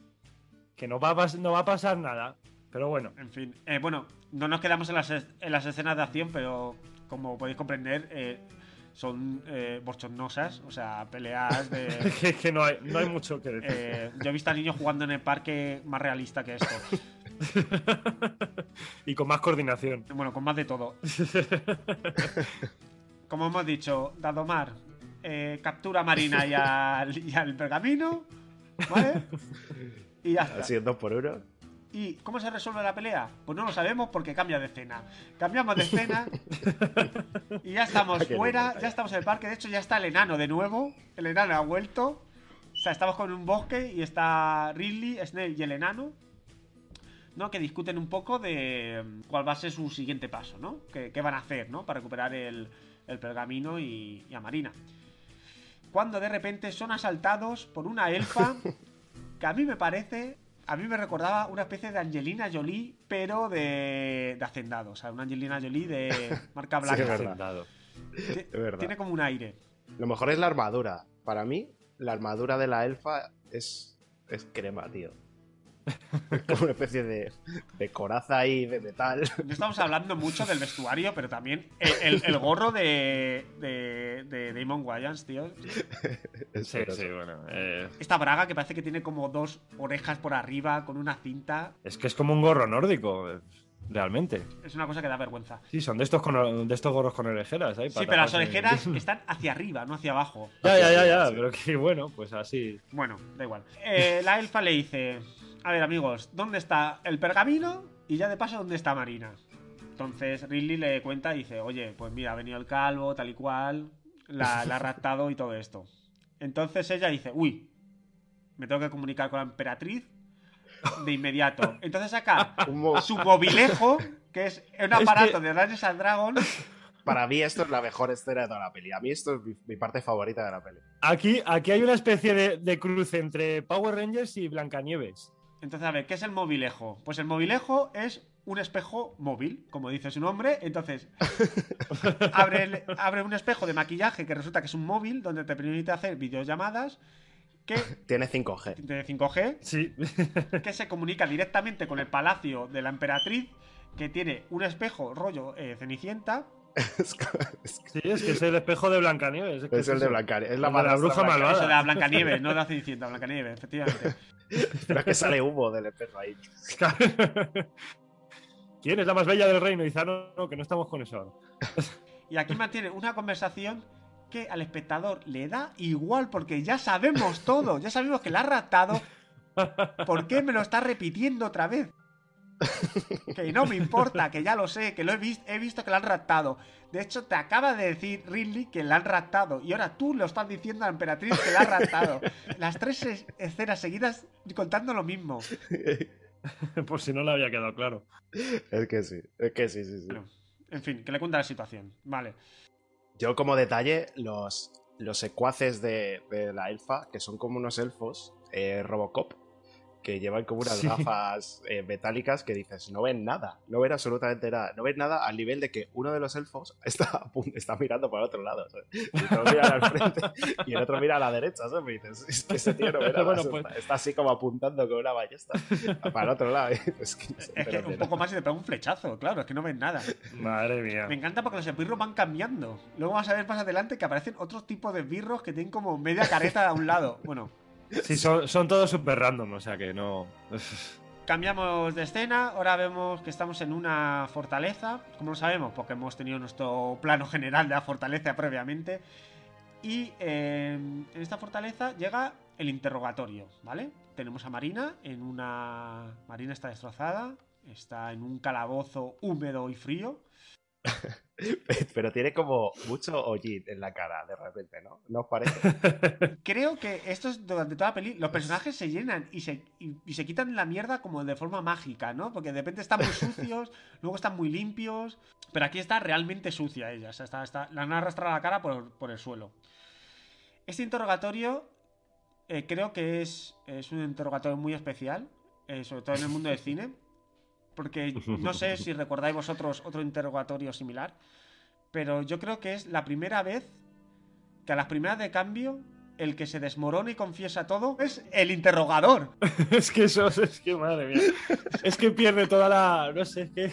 Que no va a, no va a pasar nada. Pero bueno,
En fin, eh, bueno, no nos quedamos en las, es- en las escenas de acción, pero como podéis comprender, eh, son eh, bochornosas, o sea, peleas de...
que, que no, hay, no hay mucho que decir.
eh, yo he visto a niños jugando en el parque más realista que esto.
y con más coordinación.
Bueno, con más de todo. Como hemos dicho, Dadomar eh, captura a Marina y al, y al pergamino, ¿vale? Y ya está.
Así es dos por uno.
¿Y cómo se resuelve la pelea? Pues no lo sabemos porque cambia de escena. Cambiamos de escena y ya estamos
no
fuera, ya estamos en el parque. De hecho, ya está el enano de nuevo. El enano ha vuelto. O sea, estamos con un bosque y está Ridley, Snape y el enano. ¿no? Que discuten un poco de mm, cuál va a ser su siguiente paso, ¿no? ¿Qué, qué van a hacer, ¿no? Para recuperar el, el pergamino y, y a Marina. Cuando de repente son asaltados por una elfa que a mí me parece, a mí me recordaba una especie de Angelina Jolie, pero de, de hacendado. O sea, una Angelina Jolie de marca
Sí,
blanca.
es verdad. Es verdad.
Tiene como un aire.
Lo mejor es la armadura. Para mí, la armadura de la elfa es, es crema, tío. Como una especie de, de coraza ahí de metal.
No estamos hablando mucho del vestuario, pero también el, el- el gorro de, de, de Damon Wayans, tío.
Es
Sí, bueno. eh,
Esta braga que parece que tiene como dos orejas por arriba con una cinta.
es que es como un gorro nórdico, realmente.
Es una cosa que da vergüenza.
Sí, son de estos, con, de estos gorros con orejeras. ¿eh?
Sí, pero las orejeras están hacia arriba, no hacia abajo.
Ya, ya, ya, ya,
Sí.
pero que bueno, pues así.
Bueno, da igual. Eh, la elfa le dice: A ver, amigos, ¿dónde está el pergamino? Y ya de paso, ¿dónde está Marina? Entonces Ridley le cuenta y dice: Oye, pues mira, ha venido el calvo, tal y cual, la, la ha raptado y todo esto. Entonces ella dice: Uy, me tengo que comunicar con la emperatriz de inmediato. Entonces saca su mobilejo, que es un aparato de Dungeons and Dragons.
Para mí esto es la mejor escena de toda la peli. A mí esto es mi, mi parte favorita de la peli.
Aquí, aquí hay una especie de, de cruce entre Power Rangers y Blancanieves.
Entonces, a ver, ¿qué es el mobilejo? Pues el mobilejo es un espejo móvil, como dice su nombre. Entonces, abre, el- abre un espejo de maquillaje que resulta que es un móvil donde te permite hacer videollamadas que
Tiene 5G.
de 5G
Sí.
que se comunica directamente con el palacio de la emperatriz que tiene un espejo rollo eh, cenicienta
Es, es-
Sí, es que es el espejo de Blancanieves. Es, que
es el de. Blancanieves. Es la,
la bruja
Blancanieves.
eso de la
malvada.
Blancanieves, no de la cenicienta, Blancanieves, efectivamente.
Pero es que sale humo del espejo ahí.
¿Quién es la más bella del reino? "Ah, no, no, que no estamos con eso ahora.
Y aquí mantiene una conversación que al espectador le da igual porque ya sabemos todo, ya sabemos que la ha raptado. ¿Por qué me lo está repitiendo otra vez? Que no me importa, que ya lo sé, que lo he visto, he visto que la han raptado. De hecho, te acaba de decir Ridley que la han raptado. Y ahora tú lo estás diciendo a la emperatriz que la ha raptado. Las tres es- escenas seguidas contando lo mismo.
Por si no le había quedado claro.
Es que sí, es que sí, sí, sí.
Bueno, en fin, que le cuenta la situación. Vale.
Yo como detalle, los, los secuaces de, de la elfa, que son como unos elfos, eh, Robocop, que llevan como unas
Sí.
gafas eh, metálicas que dices, no ven nada, no ven absolutamente nada, no ven nada al nivel de que uno de los elfos está, está mirando para el otro lado, ¿sabes? Y uno mira al frente y el otro mira a la derecha, ¿sabes? Me dices, es que ese tío no ve nada,
Bueno, pues-
está, así como apuntando con una ballesta para el otro lado. y que no
Es que un poco más y te pega un flechazo, claro, es que no ven nada.
Madre mía.
Me encanta porque los esbirros van cambiando. Luego vamos a ver más adelante que aparecen otros tipos de esbirros que tienen como media careta a un lado. Bueno,
Sí, son, todos súper random, o sea que no.
cambiamos de escena. Ahora vemos que estamos en una fortaleza. ¿Cómo lo sabemos? Porque hemos tenido nuestro plano general de la fortaleza previamente. Y eh, en esta fortaleza llega el interrogatorio, ¿vale? Tenemos a Marina en una... Marina está destrozada. Está en un calabozo húmedo y frío.
Pero tiene como mucho hollín en la cara de repente, ¿no? ¿No os parece?
Creo que esto es durante toda la peli. Los personajes se llenan y se, y, y se quitan la mierda como de forma mágica, ¿no? Porque de repente están muy sucios, luego están muy limpios. Pero aquí está realmente sucia ella. O sea, está, está, la han arrastrado la cara por, por el suelo. Este interrogatorio eh, creo que es, es un interrogatorio muy especial. eh, sobre todo en el mundo del cine. Porque no sé si recordáis vosotros otro interrogatorio similar, pero yo creo que es la primera vez que a las primeras de cambio el que se desmorona y confiesa todo es el interrogador.
es que eso, es que madre mía. Es que pierde toda la. No sé, es que.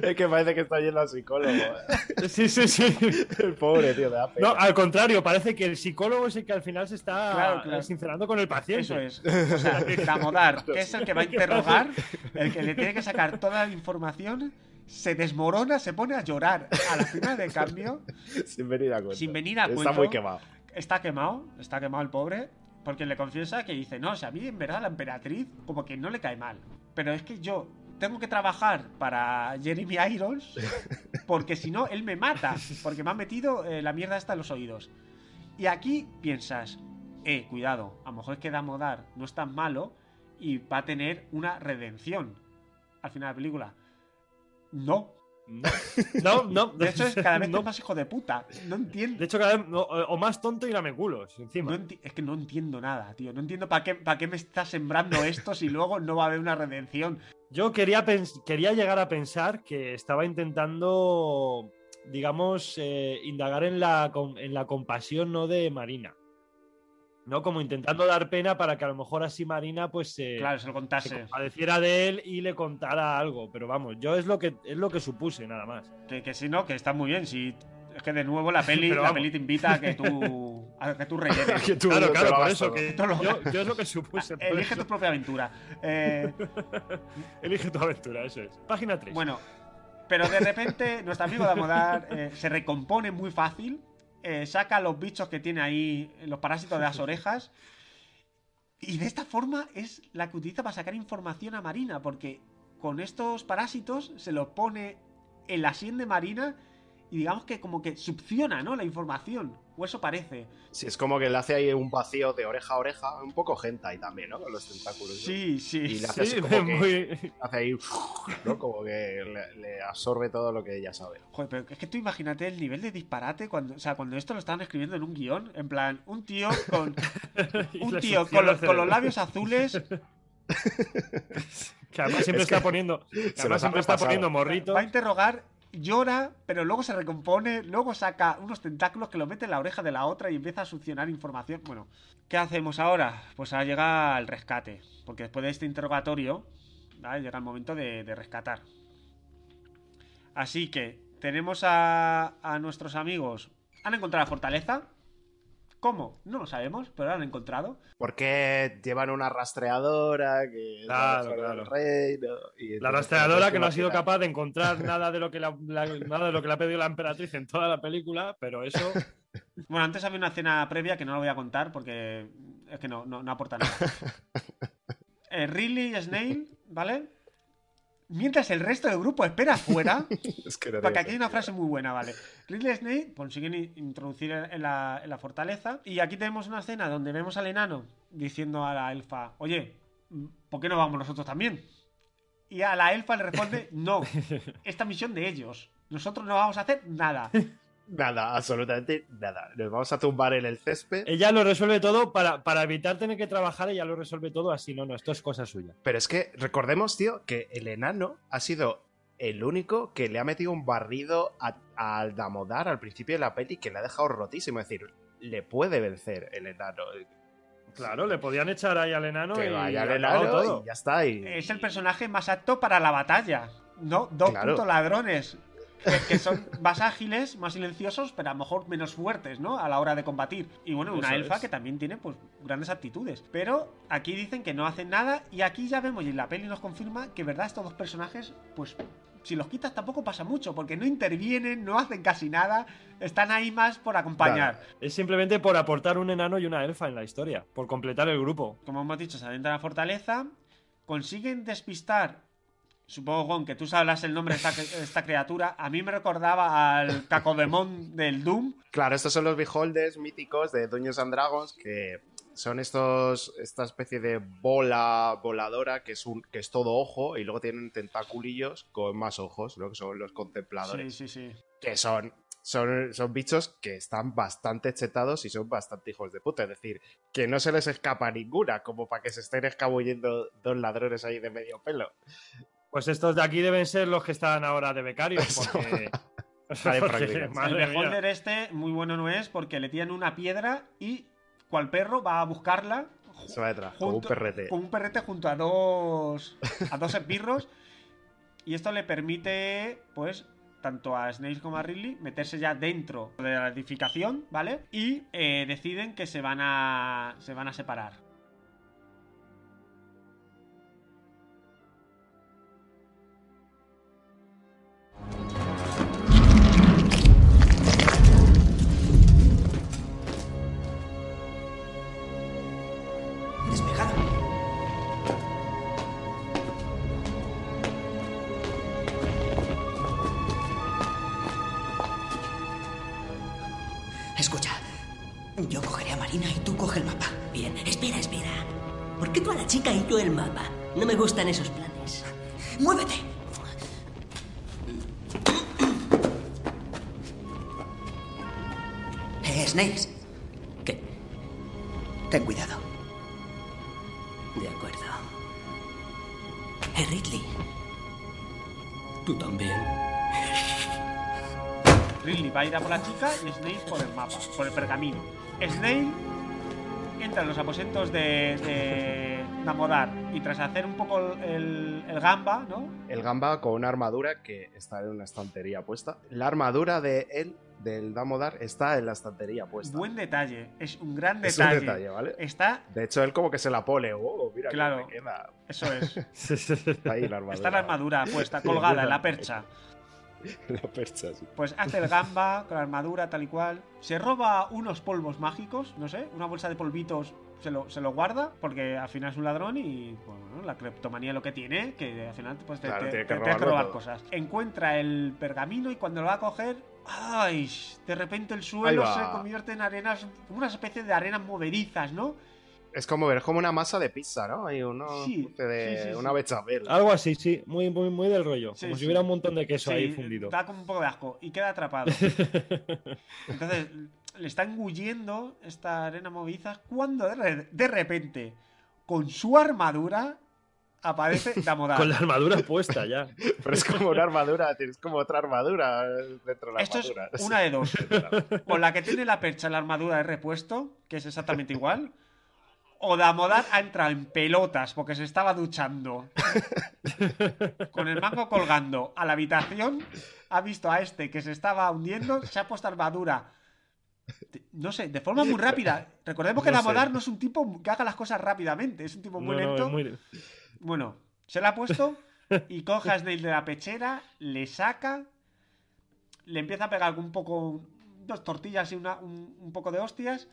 Es que parece que está yendo al psicólogo. ¿eh?
Sí, sí, sí.
El pobre, tío, de
No, al contrario, parece que el psicólogo es el que al final se está
Claro, claro.
sincerando con el paciente.
Eso es. O sea, Damodar, que es el que va a interrogar, el que le tiene que sacar toda la información, se desmorona, se pone a llorar a la primera de cambio.
Sin venir a cuenta.
Sin venir a
Está
cuento.
muy quemado.
Está quemado, está quemado el pobre, porque le confiesa que dice, no, o sea, a mí en verdad la emperatriz como que no le cae mal. Pero es que yo tengo que trabajar para Jeremy Irons, porque si no, él me mata, porque me ha metido eh, la mierda hasta en los oídos. Y aquí piensas, eh, cuidado, a lo mejor es que Damodar no es tan malo y va a tener una redención al final de la película. No.
No, no.
De hecho, es cada vez
no.
más hijo de puta. No entiendo.
De hecho, cada vez. no, o más tonto y lameculos, encima.
No es que no entiendo nada, tío. No entiendo para qué, para qué me está sembrando esto si luego no va a haber una redención.
Yo quería, quería llegar a pensar que estaba intentando, digamos, eh, indagar en la, en la compasión no de Marina. ¿No? Como intentando dar pena para que a lo mejor así Marina, pues, eh,
Claro, se lo
se
contase.
compadeciera de él y le contara algo. Pero vamos, yo es lo que es lo que supuse, nada más.
Que, que si no, que está muy bien. Si es que de nuevo la peli, la peli te invita a que tú, a que tú rellenes.
Que tú
claro, claro, por eso que
lo-
yo, yo es lo que supuse.
Elige
eso.
tu propia aventura. Eh,
Elige tu aventura, eso es. Página 3.
bueno, pero de repente nuestro amigo Damodar eh, se recompone muy fácil. Eh, saca los bichos que tiene ahí, los parásitos de las orejas. Y de esta forma es la que utiliza para sacar información a Marina, porque con estos parásitos se los pone en la sien de Marina y digamos que como que succiona, ¿no? La información. O eso parece.
Sí, es como que le hace ahí un vacío de oreja a oreja, un poco hentai también, ¿no? Con los tentáculos. ¿no?
Sí, sí.
Y le hace
Sí,
así como que
muy-
hace ahí, ¿no? Como que le, le absorbe todo lo que ella sabe.
Joder, pero es que tú imagínate el nivel de disparate cuando, o sea, cuando esto lo estaban escribiendo en un guion, en plan, un tío con un tío con, los- con los labios azules,
Que además siempre
Es que
está poniendo. que además siempre está poniendo morritos.
va a interrogar, llora, pero luego se recompone, luego saca unos tentáculos que lo mete en la oreja de la otra y empieza a succionar información. Bueno, ¿qué hacemos ahora? Pues ahora llega el rescate, porque después de este interrogatorio, llega el momento de, de rescatar. Así que tenemos a, a nuestros amigos. Han encontrado la fortaleza. ¿Cómo? No lo sabemos, pero la han encontrado.
Porque llevan una rastreadora que la
Claro, claro.
reino, y
La rastreadora que no ha sido capaz de encontrar nada de lo que la- la- nada de lo que le ha pedido la emperatriz en toda la película, pero eso
Bueno, antes había una escena previa que no lo voy a contar porque es que no, no, no aporta nada. Eh, Ridley y Snail, ¿vale? Mientras el resto del grupo espera afuera,
Es que
porque aquí hay una frase muy buena, ¿vale? Ridley y Snail consiguen introducir en la, en la fortaleza y aquí tenemos una escena donde vemos al enano diciendo a la elfa, oye, ¿por qué no vamos nosotros también? Y a la elfa le responde, no, esta misión de ellos, nosotros no vamos a hacer nada.
Nada, absolutamente nada. Nos vamos a tumbar en el césped.
ella lo resuelve todo para, para evitar tener que trabajar, ella lo resuelve todo así, no, no, esto es cosa suya.
Pero es que recordemos, tío, que el enano ha sido el único que le ha metido un barrido a- al Damodar al principio de la peli que le ha dejado rotísimo. Es decir, le puede vencer el enano.
Claro, le podían echar ahí al enano
que
y
vaya al
acabado
enano
todo.
y ya está. Y...
es el personaje más apto para la batalla. No, dos
Claro.
putos ladrones. Que, que son más ágiles, más silenciosos, pero a lo mejor menos fuertes, ¿no? A la hora de combatir. Y bueno, una elfa
es.
que también tiene, pues, grandes aptitudes. Pero aquí dicen que no hacen nada. Y aquí ya vemos, y la peli nos confirma que, verdad, estos dos personajes, pues. Si los quitas tampoco pasa mucho, porque no intervienen, no hacen casi nada, están ahí más por acompañar.
Es simplemente por aportar un enano y una elfa en la historia, por completar el grupo.
como hemos dicho, se adentran a la fortaleza, consiguen despistar, supongo, Gon, que tú sablas el nombre de esta, esta criatura, a mí me recordaba al Cacodemon del Doom,
Claro, estos son los beholders míticos de Dungeons and Dragons que son estos esta especie de bola voladora que es un que es todo ojo y luego tienen tentaculillos con más ojos, ¿no? Que son los
sí,
contempladores.
sí, sí.
Que son son, son bichos que están bastante chetados y son bastante hijos de puta. Es decir, que no se les escapa ninguna, como para que se estén escabullendo dos ladrones ahí de medio pelo.
Pues estos de aquí deben ser los que están ahora de becarios, porque.
Vale,
porque,
el beholder este muy bueno no es porque le tiran una piedra y cual perro va a buscarla
Se va detrás, como un
junto-
perrete.
con un perrete junto a dos a dos esbirros y esto le permite pues tanto a Snape como a Ridley meterse ya dentro de la edificación, ¿vale? Y eh, deciden que se van a se van a separar.
No me gustan esos planes.
¡Muévete! Eh, Snails,
¿Qué?
ten cuidado.
De acuerdo. Eh, Ridley. Tú también.
Ridley va a ir a por la chica y Snape por el mapa, por el pergamino. Snape entra en los aposentos de, de Namodar y tras hacer un poco el, el gamba, ¿no?
El gamba con una armadura que está en una estantería puesta. La armadura de él, del Damodar, está en la estantería puesta.
Buen detalle, es un gran
Es un
detalle.
detalle, ¿vale?
Está,
De hecho, él como que se la pone. Oh, mira
Claro.
me queda.
eso es,
Está ahí la armadura.
está la armadura puesta, colgada en la percha.
la percha, sí.
Pues hace el gamba con la armadura tal y cual. Se roba unos polvos mágicos, no sé, una bolsa de polvitos se lo, se lo guarda porque al final es un ladrón y bueno, la cleptomanía lo que tiene, que al final pues, te,
Claro,
te-
tiene
te-
que
tienes que
robarlo
robar
todo.
cosas. Encuentra el pergamino y cuando lo va a coger, ¡ay! De repente el suelo se convierte en arenas, como una especie de arenas movedizas, ¿no?
Es como ver, es como una masa de pizza, ¿no? Hay una,
Sí,
de,
sí, sí,
una bechamel.
Algo así, sí. Muy, muy, muy del rollo.
Sí,
como
sí.
si hubiera un montón de queso
Sí,
ahí fundido.
Da como un poco de asco y queda atrapado. Entonces, le está engullendo esta arena movediza cuando de, re- de repente, con su armadura, aparece Damodar.
Con la armadura puesta ya.
Pero es como una armadura, tienes como otra armadura dentro de la
Esto es
armadura.
una de dos. O la que tiene la percha la armadura de repuesto, que es exactamente igual. O Damodar ha entrado en pelotas porque se estaba duchando. Con el mango colgando a la habitación. Ha visto a este que se estaba hundiendo. Se ha puesto armadura. No sé, de forma muy rápida. Recordemos que
No.
Damodar no es un tipo que haga las cosas rápidamente. Es un tipo muy
No,
lento.
muy-
Bueno, se la ha puesto y coge a Snape de la pechera, le saca, le empieza a pegar un poco, dos tortillas y una- un, un poco de hostias,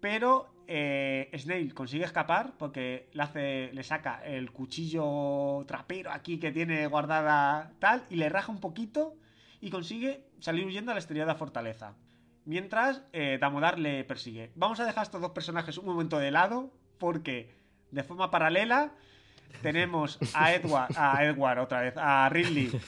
pero eh, Snape consigue escapar porque le, hace, le saca el cuchillo trapero aquí que tiene guardada tal y le raja un poquito y consigue salir huyendo al exterior de la fortaleza. Mientras eh, Damodar le persigue. Vamos a dejar a estos dos personajes un momento de lado porque de forma paralela tenemos a Edward, a Edward otra vez, a Ridley.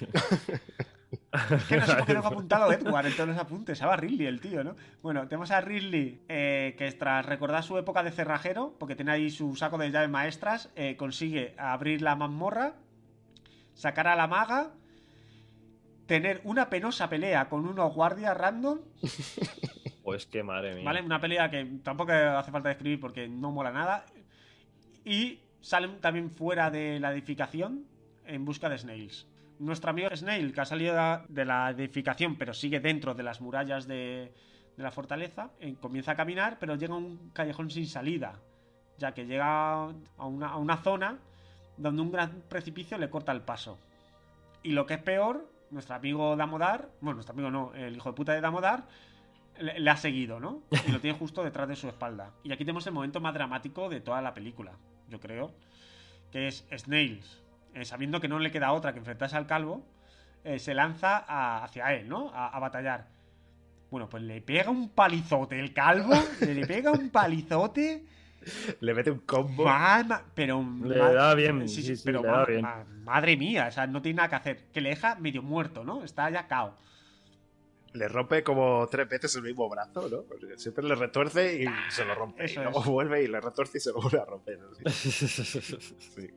Que no sé por qué no he apuntado Edward en todos los apuntes. Se Ridley el tío, ¿no? Bueno, tenemos a Ridley, eh, que tras recordar su época de cerrajero, porque tiene ahí su saco de llaves maestras, eh, consigue abrir la mazmorra, sacar a la maga, tener una penosa pelea con unos guardias random,
Pues qué madre mía.
¿vale? Una pelea que tampoco hace falta describir porque no mola nada. Y salen también fuera de la edificación en busca de Snails. Nuestro amigo Snail, que ha salido de la edificación, pero sigue dentro de las murallas de, de la fortaleza, eh, comienza a caminar, pero llega a un callejón sin salida, ya que llega a una, a una zona donde un gran precipicio le corta el paso. Y lo que es peor, nuestro amigo Damodar, bueno, nuestro amigo no, el hijo de puta de Damodar, le, le ha seguido, ¿no? Y lo tiene justo detrás de su espalda. Y aquí tenemos el momento más dramático de toda la película, yo creo, que es Snails, eh, sabiendo que no le queda otra que enfrentarse al calvo, eh, se lanza a- hacia él, ¿no? A, a batallar. Bueno, pues le pega un palizote el calvo, le pega un palizote.
Le mete un combo.
Ma- ma- pero
Le
ma-
da bien, sí, sí,
pero
le da
ma-
bien.
ma- madre mía, o sea, no tiene nada que hacer. Que le deja medio muerto, ¿no? Está ya cao.
Le rompe como tres veces el mismo brazo, ¿no? Porque siempre le retuerce y se lo rompe.
Eso
y luego
es.
vuelve y le retuerce y se lo vuelve a romper. Sí.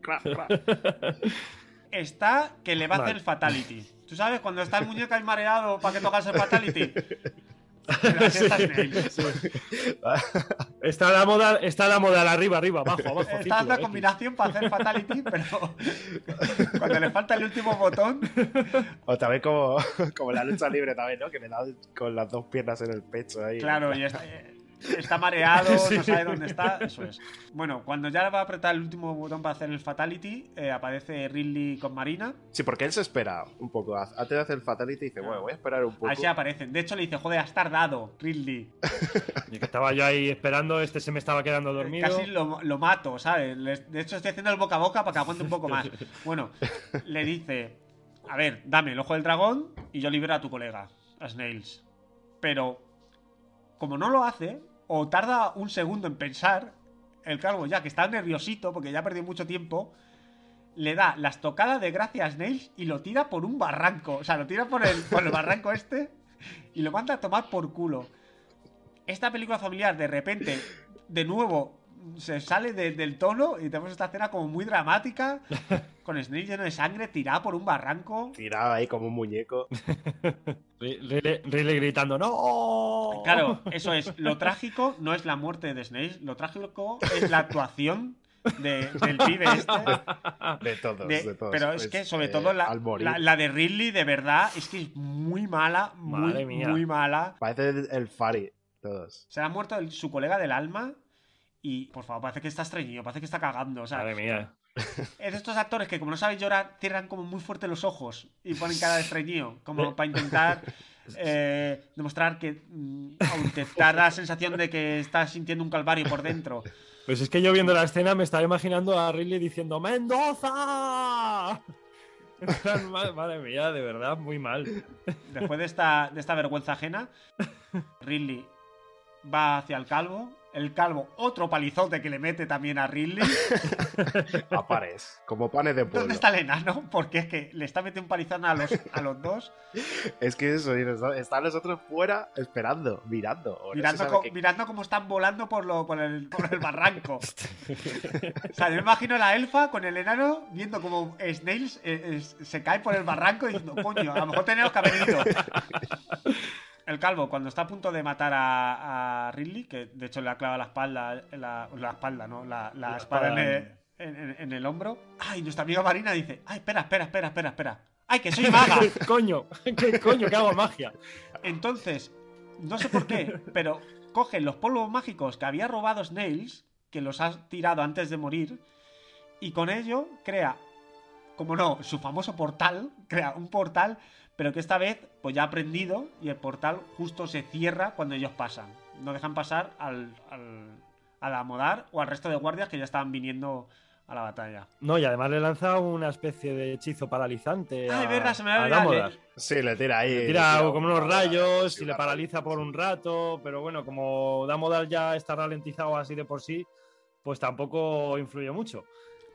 Está que le va a hacer el fatality. ¿Tú sabes cuando está el muñeco ahí mareado para que tocas el fatality?
Está la moda, está la moda arriba, arriba, abajo, abajo.
Está
círculo,
dando
X.
combinación para hacer fatality, pero cuando le falta el último botón,
O también como, como la lucha libre también, ¿no? Que le da con las dos piernas en el pecho ahí.
claro, y está, está mareado,
Sí.
no sabe dónde está, eso es. Bueno, cuando ya va a apretar el último botón para hacer el fatality, eh, aparece Ridley con Marina.
Sí, porque él se espera un poco. Antes de hacer el fatality dice, bueno, voy a esperar un poco.
Ahí se aparecen. De hecho, le dice, joder, has tardado, Ridley.
Y que estaba yo ahí esperando, este se me estaba quedando dormido.
Casi lo, lo mato, ¿sabes? De hecho, estoy haciendo el boca a boca para que aguante un poco más. Bueno, le dice: A ver, dame el ojo del dragón y yo libero a tu colega, a Snails. Pero, como no lo hace, o tarda un segundo en pensar, el calvo ya que está nerviosito porque ya ha perdido mucho tiempo, le da las tocadas de gracia a Snails y lo tira por un barranco. O sea, lo tira por el, por el barranco este y lo manda a tomar por culo. Esta película familiar, de repente, de nuevo, se sale de- del tono y tenemos esta escena como muy dramática, con Snails lleno de sangre, tirado por un barranco.
Tirado ahí como un muñeco.
Ri- Riley, Riley gritando, ¡No!
Claro, eso es. Lo trágico no es la muerte de Snails, lo trágico es la actuación de- del pibe este.
De todos,
De-
de todos.
pero es que sobre
eh,
todo la, la- la de Ridley, de verdad, es que es muy mala, muy,
Madre mía.
muy mala.
Parece el, Fari, todos.
Se ha muerto el- su colega del alma y, por favor, parece que está estreñido, parece que está cagando. O sea,
Madre mía.
es de estos actores que, como no saben llorar, cierran como muy fuerte los ojos y ponen cara de estreñido, como para intentar eh, demostrar que. mm, o intentar la sensación de que está sintiendo un calvario por dentro.
Pues es que yo viendo la escena me estaba imaginando a Riley diciendo ¡Mendoza! Madre mía, de verdad, muy mal.
Después de esta, de esta vergüenza ajena, Ridley va hacia el calvo. El calvo, otro palizote que le mete también a Ridley.
A pares, como panes de pueblo.
¿Dónde está el enano? Porque es que le está metiendo un palizón a los, a los dos.
Es que eso, y están los otros fuera esperando, mirando.
Mirando, co- mirando cómo están volando por, lo, por, el, por el barranco. O sea, yo imagino a la elfa con el enano viendo como Snails eh, se cae por el barranco diciendo, coño, a lo mejor tenemos que haber ido. El calvo, cuando está a punto de matar a, a Ridley, que de hecho le ha clavado la espalda, la, la espalda, ¿no? La, la
La
espada en el, en- en- en el hombro. Ay, nuestra amiga Marina dice, ay, espera, espera, espera, espera, espera. Ay, que soy maga.
coño, ¿qué coño que hago magia?
Entonces, no sé por qué, pero coge los polvos mágicos que había robado Snails, que los ha tirado antes de morir, y con ello crea, como no, su famoso portal, crea un portal, pero que esta vez pues ya ha aprendido y el portal justo se cierra cuando ellos pasan. No dejan pasar al, al, al Amodar o al resto de guardias que ya estaban viniendo a la batalla.
No, y además le lanza una especie de hechizo paralizante.
Ah,
a,
es verdad, se me había
a
Sí, le tira ahí.
Le
le
tira como unos rayos y le paraliza por un rato, pero bueno, como Damodar ya está ralentizado así de por sí, pues tampoco influye mucho.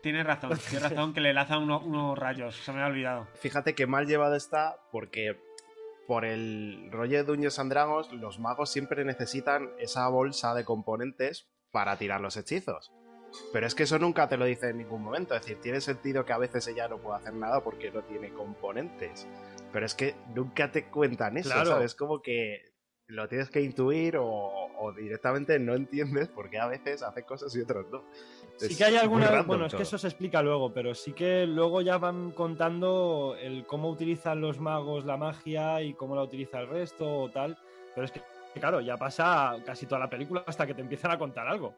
Tienes razón, tienes razón que le lanzan uno- unos rayos, se me había olvidado.
Fíjate que mal llevado está porque por el rollo de Dungeons and Dragons los magos siempre necesitan esa bolsa de componentes para tirar los hechizos. Pero es que eso nunca te lo dice en ningún momento. Es decir, tiene sentido que a veces ella no pueda hacer nada porque no tiene componentes. Pero es que nunca te cuentan eso,
Claro.
¿sabes? Como que lo tienes que intuir o, o directamente no entiendes porque a veces hace cosas y otras no.
Sí que hay alguna.
random
Bueno, es que eso se explica luego, pero sí que luego ya van contando el cómo utilizan los magos la magia y cómo la utiliza el resto o tal. Pero es que, claro, ya pasa casi toda la película hasta que te empiezan a contar algo.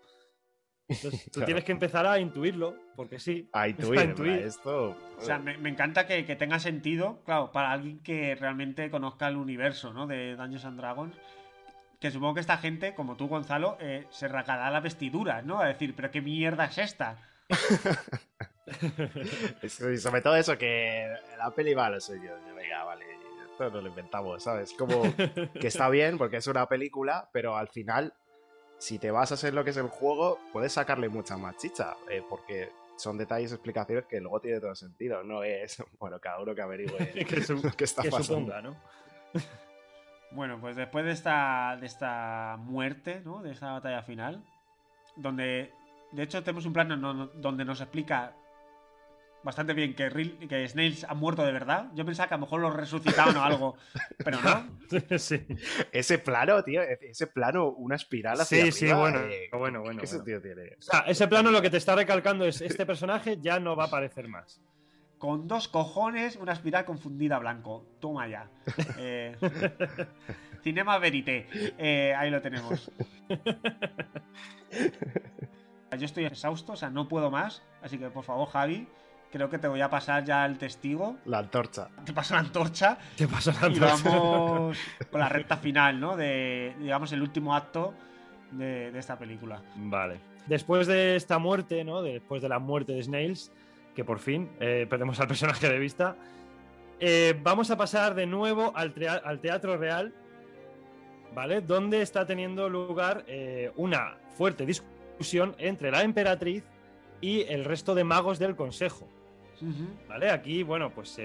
Entonces, tú
Claro.
tienes que empezar a intuirlo, porque sí.
A intuir,
A intuir.
esto...
O sea, me, me encanta que, que tenga sentido, claro, para alguien que realmente conozca el universo, ¿no? De Dungeons and Dragons. Que supongo que esta gente, como tú, Gonzalo, eh, se racará la vestidura, ¿no? A decir, ¿pero qué mierda es esta?
Es- Y sobre todo eso, que la peli va a lo suyo. Venga, vale, esto no lo inventamos, ¿sabes? Como que está bien porque es una película, pero al final, si te basas en lo que es el juego, puedes sacarle mucha más chicha, eh, porque son detalles, explicaciones que luego tiene todo sentido. No es, bueno, cada uno que averigüe
que, su-
qué está
que
pasando.
suponga, ¿no?
Bueno, pues después de esta, de esta muerte, ¿no? De esta batalla final, donde de hecho tenemos un plano no- no- donde nos explica bastante bien que, Ril- que Snails ha muerto de verdad. Yo pensaba que a lo mejor lo resucitaban o algo, pero no.
sí.
Ese plano, tío, ese plano, una espiral hacia
Sí, sí,
arriba,
bueno,
eh,
bueno, bueno,
¿qué
bueno.
sentido tiene?
O sea, ese plano lo que te está recalcando es este personaje ya no va a aparecer más.
Con dos cojones, una espiral confundida blanco. Toma ya. Eh, Cinema Verité. Eh, ahí lo tenemos. Yo estoy exhausto, o sea, no puedo más. Así que, por favor, Javi, creo que te voy a pasar ya el testigo.
La antorcha.
Te paso la antorcha.
Te paso la
Y
antorcha.
vamos con la recta final, ¿no? De, digamos, el último acto de, de esta película.
Vale. Después de esta muerte, ¿no? Después de la muerte de Snails, que por fin eh, perdemos al personaje de vista, eh, vamos a pasar de nuevo al, Teatro Real, ¿vale? Donde está teniendo lugar eh, una fuerte discusión entre la emperatriz y el resto de magos del consejo. ¿Vale? Aquí, bueno, pues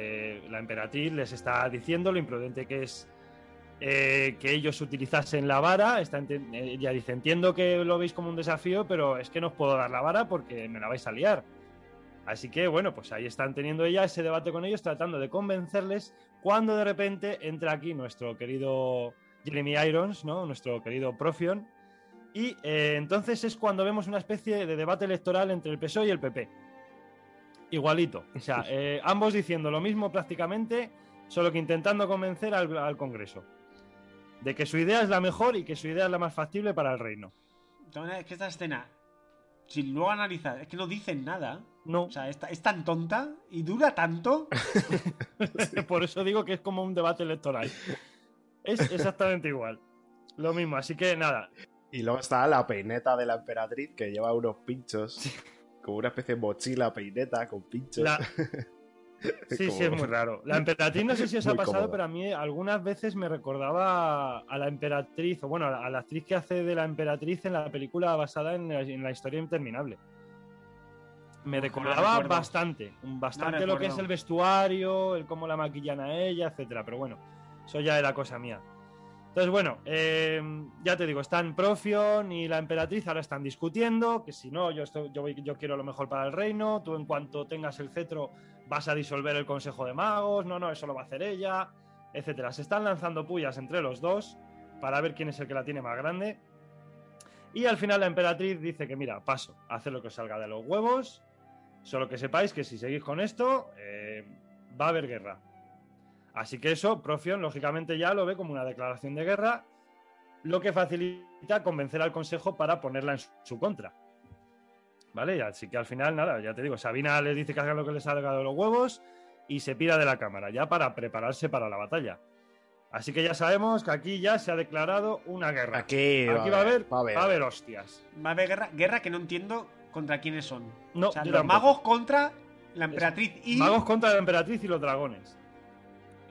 la emperatriz les está diciendo lo imprudente que es eh, que ellos utilizasen la vara. Está ella dice, entiendo que lo veis como un desafío, pero es que no os puedo dar la vara porque me la vais a liar. Así que, bueno, pues ahí están teniendo ella ese debate con ellos, tratando de convencerles, cuando de repente entra aquí nuestro querido Jeremy Irons, ¿no? Nuestro querido Profion. Y eh, entonces es cuando vemos una especie de debate electoral entre el PSOE y el PP. Igualito. O sea, eh, ambos diciendo lo mismo prácticamente, solo que intentando convencer al, al Congreso de que su idea es la mejor y que su idea es la más factible para el reino.
Es que esta escena, si luego analizas, es que no dicen nada.
No.
O sea, es, es tan tonta y dura tanto.
Por eso digo que es como un debate electoral. Es exactamente igual. Lo mismo, así que nada.
Y luego está la peineta de la emperatriz que lleva unos pinchos, como una especie de mochila peineta con pinchos.
La- Sí,
Como-
sí, es muy raro. La emperatriz no sé si os ha pasado,
cómoda.
pero a mí algunas veces me recordaba a la emperatriz, o bueno, a la, a la actriz que hace de la emperatriz en la película basada en la, en la historia interminable. Me recordaba bastante, bastante lo que es el vestuario, el cómo la maquillan a ella, etcétera. Pero bueno, eso ya era cosa mía. Entonces, bueno, eh, ya te digo, están Profion y la emperatriz ahora están discutiendo que si no, yo, estoy- yo, quiero lo mejor para el reino, tú en cuanto tengas el cetro vas a disolver el Consejo de Magos, no, no, eso lo va a hacer ella, etcétera. Se están lanzando pullas entre los dos para ver quién es el que la tiene más grande. Y al final la emperatriz dice que, mira, paso, hacer lo que os salga de los huevos, solo que sepáis que si seguís con esto, eh, va a haber guerra. Así que eso, Profion, lógicamente, ya lo ve como una declaración de guerra, lo que facilita convencer al Consejo para ponerla en su, contra. ¿Vale? Y Así que al final, nada, ya te digo, Sabina les dice que hagan lo que les salga de los huevos y se pira de la cámara, ya para prepararse para la batalla. Así que ya sabemos que aquí ya se ha declarado una guerra.
Aquí,
Aquí va a haber,
va a haber.
va a haber hostias.
Va a haber guerra, guerra que no entiendo contra quiénes son.
No,
o sea,
yo
los
tampoco.
magos contra la emperatriz y.
Magos contra la emperatriz y los dragones.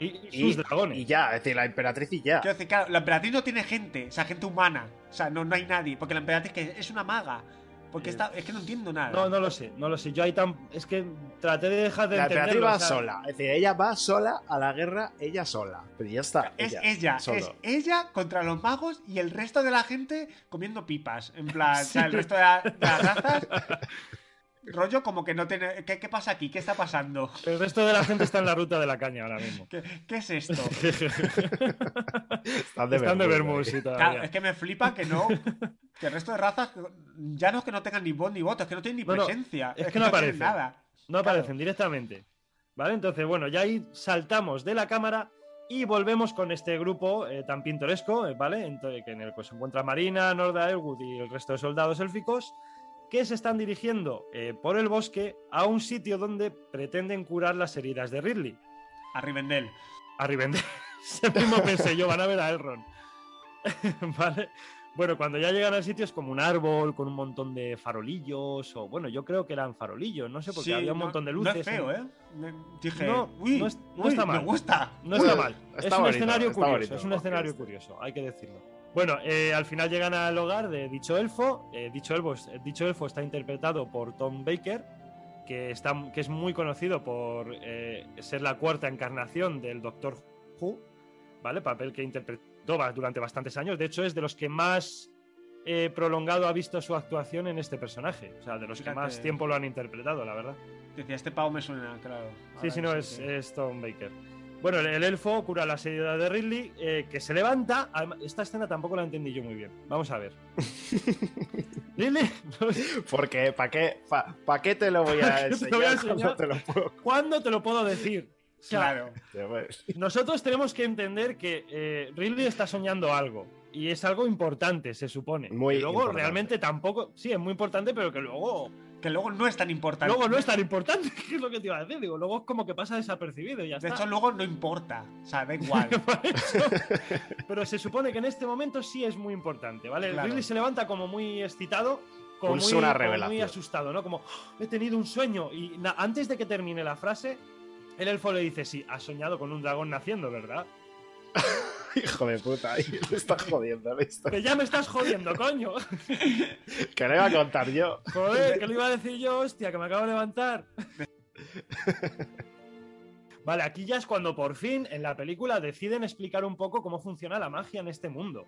Y, y
Y,
sus dragones.
y ya, es decir, la emperatriz y ya.
Quiero decir, claro, la emperatriz no tiene gente, o sea, gente humana. O sea, no, no hay nadie. Porque la emperatriz que es una maga. Porque está, es que no entiendo nada.
No, no lo sé, no lo sé. Yo ahí tan. Es que traté de dejar de
La
entenderlo,
va
o sea,
sola. Es decir, ella va sola a la guerra, ella sola. Pero ya está.
Es
ella,
ella,
solo.
es ella contra los magos y el resto de la gente comiendo pipas. En plan, o sea, el resto de, la- de las razas. rollo como que no tiene. ¿qué, qué pasa aquí? ¿Qué está pasando?
El resto de la gente está en la ruta de la caña ahora mismo.
¿Qué, qué es esto?
Están de
Están de
eh.
sí,
Claro, es que me flipa que no. Que el resto de razas ya no es que no tengan ni voz ni voto, es que no tienen ni presencia.
es que no aparecen.
nada.
No aparecen directamente. ¿Vale? Entonces, bueno, ya ahí saltamos de la cámara y volvemos con este grupo eh, tan pintoresco, eh, ¿vale? Ento- que en el que se encuentra Marina, Norda Elwood y el resto de soldados élficos que se están dirigiendo eh, por el bosque a un sitio donde pretenden curar las heridas de Ridley.
A Rivendell.
A Rivendell. Ese mismo pensé yo, van a ver a Elrond. ¿Vale? Bueno, cuando ya llegan al sitio es como un árbol con un montón de farolillos, o bueno, yo creo que eran farolillos, no sé, porque
Sí,
había un
no-
montón de
no
luces.
es feo, ¿eh? Dije,
No,
uy,
no es- no
uy,
está mal.
Me gusta.
No está mal.
está
es un
bonito,
escenario curioso.
bonito,
es un escenario curioso, hay que decirlo. Bueno, eh, al final llegan al hogar de dicho elfo. eh, dicho, elfo, dicho elfo está interpretado por Tom Baker, que, está, que es muy conocido por eh, ser la cuarta encarnación del Doctor Who, ¿vale? Papel que interpretó durante bastantes años. De hecho, es de los que más eh, prolongado ha visto su actuación en este personaje. O sea, de los que más tiempo lo han interpretado, la verdad.
Decía, este pavo me suena, claro.
Sí,
Ahora
sí, no,
sé
es,
que-
es Tom Baker. Bueno, el, el elfo cura la herida de Ridley, eh, que se levanta. Además, esta escena tampoco la entendí yo muy bien. Vamos a ver. Ridley,
Porque, ¿para qué, pa- pa' qué te lo voy
¿Para
a
qué te lo voy a
enseñar cuando
enseñar?
te lo puedo?
¿cuándo te lo puedo decir? O sea,
Claro.
Nosotros tenemos que entender que eh, Ridley está soñando algo. Y es algo importante, se supone.
Muy
Que luego
importante.
realmente tampoco. Sí, es muy importante, pero que luego.
Que luego no es tan importante.
Luego no es tan importante, que es lo que te iba a decir. Digo, luego es como que pasa desapercibido y ya
De
está.
hecho, luego no importa. O sea, da igual.
Pero se supone que en este momento sí es muy importante, ¿vale?
Claro.
Ridley se levanta como muy excitado, como, muy,
una
como muy asustado, ¿no? Como, "Oh, he tenido un sueño. Y antes de que termine la frase, el elfo le dice, sí, has soñado con un dragón naciendo, ¿verdad?
Hijo de puta, ahí te está jodiendo esto.
Que ya me estás jodiendo, coño.
Que lo iba a contar yo.
Joder, que lo iba a decir yo, hostia, que me acabo de levantar. Vale, aquí ya es cuando por fin en la película deciden explicar un poco cómo funciona la magia en este mundo.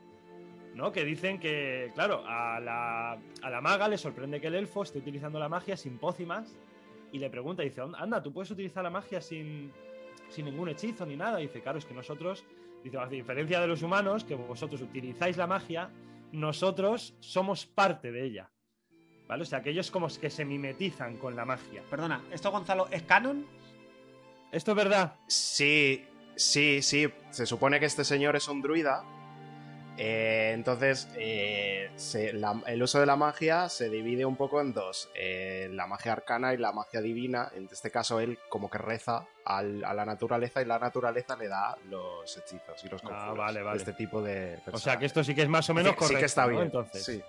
¿No? Que dicen que, claro, a la, a la maga le sorprende que el elfo esté utilizando la magia sin pócimas y le pregunta, dice, anda, ¿tú puedes utilizar la magia sin, sin ningún hechizo ni nada? Y dice, claro, es que nosotros, dice, a diferencia de los humanos, que vosotros utilizáis la magia, nosotros somos parte de ella. ¿Vale? O sea, que ellos como que se mimetizan con la magia.
Perdona, ¿esto, Gonzalo, es canon?
¿Esto es verdad?
Sí, sí, sí. Se supone que este señor es un druida. Eh, entonces, eh, se- la- el uso de la magia se divide un poco en dos: eh, la magia arcana y la magia divina. En este caso, él como que reza al- a la naturaleza y la naturaleza le da los hechizos y los conjuros.
Ah, vale, vale.
Este tipo de.
O sea, que esto sí que es más o menos
Sí,
correcto.
sí que está
¿no?
bien.
Entonces,
Sí.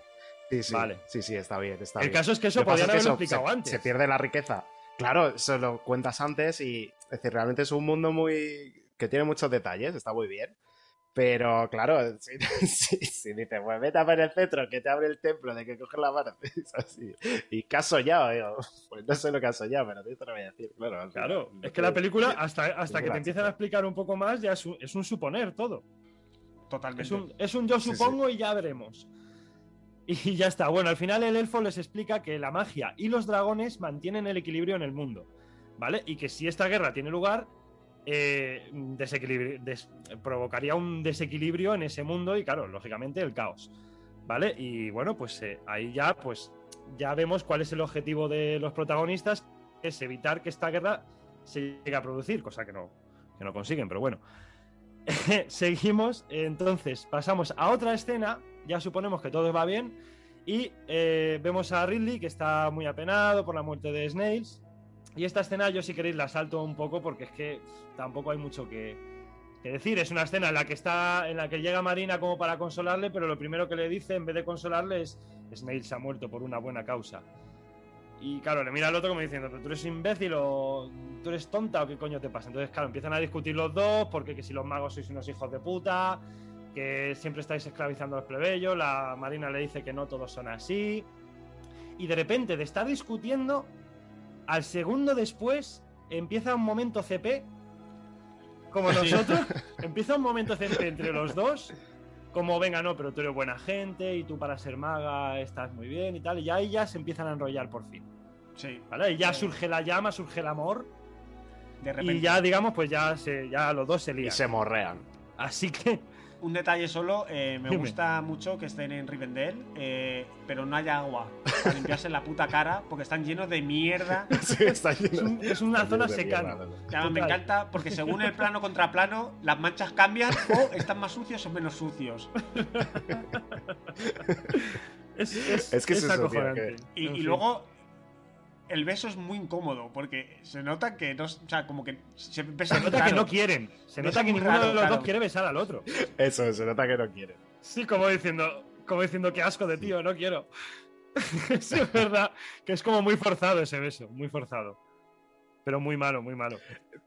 Sí, sí,
Vale.
sí, sí, está bien. Está
El
bien.
caso es que eso
es que
haberlo explicado
se,
antes.
Se pierde la riqueza. Claro, eso lo cuentas antes y es decir, realmente es un mundo muy que tiene muchos detalles, está muy bien. Pero claro, si, si, si dices, pues vete a ver el centro, que te abre el templo, de que coges la mano, es así. ¿Y qué has soñado? Digo, pues no sé lo que has soñado, pero yo te lo voy a decir. Claro,
Claro,
no
es que la película, hasta, hasta que te empiezan a explicar un poco más, ya es un, es un suponer todo.
Totalmente.
Es un, es un yo
Sí,
supongo y ya veremos. Y ya está. Bueno, al final el elfo les explica que la magia y los dragones mantienen el equilibrio en el mundo. ¿Vale? Y que si esta guerra tiene lugar, eh, provocaría un desequilibrio en ese mundo y, claro, lógicamente el caos. ¿Vale? Y bueno, pues eh, ahí ya, pues, ya vemos cuál es el objetivo de los protagonistas, es evitar que esta guerra se llegue a producir, cosa que no, que no consiguen, pero bueno. Seguimos, entonces pasamos a otra escena, ya suponemos que todo va bien, y eh, vemos a Ridley que está muy apenado por la muerte de Snails. Y esta escena yo si queréis la salto un poco porque es que tampoco hay mucho que, decir. Es una escena en la que está, en la que llega Marina como para consolarle, pero lo primero que le dice en vez de consolarle es Snails ha muerto por una buena causa. Y claro, le mira al otro como diciendo, pero tú eres imbécil o tú eres tonta o qué coño te pasa. Entonces, claro, empiezan a discutir los dos porque que si los magos sois unos hijos de puta, que siempre estáis esclavizando a los plebeyos, la Marina le dice que no todos son así. Y de repente, de estar discutiendo, al segundo después empieza un momento CP, como nosotros, empieza un momento CP entre los dos, como venga, no, pero tú eres buena gente y tú para ser maga estás muy bien y tal, y ya ahí ya se empiezan a enrollar por fin.
Sí.
¿Vale? Y ya surge la llama, surge el amor,
De repente.
y ya, digamos, pues ya, se, ya los dos se lían.
Y se morrean.
Así que,
Un detalle solo, eh, me
Dime.
gusta mucho que estén en Rivendell, eh, pero no haya agua para limpiarse la puta cara porque están llenos de mierda.
Sí, está lleno
es, un-
de-
es una
está
zona secana.
mierda,
me encanta porque según el plano contra plano, las manchas cambian o están más sucios o menos sucios.
Es, es,
Es que es
es
eso, tío,
acojonante.
Y, luego el beso es muy incómodo porque se nota que no, o sea, como que se
Se nota que no quieren. Se nota que ninguno
raro,
de los
claro.
dos quiere besar al otro.
Eso, se nota que no quiere.
Sí, como diciendo, como diciendo qué asco de tío, no quiero. sí, es verdad que es como muy forzado ese beso, muy forzado. Pero muy malo, muy malo.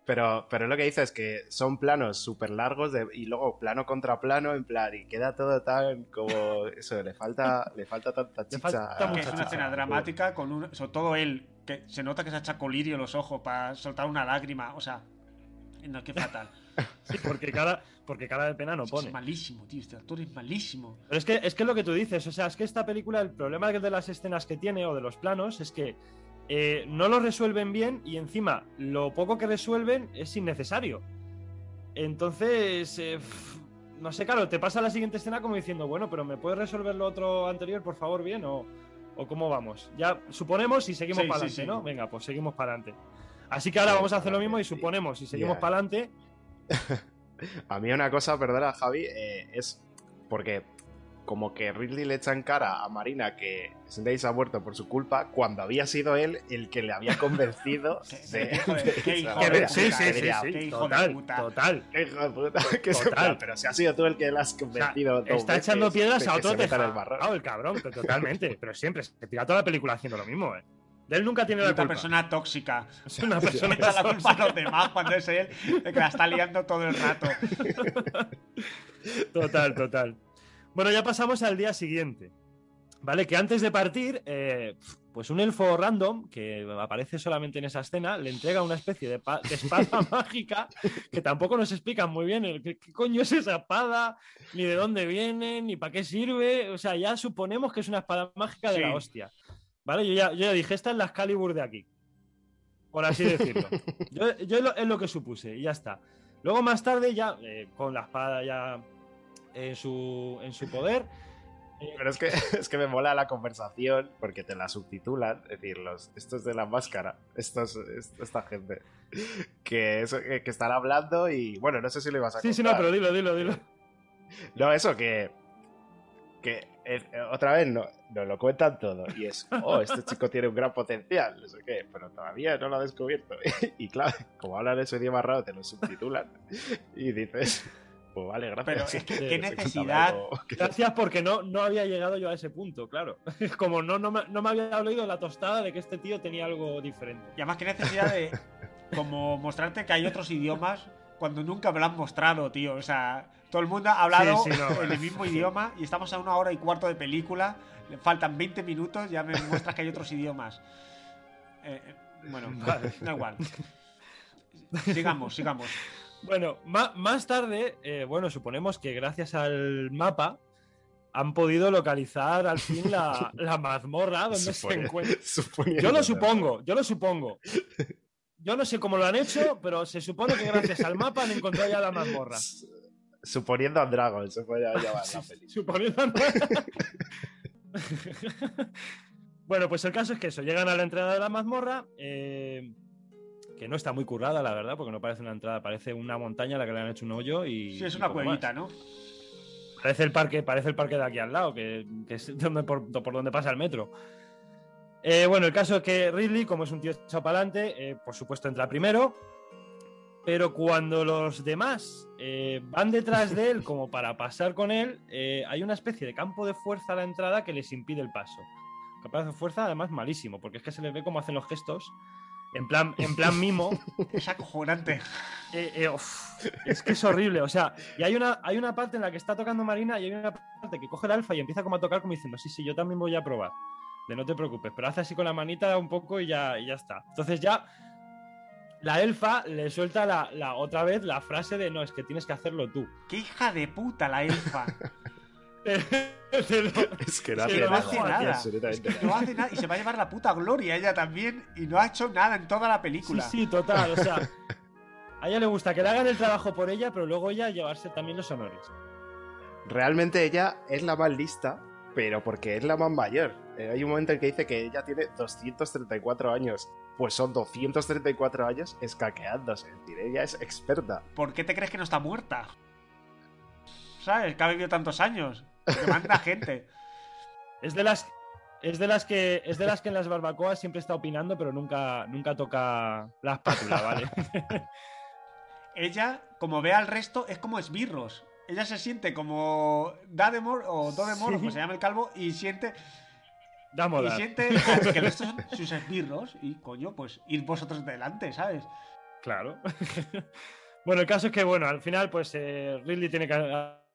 Pero, pero lo que dice es que son planos súper largos de- y luego plano contra plano, en plan, y queda todo tan como. Eso, le falta, le falta tanta chicha.
falta
Que
a-
es una escena dramática con un, sobre todo él, que se nota que se echa colirio en los ojos para soltar una lágrima, o sea, No, qué fatal.
Sí, porque cara, porque cara de pena no
Es
pone.
malísimo, tío. Este actor es malísimo.
Pero es que, es que es lo que tú dices, o sea, es que esta película, el problema de las escenas que tiene o de los planos es que eh, no lo resuelven bien y encima lo poco que resuelven es innecesario. Entonces, eh, no sé, claro, te pasa la siguiente escena como diciendo, bueno, pero ¿me puedes resolver lo otro anterior, por favor, bien? ¿O, o cómo vamos? Ya suponemos y seguimos
Sí,
para adelante,
sí.
¿no? Venga, pues seguimos para adelante. Así que ahora vamos a hacer lo mismo y suponemos y seguimos para adelante.
A mí una cosa, perdona, Javi, eh, es porque como que Ridley le echa en cara a Marina que Snape ha muerto por su culpa cuando había sido él el que le había convencido de...
Joder, qué hijo
de-
de
de-
puta,
sí, sí,
que
sí, sí,
qué hijo de
total,
puta.
total.
"Hijo de puta", que
Total.
pero si has sido tú el que le has
O sea,
convencido dos
está
veces
echando piedras a
que
otro tejado,
el
el cabrón, pero totalmente. Pero siempre, se tira toda la película haciendo lo mismo, eh. De él nunca tiene la
Una
culpa.
persona tóxica.
Es una persona
Echa la culpa a los demás cuando es él el que la está liando todo el rato.
Total, total. Bueno, ya pasamos al día siguiente. Vale, que antes de partir, eh, pues un elfo random que aparece solamente en esa escena le entrega una especie de, pa- de espada mágica que tampoco nos explican muy bien el, qué, qué coño es esa espada, ni de dónde viene, ni para qué sirve. O sea, ya suponemos que es una espada mágica de
Sí.
la hostia. Vale, yo ya, yo ya dije, esta es la Excalibur de aquí. Por así decirlo. Yo, yo es, lo, es lo que supuse y ya está. Luego más tarde, ya eh, con la espada ya en su, en su poder. eh,
Pero es que, es que me mola la conversación porque te la subtitulan, es decir, los, estos de la máscara, estos, est- esta gente, que, eso, que, que están hablando y bueno, no sé si lo ibas a
sí, sí, no,
contar.
pero dilo, dilo, dilo.
No, eso que. Que eh, otra vez no, nos lo cuentan todo. Y es, oh, este chico tiene un gran potencial. No sé qué, pero todavía no lo ha descubierto. Y claro, como hablan ese idioma raro, te lo subtitulan. Y dices, pues vale, gracias.
Pero
Gracias porque no, no había llegado yo a ese punto, claro. Como no, no, me, no me había oído la tostada de que este tío tenía algo diferente.
Y además, ¿qué necesidad de como mostrarte que hay otros idiomas cuando nunca me lo han mostrado, tío? O sea, todo el mundo ha hablado
Sí, sí, no,
en el mismo idioma y estamos a una hora y cuarto de película. Le faltan 20 minutos, ya me muestras que hay otros idiomas. Eh, eh, bueno,
Vale.
da igual. Sigamos, sigamos.
Bueno, más tarde, eh, bueno, suponemos que gracias al mapa han podido localizar al fin la, la mazmorra donde se encuentra.
suponiendo,
Yo lo supongo, yo lo supongo. Yo no sé cómo lo han hecho, pero se supone que gracias al mapa han encontrado ya la mazmorra.
Suponiendo a Dragon, se puede llamar la película.
Suponiendo. bueno, pues el caso es que eso, llegan a la entrada de la mazmorra, eh, que no está muy currada, la verdad, porque no parece una entrada, parece una montaña a la que le han hecho un hoyo y.
Sí, es una cuevita,
más.
¿no?
Parece el parque, parece el parque de aquí al lado, que, que es donde, por, por donde pasa el metro. Eh, bueno, el caso es que Ridley, como es un tío echado para adelante, por supuesto entra primero. Pero cuando los demás eh, van detrás de él como para pasar con él, eh, hay una especie de campo de fuerza a la entrada que les impide el paso. Campo de fuerza además malísimo, porque es que se les ve cómo hacen los gestos. En plan, en plan mimo.
Es acojonante.
Eh, eh, es que es horrible, o sea, y hay una, hay una parte en la que está tocando Marina y hay una parte que coge el alfa y empieza como a tocar como diciendo, sí, sí, yo también voy a probar. De no te preocupes, pero hace así con la manita un poco y ya, y ya está. Entonces ya la elfa le suelta la, la- otra vez la frase de no, es que tienes que hacerlo tú.
¡Qué hija de puta la elfa!
Es que no
Sí,
hace
no
nada.
hace nada. Es
absolutamente
que no hace nada y se va a llevar la puta gloria ella también y no ha hecho nada en toda la
Sí,
película.
sí, total, o sea, a ella le gusta que le hagan el trabajo por ella, pero luego ella llevarse también los honores.
Realmente ella es la más lista, pero porque es la más mayor. Eh, hay un momento en que dice que ella tiene 234 años. Pues son 234 años escaqueándose. Es decir, ella es experta.
¿Por qué te crees que no está muerta? ¿Sabes? Que ha vivido tantos años. Manda gente.
Es de las es de las que es de las que en las barbacoas siempre está opinando, pero nunca nunca toca la espátula, ¿vale?
Ella, como ve al resto, es como esbirros. Ella se siente como Dademore o Dodemore,
Sí.
como se llama el calvo, y siente,
Da
y siente que el resto son sus esbirros. Y coño, pues ir vosotros delante, ¿sabes?
Claro. bueno, el caso es que, bueno, al final, pues eh, Ridley tiene que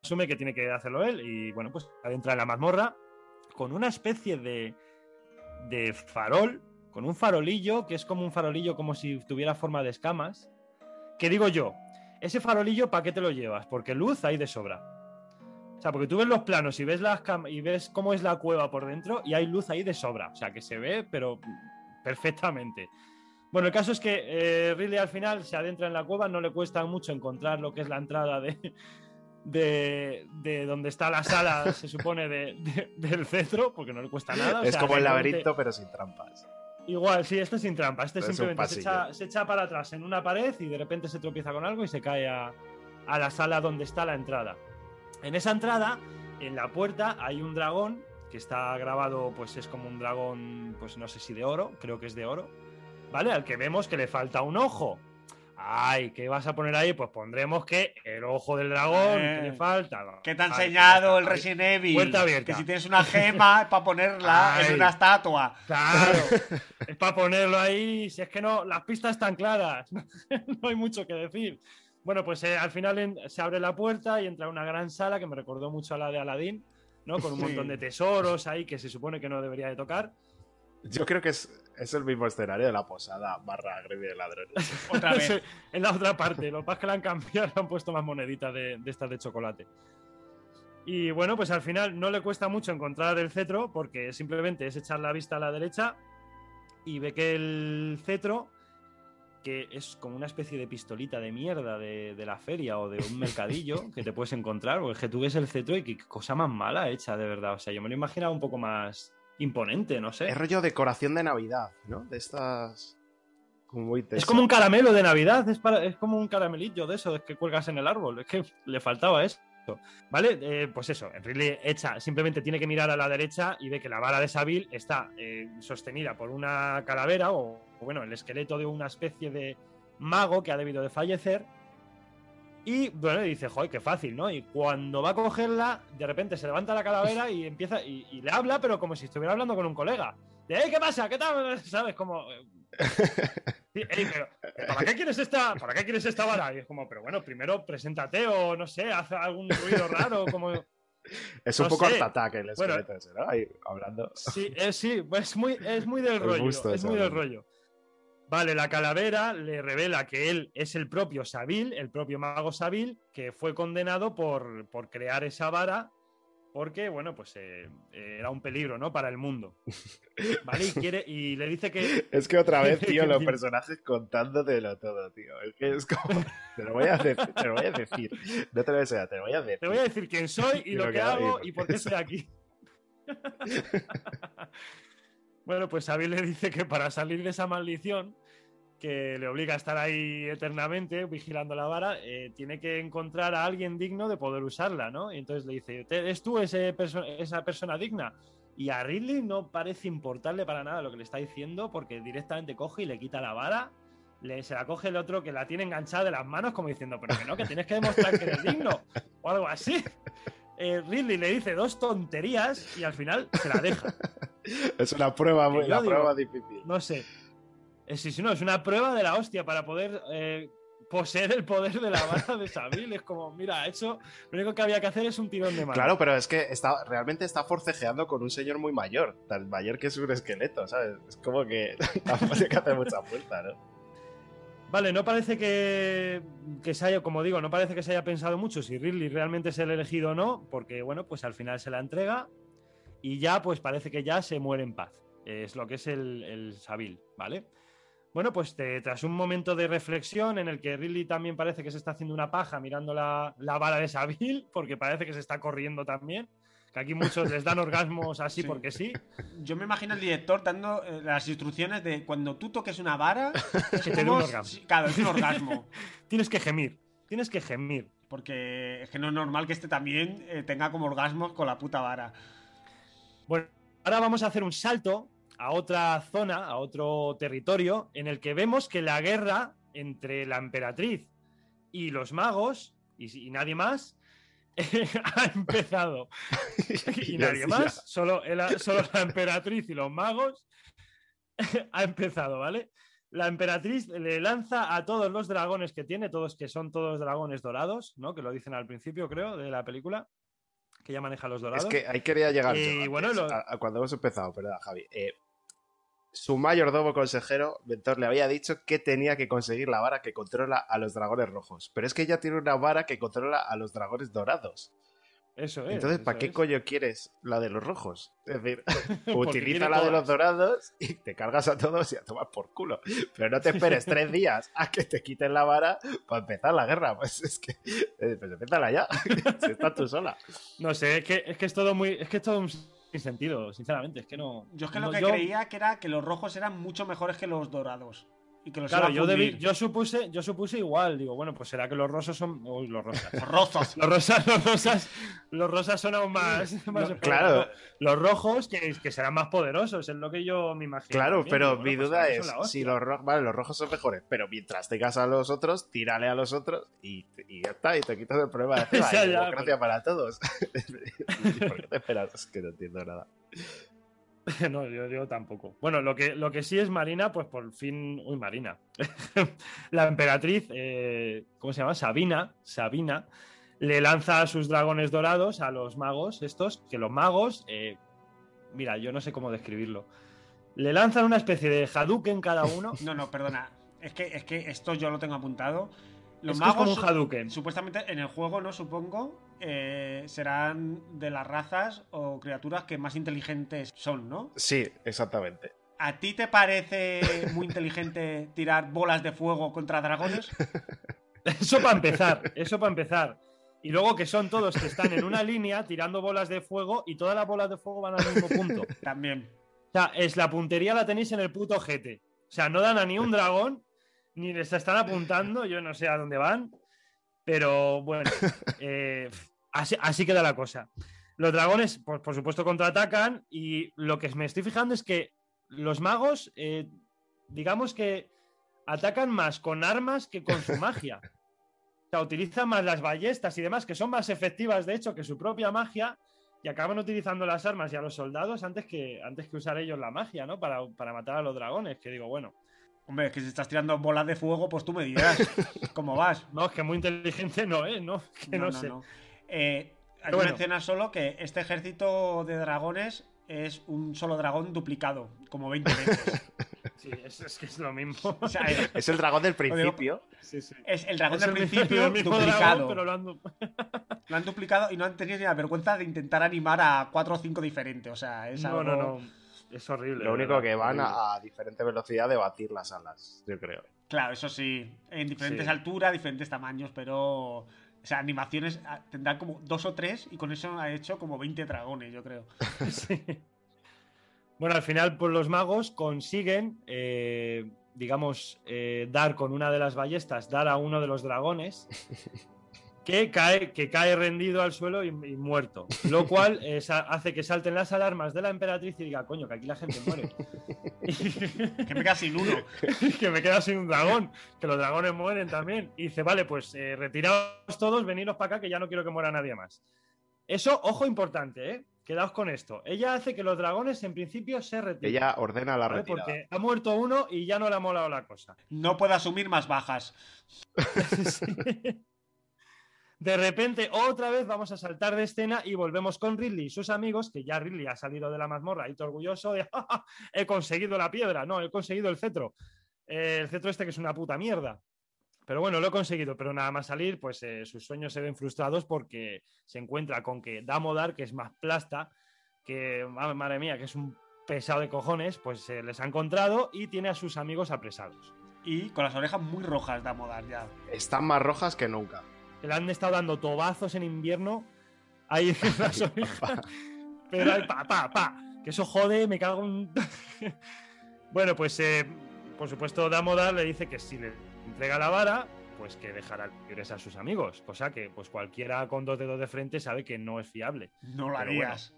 asume que tiene que hacerlo él y, bueno, pues adentra en la mazmorra con una especie de, de farol, con un farolillo, que es como un farolillo como si tuviera forma de escamas, que digo yo, ese farolillo, ¿para qué te lo llevas? Porque luz hay de sobra. O sea, porque tú ves los planos y ves, las cam- y ves cómo es la cueva por dentro y hay luz ahí de sobra. O sea, que se ve, pero perfectamente. Bueno, el caso es que eh, Ridley al final se adentra en la cueva, no le cuesta mucho encontrar lo que es la entrada de, de, de donde está la sala, se supone, de- de- del cetro, porque no le cuesta nada. o
es
sea,
como el
realmente-
laberinto, pero sin trampas.
Igual, sí, este es sin trampa. Este simplemente se echa, se echa para atrás en una pared y de repente se tropieza con algo y se cae a, a la sala donde está la entrada. En esa entrada, en la puerta, hay un dragón que está grabado, pues es como un dragón, pues no sé si de oro, creo que es de oro, ¿vale? Al que vemos que le falta un ojo. Ay, ¿qué vas a poner ahí? Pues pondremos que el ojo del dragón, que le
Eh,
falta.
¿Qué te ha enseñado el. Resident Evil?
Puerta abierta.
Que si tienes una gema para ponerla en
Ay.
una estatua.
Claro, es para ponerlo ahí. Si es que no, las pistas están claras, no hay mucho que decir. Bueno, pues eh, al final en- se abre la puerta y entra una gran sala que me recordó mucho a la de Aladdin, ¿no? Con un
Sí.
montón de tesoros ahí que se supone que no debería de tocar.
Yo creo que es, es el mismo escenario de la posada barra gremio de ladrones.
Otra vez.
En la otra parte. Lo que que la han cambiado, le han puesto más moneditas de, de estas de chocolate. Y bueno, pues al final no le cuesta mucho encontrar el cetro porque simplemente es echar la vista a la derecha y ve que el cetro, que es como una especie de pistolita de mierda de, de la feria o de un mercadillo que te puedes encontrar, o es que tú ves el cetro y qué cosa más mala hecha, de verdad. O sea, yo me lo imaginaba un poco más imponente, no sé.
Es rollo decoración de Navidad, ¿no? De estas. Como
Es como un caramelo de Navidad, es, para- es como un caramelillo de eso, es que cuelgas en el árbol, es que le faltaba eso. ¿Vale? Eh, pues eso, Ridley echa, simplemente tiene que mirar a la derecha y ve que la vara de Sabil está eh, sostenida por una calavera o, o, bueno, el esqueleto de una especie de mago que ha debido de fallecer. Y bueno, dice, joder, qué fácil, ¿no? Y cuando va a cogerla, de repente se levanta la calavera y empieza y, y le habla, pero como si estuviera hablando con un colega. De, "Ey, ¿qué pasa? ¿Qué tal? ¿Sabes? Como. eh, Sí, pero, ¿para qué quieres esta, para qué quieres esta vara? Y es como, pero bueno, primero preséntate o no sé, haz algún ruido raro, como.
Es un
no
poco Attack el
Bueno.
esqueleto ese, ¿no? Ahí hablando.
Sí, eh, sí, es muy, es muy del
El
rollo. Es muy del rollo. Vale, la calavera le revela que él es el propio Sabil, el propio mago Sabil, que fue condenado por, por crear esa vara porque, bueno, pues eh, era un peligro, ¿no? Para el mundo. Vale, y, quiere, y le dice que
Es que otra vez, tío, los personajes contándotelo todo, tío. Es que es como. Te lo voy a, de- te lo voy a decir. No te lo voy a enseñar, te lo voy a decir.
Te voy a decir quién soy y,
Y
lo,
lo
que
hago y por qué
estoy aquí. bueno, pues Sabil le dice que para salir de esa maldición, que le obliga a estar ahí eternamente vigilando la vara, eh, tiene que encontrar a alguien digno de poder usarla, ¿no? Y entonces le dice, "¿Te- ¿eres tú ese perso- esa persona digna? Y a Ridley no parece importarle para nada lo que le está diciendo, porque directamente coge y le quita la vara, le, se la coge el otro que la tiene enganchada de las manos, como diciendo, pero que no, que tienes que demostrar que eres digno, o algo así. Eh, Ridley le dice dos tonterías y al final se la deja.
Es una prueba, muy,
Que yo
la
digo-
prueba difícil.
No sé. Eh, sí, sí, no, es una prueba de la hostia para poder eh, poseer el poder de la vara de Sabil. Es como, mira, eso lo único que había que hacer es un tirón de mano.
Claro, pero es que está, realmente está forcejeando con un señor muy mayor, tan mayor que es un esqueleto, ¿sabes? Es como que tampoco que hacer mucha fuerza, ¿no?
Vale, no parece que, que se haya, como digo, no parece que se haya pensado mucho si Ridley realmente es el elegido o no, porque bueno, pues al final se la entrega y ya pues parece que ya se muere en paz. Es lo que es el, el Sabil, ¿vale? Bueno, pues te- tras un momento de reflexión en el que Ridley también parece que se está haciendo una paja mirando la, la vara de Sabil, porque parece que se está corriendo también, que aquí muchos les dan orgasmos así
Sí.
porque sí,
Yo me imagino al director dando eh, las instrucciones de cuando tú toques una vara. es
Que te dé un orgasmo.
Claro, es un orgasmo.
tienes que gemir, tienes que gemir.
Porque es que no es normal que este también eh, tenga como orgasmos con la puta vara.
Bueno, ahora vamos a hacer un salto a otra zona, a otro territorio, en el que vemos que la guerra entre la emperatriz y los magos, y, y nadie más, ha empezado. y nadie más, solo, el- solo la emperatriz y los magos, ha empezado, ¿vale? La emperatriz le lanza a todos los dragones que tiene, todos que son todos dragones dorados, ¿no? Que lo dicen al principio, creo, de la película, que ya maneja los dorados.
Es que ahí quería llegar
Y
yo
bueno,
antes,
lo-
a, a cuando hemos empezado, perdón, Javi. Eh, su mayordomo consejero, Ventor, le había dicho que tenía que conseguir la vara que controla a los dragones rojos. Pero es que ella tiene una vara que controla a los dragones dorados.
Eso es.
Entonces, ¿para qué
es.
coño quieres la de los rojos? Es decir, utiliza la de los dorados y te cargas a todos y a tomar por culo. Pero no te esperes tres días a que te quiten la vara para empezar la guerra. Pues es que, eh, pues empiézala ya. si estás tú sola.
No sé, es que, es que es todo muy. Es que es todo un sin sentido, sinceramente. Es que no.
Yo es que lo que
yo-
creía que era que los rojos eran mucho mejores que los dorados. Y que los
Claro, yo, debí-
fundir.
yo supuse, yo supuse igual. Digo, bueno, pues será que los rosas son. Uy, los rosas.
Los rosas.
Los rosas, los rosas, los rosas son aún más. más
No, claro.
Los rojos, que, que serán más poderosos, es lo que yo me imagino.
Claro,
también.
pero
Digo,
mi
bueno, pues
duda es, si los rojos, vale, los rojos son mejores, pero mientras tengas a los otros, tírale a los otros y, y ya está, y te quitas el problema de democracia para todos. ¿Y ¿Por qué te esperas? Es que no entiendo nada.
No, yo, yo tampoco. Bueno, lo que, lo que sí es Marina, pues por fin. Uy, Marina. la emperatriz, eh, ¿cómo se llama? Sabina. Sabina. Le lanza sus dragones dorados a los magos, estos, que los magos. eh, mira, yo no sé cómo describirlo. Le lanzan una especie de Hadouken cada uno.
No, no, perdona. Es que, es que esto yo lo tengo apuntado. Los
Es que es como
magos,
un Hadouken.
supuestamente en el juego, no supongo, eh, serán de las razas o criaturas que más inteligentes son, ¿no?
Sí, exactamente.
¿A ti te parece muy inteligente tirar bolas de fuego contra dragones?
Eso para empezar, eso para empezar. Y luego que son todos que están en una línea tirando bolas de fuego y todas las bolas de fuego van al mismo punto.
También.
O sea, es la puntería la tenéis en el puto jete. O sea, no dan a ni un dragón, ni les están apuntando, yo no sé a dónde van. Pero bueno, eh, así, así queda la cosa. Los dragones, pues, por supuesto, contraatacan. Y lo que me estoy fijando es que los magos, eh, digamos que atacan más con armas que con su magia. O sea, utilizan más las ballestas y demás, que son más efectivas, de hecho, que su propia magia y acaban utilizando las armas y a los soldados antes que, antes que usar ellos la magia, ¿no? Para, para matar a los dragones, que digo, bueno.
Hombre, es que si estás tirando bolas de fuego, pues tú me dirás cómo vas.
No, es que muy inteligente no, ¿eh? No, que no, sé.
Eh, hay
bueno.
mencionar solo que este ejército de dragones es un solo dragón duplicado, como 20 veces.
Sí, es, es que es lo mismo.
O sea, es,
Es el dragón del
digo-
principio.
sí, sí.
es el dragón
Es
del
el
principio
mismo
duplicado.
dragón, pero lo han du-
Lo han duplicado y no han tenido ni la vergüenza de intentar animar a cuatro o cinco diferentes. O sea, es
No,
algo...
no, no. Es horrible.
Lo único
verdad,
que van a, a diferente velocidad de batir las alas, yo creo.
Claro, eso sí. En diferentes
Sí.
alturas, diferentes tamaños, pero... O sea, animaciones ah, tendrán como dos o tres y con eso ha hecho como 20 dragones, yo creo.
Sí. Bueno, al final, pues los magos consiguen, eh, digamos, eh, dar con una de las ballestas, dar a uno de los dragones, que cae, que cae rendido al suelo y, y muerto. Lo cual eh, hace que salten las alarmas de la emperatriz y diga, coño, que aquí la gente muere.
Que me queda sin uno.
que me queda sin un dragón, que los dragones mueren también. Y dice, vale, pues eh, retiraos todos, veniros para acá, que ya no quiero que muera nadie más. Eso, ojo importante, ¿eh? Quedaos con esto. Ella hace que los dragones en principio se retiren.
Ella ordena la
¿vale?
retirada.
Porque ha muerto uno y ya no le ha molado la cosa.
No puedo asumir más bajas.
Sí. De repente, otra vez vamos a saltar de escena y volvemos con Ridley y sus amigos, que ya Ridley ha salido de la mazmorra y todo orgulloso de "Ja, ja, he conseguido la piedra, no, he conseguido el cetro. Eh, el cetro este que es una puta mierda. Pero bueno, lo he conseguido, pero nada más salir, pues eh, sus sueños se ven frustrados porque se encuentra con que Damodar, que es más plasta, que, ma- madre mía, que es un pesado de cojones, pues se les ha encontrado y tiene a sus amigos apresados.
Y con las orejas muy rojas de Amodar ya.
Están más rojas que nunca.
Que le han estado dando tobazos en invierno ahí en las orejas. Pero hay pa, pa, pa. Que eso jode, me cago en. bueno, pues eh, por supuesto, Damodar le dice que si le entrega la vara, pues que dejará libres a sus amigos. Cosa que, pues cualquiera con dos dedos de frente sabe que no es fiable.
No lo harías.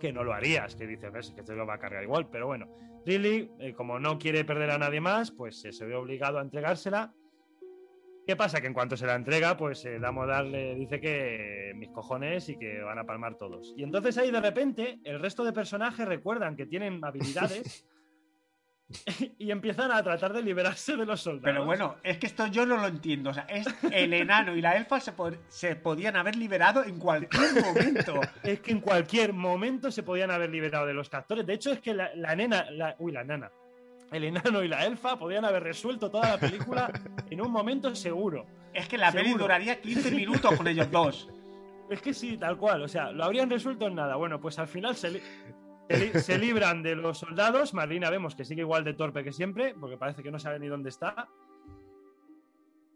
Que no lo harías, que dice, ves, que te lo va a cargar igual. Pero bueno, Lily, eh, como no quiere perder a nadie más, pues eh, se ve obligado a entregársela. ¿Qué pasa? Que en cuanto se la entrega, pues eh, Damodar le dice que mis cojones y que van a palmar todos. Y entonces ahí de repente el resto de personajes recuerdan que tienen habilidades y empiezan a tratar de liberarse de los soldados.
Pero bueno, es que esto yo no lo entiendo. O sea, es el enano y la elfa se, pod- se podían haber liberado en cualquier momento.
Es que en cualquier momento se podían haber liberado de los captores. De hecho, es que la, la nena, la- uy, la nana, el enano y la elfa podían haber resuelto toda la película en un momento seguro.
Es que la peli
Seguro.
duraría 15 minutos con ellos dos.
Es que sí, tal cual. O sea, lo habrían resuelto en nada. Bueno, pues al final se, li- se li- se libran de los soldados. Marlina vemos que sigue igual de torpe que siempre, porque parece que no sabe ni dónde está.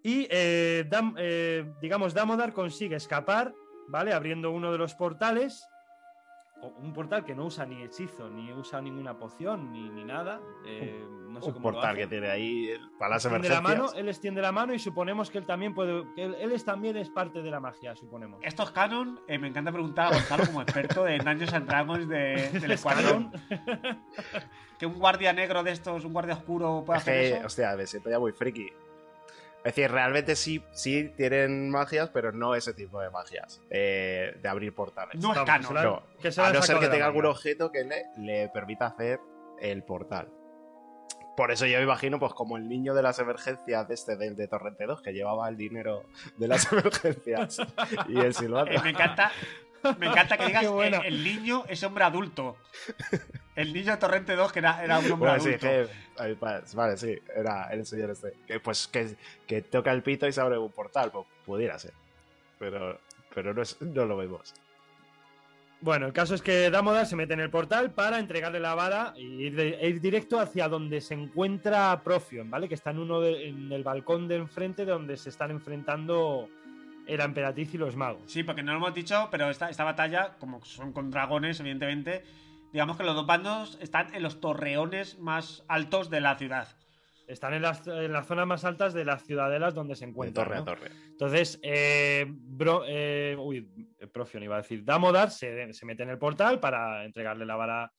Y, eh, Dam- eh, digamos, Damodar consigue escapar, ¿vale? Abriendo uno de los portales. Un portal que no usa ni hechizo, ni usa ninguna poción, ni, ni nada. Eh, no sé
Un
cómo lo
portal que tiene ahí el- para las
Extiende la mano,
emergencias.
él extiende la mano y suponemos que él también puede. que él, él es, también es parte de la magia, suponemos.
Esto es canon. eh, me encanta preguntar a Gonzalo como experto de Dungeons and Dragons de, del
Es
escuadrón. Que un guardia negro de estos, un guardia oscuro pueda hacer eso.
hostia, me siento ya muy friki. Es decir, realmente sí, sí tienen magias, pero no ese tipo de magias. eh, de abrir portales.
No es canon.
No.
que se la
A no ser que tenga algún objeto que le, le permita hacer el portal. Por eso yo me imagino, pues como el niño de las emergencias de este del de Torrente 2, que llevaba el dinero de las emergencias y el silbato.
Eh, me encanta. Me encanta que digas
Qué buena.
el, el niño es hombre adulto. El niño de Torrente 2 que era, era un hombre
Bueno, sí,
adulto.
que, vale, sí, era el señor este. Que, pues que, que toca el pito y se abre un portal, pues pudiera ser. Pero, pero no, es- no lo vemos.
Bueno, el caso es que Damodar se mete en el portal para entregarle la vara e ir, de- e ir directo hacia donde se encuentra Profion, ¿vale? Que está en uno de- en el balcón de enfrente de donde se están enfrentando la emperatriz y los magos.
Sí, porque no lo hemos dicho, pero esta, esta batalla, como son con dragones, evidentemente, digamos que los dos bandos están en los torreones más altos de la ciudad.
Están en las, en las zonas más altas de las ciudadelas donde se
De
encuentran.
torre
¿no?
a torre.
Entonces, eh, Bro- eh, uy, Profion iba a decir, Damodar se, se mete en el portal para entregarle la vara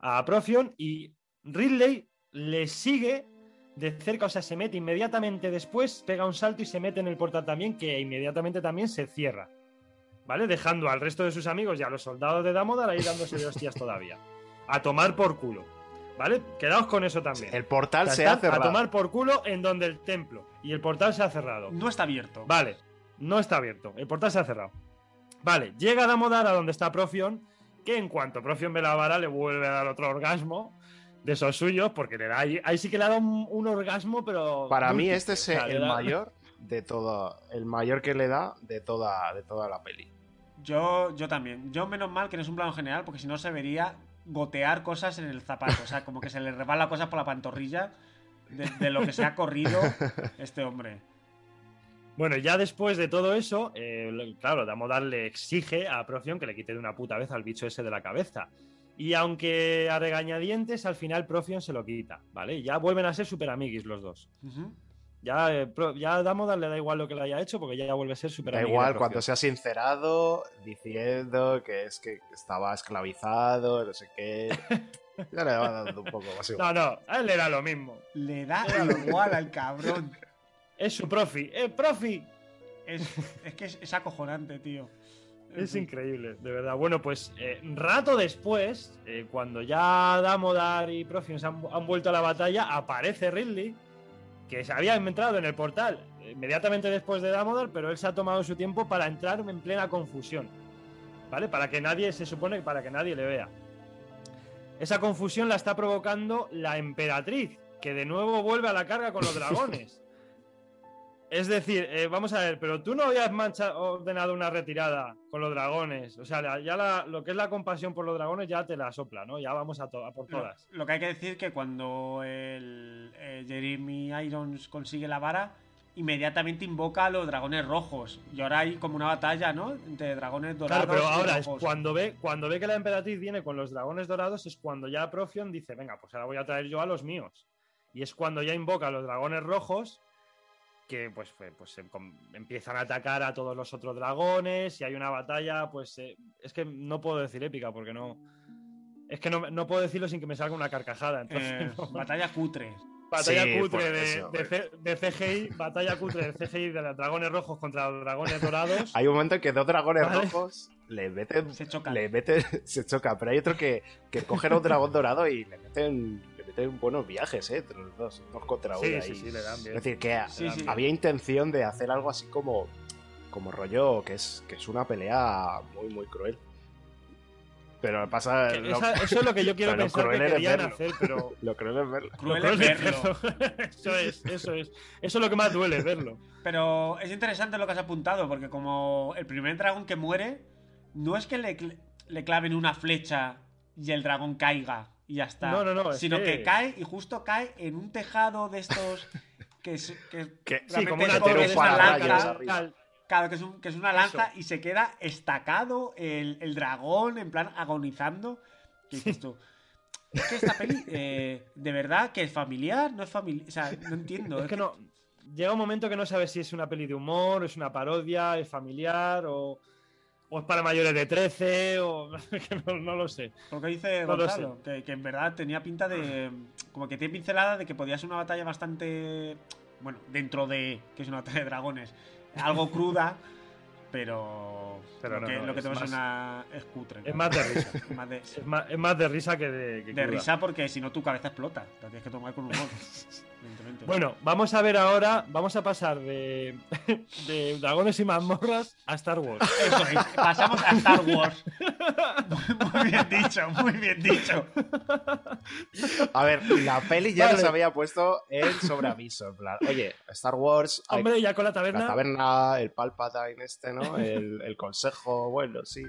a Profion y Ridley le sigue de cerca, o sea, se mete inmediatamente después, pega un salto y se mete en el portal también, que inmediatamente también se cierra. ¿Vale? Dejando al resto de sus amigos y a los soldados de Damodar ahí dándose de hostias todavía. A tomar por culo. ¿Vale? Quedaos con eso también.
El portal
O sea,
se ha cerrado.
A tomar por culo en donde el templo. Y el portal se ha cerrado.
No está abierto.
Vale, no está abierto. El portal se ha cerrado. Vale, llega Damodar a donde está Profion, que en cuanto Profion ve la vara le vuelve a dar otro orgasmo de esos suyos, porque le da ahí, ahí sí que le ha dado un, un orgasmo, pero...
Para mí este es el mayor de todo, el mayor que le da de toda, de toda la peli.
Yo, yo también. Yo, menos mal que no es un plano general, porque si no se vería gotear cosas en el zapato. O sea, como que se le resbala cosas por la pantorrilla de, de lo que se ha corrido este hombre.
Bueno, ya después de todo eso, eh, claro, Damodar le exige a Profion que le quite de una puta vez al bicho ese de la cabeza. Y aunque a regañadientes, al final Profion se lo quita, ¿vale? Y ya vuelven a ser super amiguis los dos.
Ujú.
Ya, eh, ya a Damodar le da igual lo que le haya hecho porque ya, ya vuelve a ser super
Da igual cuando se ha sincerado diciendo que es que estaba esclavizado, no sé qué. Ya le va dando un poco más
No,
igual.
no, a él le da lo mismo.
Le da igual al cabrón.
Es su profi. ¡Eh, profi!
Es, es que es, es acojonante, tío.
Es increíble, de verdad. Bueno, pues eh, rato después, eh, cuando ya Damodar y Profion se han, han vuelto a la batalla, aparece Ridley, que se había entrado en el portal eh, inmediatamente después de Damodar, pero él se ha tomado su tiempo para entrar en plena confusión. ¿Vale? Para que nadie, se supone, para que nadie le vea. Esa confusión la está provocando la emperatriz, que de nuevo vuelve a la carga con los dragones. Es decir, eh, vamos a ver, pero tú no habías mancha- ordenado una retirada con los dragones. O sea, ya la- lo que es la compasión por los dragones ya te la sopla, ¿no? Ya vamos a, to- a por todas.
lo que hay que decir que cuando el, eh, Jeremy Irons consigue la vara, inmediatamente invoca a los dragones rojos. Y ahora hay como una batalla, ¿no? Entre dragones dorados
Claro, pero
y
ahora es cuando ve, cuando ve que la emperatriz viene con los dragones dorados, es cuando ya Profion dice, venga, pues ahora voy a traer yo a los míos. Y es cuando ya invoca a los dragones rojos, que pues, fue- pues se empiezan a atacar a todos los otros dragones, y hay una batalla, pues eh, es que no puedo decir épica, porque no. Es que no, no puedo decirlo sin que me salga una carcajada. Entonces,
Eh,
no.
Batalla cutre.
Batalla
Sí,
cutre
por
de,
eso,
de C- de CGI, batalla cutre de CGI de los dragones rojos contra los dragones dorados.
Hay un momento en que dos dragones
Vale.
rojos le meten.
Se chocan.
Le meten. Se chocan, pero hay otro que, que cogen a un dragón dorado y le meten. Meten buenos viajes, ¿eh? Entre los dos, dos contra uno.
Sí,
ahí.
sí, sí, le dan bien.
Es decir, que
Sí, sí.
había intención de hacer algo así como. Como rollo que es, que es una pelea muy, muy cruel. Pero pasa.
Que
lo-
esa- eso es lo que yo quiero pensar que
cruel es
querían
verlo.
hacer, pero.
Lo cruel es verlo.
Cruel es verlo.
eso es, eso es. Eso es lo que más duele, verlo.
Pero es interesante lo que has apuntado, porque como el primer dragón que muere, no es que le, le claven una flecha y el dragón caiga y ya está.
No, no, no, es
Sino que...
que-
cae y justo cae en un tejado de estos que es, que
Que-
Sí, como una
es es una lanza.
tal.
Claro, que es, un- que es una lanza
Eso.
y se queda estacado el, el dragón, en plan agonizando. ¿Qué dices tú? Es que esta peli, eh, de verdad, que es familiar, no es familiar. O sea, no entiendo.
Es que no. Llega un momento que no sabes si es una peli de humor, es una parodia, es familiar o, o es para mayores de 13 o no, no lo sé.
Lo que dice
No
Gonzalo, que, que en verdad tenía pinta de. Como que tiene pincelada de que podía ser una batalla bastante. Bueno, dentro de. que es una batalla de dragones. Algo cruda, pero.
Pero
lo
no,
que,
no,
lo que tenemos es una. es cutre.
Es más de risa.
Más de,
Es más, es más de risa que de, que
de
cruda.
risa porque si no tu cabeza explota. La tienes que tomar con humor. Evidentemente.
Bueno, vamos a ver ahora, vamos a pasar de, de dragones y mazmorras a Star Wars.
Eso es, pasamos a Star Wars. Muy, muy bien dicho, muy bien dicho.
A ver, la peli ya
Vale.
nos había puesto el sobreaviso. En plan, oye, Star Wars, hay
Hombre, ya con la taberna,
la taberna, el Palpatine este, ¿no? El, el consejo, bueno, sí.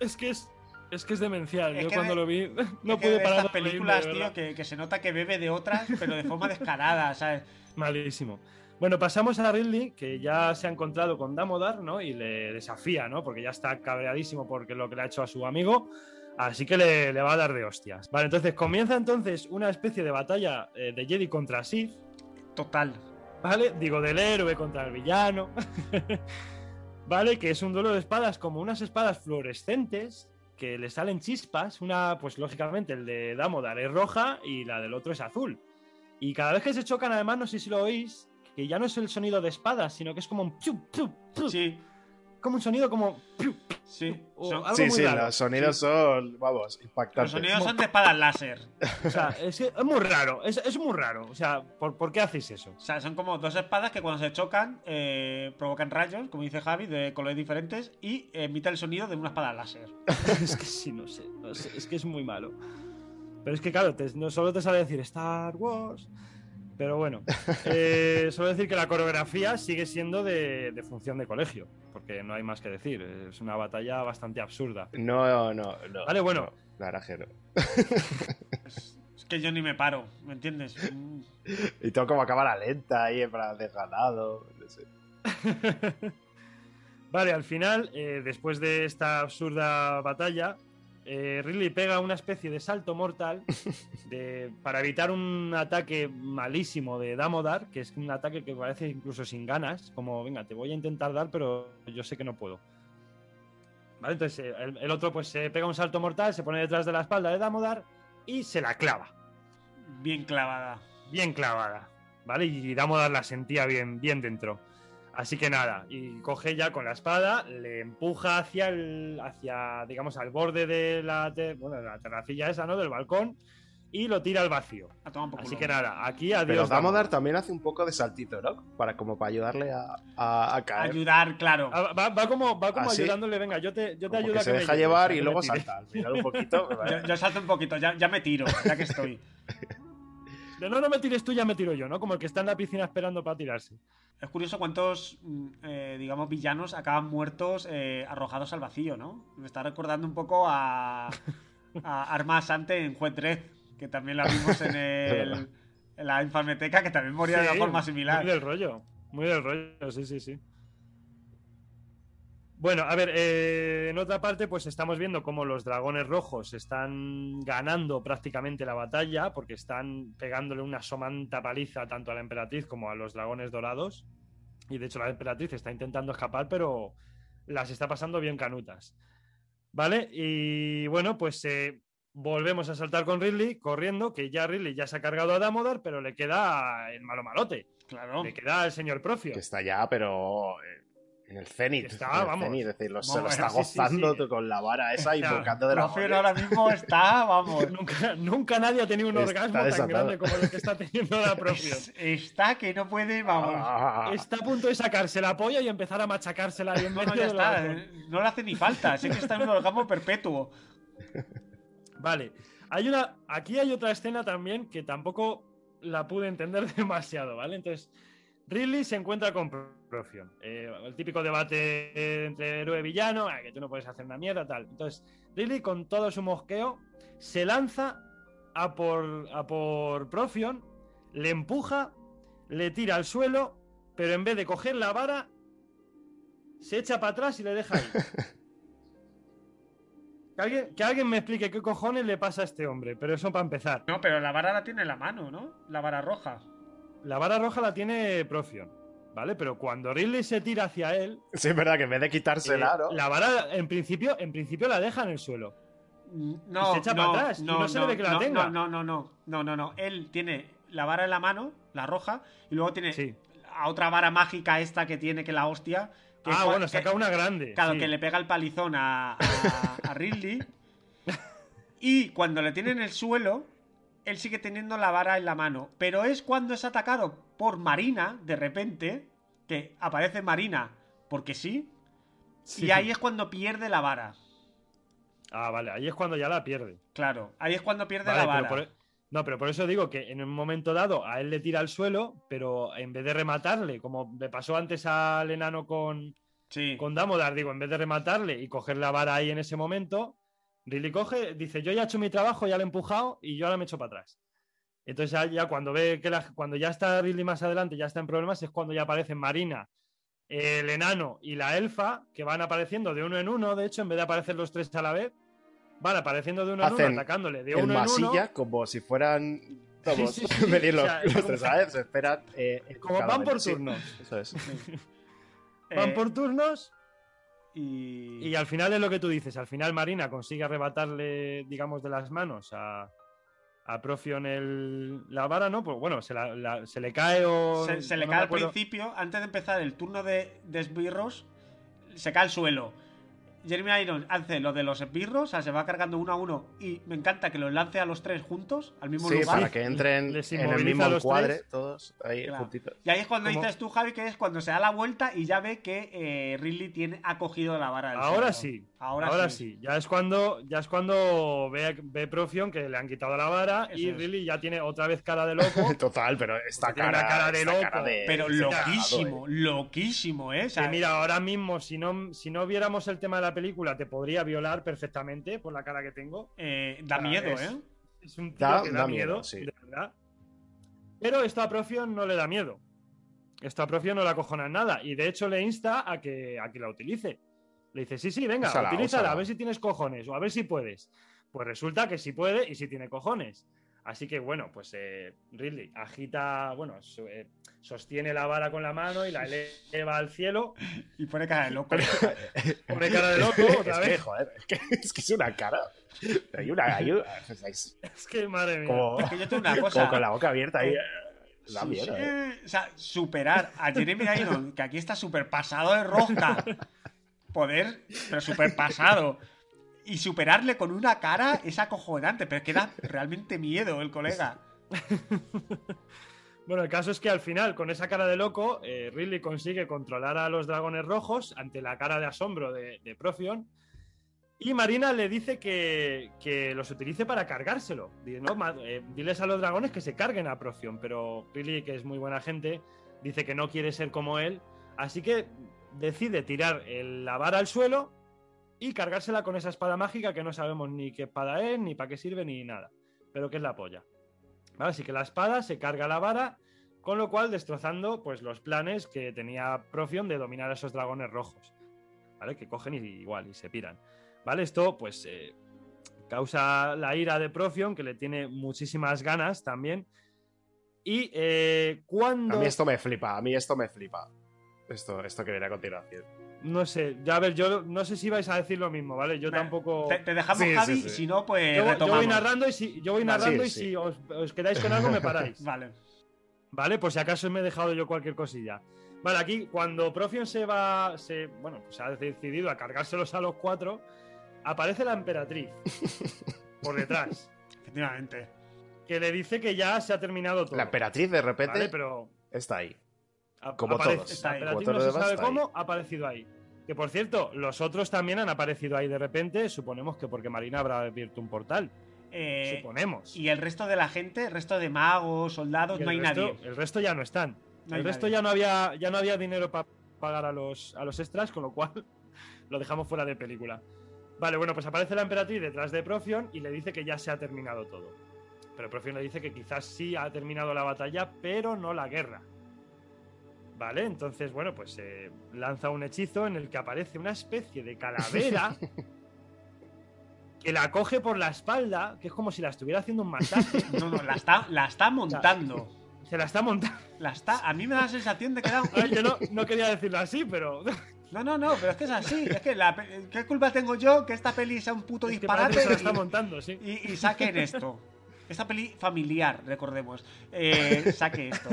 es que es, es que es demencial.
Es
Yo cuando
de-
lo vi no
Es que
pude
de
parar
estas películas,
de
tío, que se nota que bebe de otras, pero de forma descarada, ¿sabes?
Malísimo. Bueno, pasamos a Ridley, que ya se ha encontrado con Damodar, ¿no? Y le desafía, ¿no? Porque ya está cabreadísimo porque lo que le ha hecho a su amigo. Así que le, le va a dar de hostias. Vale, entonces comienza entonces una especie de batalla eh, de Jedi contra Sith,
Total.
¿vale? Digo, del héroe contra el villano. ¿Vale? Que es un duelo de espadas como unas espadas fluorescentes que le salen chispas. Una, pues lógicamente, el de Damodar es roja y la del otro es azul. Y cada vez que se chocan, además, no sé si lo oís, que ya no es el sonido de espadas, sino que es como un piu,
Sí,
como un sonido como piu,
sí.
o
Son-
algo
Sí,
muy
sí,
raro.
los sonidos son, vamos,
los
impactantes.
sonidos son de espadas láser.
O sea, es, muy raro, es, es muy raro. O sea, ¿por, por qué hacéis eso?
O sea, son como dos espadas que cuando se chocan eh, provocan rayos, como dice Javi, de colores diferentes y emite el sonido de una espada láser.
es que sí, no sé, no sé, es que es muy malo. Pero es que, claro, te- no solo te sale decir Star Wars. Pero bueno, eh, solo decir que la coreografía sigue siendo de, de función de colegio, porque no hay más que decir. Es una batalla bastante absurda.
No, no, no.
Vale, bueno.
no, la no.
Es que yo ni me paro, ¿me entiendes? Mm,
Y todo como acaba la lenta ahí, plan, desganado. No sé.
Vale, al final, eh, después de esta absurda batalla, eh, Ridley pega una especie de salto mortal de- para evitar un ataque malísimo de Damodar, que es un ataque que parece incluso sin ganas, como, venga, te voy a intentar dar, pero yo sé que no puedo. Vale, entonces eh, el, el otro pues se pega un salto mortal, se pone detrás de la espalda de Damodar y se la clava,
Bien clavada.
bien clavada, ¿vale? Y Damodar la sentía bien, bien dentro. Así que nada, y coge ya con la espada, le empuja hacia el, hacia, digamos, al borde de la, te- bueno, de la terracilla esa, ¿no? Del balcón y lo tira al vacío.
A tomar por
Así que nada, aquí adiós.
Pero
Damodar.
También hace un poco de saltito, ¿no? Para, como para ayudarle a, a, a caer.
Ayudar, claro.
Ah, Va, va como, va como
¿Ah,
ayudándole, venga, yo te, yo te
Como
ayudo
que
a
se
me
deja llevar y
que
luego salta. Al final un poquito.
Yo, yo salto un poquito, ya, ya me tiro, ya que estoy.
De no, no me tires tú, ya me tiro yo, ¿no? Como el que está en la piscina esperando para tirarse.
Es curioso cuántos, mm, eh, digamos, villanos acaban muertos eh, arrojados al vacío, ¿no? Me está recordando un poco a, a Arma Asante en Juez Dredd, que también la vimos en, el, en la infameteca, que también moría de una forma similar.
Muy del rollo, muy del rollo, sí, sí, sí. Bueno, a ver, eh, en otra parte, pues estamos viendo cómo los dragones rojos están ganando prácticamente la batalla, porque están pegándole una somanta paliza tanto a la emperatriz como a los dragones dorados. Y de hecho, la emperatriz está intentando escapar, pero las está pasando bien canutas. ¿Vale? Y bueno, pues eh, volvemos a saltar con Ridley, corriendo, que ya Ridley ya se ha cargado a Damodar, pero le queda el malo malote.
Claro.
Le queda el señor Profio.
Que está ya, pero eh, en el cenit.
Está,
en el
vamos.
es decir, lo- se lo está
sí,
gozando
sí.
con la vara esa
O sea,
invocando de la
Profe ahora mismo está, vamos.
Nunca, nunca nadie ha tenido un
Está
orgasmo tan grande como el que está teniendo la Profio.
Está que no puede, vamos.
Ah,
Está a punto de sacarse la polla y empezar a machacársela ahí en
No, ya
la
No le hace ni falta. Sé que está en un orgasmo perpetuo.
Vale. Hay una. Aquí hay otra escena también que tampoco la pude entender demasiado, ¿vale? Entonces, Ridley se encuentra con Profion. Eh, el típico debate entre héroe y villano, ah, que tú no puedes hacer una mierda, tal. Entonces, Ridley, con todo su mosqueo, se lanza a por, a por Profion, le empuja, le tira al suelo, pero en vez de coger la vara, se echa para atrás y le deja ahí. Que alguien, que alguien me explique qué cojones le pasa a este hombre, pero eso para empezar.
No, pero la vara la tiene en la mano, ¿no? La vara roja.
La vara roja la tiene Profion, ¿vale? Pero cuando Ridley se tira hacia él,
Sí, es verdad que en vez de quitársela,
eh,
¿no?
la vara en principio, en principio la deja en el suelo.
No,
Y se echa
no,
para atrás y no se ve que la
no,
tenga.
No, no, no, no, no, no. Él tiene la vara en la mano, la roja, y luego tiene
Sí.
a otra vara mágica esta que tiene que la hostia. Que
Ah, bueno,
que-
saca una grande.
Claro,
sí.
que le pega el palizón a, a, a Ridley. Y cuando le tiene en el suelo, él sigue teniendo la vara en la mano. Pero es cuando es atacado por Marina, de repente, que aparece Marina porque sí,
Sí.
y ahí es cuando pierde la vara.
Ah, vale, ahí es cuando ya la pierde.
Claro, ahí es cuando pierde
Vale,
la
pero
vara.
por- e- No, pero por eso digo que en un momento dado a él le tira al suelo, pero en vez de rematarle, como le pasó antes al enano con,
Sí.
con Damodar, digo, en vez de rematarle y coger la vara ahí en ese momento, Ridley coge, dice, yo ya he hecho mi trabajo, ya lo he empujado y yo ahora me echo para atrás. Entonces ya, ya cuando ve que la- cuando ya está Ridley más adelante, ya está en problemas, es cuando ya aparecen Marina, el enano y la elfa, que van apareciendo de uno en uno, de hecho, en vez de aparecer los tres a la vez, van apareciendo de uno en uno,
Hacen
atacándole de
en
uno en
masilla
uno.
como si fueran todos
Sí, sí, sí.
medir los,
O sea, es
los
como-
tres a la vez, se esperan eh, en
Como van por turnos.
eso es.
Van
Eh,
por turnos
y...
y al final es lo que tú dices. Al final Marina consigue arrebatarle, digamos, de las manos a, a Profion el, la vara, ¿no? Pues bueno, se, la- la- se le cae o...
se, se le
no
cae al
acuerdo.
principio, antes de empezar el turno de, de esbirros, se cae al suelo. Jeremy Irons hace lo de los esbirros, o sea, se va cargando uno a uno y me encanta que los lance a los tres juntos, al mismo
Sí,
lugar.
para que entren
Les
en el mismo encuadre,
tres.
todos ahí
Claro.
juntitos.
Y ahí es cuando dices tú, Javi, que es cuando se da la vuelta y ya ve que eh, Ridley tiene, ha cogido la vara del
Ahora sí.
Ahora,
Ahora,
sí.
sí. Ya es cuando, ya es cuando ve, ve Profion que le han quitado la vara y
es.
Ridley ya tiene otra vez cara de loco.
Total, pero esta cara,
una cara de
esta
loco.
cara de-
Pero loquísimo,
eh.
loquísimo, ¿eh? O sea,
Que mira, ahora mismo, si no, si no viéramos el tema de la película, te podría violar perfectamente por la cara que tengo.
eh, da miedo,
es-
¿eh?
Es un tío
Da-
que
da
da,
miedo,
miedo,
sí.
de verdad. Pero esto a Profion no le da miedo. Esto a Profion no le acojona en nada. Y de hecho le insta a que, a que la utilice. Le dice, sí, sí, venga,
Úsala,
utilízala,
úsala.
a ver si tienes cojones o a ver si puedes. Pues resulta que sí puede y sí tiene cojones. Así que bueno, pues eh, Ridley agita, bueno, so- eh, sostiene la vara con la mano y la eleva al cielo.
Y pone cara de loco.
Pone cara de loco otra
es
vez.
que, joder, es que, es que es una cara. Hay una, hay una- es
Es que madre mía.
como,
Es que yo tengo una
como
cosa.
con la boca abierta ahí. Da
Sí,
miedo,
sí.
eh.
O sea, superar a Jeremy Irons, que aquí está súper pasado de rosca. Poder, pero súper pasado. Y superarle con una cara es acojonante, pero es que da realmente miedo el colega.
Bueno, el caso es que al final, con esa cara de loco, eh, consigue controlar a los dragones rojos ante la cara de asombro de, Profion. Y Marina le dice que, que los utilice para cargárselo. Dice, no, eh, diles a los dragones que se carguen a Profion. Pero Ridley, que es muy buena gente, dice que no quiere ser como él. Así que decide tirar el- la vara al suelo y cargársela con esa espada mágica que no sabemos ni qué espada es, ni para qué sirve, ni nada. Pero que es la polla. ¿Vale? Así que la espada se carga la vara, con lo cual destrozando pues, los planes que tenía Profion de dominar a esos dragones rojos. ¿Vale? Que cogen y igual y se piran. ¿Vale? Esto pues eh, causa la ira de Profion, que le tiene muchísimas ganas también. Y eh, cuando...
A mí esto me flipa, a mí esto me flipa. Esto, esto que viene a continuación.
No sé, ya a ver, yo no sé si vais a decir lo mismo, ¿vale? Yo tampoco...
Te, te dejamos,
Sí,
Javi,
sí, sí.
y si no, pues
Yo, voy narrando y si, yo voy narrando
sí,
y si os, os quedáis con algo me paráis.
Vale.
¿Vale? Por si acaso me he dejado yo cualquier cosilla. Vale, aquí cuando Profion se va, se, bueno, pues ha decidido a cargárselos a los cuatro, aparece la emperatriz por detrás,
Efectivamente.
que le dice que ya se ha terminado todo.
La emperatriz de repente
¿Vale? Pero
está ahí. Como
aparece-
todos.
Está
La
ahí.
emperatriz
Como todo
no se
demás
sabe cómo ha aparecido ahí. Que por cierto, los otros también han aparecido ahí de repente. Suponemos que porque Marina habrá abierto un portal.
Eh,
Suponemos.
Y el resto de la gente, el resto de magos, soldados, no hay
resto-
nadie.
El resto ya no están.
No
el resto
nadie.
ya no había, ya no había dinero para pagar a los, a los extras, con lo cual lo dejamos fuera de película. Vale, bueno, pues aparece la emperatriz detrás de Profion y le dice que ya se ha terminado todo. Pero Profion le dice que quizás sí ha terminado la batalla, pero no la guerra. Vale, entonces, bueno, pues eh, lanza un hechizo en el que aparece una especie de calavera que la coge por la espalda, que es como si la estuviera haciendo un masaje.
No, no, la está, la está montando.
Se la está montando.
La está. A mí me da la sensación de que da un-
Ay, yo no, no quería decirlo así, pero.
No, no, no, pero es que es así. Es que la ¿Qué culpa tengo yo que esta peli sea un puto
Es
disparate
que se la está
y-
montando, sí.
y, y saquen esto? Esta peli familiar, recordemos. Eh, saque esto.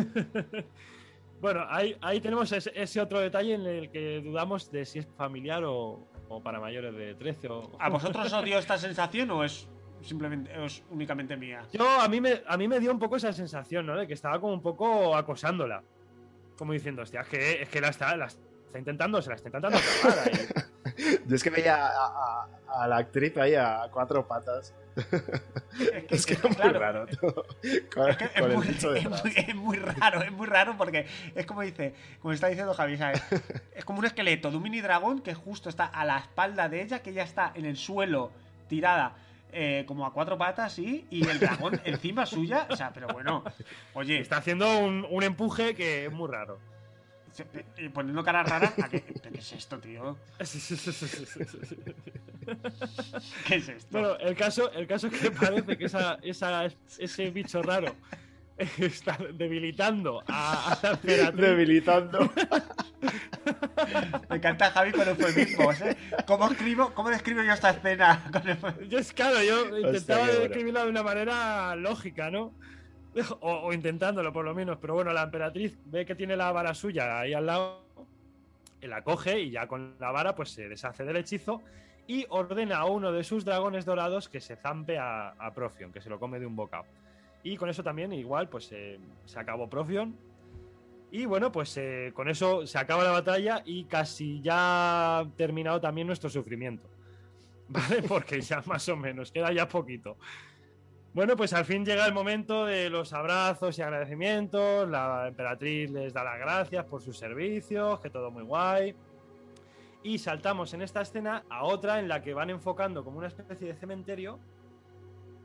Bueno, ahí, ahí tenemos ese, ese otro detalle en el que dudamos de si es familiar o, o para mayores de 13 o...
¿A vosotros os dio esta sensación o es simplemente es únicamente mía?
Yo, a mí, me, a mí me dio un poco esa sensación, ¿no? De que estaba como un poco acosándola. Como diciendo, hostia, es que, es que la, está, la está intentando, se la está intentando.
Yo es que veía a, a- a la actriz ahí a cuatro patas. Es que era muy
claro.
raro. Con,
Es que es muy, es es raro, es muy raro porque es como dice, como está diciendo Javi, ¿sabes? Es como un esqueleto de un mini dragón que justo está a la espalda de ella, que ella está en el suelo, tirada, eh, como a cuatro patas, sí, y el dragón encima suya. O sea, pero bueno, oye,
Está haciendo un, un empuje que es muy raro.
Y poniendo caras raras, ¿a qué, ¿pero ¿qué es esto, tío? ¿Qué es esto?
Bueno, el caso, el caso es que parece que esa, esa- ese bicho raro está debilitando a, a la emperatriz.
Debilitando.
Me encanta Javi con eufemismos, ¿eh? ¿Cómo escribo, cómo describo yo esta escena? Con?
Yo, es claro, yo intentaba describirla de una manera lógica, ¿no? O, intentándolo, por lo menos. Pero bueno, la emperatriz ve que tiene la vara suya ahí al lado, la coge y ya con la vara pues se deshace del hechizo y ordena a uno de sus dragones dorados que se zampe a, a Profion, que se lo come de un bocado. Y con eso también, igual, pues eh, se acabó Profion. Y bueno, pues eh, con eso se acaba la batalla y casi ya ha terminado también nuestro sufrimiento. ¿Vale? Porque ya más o menos, queda ya poquito. Bueno, pues al fin llega el momento de los abrazos y agradecimientos. La emperatriz les da las gracias por sus servicios, que todo muy guay. Y saltamos en esta escena a otra en la que van enfocando como una especie de cementerio.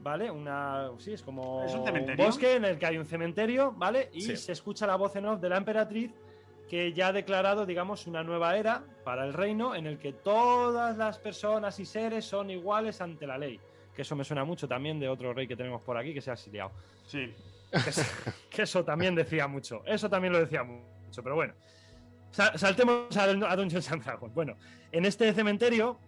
¿Vale? Una. Sí, es como.
¿Es un cementerio?
bosque en el que hay un cementerio, ¿vale? Y
Sí.
se escucha la voz en off de la emperatriz que ya ha declarado, digamos, una nueva era para el reino en el que todas las personas y seres son iguales ante la ley. Que eso me suena mucho también de otro rey que tenemos por aquí que se ha exiliado.
Sí.
Que, eso- que eso también decía mucho. Eso también lo decía mucho, pero bueno. Sa- saltemos a, a Dungeons and Dragons. Bueno, en este cementerio,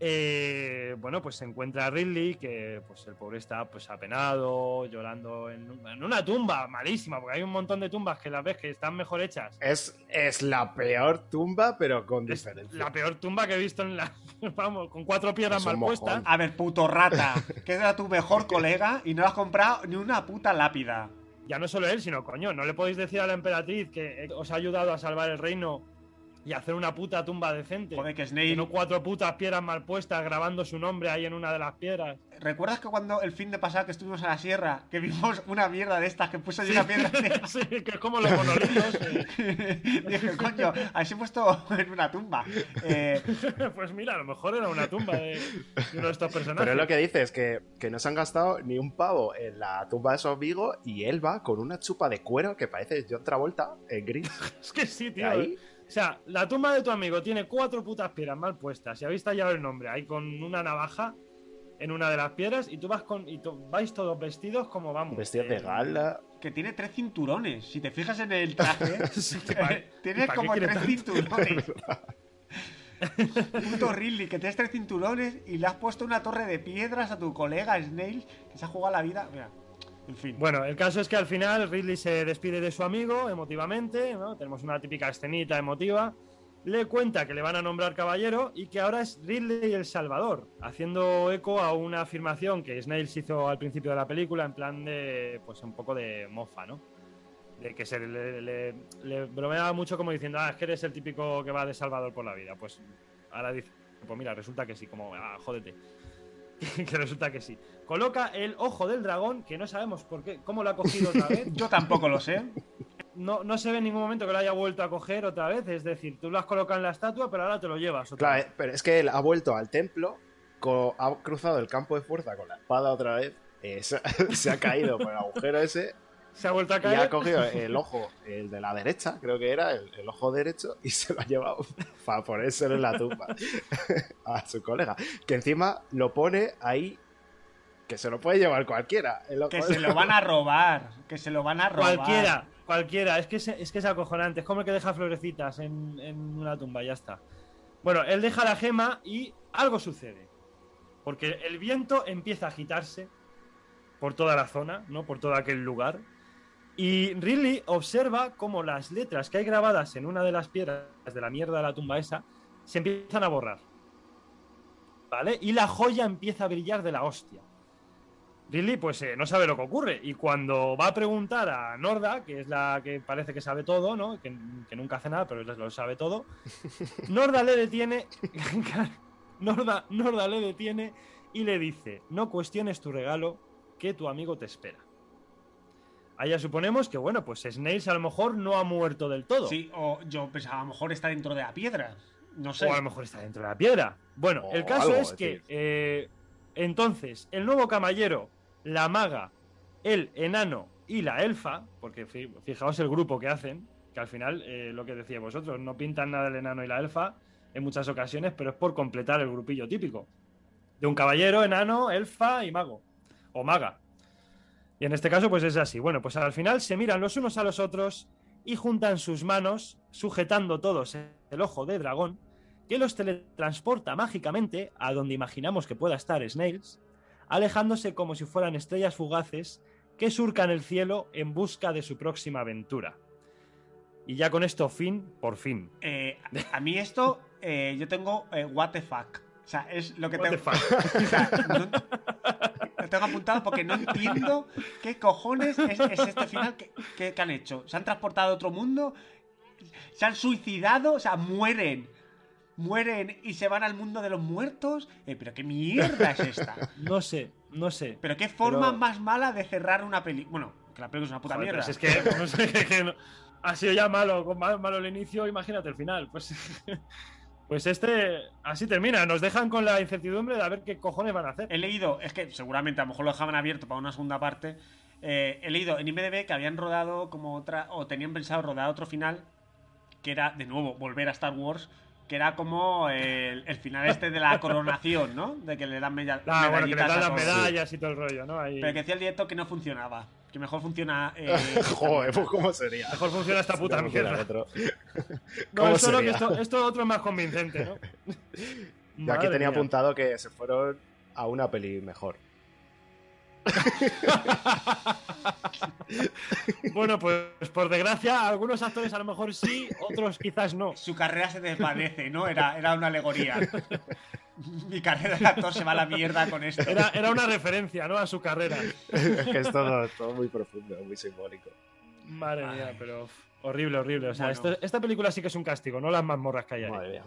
eh, bueno, pues se encuentra a Ridley, que pues el pobre está pues apenado, llorando en, un- en una tumba malísima, porque hay un montón de tumbas que las ves que están mejor hechas.
Es, es la peor tumba, pero con
Es
diferencia.
la peor tumba que he visto en la. Vamos, con cuatro piedras mal
mojón.
puestas.
A ver, puto rata, que era tu mejor colega y no has comprado ni una puta lápida.
Ya no solo él, sino coño, no le podéis decir a la emperatriz que eh, os ha ayudado a salvar el reino y hacer una puta tumba decente.
Joder, que
Que
Snail.
no cuatro putas piedras mal puestas grabando su nombre ahí en una de las piedras.
¿Recuerdas que cuando el fin de pasado que estuvimos a la sierra, que vimos una mierda de estas que puso ahí una piedra
sí, que es como los monolitos. eh.
Dije, coño, así he puesto en una tumba. Eh,
pues mira, a lo mejor era una tumba de, de uno de estos personajes.
Pero es lo que dice es que, que no se han gastado ni un pavo en la tumba de esos Vigo y él va con una chupa de cuero que parece John Travolta en gris.
Es que sí, tío.
ahí,
O sea, la tumba de tu amigo tiene cuatro putas piedras mal puestas y habéis tallado el nombre ahí con una navaja en una de las piedras y tú vas con y vais todos vestidos como vamos.
vestidos de
eh,
gala.
que tiene tres cinturones. Si te fijas en el traje,
Sí, que pa-
tiene
¿para qué
como tres
tanto?
cinturones. Puto Ridley, que tienes tres cinturones y le has puesto una torre de piedras a tu colega Snail, que se ha jugado la vida. Mira,
Bueno, el caso es que al final Ridley se despide de su amigo emotivamente, ¿no? Tenemos una típica escenita emotiva. Le cuenta que le van a nombrar caballero y que ahora es Ridley el Salvador, haciendo eco a una afirmación que Snails hizo al principio de la película en plan de, pues un poco de mofa, ¿no? De que se le bromeaba mucho como diciendo, ah, es que eres el típico que va de salvador por la vida. Pues ahora dice, pues mira, resulta que sí, como, ah, jódete. que resulta que sí. Coloca el ojo del dragón, que no sabemos por qué, cómo lo ha cogido otra vez.
Yo tampoco lo sé.
No, no se ve en ningún momento que lo haya vuelto a coger otra vez. Es decir, tú lo has colocado en la estatua, pero ahora te lo llevas otra
Claro,
vez.
pero es que él ha vuelto al templo, co- ha cruzado el campo de fuerza con la espada otra vez, eh, se, se ha caído por el agujero ese
Se ha vuelto a
y
caer.
ha cogido el ojo, el de la derecha, creo que era, el, el ojo derecho, y se lo ha llevado para ponérselo en la tumba a su colega. Que encima lo pone ahí, que se lo puede llevar cualquiera. el ojo
Que se lo van a robar. Que se lo van a robar.
Cualquiera, cualquiera. Es que es, es que es acojonante. Es como el que deja florecitas en, en una tumba, ya está. Bueno, él deja la gema y algo sucede. Porque el viento empieza a agitarse por toda la zona, ¿no? Por todo aquel lugar. Y Ridley observa cómo las letras que hay grabadas en una de las piedras de la mierda de la tumba esa se empiezan a borrar. ¿Vale? Y la joya empieza a brillar de la hostia. Ridley, pues eh, no sabe lo que ocurre. Y cuando va a preguntar a Norda, que es la que parece que sabe todo, ¿no? Que, que nunca hace nada, pero lo sabe todo. Norda le detiene. Norda, Norda le detiene y le dice: No cuestiones tu regalo, que tu amigo te espera. Ahí ya suponemos que, bueno, pues Snails a lo mejor no ha muerto del todo.
Sí, o yo pensaba, a lo mejor está dentro de la piedra. No sé.
O a lo mejor está dentro de la piedra. Bueno,
O
el caso
algo,
es que eh, entonces el nuevo caballero, la maga, el enano y la elfa, porque fi- fijaos el grupo que hacen, que al final, eh, lo que decíais vosotros, no pintan nada el enano y la elfa en muchas ocasiones, pero es por completar el grupillo típico. De un caballero, enano, elfa y mago. O maga. Y en este caso, pues es así. Bueno, pues al final se miran los unos a los otros y juntan sus manos, sujetando todos el ojo de dragón, que los teletransporta mágicamente a donde imaginamos que pueda estar Snails, alejándose como si fueran estrellas fugaces que surcan el cielo en busca de su próxima aventura. Y ya con esto, fin por fin.
Eh, a mí esto, eh, yo tengo eh, what the fuck. O sea, es lo que
What
tengo.
the fuck.
O sea, no- lo tengo apuntado porque no entiendo qué cojones es, es este final que, que- que han hecho. Se han transportado a otro mundo, se han suicidado, o sea, mueren. Mueren y se van al mundo de los muertos. Eh, pero qué mierda es esta.
No sé, no sé.
Pero qué forma
Pero-
más mala de cerrar una película. Bueno, que la película es una puta
Joder,
mierda.
si es que, no sé, que no- ha sido ya malo, malo el inicio, imagínate el final. Pues, pues este así termina. Nos dejan con la incertidumbre de a ver qué cojones van a hacer.
He leído, es que seguramente a lo mejor lo dejaban abierto para una segunda parte. eh, he leído en IMDB que habían rodado como otra, o tenían pensado rodar otro final, que era, de nuevo, volver a Star Wars, que era como el, el final este de la coronación, ¿no? De que le dan
Ah, bueno, que le
medallitas
dan
a
las
todos.
medallas y todo el rollo, ¿no? Ahí-
Pero que decía el director que no funcionaba. Que mejor funciona. eh,
Joder, pues ¿cómo sería?
Mejor funciona esta puta
¿Cómo fuera
mierda.
otro?
No,
¿Cómo
esto, no, que esto, esto otro es más convincente, ¿no?
Yo aquí tenía
mía.
apuntado que se fueron a una peli mejor.
Bueno, pues por desgracia, algunos actores a lo mejor sí, otros quizás no.
Su carrera se desvanece, ¿no? Era, era una alegoría. Mi carrera de actor se va a la mierda con esto.
Era, era una referencia, ¿no? A su carrera.
es que es todo, todo muy profundo, muy simbólico.
Madre mía, pero horrible, horrible. O sea,
Bueno.
esto- esta película sí que es un castigo, no las mazmorras que hay ahí.
Madre mía.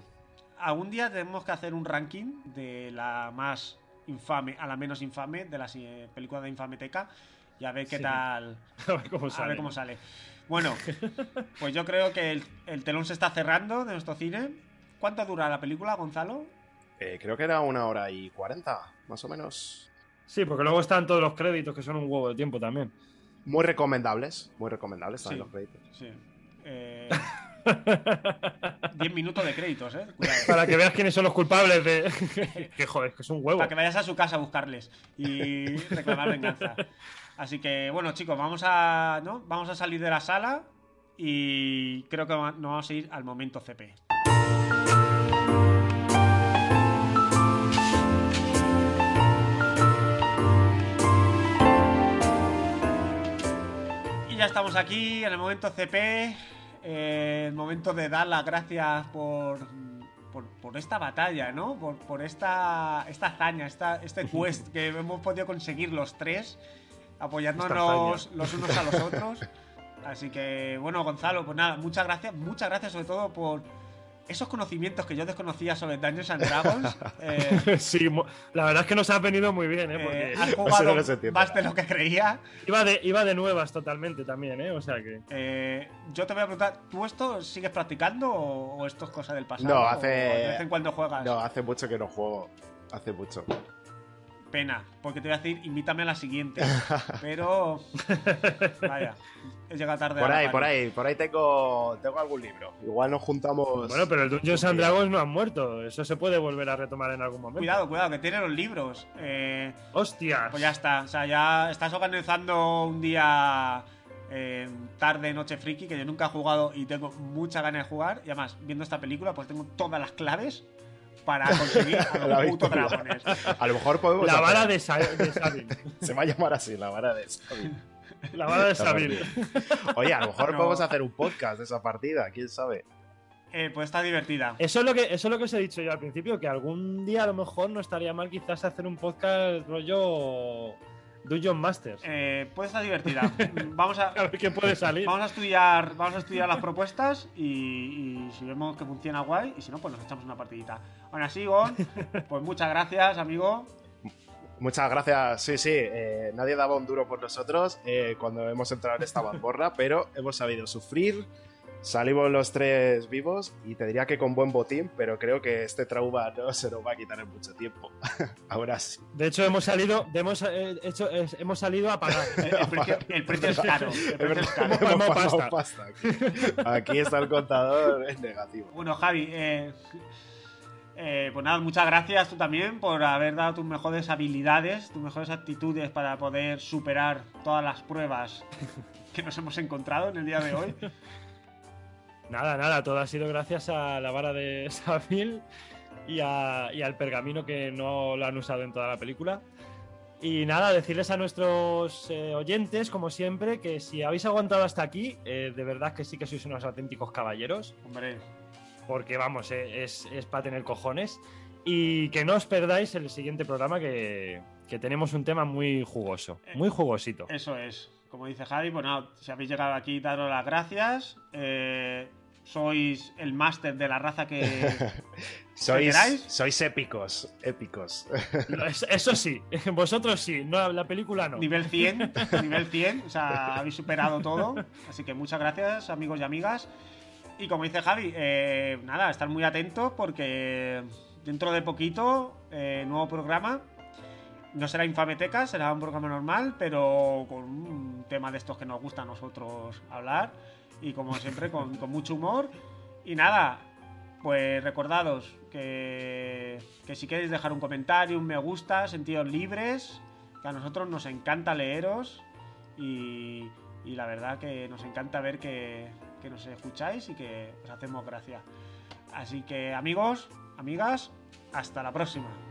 Algún día tenemos que hacer un ranking de la más infame a la menos infame de las eh, películas de Infameteca y a ver qué
Sí.
tal.
A ver cómo
A
sale.
ver cómo sale. Bueno, pues yo creo que el, el telón se está cerrando de nuestro cine. ¿Cuánto dura la película, Gonzalo?
Eh, creo que era una hora y cuarenta, más o menos.
Sí, porque luego están todos los créditos que son un huevo de tiempo también.
Muy recomendables, muy recomendables también
Sí.
los créditos.
Sí. Eh, 10 minutos de créditos, ¿eh? Cuidado.
Para que veas quiénes son los culpables de. que joder, que es un huevo.
Para que vayas a su casa a buscarles y reclamar venganza. Así que, bueno, chicos, vamos a, ¿no? vamos a salir de la sala y creo que nos vamos a ir al momento CP. Y ya estamos aquí en el momento CP, eh, el momento de dar las gracias por, por, por esta batalla, ¿no? Por, por esta, esta hazaña, esta, este quest que hemos podido conseguir los tres, apoyándonos los unos a los otros. Así que, bueno, Gonzalo, pues nada, muchas gracias. Muchas gracias sobre todo por esos conocimientos que yo desconocía sobre Dungeons and Dragons. Eh,
sí, la verdad es que nos ha venido muy bien, ¿eh?
eh,
Porque
has jugado
no
más de lo que creía.
iba, de, iba de nuevas totalmente también, ¿eh? O sea que...
Eh, yo te voy a preguntar, ¿tú esto sigues practicando o, o esto es cosa del pasado?
No,
¿O
hace-
de vez en cuando juegas.
No, hace mucho que no juego. Hace mucho.
Pena, porque te voy a decir, invítame a la siguiente. Pero. Vaya, he llegado tarde.
Por ahí, por ahí, por ahí tengo, tengo algún libro. Igual nos juntamos.
Bueno, pero el Dungeons and. Dragons no han muerto. Eso se puede volver a retomar en algún momento.
Cuidado, cuidado, que tiene los libros. Eh,
¡Hostias!
pues ya está. O sea, ya estás organizando un día. eh, tarde, noche friki, que yo nunca he jugado y tengo mucha ganas de jugar. Y además, viendo esta película, pues tengo todas las claves para conseguir a
La
los putos dragones.
A lo mejor podemos.
La vara de, Sa de Sabin.
Se va a llamar así, la vara de Sabin.
La vara de Sabin.
Oye, a lo mejor
No.
podemos hacer un podcast de esa partida, quién sabe.
Eh, pues está divertida.
Eso es, lo que, eso es lo que os he dicho yo al principio, que algún día a lo mejor no estaría mal quizás hacer un podcast rollo Dungeon Masters.
Eh, puede estar divertida. Vamos a,
A ver qué puede salir.
Vamos a estudiar, vamos a estudiar las propuestas y, y si vemos que funciona guay, y si no, pues nos echamos una partidita. Aún así, Gon, pues muchas gracias, amigo.
Muchas gracias. Sí, sí, eh, nadie daba un duro por nosotros eh, cuando hemos entrado en esta mazmorra, pero hemos sabido sufrir. Salimos los tres vivos y te diría que con buen botín, pero creo que este trauma no se nos va a quitar en mucho tiempo. Ahora sí.
De hecho, hemos salido, hemos, eh, hecho, hemos salido a pagar.
El, precio, el precio es caro. El precio es caro.
Hemos
pasta. Aquí, Aquí está el contador en negativo.
Bueno, Javi, eh, eh, pues nada, muchas gracias tú también por haber dado tus mejores habilidades, tus mejores actitudes para poder superar todas las pruebas que nos hemos encontrado en el día de hoy.
Nada, nada, todo ha sido gracias a la vara de Savil y, a- y al pergamino que no lo han usado en toda la película. Y nada, decirles a nuestros eh, oyentes, como siempre, que si habéis aguantado hasta aquí, eh, de verdad que sí que sois unos auténticos caballeros,
Hombre,
porque vamos, eh, es, es para tener cojones. Y que no os perdáis el siguiente programa, que, que tenemos un tema muy jugoso, muy jugosito.
eso es. Como dice Javi, nada, si habéis llegado aquí, daros las gracias. Eh, sois el máster de la raza que,
Sois,
queráis?
sois épicos, épicos.
Eso sí, vosotros sí, no, la película no.
Nivel 100, nivel 100, o sea, habéis superado todo. Así que muchas gracias, amigos y amigas. Y como dice Javi, eh, nada, estar muy atentos porque dentro de poquito, eh, nuevo programa. No será Infameteca, será un programa normal, pero con un tema de estos que nos gusta a nosotros hablar. Y como siempre, con, mucho humor. Y nada, pues recordados que, que si queréis dejar un comentario, un me gusta, sentidos libres, que a nosotros nos encanta leeros y, y la verdad que nos encanta ver que, que nos escucháis y que os hacemos gracia. Así que amigos, amigas, hasta la próxima.